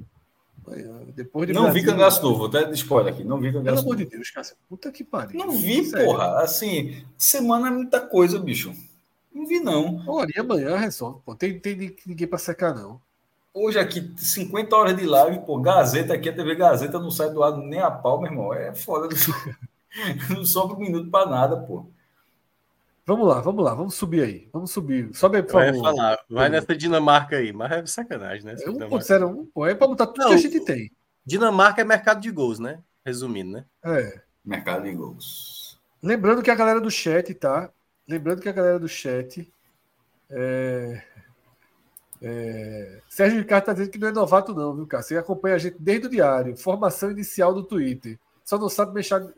Amanhã. Depois de não Brasil, vi cangaço novo, até spoiler aqui. Não vi cangaço Pelo amor de Deus, cara. Puta que pariu. Não vi, Sério. porra. Assim, semana é muita coisa, bicho. Não vi, não. Olha, e amanhã resolve. Pô. Tem, tem ninguém pra secar, não. Hoje aqui, 50 horas de live, pô, Gazeta aqui, a TV Gazeta não sai do lado nem a pau, meu irmão. É foda. *laughs* Não sobra um minuto pra nada, pô. Vamos lá, vamos lá, vamos subir aí. Vamos subir. Sobe aí, por favor. Vai falar, vai nessa Dinamarca aí, mas é sacanagem, né? É 1.01, pô, é para botar tudo Não, que a gente tem. Dinamarca é mercado de gols, né? Resumindo, né? É. Mercado de gols. Lembrando que a galera do chat, tá? Lembrando que a galera do chat. É... É... Sérgio Ricardo tá dizendo que não é novato, não, viu, cara? Você acompanha a gente desde o diário. Formação inicial do Twitter só não sabe mexer,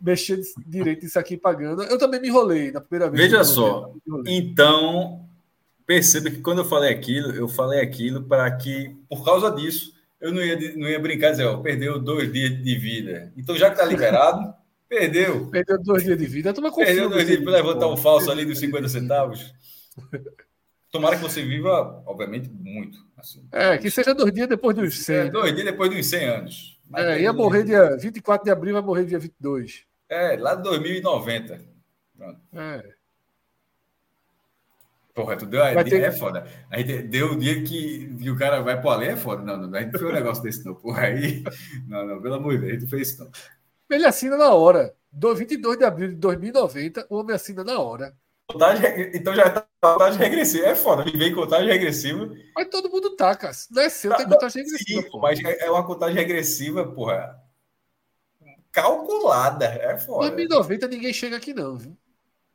mexer direito isso aqui pagando. Eu também me enrolei na primeira vez. Veja só, então perceba que quando eu falei aquilo, eu falei aquilo para que, por causa disso, eu não ia, não ia brincar e dizer, ó, perdeu dois dias de vida. Então, já que tá liberado, *laughs* perdeu. Perdeu dois dias de vida. Toma perdeu dois dias para levantar um falso ali dos 50 centavos. *laughs* Tomara que você viva, obviamente, muito. Assim, é, que seja dois dias depois dos 100. É, dois dias depois dos 100 anos. É, ia morrer dia 24 de abril, vai morrer dia 22. É, lá de 2090. Pronto. É. Porra, tu deu a ter... é foda. A gente deu o dia que, que o cara vai pro além, é foda. Não, não, a gente não fez um negócio desse, não. Porra, aí. Não, não, pelo amor de Deus, a gente não fez isso, não. Ele assina na hora. Do 22 de abril de 2090, o homem assina na hora. Contagem, então já tá contagem regressiva. É foda, me vem contagem regressiva. Mas todo mundo tá, cara. Não é seu, tá, tem contagem regressiva. Sim, mas é, é uma contagem regressiva, porra. Calculada. É foda. 2090 ninguém chega aqui, não, viu?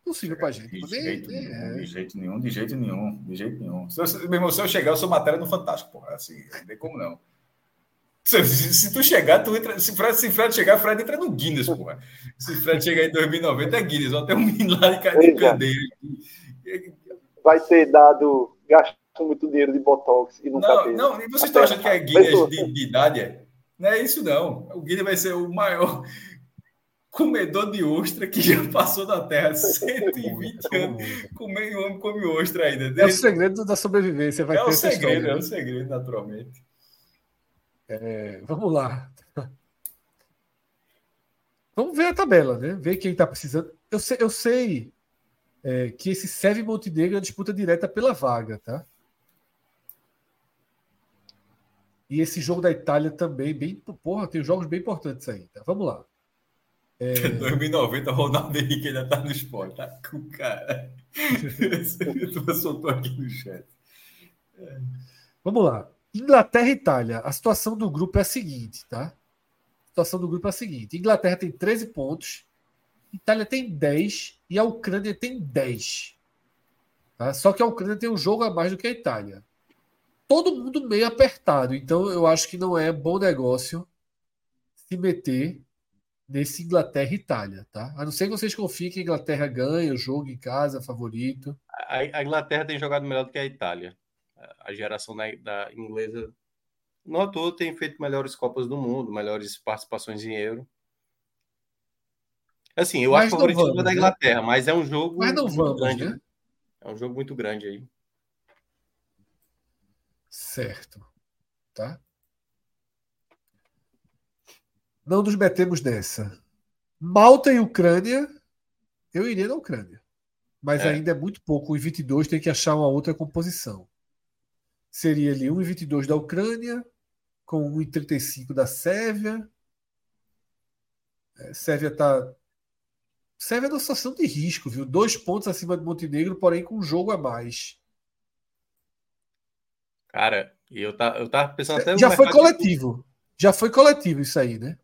Possível pra gente. De, jeito, nenhum, é. de jeito nenhum, de jeito nenhum, de jeito nenhum. Se eu, meu irmão, se eu chegar, eu sou matéria no Fantástico, porra. Assim, não tem como não. Se, se, tu chegar, tu entra. Se Fred, se Fred chegar, Fred entra no Guinness, porra. Se Fred chegar em 2090, é Guinness. Ó, tem um menino lá de cadeira. Vai ter dado gasta muito dinheiro de Botox e nunca não, teve. Não, e vocês estão achando que é Guinness de, de idade? É? Não é isso, não. O Guinness vai ser o maior *laughs* comedor de ostra que já passou da Terra *laughs* 120 anos. Come, o homem come ostra ainda. Desde... É o segredo da sobrevivência. Vai é o segredo, história, é o segredo, naturalmente. É, vamos lá. Vamos ver a tabela, né? Ver quem está precisando. Eu sei, eu sei é, que esse serve Montenegro é disputa direta pela vaga, tá? E esse jogo da Itália também, bem. Porra, tem jogos bem importantes aí, tá? Vamos lá. É... 2090, Ronaldo Henrique ainda tá no esporte, tá? Com cara. Tu soltou aqui no chat. É. Vamos lá. Inglaterra e Itália. A situação do grupo é a seguinte, tá? A situação do grupo é a seguinte: Inglaterra tem 13 pontos, Itália tem 10 e a Ucrânia tem 10. Tá? Só que a Ucrânia tem um jogo a mais do que a Itália. Todo mundo meio apertado, então eu acho que não é bom negócio se meter nesse Inglaterra e Itália, tá? A não ser que vocês confiem que a Inglaterra ganha o jogo em casa, favorito. A, Inglaterra tem jogado melhor do que a Itália. A geração da, da inglesa, não à toa, tem feito melhores Copas do Mundo, melhores participações em Euro. Assim, eu mas acho favorito vamos, da né? Inglaterra, mas é um jogo mas não vamos, grande. Né? É um jogo muito grande aí. Certo. Tá? Não nos metemos nessa. Malta e Ucrânia, eu iria na Ucrânia. Mas é. ainda é muito pouco. O 22 tem que achar uma outra composição. Seria ali 1,22 da Ucrânia, com 1,35 da Sérvia. É, Sérvia está Sérvia é uma situação de risco, viu? Dois pontos acima de Montenegro, porém com um jogo a mais. Cara, eu, tá, eu tava pensando até. Já foi coletivo. Já foi coletivo isso aí, né?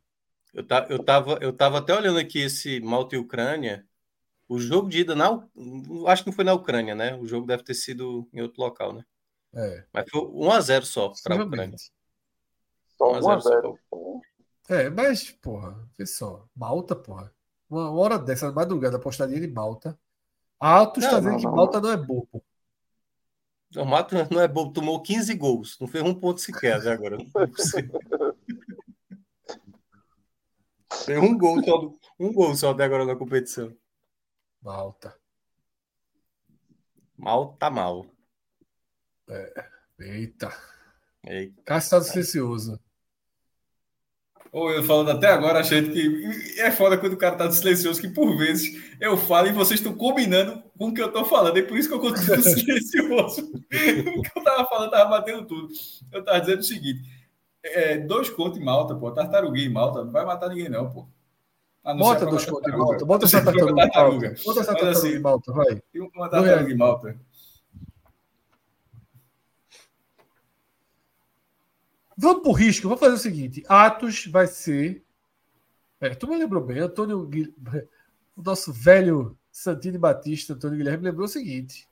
Eu, tá, eu, tava, eu tava até olhando aqui esse Malta e Ucrânia. O jogo de ida, na, acho que não foi na Ucrânia, né? O jogo deve ter sido em outro local, né? É. Mas foi 1x0 só para a Ucrânia. Só 1x0. É, mas, porra, vê só. Malta, porra. Uma hora dessa, madrugada, apostaria em Malta. Atos está dizendo que Malta não é bobo. O Malta *laughs* não é bobo, tomou 15 gols, não fez um ponto sequer até agora. Tem *laughs* um gol só, um gol só até agora na competição. Malta. Mal tá mal. É. Eita. Eita. Cássio tá silencioso. Ou eu falando até agora, achando que é foda quando o cara tá silencioso, que por vezes eu falo e vocês estão combinando com o que eu tô falando. É por isso que eu continuo *laughs* silencioso. o que eu tava falando tava batendo tudo. Eu tava dizendo o seguinte: é, dois contos em Malta, pô. Tartaruguinha em Malta, não vai matar ninguém, não, pô. Bota dois contos em Malta. Bota essa *laughs* tartaruga. Bota essa tartaruga assim, em Malta, vai. Uma tartaruga em Malta. Vamos pro risco. Vamos fazer o seguinte: Atos vai ser. É, tu me lembrou bem, Antônio. O nosso velho Santini Batista, Antônio Guilherme, lembrou o seguinte: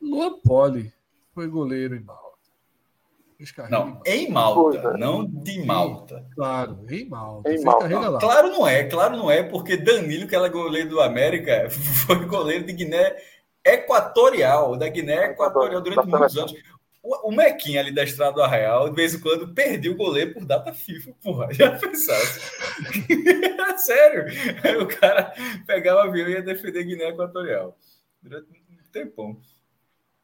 Luan Poli foi goleiro em Malta. Não, em Malta, não de Malta. Claro, em Malta. Em Malta. Não, claro não é, claro não é, porque Danilo, que era goleiro do América, *laughs* foi goleiro de Guiné Equatorial, da Guiné Equatorial durante muitos anos. O, Mequinha ali da Estrada do Arraial, de vez em quando, perdia o goleiro por data FIFA, porra. *laughs* Já pensasse. *laughs* Sério. Aí o cara pegava o avião e ia defender Guiné Equatorial. Durante um tempão.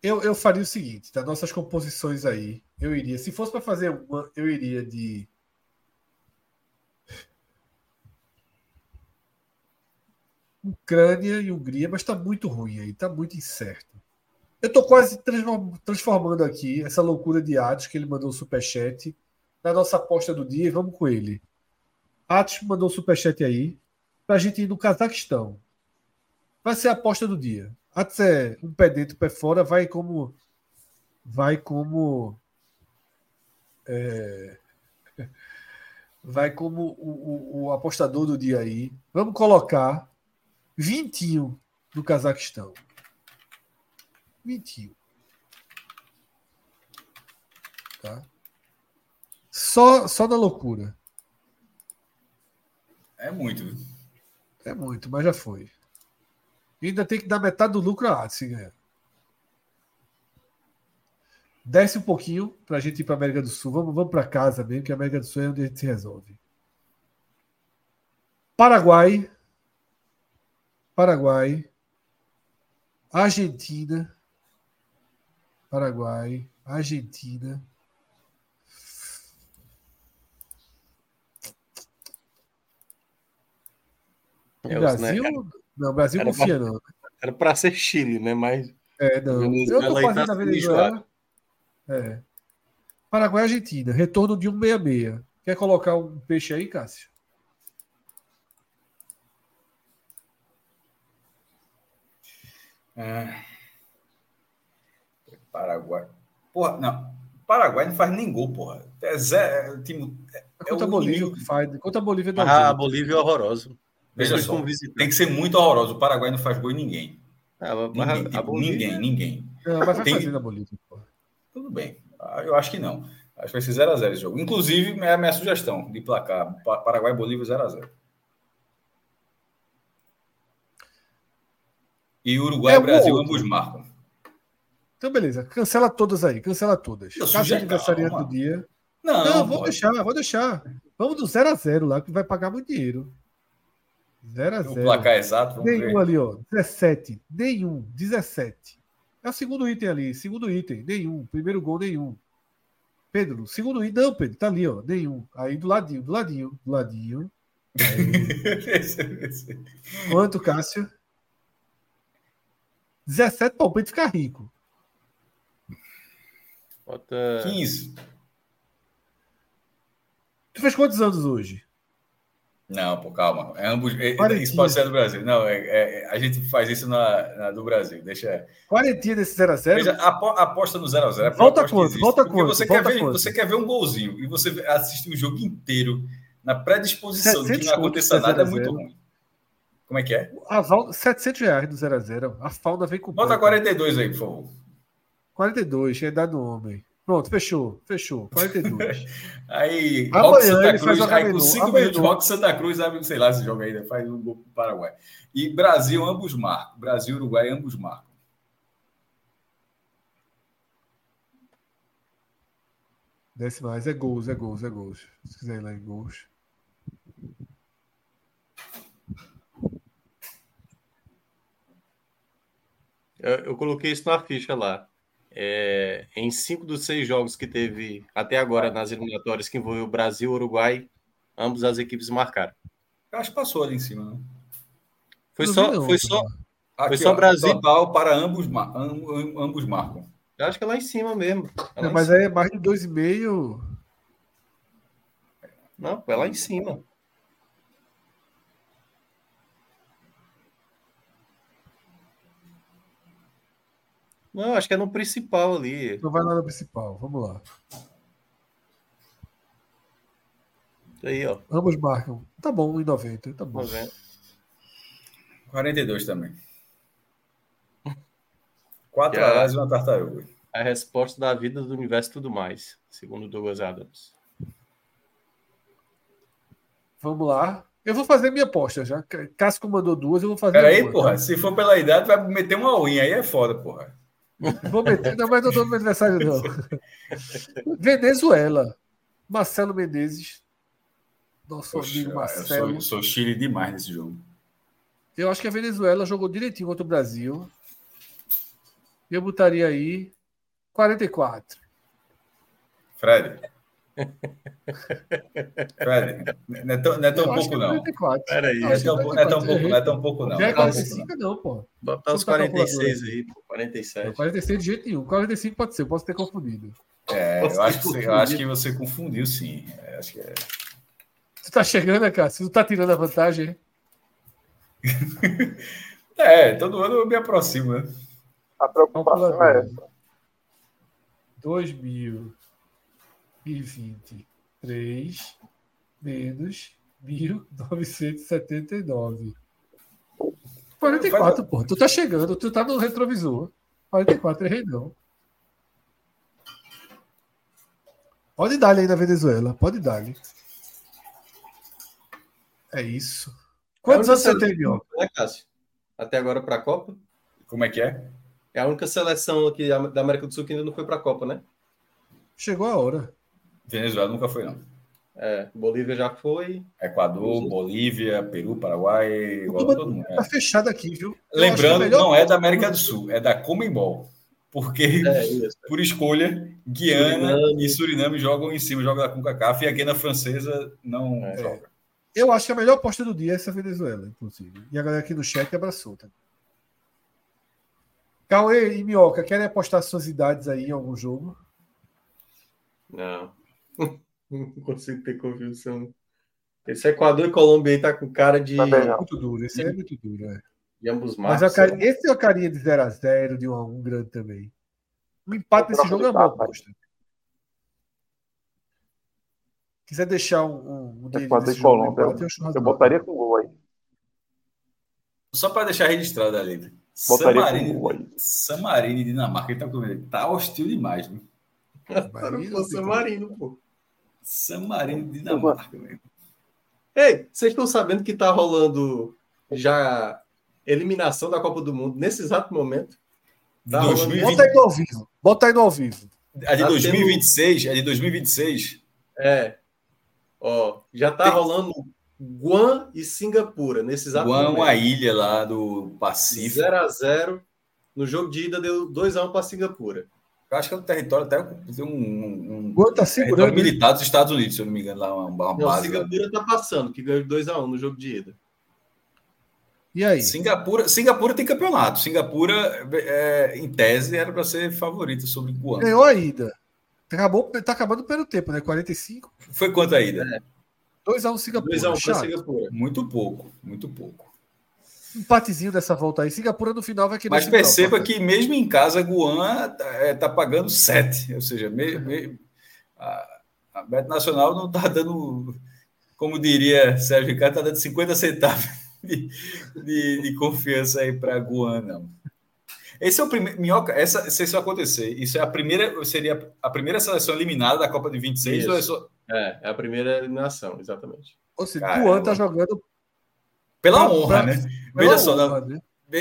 Eu, eu faria o seguinte, das tá? nossas composições aí, eu iria, se fosse para fazer uma, eu iria de Ucrânia e Hungria, mas está muito ruim aí, está muito incerto. Eu estou quase transformando aqui essa loucura de Atos, que ele mandou o superchat, na nossa aposta do dia, vamos com ele. Atos mandou o superchat aí, para a gente ir no Cazaquistão. Vai ser a aposta do dia. Atos é um pé dentro, pé fora, vai como. Vai como. É, *laughs* vai como o, o, o apostador do dia aí. Vamos colocar vintinho do Cazaquistão. Mentiu. Tá? Só, só na loucura. É muito. É muito, mas já foi. E ainda tem que dar metade do lucro a se ganhar. Desce um pouquinho para a gente ir para América do Sul. Vamos, vamos para casa mesmo, que a América do Sul é onde a gente se resolve. Paraguai. Paraguai. Argentina. Paraguai. Argentina. É, Brasil? né, Não, Brasil era confia, pra- não. Era para ser Chile, né? Mas É, não. Eu Venezuela tô aí fazendo tá a Venezuela. É. Paraguai e Argentina. Retorno de 166. Quer colocar um peixe aí, Cássio? É. Paraguai. Porra, não. Paraguai não faz nem gol, porra. É zero. É, time, é, é Contra a o Bolívia que faz. Contra a Bolívia dá ah, a. Bolívia é horroroso. Veja só, tem que ser muito horroroso. O Paraguai não faz gol em ninguém. Ah, mas Ninguém, a, a tipo, Bolívia, ninguém, ninguém. Não, mas vai Tem- fazer na Bolívia. pô. Tudo bem. Ah, Eu acho que não. Acho que vai ser 0x0 esse jogo. Inclusive, é a minha sugestão de placar. Pa- Paraguai e Bolívia 0x0. E Uruguai É e um Brasil ambos marcam. Então, beleza. Cancela todas aí. Cancela todas. Eu Cássio sugiro- aniversariante do dia. Não, Não, vou deixar, vou deixar. Vamos do 0x0 lá, que vai pagar muito dinheiro. O 0x0. placar exato, vamos Nenhum ver. ali, ó. 17. Nenhum. 17. É o segundo item ali. Segundo item. Nenhum. Primeiro gol, nenhum. Pedro, segundo item. Não, Pedro, tá ali, ó. Nenhum. Aí do ladinho, do ladinho, do ladinho. *laughs* Quanto, Cássio? 17 para o Pedro ficar rico. Bota 15. Tu fez quantos anos hoje? Não, pô, calma. É ambos, Quarentinha. isso pode ser do Brasil. Não, é, é- a gente faz isso na, na do Brasil. Deixa. Quarentinha desse 0x0? Veja, apo- aposta no 0x0. é a Volta quanto? Volta Porque quanto? Você, Volta quer ver, você quer ver um golzinho e você assiste o jogo inteiro na predisposição de que 700 não aconteça nada é 0 a 0. muito ruim. Como é que é? A Val... 700 reais do 0x0. A fauna vem com. Bota 42 aí, por favor. 42, que é dado no homem. Pronto, fechou. Fechou. 42. *laughs* Aí, Amanhã Santa Cruz, aí com de novo. 5 Amanhã minutos. Rock Santa Cruz, abre, sei lá, esse jogo aí, né? faz um gol pro Paraguai. E Brasil, ambos marcam. Brasil e Uruguai, ambos marcam. Desce mais. É gols, é gols, é gols. Se quiser ir lá em gols. Eu, eu coloquei isso na ficha lá. É, em cinco dos seis jogos que teve até agora nas eliminatórias que envolveu Brasil e Uruguai, ambas as equipes marcaram. Eu acho que passou ali em cima, né? Foi só, não, foi só, Aqui, Foi só ó, Brasil. Total para ambos, ambos marcam. eu acho que é lá em cima mesmo. É É, em mas cima. aí é mais de 2,5. Não, é lá em cima. Não, acho que é no principal ali. Então vai lá no principal. Vamos lá. Aí, ó. Ambos marcam. Tá bom, 1,90. Tá bom. 90. 42 também. *laughs* Quatro Já. aras e uma tartaruga. A resposta da vida do universo e tudo mais, segundo Douglas Adams. Vamos lá. Eu vou fazer minha aposta já. Casco mandou duas, eu vou fazer Peraí, porra. Se for pela idade, vai meter uma unha. Aí é foda, porra. Vou meter, não, mas não no meu aniversário, não. Venezuela. Marcelo Menezes. Nosso Poxa, amigo eu Marcelo. sou, sou Chile demais nesse jogo. Eu acho que a Venezuela jogou direitinho contra o Brasil. Eu botaria aí 44. Fred. Fred, não é tão, não é tão pouco, é não. 44. Peraí, Não é tão, não é tão pouco, não é tão pouco, não. Já é Não é tão pouco, 45, não, pô. Botar os Vamos botar 46 calculadora. aí, pô, 47. 46 de jeito nenhum. 45 pode ser, eu posso ter confundido. não. É, eu, acho que você, eu acho que você confundiu, sim. É, acho que é. Tu tá chegando, né, cara? Você não tá tirando a vantagem, hein? *laughs* É, todo ano eu me aproximo, né? A preocupação é essa. 2023 menos 1979. 44, pô. Tu tá chegando, tu tá no retrovisor. 44, errei não. Pode dar aí na Venezuela, pode dar. É isso. Quantos É a anos você tem, Mioca? Né, Cássio? Até agora para a Copa? Como é que é? É a única seleção aqui da América do Sul que ainda não foi para a Copa, né? Chegou a hora. Venezuela nunca foi, não. É, Bolívia já foi. Equador, Bolívia, Peru, Paraguai, igual todo mundo. Tá fechado aqui, viu? Eu Lembrando, não é da América do Sul, é da Comembol. Porque, É, por escolha, Guiana e Suriname jogam em cima, jogam da CONCACAF e a Guiana Francesa não É. joga. Eu acho que a melhor aposta do dia é essa Venezuela, inclusive. E a galera aqui no chat abraçou. Tá? Cauê e Minhoca, querem apostar suas idades aí em algum jogo? Não. Não consigo ter convicção. Esse Equador e Colômbia aí tá com cara de, não. Muito duro, esse aí é muito duro. É. de ambos Mas marcos. a cara- esse é a carinha de 0x0, de 1x1 grande também. Um empate nesse jogo é uma boa aposta. Quiser deixar um, um, um e um Colômbia. empate, eu Eu botaria com gol aí. Só para deixar registrado ali. Botaria com Samarino, gol aí. Samarino e Dinamarca, ele tá, com ele. tá hostil demais. Viu? *laughs* Marino, Pô, San Marino, pô. Samarino e Dinamarca. velho. Ei, vocês estão sabendo que tá rolando já eliminação da Copa do Mundo nesse exato momento? Tá rolando- 2020. Bota aí no ao vivo. Bota aí no ao vivo. A de Tá 2026, a de 2026, É. Ó, já tá Tem- rolando Guam e Singapura nesse exato Guam, momento. uma ilha lá do Pacífico. 0x0. No jogo de ida deu 2x1 para Singapura. Eu acho que é um território até tem um, um, um tá território segurando. militar dos Estados Unidos, se eu não me engano, lá uma, uma Não, base. Singapura tá passando, que ganhou de 2x1 no jogo de ida. E aí? Singapura, Singapura tem campeonato. Singapura, é, em tese, era para ser favorita sobre Guam. Ganhou a ida. Acabou, tá acabando o primeiro tempo, né? 45. Foi quanto a ida? 2x1 Singapura. 2x1 para Chato. Singapura. Muito pouco, muito pouco. Empatezinho dessa volta aí. Singapura no final vai querer. Mas perceba que mesmo em casa, Guam está pagando 7. Ou seja, me- me- a, a Bet Nacional não está dando, como diria Sérgio Ricardo, está dando 50 centavos de, de- de confiança aí para Guam, não. Esse é o primeiro. Minhoca, essa, se isso acontecer, isso é a primeira, seria a primeira seleção eliminada da Copa de 26 Isso. ou é só. É, é a primeira eliminação, exatamente. Ou seja. Guan tá jogando. Pela honra, né? pela Veja só, honra, né?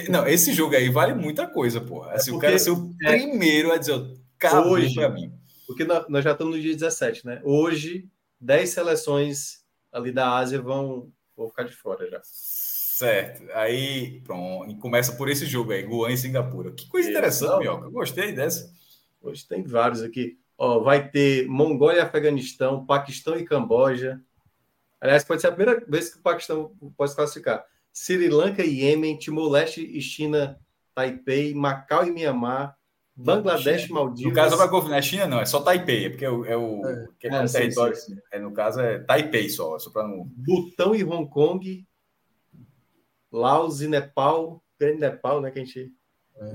Não, esse jogo aí vale muita coisa, porra. Assim, o porque- cara ser o é. primeiro a dizer, acabou Hoje. pra mim. Porque nó- nós já estamos no dia 17, né? Hoje, 10 seleções ali da Ásia vão, vão ficar de fora já. Certo. Aí, pronto. Começa por esse jogo aí, Guan e Singapura. Que coisa Isso. interessante, Mioca. Gostei dessa. Hoje tem vários aqui. Ó, vai ter Mongólia e Afeganistão, Paquistão e Camboja. Aliás, pode ser a primeira vez que o Paquistão pode se classificar. Sri Lanka e Iêmen, Timor-Leste e China, Taipei, Macau e Mianmar, Bangladesh e Maldivas. No caso, vai confirmar. China não, é só Taipei, é porque é o, é o É. que é É, sim, território. sim, sim. É, no caso, é Taipei só, só para não. Butão e Hong Kong, Laos e Nepal, grande Nepal, né, que a gente...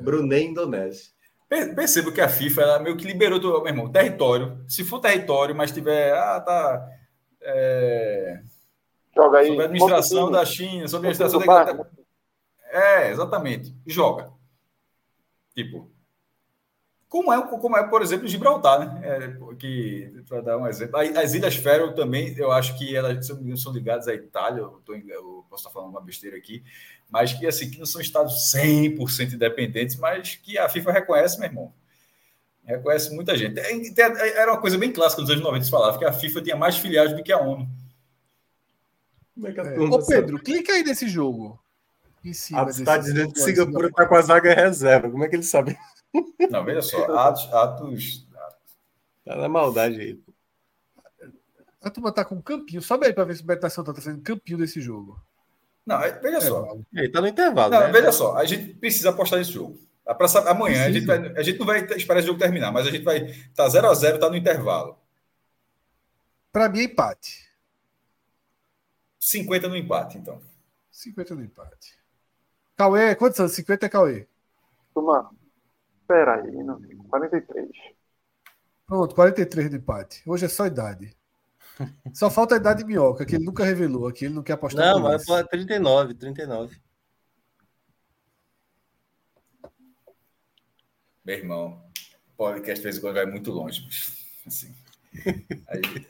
Brunei e Indonésia. Per- Percebo que a FIFA ela meio que liberou do meu irmão, território. Se for território, mas tiver. Ah, tá. É, Joga aí. sobre a administração da. China, sobre a administração da. É, exatamente. Joga. Tipo. Como é, como é, por exemplo, Gibraltar, né? É, que, para dar um exemplo. As as Ilhas Faroe também, eu acho que elas são ligadas à Itália, eu, tô, eu posso estar falando uma besteira aqui, mas que, assim, que não são estados 100% independentes, mas que a FIFA reconhece, meu irmão. Reconhece muita gente. É, tem- Era uma coisa bem clássica nos anos 90, se falava que a FIFA tinha mais filiais do que a ONU. Como é que a É. Ô, Pedro, clica aí nesse jogo. Em cima Ah, desse você está dizendo que Singapura está com a zaga reserva. Como é que ele sabe? Não, veja só, atos, atos Tá na maldade aí. A turma tá com um campinho. Sobe aí pra ver se o Beto Nação tá fazendo campinho desse jogo. Não, é- veja só. É, Ele tá no intervalo, Não, né? veja só, a gente precisa apostar nesse jogo. Dá pra saber- Amanhã a gente, vai- a gente não vai esperar esse jogo terminar, mas a gente vai. Tá 0x0, tá no intervalo. Pra mim é empate. 50 no empate, então. 50 no empate. Cauê, quantos anos? 50 é Cauê. Turma, peraí, não. 43. Pronto, 43 no empate. Hoje é só idade. Só falta a idade de minhoca, que ele nunca revelou aqui, ele não quer apostar Não, mas isso. é 39, 39. Meu irmão, o podcast de vez em quando vai muito longe. Assim. Aí- *laughs*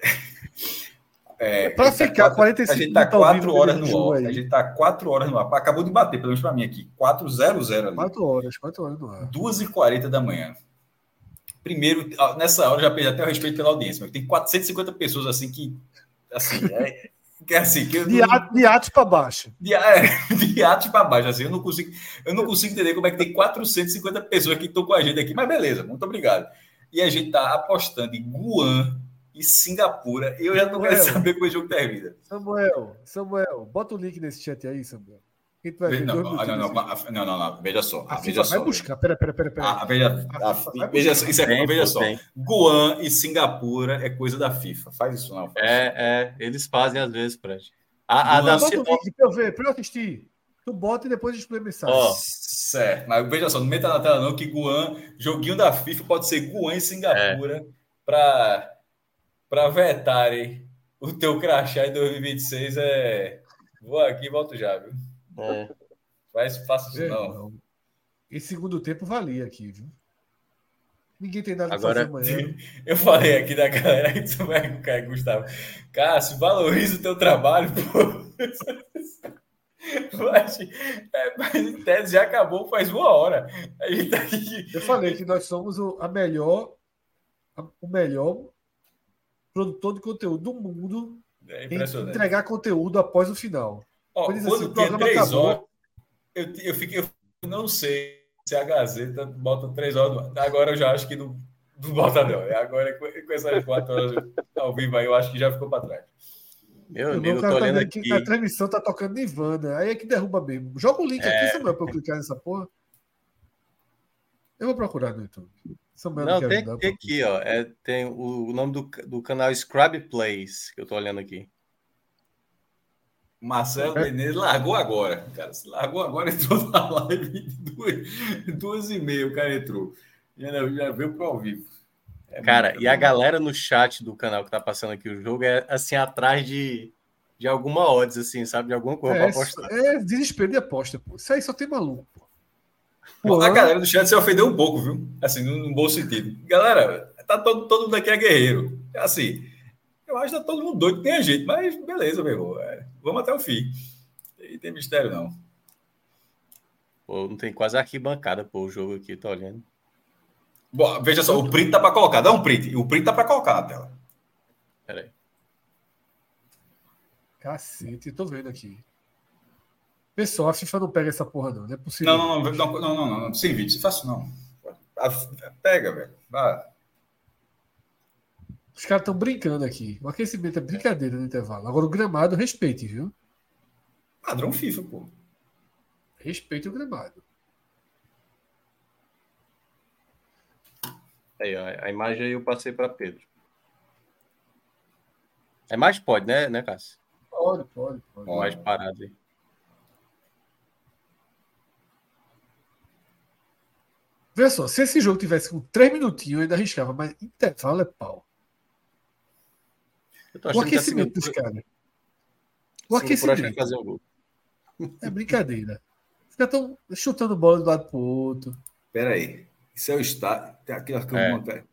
É, Pra a gente tá ficar quatro- 45 A gente tá minutos ao 4 vivo horas no jogo ar. aí. A gente tá 4 horas no ar. Acabou de bater, pelo menos pra mim aqui. 400 ali. 4 horas, 4 horas no ar. 2h40 da manhã. primeiro, nessa hora já perdi até o respeito pela audiência, mas tem 450 pessoas assim que. Assim, é, *laughs* que é assim, que eu de, não, de atos para baixo. De, *laughs* é, de atos para baixo, assim, eu não consigo, eu não consigo entender como é que tem 450 pessoas que estão com a gente aqui, mas beleza, muito obrigado. E a gente tá apostando em Guan e Singapura. Eu já não quero saber como o jogo termina. Samuel, Samuel, bota o link nesse chat aí, Samuel. Quem tu vai ver? Não, não, não, não, não, não, não, veja só. A veja vai só. buscar, pera, pera, pera. pera. Ah, veja, a, a, veja, isso é, veja só. Guan e Singapura é coisa da FIFA. Faz isso não. Faz é, é, eles fazem às vezes, Fred. A, a da bota o pra eu ver, pra eu assistir. Tu bota e depois explica a mensagem. Oh. Certo, mas veja só, não meta na tela não que Guan, joguinho da FIFA pode ser Guan e Singapura é. para para vetarem o teu crachá em 2026 é vou aqui e volto já, viu? É. Faz, faça isso não. não. Em segundo tempo valia aqui, viu? Ninguém tem nada Agora, fazer amanhã. *laughs* Eu falei aqui da galera que tu vai com o Gustavo. Cássio, valoriza o teu trabalho, pô. *laughs* Mas, é, mas em tese já acabou faz uma hora. A gente tá aqui. Eu falei que nós somos o, a melhor, a, o melhor produtor de conteúdo do mundo é impressionante. em entregar conteúdo após o final. Ó, quando assim, programa três acabou, horas, eu, eu, fiquei, eu não sei se a Gazeta bota três horas. Agora eu já acho que não, não bota, não. É agora com, com essas quatro horas ao vivo aí, eu acho que já ficou para trás. Meu amigo, eu tô tá olhando aqui. Que a transmissão tá tocando Nirvana. Aí é que derruba mesmo. Joga o link é... aqui, Samuel, para eu clicar nessa porra. Eu vou procurar no YouTube. Samuel não, não tem, tem aqui, ó. É, tem o, o nome do, do canal Scrub Plays, que eu tô olhando aqui. Marcelo é. Menezes largou agora. Cara, largou agora, *laughs* entrou na live duas, duas e meia, o cara entrou. Já, já veio pro ao vivo. É cara, e a galera no chat do canal que tá passando aqui o jogo é assim atrás de, de alguma odds, assim, sabe? De alguma coisa é, pra apostar. É desespero de aposta, pô. Isso aí só tem maluco, pô. pô a galera do chat se ofendeu um pouco, viu? Assim, num, bom sentido. Galera, tá todo, todo mundo aqui é guerreiro. É assim, eu acho que tá todo mundo doido, tem a gente, mas beleza, meu. É, vamos até o fim. E tem mistério, não. Pô, não tem quase arquibancada, pô, o jogo aqui, tô olhando. Bom, veja só, o print tá para colocar. Dá um print. O print tá para colocar na tela. Peraí. Cacete, tô vendo aqui. Pessoal, a FIFA não pega essa porra, não. Não é possível. Não, não, não, não, não, não, Sem vídeo, faço não. Pega, velho. Os caras estão brincando aqui. O aquecimento é brincadeira no intervalo. Agora o gramado, respeite, viu? Padrão FIFA, pô. Respeite o gramado. Aí, ó, a imagem aí eu passei para Pedro. A imagem pode, né, né, Cássio? Pode, pode, pode. Mais parado aí. Vê só, se esse jogo tivesse com 3 minutinhos, eu ainda arriscava, mas intervalo é pau. O aquecimento dos caras. O aquecimento. Fazer um gol. É brincadeira. Fica tão chutando bola de um lado pro outro. Pera aí. Isso é o estado. É.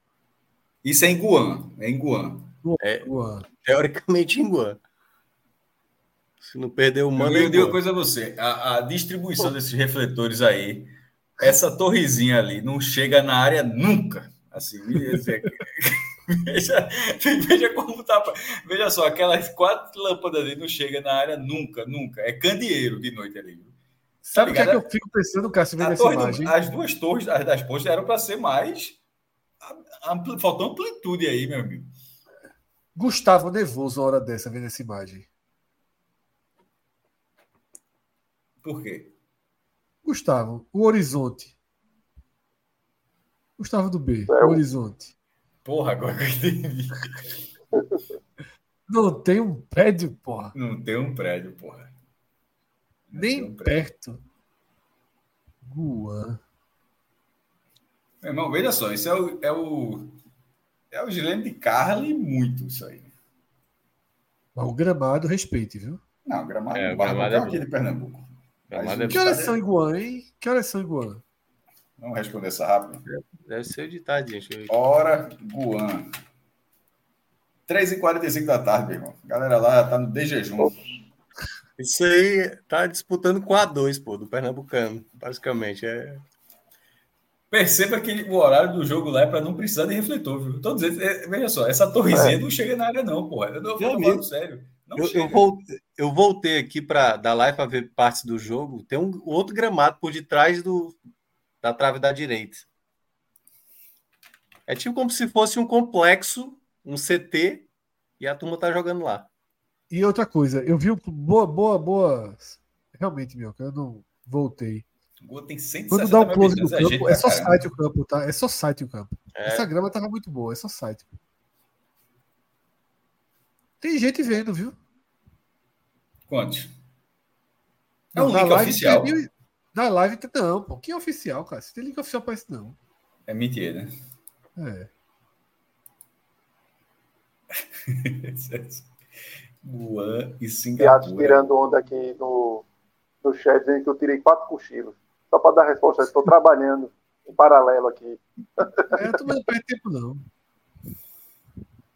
Isso é em Guan. É em Guan. É. Teoricamente em Guan. Se não perder o mando. Eu digo uma coisa a você: a, a distribuição Pô. desses refletores aí, essa torrezinha ali, não chega na área nunca. Assim, *laughs* *laughs* veja, veja como tá. Veja só, aquelas quatro lâmpadas ali não chega na área nunca, nunca. É candeeiro de noite ali. Sabe o que, é que eu fico pensando, Cássio, vendo essa imagem? Do, as duas torres as das pontes eram para ser mais. Ampli, faltou amplitude aí, meu amigo. Gustavo nervoso a hora dessa, vendo essa imagem. Por quê? Gustavo, o horizonte. Gustavo do B, é. o horizonte. Porra, agora que eu entendi. *laughs* Não tem um prédio, porra. Não tem um prédio, porra. Nem perto. Guan. Meu irmão, veja só, isso é o. É o, é o Gilene de Carly muito, isso aí. Mas o gramado, respeite, viu? Não, o gramado, é, o gramado é aqui de Pernambuco. É que horas são em Guan, hein? Que horas são em Guan? Vamos responder essa rápido. Deve ser de tarde, gente. Hora Guan. 3h45 da tarde, meu irmão. Galera lá tá no de jejum. Isso aí tá disputando com a 2, pô, do Pernambucano, basicamente. É... Perceba que o horário do jogo lá é para não precisar de refletor, viu? Tô dizendo, é, veja só, essa torrezinha é. não chega na área, não, porra. Eu não vou falando sério. Eu, eu, voltei, eu, voltei aqui para dar live para ver partes do jogo. Tem um outro gramado por detrás do, da trave da direita. É tipo como se fosse um complexo, um CT, e a turma tá jogando lá. E outra coisa, eu vi boa, boa, boa. Realmente, meu, eu não voltei. tem 160 Quando dá o close do campo, é só site o campo, tá? É só site o campo. É. Essa grama tava muito boa, é só site. Tem gente vendo, viu? Quantos? É um link oficial. Mil... Na live, não, pô. Que é oficial, cara? Você tem link oficial para isso, não. É mentira, né? É. *laughs* Guan e Singapura. tirando onda aqui no, no chat, dizendo que eu tirei quatro cochilos. Só para dar resposta, estou *laughs* trabalhando em paralelo aqui. É, tu não perde tempo, não.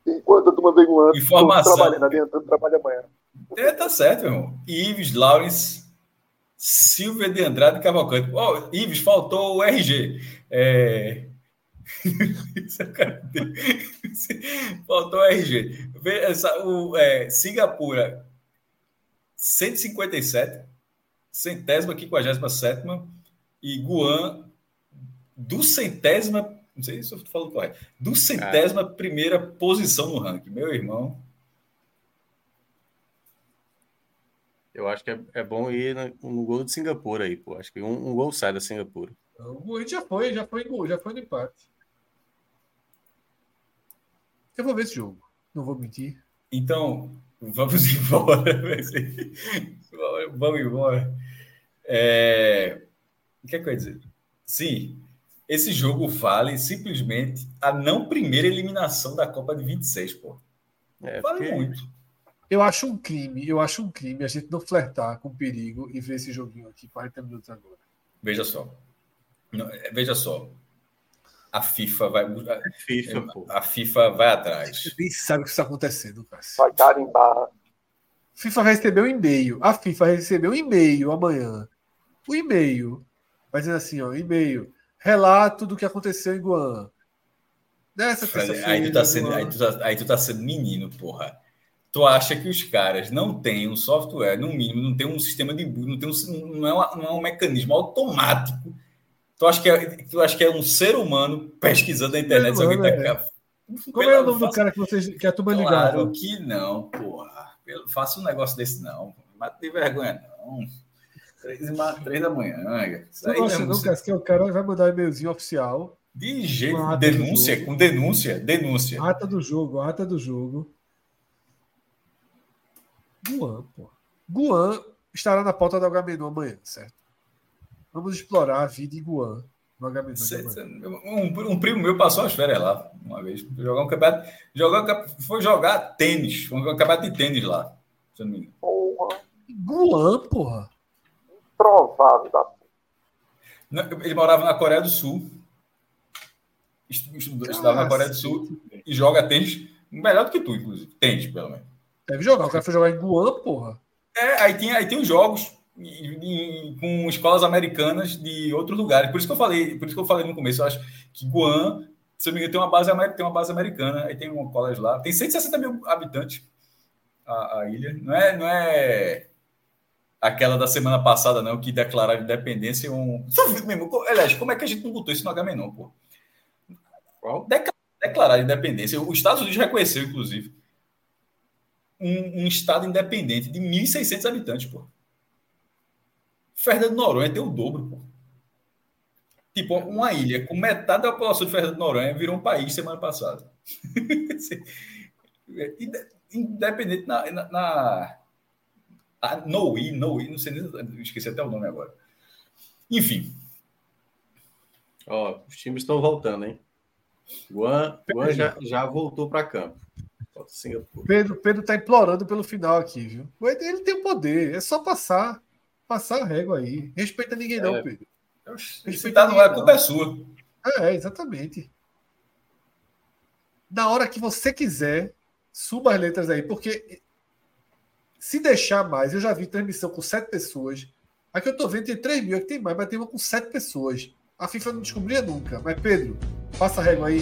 Enquanto turma vem um ano, Informação. trabalhando, adiantando trabalho amanhã. É, tá certo, meu irmão. Ives, Lawrence, Silvia de Andrade Cavalcante. Oh, Ives, faltou o RG. É... *laughs* Faltou RG. Essa, o, é, Singapura, 157, centésima, quinquagésima sétima, e Guan, do centésima, não sei se eu falando correto, do centésima primeira posição no ranking. Meu irmão. Eu acho que é, é bom ir no, no, gol de Singapura aí, pô. Acho que um, um gol sai da Singapura. O gol já foi, já foi gol, já foi no empate. Eu vou ver esse jogo, não vou mentir. Então, vamos *laughs* embora. vamos embora. É... O que é que eu ia dizer? Sim, esse jogo vale simplesmente a não primeira eliminação da Copa de 26, pô. É, vale porque... muito. Eu acho um crime, eu acho um crime a gente não flertar com perigo e ver esse joguinho aqui 40 minutos agora. Veja só. veja só a FIFA vai. A FIFA, a FIFA vai atrás. Você nem sabe o que está acontecendo, Cássio. Vai carimbar. FIFA vai receber um e-mail. A FIFA vai receber um e-mail amanhã. O e-mail vai dizer assim: ó, e-mail. Relato do que aconteceu em Guam. Nessa aí tu, tá sendo, aí, tu tá, aí tu tá sendo menino, porra. Tu acha que os caras não têm um software, no mínimo, não tem um sistema de. Não, tem um, não, é, uma, não é um mecanismo automático Tu acha que é, tu acha que é um ser humano pesquisando na internet? Não, alguém tá... é. Como é o nome do cara que, vocês, que a turma ligava? Claro que não, porra. Eu faço um negócio desse não. Mas tem vergonha não. Três, três da manhã. Isso aí não, não, cara, que o cara vai mandar um e-mailzinho oficial. De jeito, denúncia, com denúncia, denúncia. Ata do jogo, ata do jogo. Guan, pô. Guan estará na pauta da Agamenon amanhã, certo? Vamos explorar a vida em Guan. Um, um, primo meu passou as férias lá uma vez. Jogar um campeonato. Jogar, foi jogar tênis. Um campeonato de tênis lá. Se não me engano. Porra. Guan, porra. Provável da Ele morava na Coreia do Sul. Estudava na Coreia do Sul e joga tênis melhor do que tu, inclusive. Tênis, pelo menos. Deve jogar. O cara foi jogar em Guan, porra. É, aí tem, aí tem os jogos com escolas americanas de outros lugares. Por isso que eu falei, por isso que eu falei no começo, eu acho que Guam, se eu me engano, tem uma base, tem uma base americana, aí tem um colégio lá, tem 160 mil habitantes a, a, ilha. Não é, não é aquela da semana passada, não, que declararam independência um. Mesmo, aliás, como é que a gente não botou isso no HM, não? Qual? Declarar independência. Os Estados Unidos reconheceu, inclusive, um, um estado independente de 1.600 habitantes, pô. Fernando Noronha tem o dobro, pô. Tipo, uma ilha com metade da população de Fernando Noronha virou um país semana passada. *laughs* Independente na, na, na a Noui, Noui, não sei nem, esqueci até o nome agora. Enfim. Ó, os times estão voltando, hein? Guan, Guan já, já voltou para campo. Pedro, Pedro tá implorando pelo final aqui, viu? Ele tem o poder, é só passar. Passar a régua aí. Respeita ninguém, não, é. Pedro. Respeita não, a culpa é sua. É, exatamente. Na hora que você quiser, suba as letras aí, porque se deixar mais, eu já vi transmissão com sete pessoas. Aqui eu tô vendo tem 3 mil, aqui tem mais, mas tem uma com sete pessoas. a FIFA não descobria nunca. Mas, Pedro, passa a régua aí.